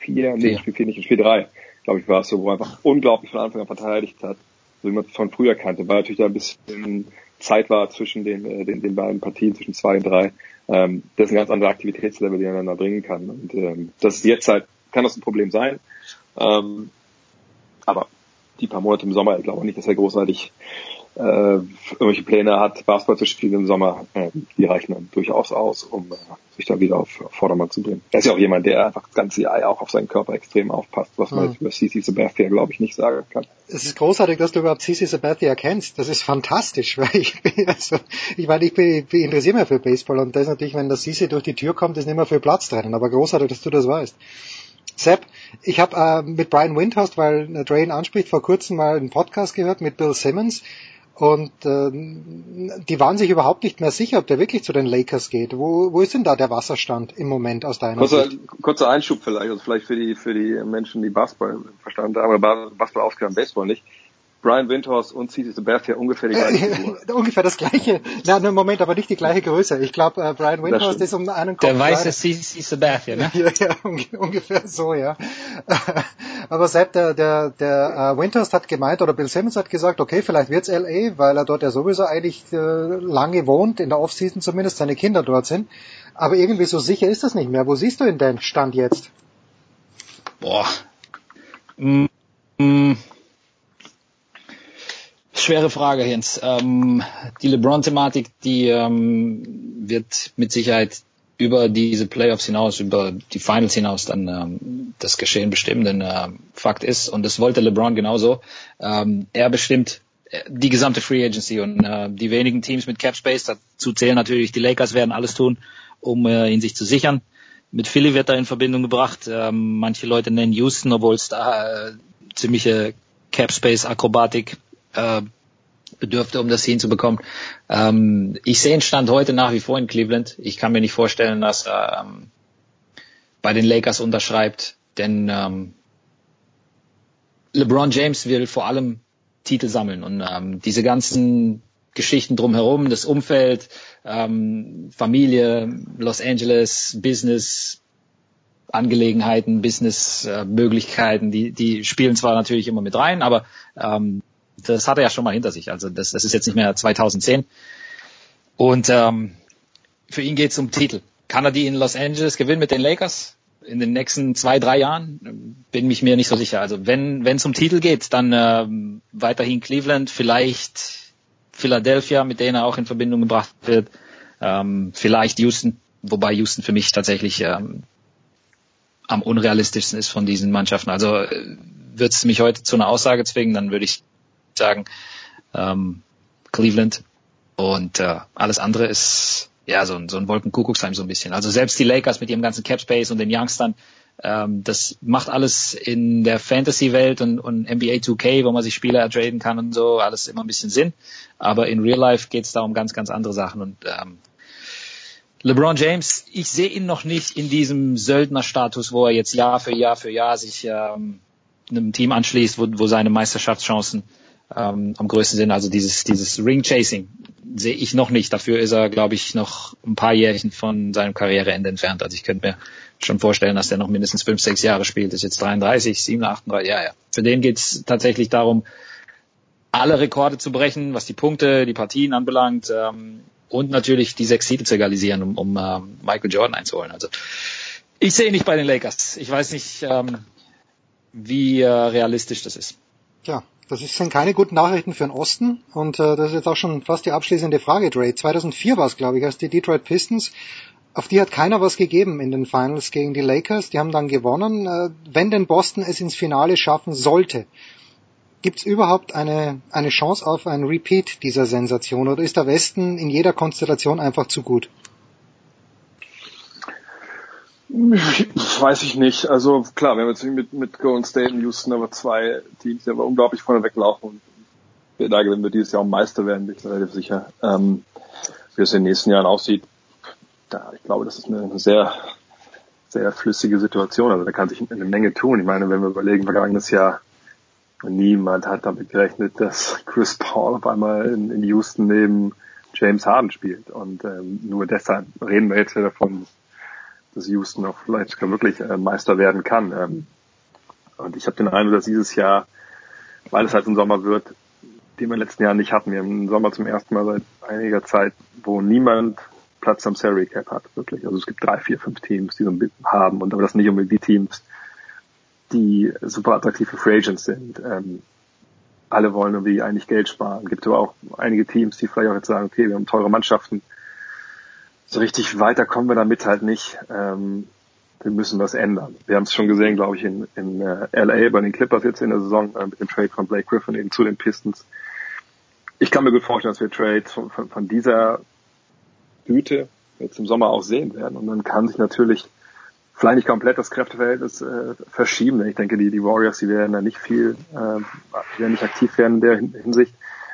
4, nee, in Spiel 4 nicht, in Spiel 3 glaube ich, war es so, wo er einfach unglaublich von Anfang an verteidigt hat, so wie man es von früher kannte, weil natürlich da ein bisschen Zeit war zwischen den, äh, den, den beiden Partien, zwischen zwei und drei. Ähm, das ist ein ganz anderer Aktivitätslevel, den er dann bringen kann. Und ähm, das ist jetzt halt, kann das ein Problem sein. Ähm, aber die paar Monate im Sommer, ich glaube nicht, dass er großartig äh, irgendwelche Pläne hat, Basketball zu spielen im Sommer, äh, die reichen dann durchaus aus, um äh, sich da wieder auf, auf Vordermann zu bringen. Er ist ja auch jemand, der einfach das ganze Jahr auch auf seinen Körper extrem aufpasst, was man mhm. über CC Sabathia, glaube ich, nicht sagen kann. Es ist großartig, dass du überhaupt CC Sabathia kennst. Das ist fantastisch, weil ich bin, also, ich meine, ich, bin, ich interessiere mich für Baseball und das ist natürlich, wenn der CC durch die Tür kommt, ist nicht mehr viel Platz drin, aber großartig, dass du das weißt. Sepp, ich habe äh, mit Brian Windhorst, weil Drain anspricht, vor kurzem mal einen Podcast gehört mit Bill Simmons und äh, die waren sich überhaupt nicht mehr sicher, ob der wirklich zu den Lakers geht. Wo, wo ist denn da der Wasserstand im Moment aus deiner kurzer, Sicht? Kurzer Einschub vielleicht, also vielleicht für die für die Menschen, die Basketball verstanden haben, aber Basketball auskennen, Baseball nicht. Brian Windhorst und CC Sabathia ungefähr die gleiche Figur. ungefähr das gleiche. Nein, im Moment, aber nicht die gleiche Größe. Ich glaube, äh, Brian Windhorst ist um einen Kopf. Der weiße CC Sabathia, ne? ja, ja, ungefähr so, ja. aber Sepp, der, der, der äh, Windhorst hat gemeint, oder Bill Simmons hat gesagt, okay, vielleicht wird's LA, weil er dort ja sowieso eigentlich äh, lange wohnt, in der Offseason zumindest, seine Kinder dort sind. Aber irgendwie so sicher ist das nicht mehr. Wo siehst du ihn denn Stand jetzt? Boah. Schwere Frage, Jens. Ähm, die LeBron-Thematik, die ähm, wird mit Sicherheit über diese Playoffs hinaus, über die Finals hinaus dann ähm, das Geschehen bestimmen, denn äh, Fakt ist, und das wollte LeBron genauso, ähm, er bestimmt äh, die gesamte Free Agency und äh, die wenigen Teams mit Cap Space, dazu zählen natürlich die Lakers, werden alles tun, um äh, ihn sich zu sichern. Mit Philly wird er in Verbindung gebracht. Ähm, manche Leute nennen Houston, obwohl es da äh, ziemliche Cap Space Akrobatik äh, bedürfte, um das hinzubekommen. Ähm, ich sehe den Stand heute nach wie vor in Cleveland. Ich kann mir nicht vorstellen, dass er ähm, bei den Lakers unterschreibt, denn ähm, LeBron James will vor allem Titel sammeln und ähm, diese ganzen Geschichten drumherum, das Umfeld, ähm, Familie, Los Angeles, Business, Angelegenheiten, Business-Möglichkeiten, äh, die, die spielen zwar natürlich immer mit rein, aber ähm, das hat er ja schon mal hinter sich. Also das, das ist jetzt nicht mehr 2010. Und ähm, für ihn geht es um Titel. Kann er die in Los Angeles gewinnen mit den Lakers? In den nächsten zwei, drei Jahren bin mich mir nicht so sicher. Also wenn wenn es um Titel geht, dann ähm, weiterhin Cleveland, vielleicht Philadelphia, mit denen er auch in Verbindung gebracht wird, ähm, vielleicht Houston, wobei Houston für mich tatsächlich ähm, am unrealistischsten ist von diesen Mannschaften. Also äh, wird es mich heute zu einer Aussage zwingen, dann würde ich sagen ähm, Cleveland und äh, alles andere ist ja so ein, so ein Wolkenkuckucksheim so ein bisschen. Also selbst die Lakers mit ihrem ganzen Cap Space und den Youngstern, ähm, das macht alles in der Fantasy-Welt und, und NBA 2K, wo man sich Spieler ertraden kann und so, alles immer ein bisschen Sinn. Aber in Real Life geht es da um ganz, ganz andere Sachen und ähm, LeBron James, ich sehe ihn noch nicht in diesem Söldnerstatus, wo er jetzt Jahr für Jahr für Jahr sich ähm, einem Team anschließt, wo, wo seine Meisterschaftschancen ähm, am größten sind. Also dieses, dieses Ring Chasing sehe ich noch nicht. Dafür ist er, glaube ich, noch ein paar Jährchen von seinem Karriereende entfernt. Also ich könnte mir schon vorstellen, dass der noch mindestens fünf, sechs Jahre spielt. Ist jetzt 33, 7, 38, ja, ja. Für den geht es tatsächlich darum, alle Rekorde zu brechen, was die Punkte, die Partien anbelangt ähm, und natürlich die sechs Titel zu egalisieren, um, um ähm, Michael Jordan einzuholen. Also ich sehe ihn nicht bei den Lakers. Ich weiß nicht, ähm, wie äh, realistisch das ist. Ja, das sind keine guten Nachrichten für den Osten und äh, das ist jetzt auch schon fast die abschließende Frage, Dre. 2004 war es, glaube ich, als die Detroit Pistons, auf die hat keiner was gegeben in den Finals gegen die Lakers. Die haben dann gewonnen. Äh, wenn denn Boston es ins Finale schaffen sollte, gibt es überhaupt eine, eine Chance auf ein Repeat dieser Sensation oder ist der Westen in jeder Konstellation einfach zu gut? Weiß ich nicht. Also klar, wir haben jetzt mit, mit Golden State und Houston aber zwei Teams, die aber unglaublich vorne weglaufen. Und da wenn wir dieses Jahr auch Meister werden, bin ich relativ sicher. Ähm, wie es in den nächsten Jahren aussieht, da, ich glaube, das ist eine sehr, sehr flüssige Situation. Also da kann sich eine Menge tun. Ich meine, wenn wir überlegen, vergangenes Jahr, niemand hat damit gerechnet, dass Chris Paul auf einmal in, in Houston neben James Harden spielt. Und ähm, nur deshalb reden wir jetzt ja davon, dass Houston auch vielleicht wirklich äh, Meister werden kann. Ähm, und ich habe den Eindruck, dass dieses Jahr, weil es halt ein Sommer wird, den wir den letzten Jahren nicht hatten. Wir haben einen Sommer zum ersten Mal seit einiger Zeit, wo niemand Platz am Salary Cap hat, wirklich. Also es gibt drei, vier, fünf Teams, die so ein bisschen haben und aber das nicht unbedingt die Teams, die super attraktiv für Free Agents sind. Ähm, alle wollen irgendwie eigentlich Geld sparen. Es gibt aber auch einige Teams, die vielleicht auch jetzt sagen, okay, wir haben teure Mannschaften, so richtig weiter kommen wir damit halt nicht. Ähm, wir müssen was ändern. Wir haben es schon gesehen, glaube ich, in, in äh, LA bei den Clippers jetzt in der Saison äh, mit dem Trade von Blake Griffin eben zu den Pistons. Ich kann mir gut vorstellen, dass wir Trades von, von, von dieser Güte jetzt im Sommer auch sehen werden. Und dann kann sich natürlich vielleicht nicht komplett das Kräfteverhältnis äh, verschieben. Ich denke, die, die Warriors, die werden da nicht viel, äh, werden nicht aktiv werden in der Hinsicht.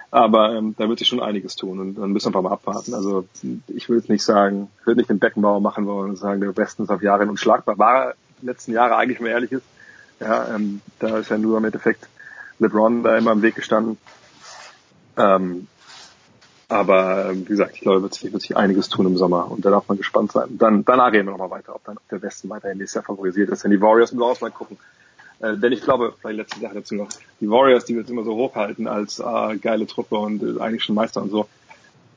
Aber ähm, da wird sich schon einiges tun und dann müssen wir mal abwarten. Also ich jetzt nicht sagen, ich will nicht den Beckenbauer machen wollen und sagen, der Westen ist auf Jahre unschlagbar. War letzten Jahre eigentlich, wenn man ehrlich ist. Ja, ähm, da ist ja nur im Endeffekt LeBron da immer im Weg gestanden. Ähm, aber wie gesagt, ich glaube, wird sich, wird sich einiges tun im Sommer und da darf man gespannt sein. Dann, danach reden wir nochmal weiter, ob dann der Westen weiterhin nächstes Jahr favorisiert ist. Wenn die Warriors im Ausland gucken, äh, denn ich glaube, vielleicht letzte Sache dazu noch, die Warriors, die wir jetzt immer so hochhalten als äh, geile Truppe und äh, eigentlich schon Meister und so,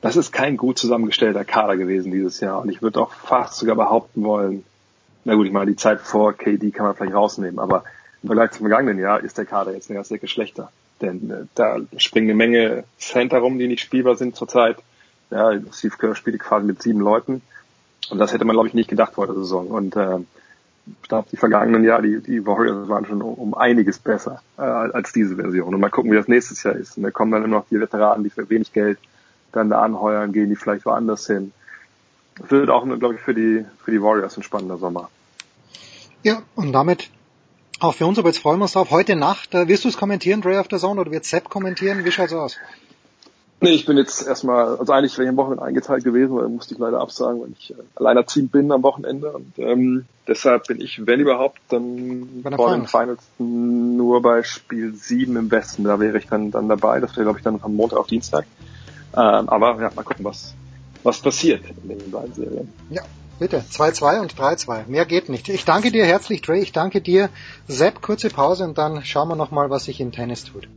das ist kein gut zusammengestellter Kader gewesen dieses Jahr. Und ich würde auch fast sogar behaupten wollen, na gut, ich meine, die Zeit vor KD kann man vielleicht rausnehmen, aber im Vergleich zum vergangenen Jahr ist der Kader jetzt eine ganze Ecke schlechter. Denn äh, da springen eine Menge Center rum, die nicht spielbar sind zurzeit. Ja, Steve Kerr spielt quasi mit sieben Leuten. Und das hätte man, glaube ich, nicht gedacht vor der Saison. Und äh, ich glaube, die vergangenen Jahre, die, die Warriors waren schon um, einiges besser äh, als diese Version. Und mal gucken, wie das nächstes Jahr ist. Und da kommen dann immer noch die Veteranen, die für wenig Geld dann da anheuern, gehen die vielleicht woanders hin. Das wird auch, glaube ich, für die, für die Warriors ein spannender Sommer. Ja, und damit auch für uns, aber jetzt freuen wir uns drauf. Heute Nacht, äh, wirst du es kommentieren, Dre of the Zone, oder wird Sepp kommentieren? Wie schaut's aus? Nee, ich bin jetzt erstmal, also eigentlich wäre ich am Wochenende eingeteilt gewesen, weil musste ich leider absagen, weil ich äh, alleinerziehend bin am Wochenende. Und ähm, deshalb bin ich, wenn überhaupt, dann vor den Finals nur bei Spiel 7 im Westen. Da wäre ich dann, dann dabei. Das wäre, glaube ich, dann am Montag auf Dienstag. Ähm, aber ja, mal gucken, was, was passiert in den beiden Serien. Ja, bitte. 2-2 und 3-2. Mehr geht nicht. Ich danke dir herzlich, Trey. Ich danke dir, Sepp. Kurze Pause und dann schauen wir nochmal, was sich im Tennis tut.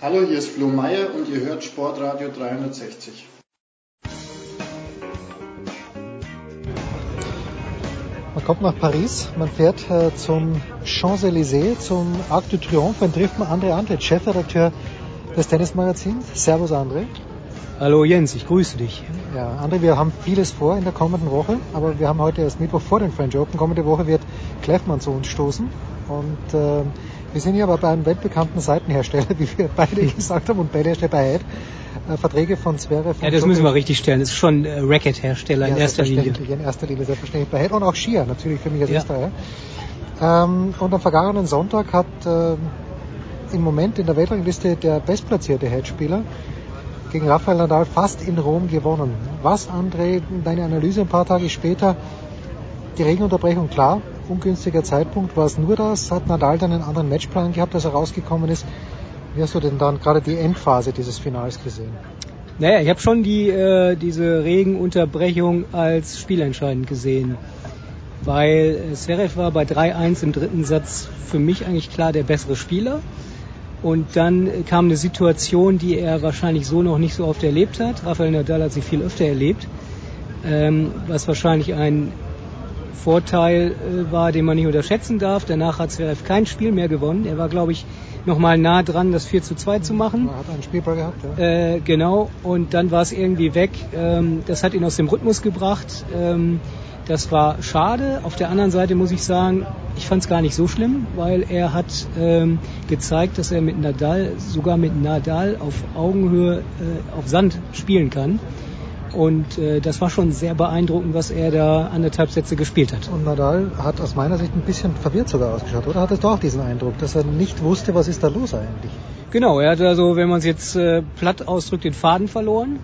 Hallo, hier ist Flo Meyer und ihr hört Sportradio 360. Man kommt nach Paris, man fährt äh, zum Champs-Élysées, zum Arc de Triomphe, dann trifft man André Andret, Chefredakteur des Tennismagazins. Servus André. Hallo Jens, ich grüße dich. Ja, André, wir haben vieles vor in der kommenden Woche, aber wir haben heute erst Mittwoch vor den French Open. Kommende Woche wird Kleffmann zu uns stoßen und äh, wir sind hier aber bei einem weltbekannten Seitenhersteller, wie wir beide gesagt haben, und beide Hersteller bei Head. Äh, Verträge von Zverev. Ja, das müssen wir richtig stellen. Das ist schon äh, Racket-Hersteller ja, in erster Linie. In erster Linie, selbstverständlich. Bei Head und auch Skia, natürlich für mich als ja. Österreicher. Ähm, und am vergangenen Sonntag hat äh, im Moment in der Weltrangliste der bestplatzierte Head-Spieler gegen Rafael Nadal fast in Rom gewonnen. Was, André, deine Analyse ein paar Tage später? Die Regenunterbrechung, klar, ungünstiger Zeitpunkt. War es nur das? Hat Nadal dann einen anderen Matchplan gehabt, als er rausgekommen ist? Wie hast du denn dann gerade die Endphase dieses Finals gesehen? Naja, ich habe schon die, äh, diese Regenunterbrechung als spielentscheidend gesehen. Weil äh, Zverev war bei 3-1 im dritten Satz für mich eigentlich klar der bessere Spieler. Und dann kam eine Situation, die er wahrscheinlich so noch nicht so oft erlebt hat. Rafael Nadal hat sie viel öfter erlebt, ähm, was wahrscheinlich ein Vorteil äh, war, den man nicht unterschätzen darf. Danach hat Zverev kein Spiel mehr gewonnen. Er war, glaube ich, noch mal nah dran, das 4 zu 2 zu machen. Er hat einen Spielball gehabt, ja. Äh, genau, und dann war es irgendwie weg. Ähm, das hat ihn aus dem Rhythmus gebracht. Ähm, das war schade. Auf der anderen Seite muss ich sagen, ich fand es gar nicht so schlimm, weil er hat ähm, gezeigt, dass er mit Nadal, sogar mit Nadal auf Augenhöhe äh, auf Sand spielen kann. Und äh, das war schon sehr beeindruckend, was er da anderthalb Sätze gespielt hat. Und Nadal hat aus meiner Sicht ein bisschen verwirrt sogar ausgeschaut, oder? Hattest du auch diesen Eindruck, dass er nicht wusste, was ist da los eigentlich? Genau, er hat also, wenn man es jetzt äh, platt ausdrückt, den Faden verloren.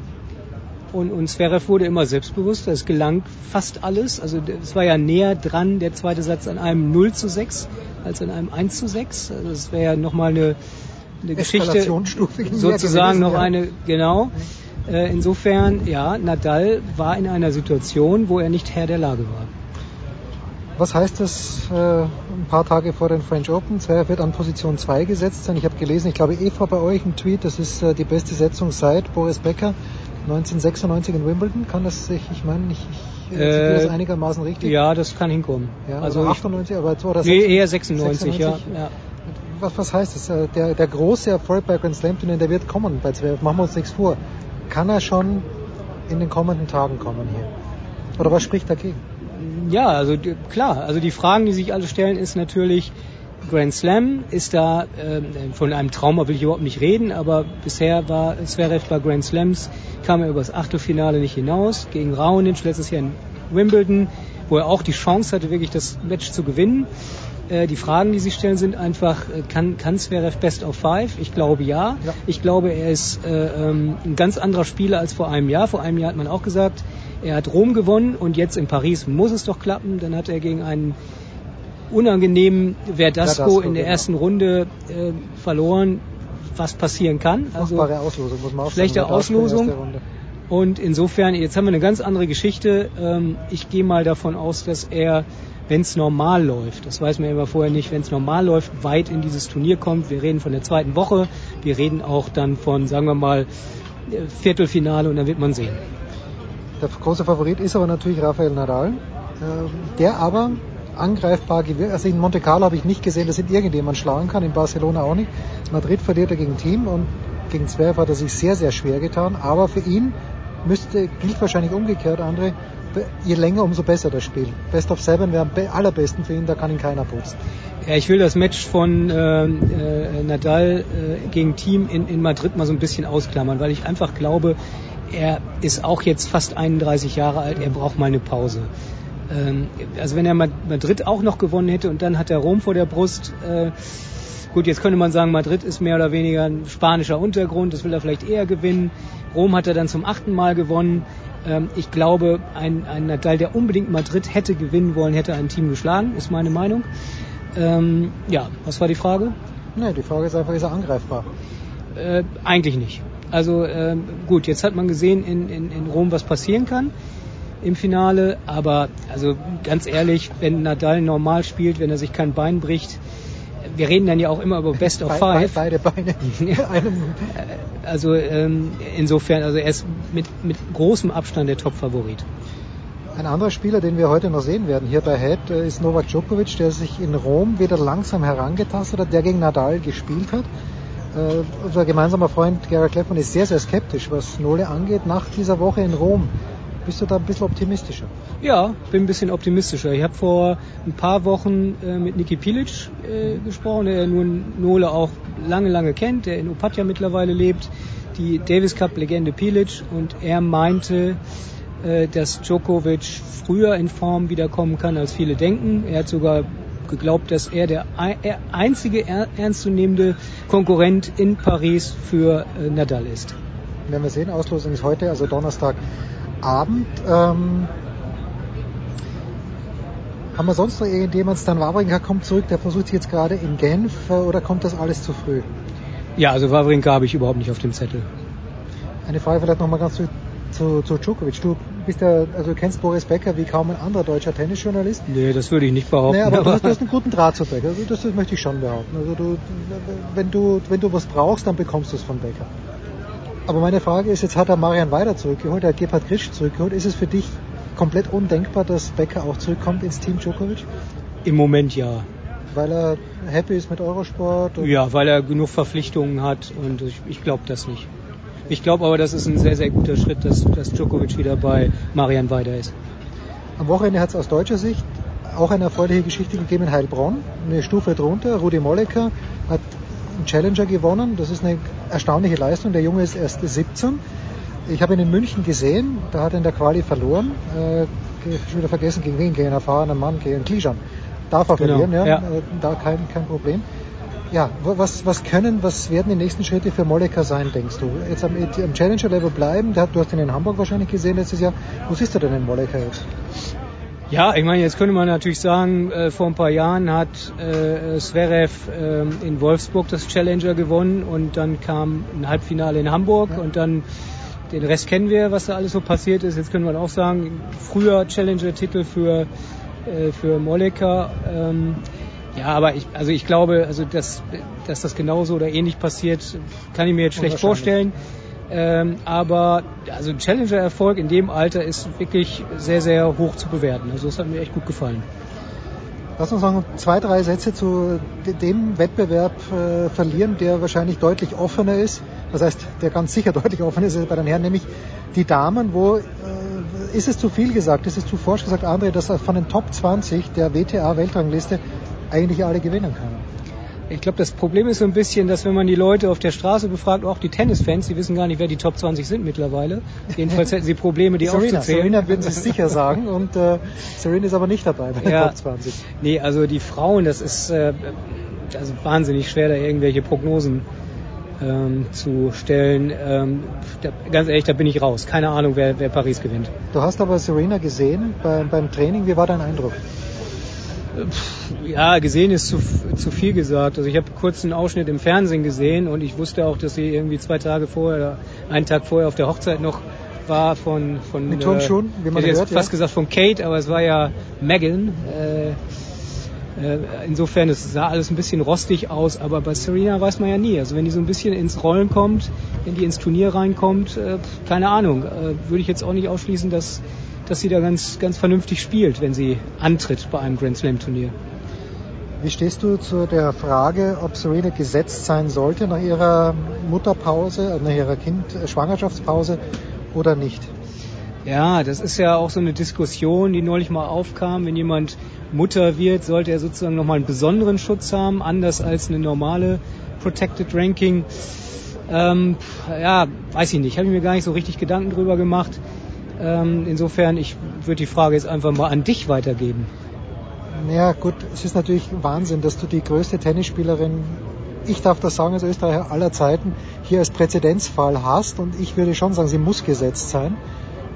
Und, und Zverev wurde immer selbstbewusster. Es gelang fast alles. Also es war ja näher dran, der zweite Satz, an einem 0 zu 6 als an einem 1 zu 6. Also das wäre ja nochmal eine, eine Geschichte, sozusagen noch eine, genau. Äh, insofern, ja, Nadal war in einer Situation, wo er nicht Herr der Lage war. Was heißt das äh, ein paar Tage vor den French Open? Zverev wird an Position 2 gesetzt sein. Ich habe gelesen, ich glaube Eva bei euch ein Tweet, das ist äh, die beste Setzung seit Boris Becker 1996 in Wimbledon. Kann das sich, ich meine, ich, ich äh, das einigermaßen richtig? Ja, das kann hinkommen. Ja, also, also 98, aber oder nee, eher 96, 96 ja. ja. Was, was heißt das? Äh, der, der große Erfolg bei Grand Slam Turnieren, der wird kommen bei Zverev. Machen wir uns nichts vor. Kann er schon in den kommenden Tagen kommen hier? Oder was spricht dagegen? Ja, also klar. Also die Fragen, die sich alle stellen, ist natürlich, Grand Slam ist da, äh, von einem Trauma will ich überhaupt nicht reden, aber bisher war Zverev bei Grand Slams, kam er über das Achtelfinale nicht hinaus, gegen Raonic letztes Jahr in Wimbledon, wo er auch die Chance hatte, wirklich das Match zu gewinnen. Äh, die Fragen, die sich stellen, sind einfach, äh, kann, kann Zverev Best of Five? Ich glaube ja. ja. Ich glaube, er ist äh, ähm, ein ganz anderer Spieler als vor einem Jahr. Vor einem Jahr hat man auch gesagt, er hat Rom gewonnen und jetzt in Paris muss es doch klappen. Dann hat er gegen einen unangenehmen Verdasco, Verdasco in der genau. ersten Runde äh, verloren, was passieren kann. Also Auslosung, muss man auch schlechte sagen, Auslosung. Und insofern, jetzt haben wir eine ganz andere Geschichte. Ähm, ich gehe mal davon aus, dass er, wenn es normal läuft, das weiß man immer vorher nicht, wenn es normal läuft, weit in dieses Turnier kommt. Wir reden von der zweiten Woche, wir reden auch dann von, sagen wir mal, Viertelfinale und dann wird man sehen. Der große Favorit ist aber natürlich Rafael Nadal, ähm, der aber angreifbar gewirkt. Also in Monte Carlo habe ich nicht gesehen, dass ihn irgendjemand schlagen kann, in Barcelona auch nicht. Madrid verliert er gegen Team und gegen Zverev hat er sich sehr, sehr schwer getan. Aber für ihn müsste, gilt wahrscheinlich umgekehrt, André, je länger, umso besser das Spiel. Best of Seven wäre am allerbesten für ihn, da kann ihn keiner putzen. Ja, ich will das Match von äh, äh, Nadal äh, gegen Team in, in Madrid mal so ein bisschen ausklammern, weil ich einfach glaube, er ist auch jetzt fast 31 Jahre alt, er braucht mal eine Pause. Ähm, also wenn er Madrid auch noch gewonnen hätte und dann hat er Rom vor der Brust. Äh, gut, jetzt könnte man sagen, Madrid ist mehr oder weniger ein spanischer Untergrund, das will er vielleicht eher gewinnen. Rom hat er dann zum achten Mal gewonnen. Ähm, ich glaube, ein, ein Nadal, der unbedingt Madrid hätte gewinnen wollen, hätte ein Team geschlagen, ist meine Meinung. Ähm, ja, was war die Frage? Ne, die Frage ist einfach, ist er angreifbar? Äh, eigentlich nicht. Also äh, gut, jetzt hat man gesehen in, in, in Rom, was passieren kann im Finale, aber also ganz ehrlich, wenn Nadal normal spielt, wenn er sich kein Bein bricht, wir reden dann ja auch immer über Best of Five. Beide Beine. also ähm, insofern, also er ist mit, mit großem Abstand der Top-Favorit. Ein anderer Spieler, den wir heute noch sehen werden hier bei Head, äh, ist Novak Djokovic, der sich in Rom wieder langsam herangetastet hat, der gegen Nadal gespielt hat. Uh, unser gemeinsamer Freund Gerhard Kleffmann ist sehr, sehr skeptisch, was Nole angeht, nach dieser Woche in Rom. Bist du da ein bisschen optimistischer? Ja, bin ein bisschen optimistischer. Ich habe vor ein paar Wochen äh, mit Niki Pilic äh, gesprochen, der nun Nole auch lange, lange kennt, der in Opatja mittlerweile lebt, die Davis Cup-Legende Pilic und er meinte, äh, dass Djokovic früher in Form wiederkommen kann, als viele denken. Er hat sogar geglaubt, dass er der einzige ernstzunehmende Konkurrent in Paris für äh, Nadal ist. Werden wir sehen, Auslosung ist heute, also Donnerstag Abend. Ähm, haben wir sonst noch irgendjemand? Stan Wawrinka kommt zurück, der versucht jetzt gerade in Genf äh, oder kommt das alles zu früh? Ja, also Wawrinka habe ich überhaupt nicht auf dem Zettel. Eine Frage vielleicht nochmal ganz zu, zu, zu Djokovic. Du bist ja, also du kennst Boris Becker wie kaum ein anderer deutscher Tennisjournalist. Nee, das würde ich nicht behaupten. Nee, aber, aber du, hast, du hast einen guten Draht zu Becker. Also das, das möchte ich schon behaupten. Also du, wenn du, wenn du was brauchst, dann bekommst du es von Becker. Aber meine Frage ist, jetzt hat er Marian Weider zurückgeholt, er hat Gebhard Grisch zurückgeholt. Ist es für dich komplett undenkbar, dass Becker auch zurückkommt ins Team Djokovic? Im Moment ja. Weil er happy ist mit Eurosport? ja, weil er genug Verpflichtungen hat und ich, ich glaube das nicht. Ich glaube aber, das ist ein sehr, sehr guter Schritt, dass, dass Djokovic wieder bei Marian Weider ist. Am Wochenende hat es aus deutscher Sicht auch eine erfreuliche Geschichte gegeben in Heilbronn. Eine Stufe drunter. Rudi Mollecker hat einen Challenger gewonnen. Das ist eine erstaunliche Leistung. Der Junge ist erst 17. Ich habe ihn in München gesehen, da hat er in der Quali verloren. Äh, schon wieder vergessen, gegen wen, gegen einen erfahrenen Mann, gegen Klijan. Darf er genau, verlieren, ja, ja. Äh, da kein, kein Problem. Ja, was, was können, was werden die nächsten Schritte für Moleka sein, denkst du? Jetzt am, am Challenger-Level bleiben, du hast ihn in Hamburg wahrscheinlich gesehen letztes Jahr. Wo siehst du denn den Moleka jetzt? Ja, ich meine, jetzt könnte man natürlich sagen, äh, vor ein paar Jahren hat äh, Zverev äh, in Wolfsburg das Challenger gewonnen und dann kam ein Halbfinale in Hamburg ja. und dann den Rest kennen wir, was da alles so passiert ist. Jetzt können wir auch sagen, früher Challenger-Titel für, äh, für Moleka. Ähm, ja, aber ich, also ich glaube, also dass, dass das genauso oder ähnlich passiert, kann ich mir jetzt schlecht vorstellen. Ähm, aber also Challenger-Erfolg in dem Alter ist wirklich sehr, sehr hoch zu bewerten. Also das hat mir echt gut gefallen. Lass uns noch zwei, drei Sätze zu dem Wettbewerb äh, verlieren, der wahrscheinlich deutlich offener ist. Das heißt, der ganz sicher deutlich offener ist bei den Herren, nämlich die Damen, wo äh, ist es zu viel gesagt, ist es zu forsch gesagt, André, dass von den Top 20 der WTA-Weltrangliste eigentlich alle gewinnen können? Ich glaube, das Problem ist so ein bisschen, dass wenn man die Leute auf der Straße befragt, auch die Tennisfans, die wissen gar nicht, wer die Top 20 sind mittlerweile. Jedenfalls hätten sie Probleme, die Serena, aufzuzählen. Serena würden sie sicher sagen und äh, Serena ist aber nicht dabei bei den ja, Top 20. Nee, also die Frauen, das ist äh, also wahnsinnig schwer, da irgendwelche Prognosen ähm, zu stellen. Ähm, da, ganz ehrlich, da bin ich raus. Keine Ahnung, wer, wer Paris gewinnt. Du hast aber Serena gesehen beim, beim Training. Wie war dein Eindruck? Ja, gesehen ist zu, zu viel gesagt. Also ich habe kurz einen Ausschnitt im Fernsehen gesehen und ich wusste auch, dass sie irgendwie zwei Tage vorher oder einen Tag vorher auf der Hochzeit noch war von von Mit Turnschuhen, äh, wie man ich hört, jetzt fast gesagt von Kate, aber es war ja Megan. Äh, äh, insofern, es sah alles ein bisschen rostig aus, aber bei Serena weiß man ja nie. Also wenn die so ein bisschen ins Rollen kommt, wenn die ins Turnier reinkommt, äh, keine Ahnung, äh, würde ich jetzt auch nicht ausschließen, dass dass sie da ganz, ganz vernünftig spielt, wenn sie antritt bei einem Grand Slam Turnier. Wie stehst du zu der Frage, ob Serena gesetzt sein sollte nach ihrer Mutterpause, nach ihrer Kind Schwangerschaftspause oder nicht? Ja, das ist ja auch so eine Diskussion, die neulich mal aufkam. Wenn jemand Mutter wird, sollte er sozusagen nochmal einen besonderen Schutz haben, anders als eine normale Protected Ranking. Ähm, ja, weiß ich nicht. Habe ich mir gar nicht so richtig Gedanken drüber gemacht. Ähm, insofern, ich würde die Frage jetzt einfach mal an dich weitergeben. Naja, gut, es ist natürlich Wahnsinn, dass du die größte Tennisspielerin, ich darf das sagen als Österreicher aller Zeiten, hier als Präzedenzfall hast und ich würde schon sagen, sie muss gesetzt sein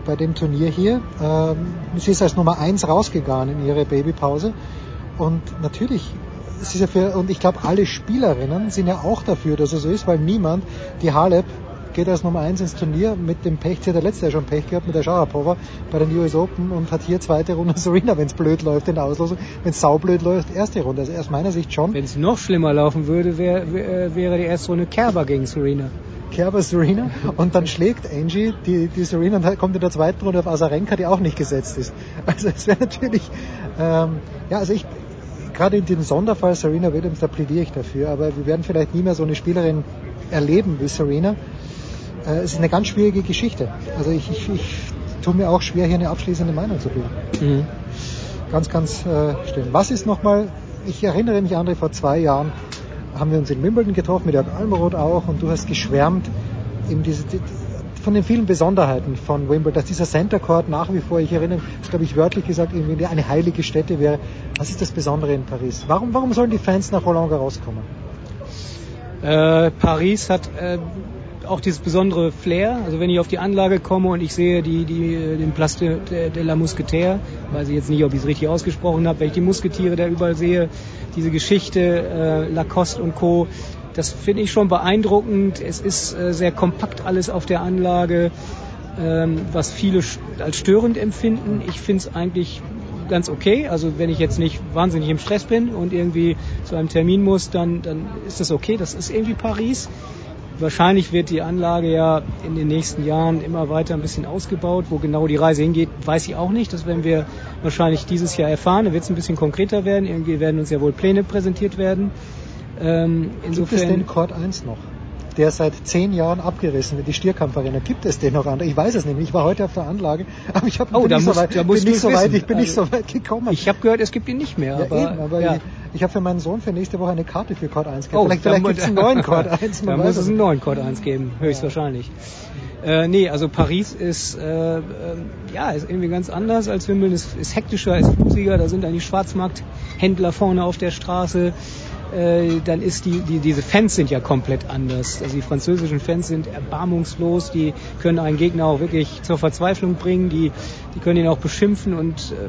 bei dem Turnier hier. Ähm, sie ist als Nummer eins rausgegangen in ihre Babypause und natürlich ja für, und ich glaube, alle Spielerinnen sind ja auch dafür, dass es so ist, weil niemand, die Halep geht als Nummer 1 ins Turnier mit dem Pech, sie hat der letzte Jahr schon Pech gehabt mit der Sharapova bei den US Open und hat hier zweite Runde Serena, wenn es blöd läuft in der Auslosung, wenn es saublöd läuft, erste Runde. Also aus meiner Sicht schon. Wenn es noch schlimmer laufen würde, wär, wär, wäre die erste Runde Kerber gegen Serena. Kerber Serena und dann schlägt Angie die, die Serena und kommt in der zweiten Runde auf Azarenka, die auch nicht gesetzt ist. Also es wäre natürlich, ähm, ja, also ich, gerade in dem Sonderfall Serena Williams, da plädiere ich dafür, aber wir werden vielleicht nie mehr so eine Spielerin erleben wie Serena. Äh, es ist eine ganz schwierige Geschichte. Also ich, ich, ich tue mir auch schwer, hier eine abschließende Meinung zu bilden. Mhm. Ganz, ganz äh, schlimm. Was ist nochmal, ich erinnere mich, André, vor zwei Jahren haben wir uns in Wimbledon getroffen, mit Jörg Almeroth auch, und du hast geschwärmt, eben diese, die, von den vielen Besonderheiten von Wimbledon, dass dieser Center Court nach wie vor, ich erinnere, das glaube ich wörtlich gesagt, irgendwie eine heilige Stätte wäre. Was ist das Besondere in Paris? Warum, warum sollen die Fans nach Roland Garros kommen? Äh, Paris hat äh, auch dieses besondere Flair. Also wenn ich auf die Anlage komme und ich sehe die, die, den Place de, de, la Mousquetaire, weiß ich jetzt nicht, ob ich es richtig ausgesprochen habe, wenn ich die Musketiere da überall sehe, diese Geschichte, äh, Lacoste und Co., das finde ich schon beeindruckend. Es ist äh, sehr kompakt alles auf der Anlage, ähm, was viele als störend empfinden. Ich finde es eigentlich ganz okay. Also wenn ich jetzt nicht wahnsinnig im Stress bin und irgendwie zu einem Termin muss, dann, dann ist das okay. Das ist irgendwie Paris. Wahrscheinlich wird die Anlage ja in den nächsten Jahren immer weiter ein bisschen ausgebaut. Wo genau die Reise hingeht, weiß ich auch nicht. Das werden wir wahrscheinlich dieses Jahr erfahren. Da wird es ein bisschen konkreter werden. Irgendwie werden uns ja wohl Pläne präsentiert werden. Ähm, insofern, Gibt es den Court 1 noch? Der seit zehn Jahren abgerissen wird, die Stierkampfarena. Gibt es den noch an? Ich weiß es nicht. Ich war heute auf der Anlage, aber ich hab, oh, bin, nicht, musst, so weit, da musst bin nicht so weit. Ich bin also, nicht so weit gekommen. Ich habe gehört, es gibt ihn nicht mehr. Ja, aber, eben, aber ja. ich, ich habe für meinen Sohn für nächste Woche eine Karte für Court 1 gekauft. Oh, vielleicht vielleicht gibt es einen neuen Court 1. da muss es einen neuen Court 1 geben, höchstwahrscheinlich. Äh, nee, also Paris ist äh, äh, ja ist irgendwie ganz anders als Wimbledon. Ist, ist hektischer, ist flüssiger. Da sind dann die Schwarzmarkthändler vorne auf der Straße äh, dann ist die, die, diese Fans sind ja komplett anders. Also die französischen Fans sind erbarmungslos, die können einen Gegner auch wirklich zur Verzweiflung bringen, die, die können ihn auch beschimpfen und äh,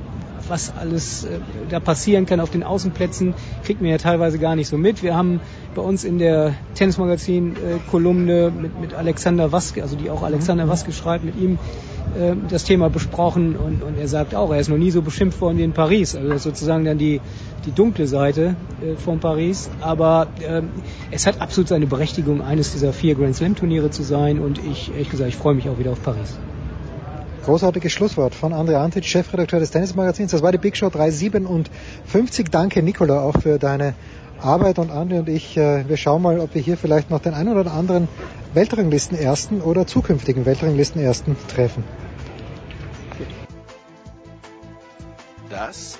was alles äh, da passieren kann auf den Außenplätzen, kriegt man ja teilweise gar nicht so mit. Wir haben bei uns in der Tennismagazin-Kolumne äh, mit, mit Alexander Waske, also die auch Alexander mhm. Waske schreibt, mit ihm äh, das Thema besprochen und, und er sagt auch, er ist noch nie so beschimpft worden wie in Paris. Also das ist sozusagen dann die, die dunkle Seite äh, von Paris. Aber äh, es hat absolut seine Berechtigung, eines dieser vier Grand Slam Turniere zu sein und ich, ehrlich gesagt, ich freue mich auch wieder auf Paris. Großartiges Schlusswort von André Antic, Chefredakteur des Tennismagazins. Das war die Big Show 357. Danke, Nicola, auch für deine Arbeit und André und ich, äh, wir schauen mal, ob wir hier vielleicht noch den einen oder anderen Weltranglisten-Ersten oder zukünftigen Weltranglisten-Ersten treffen. Das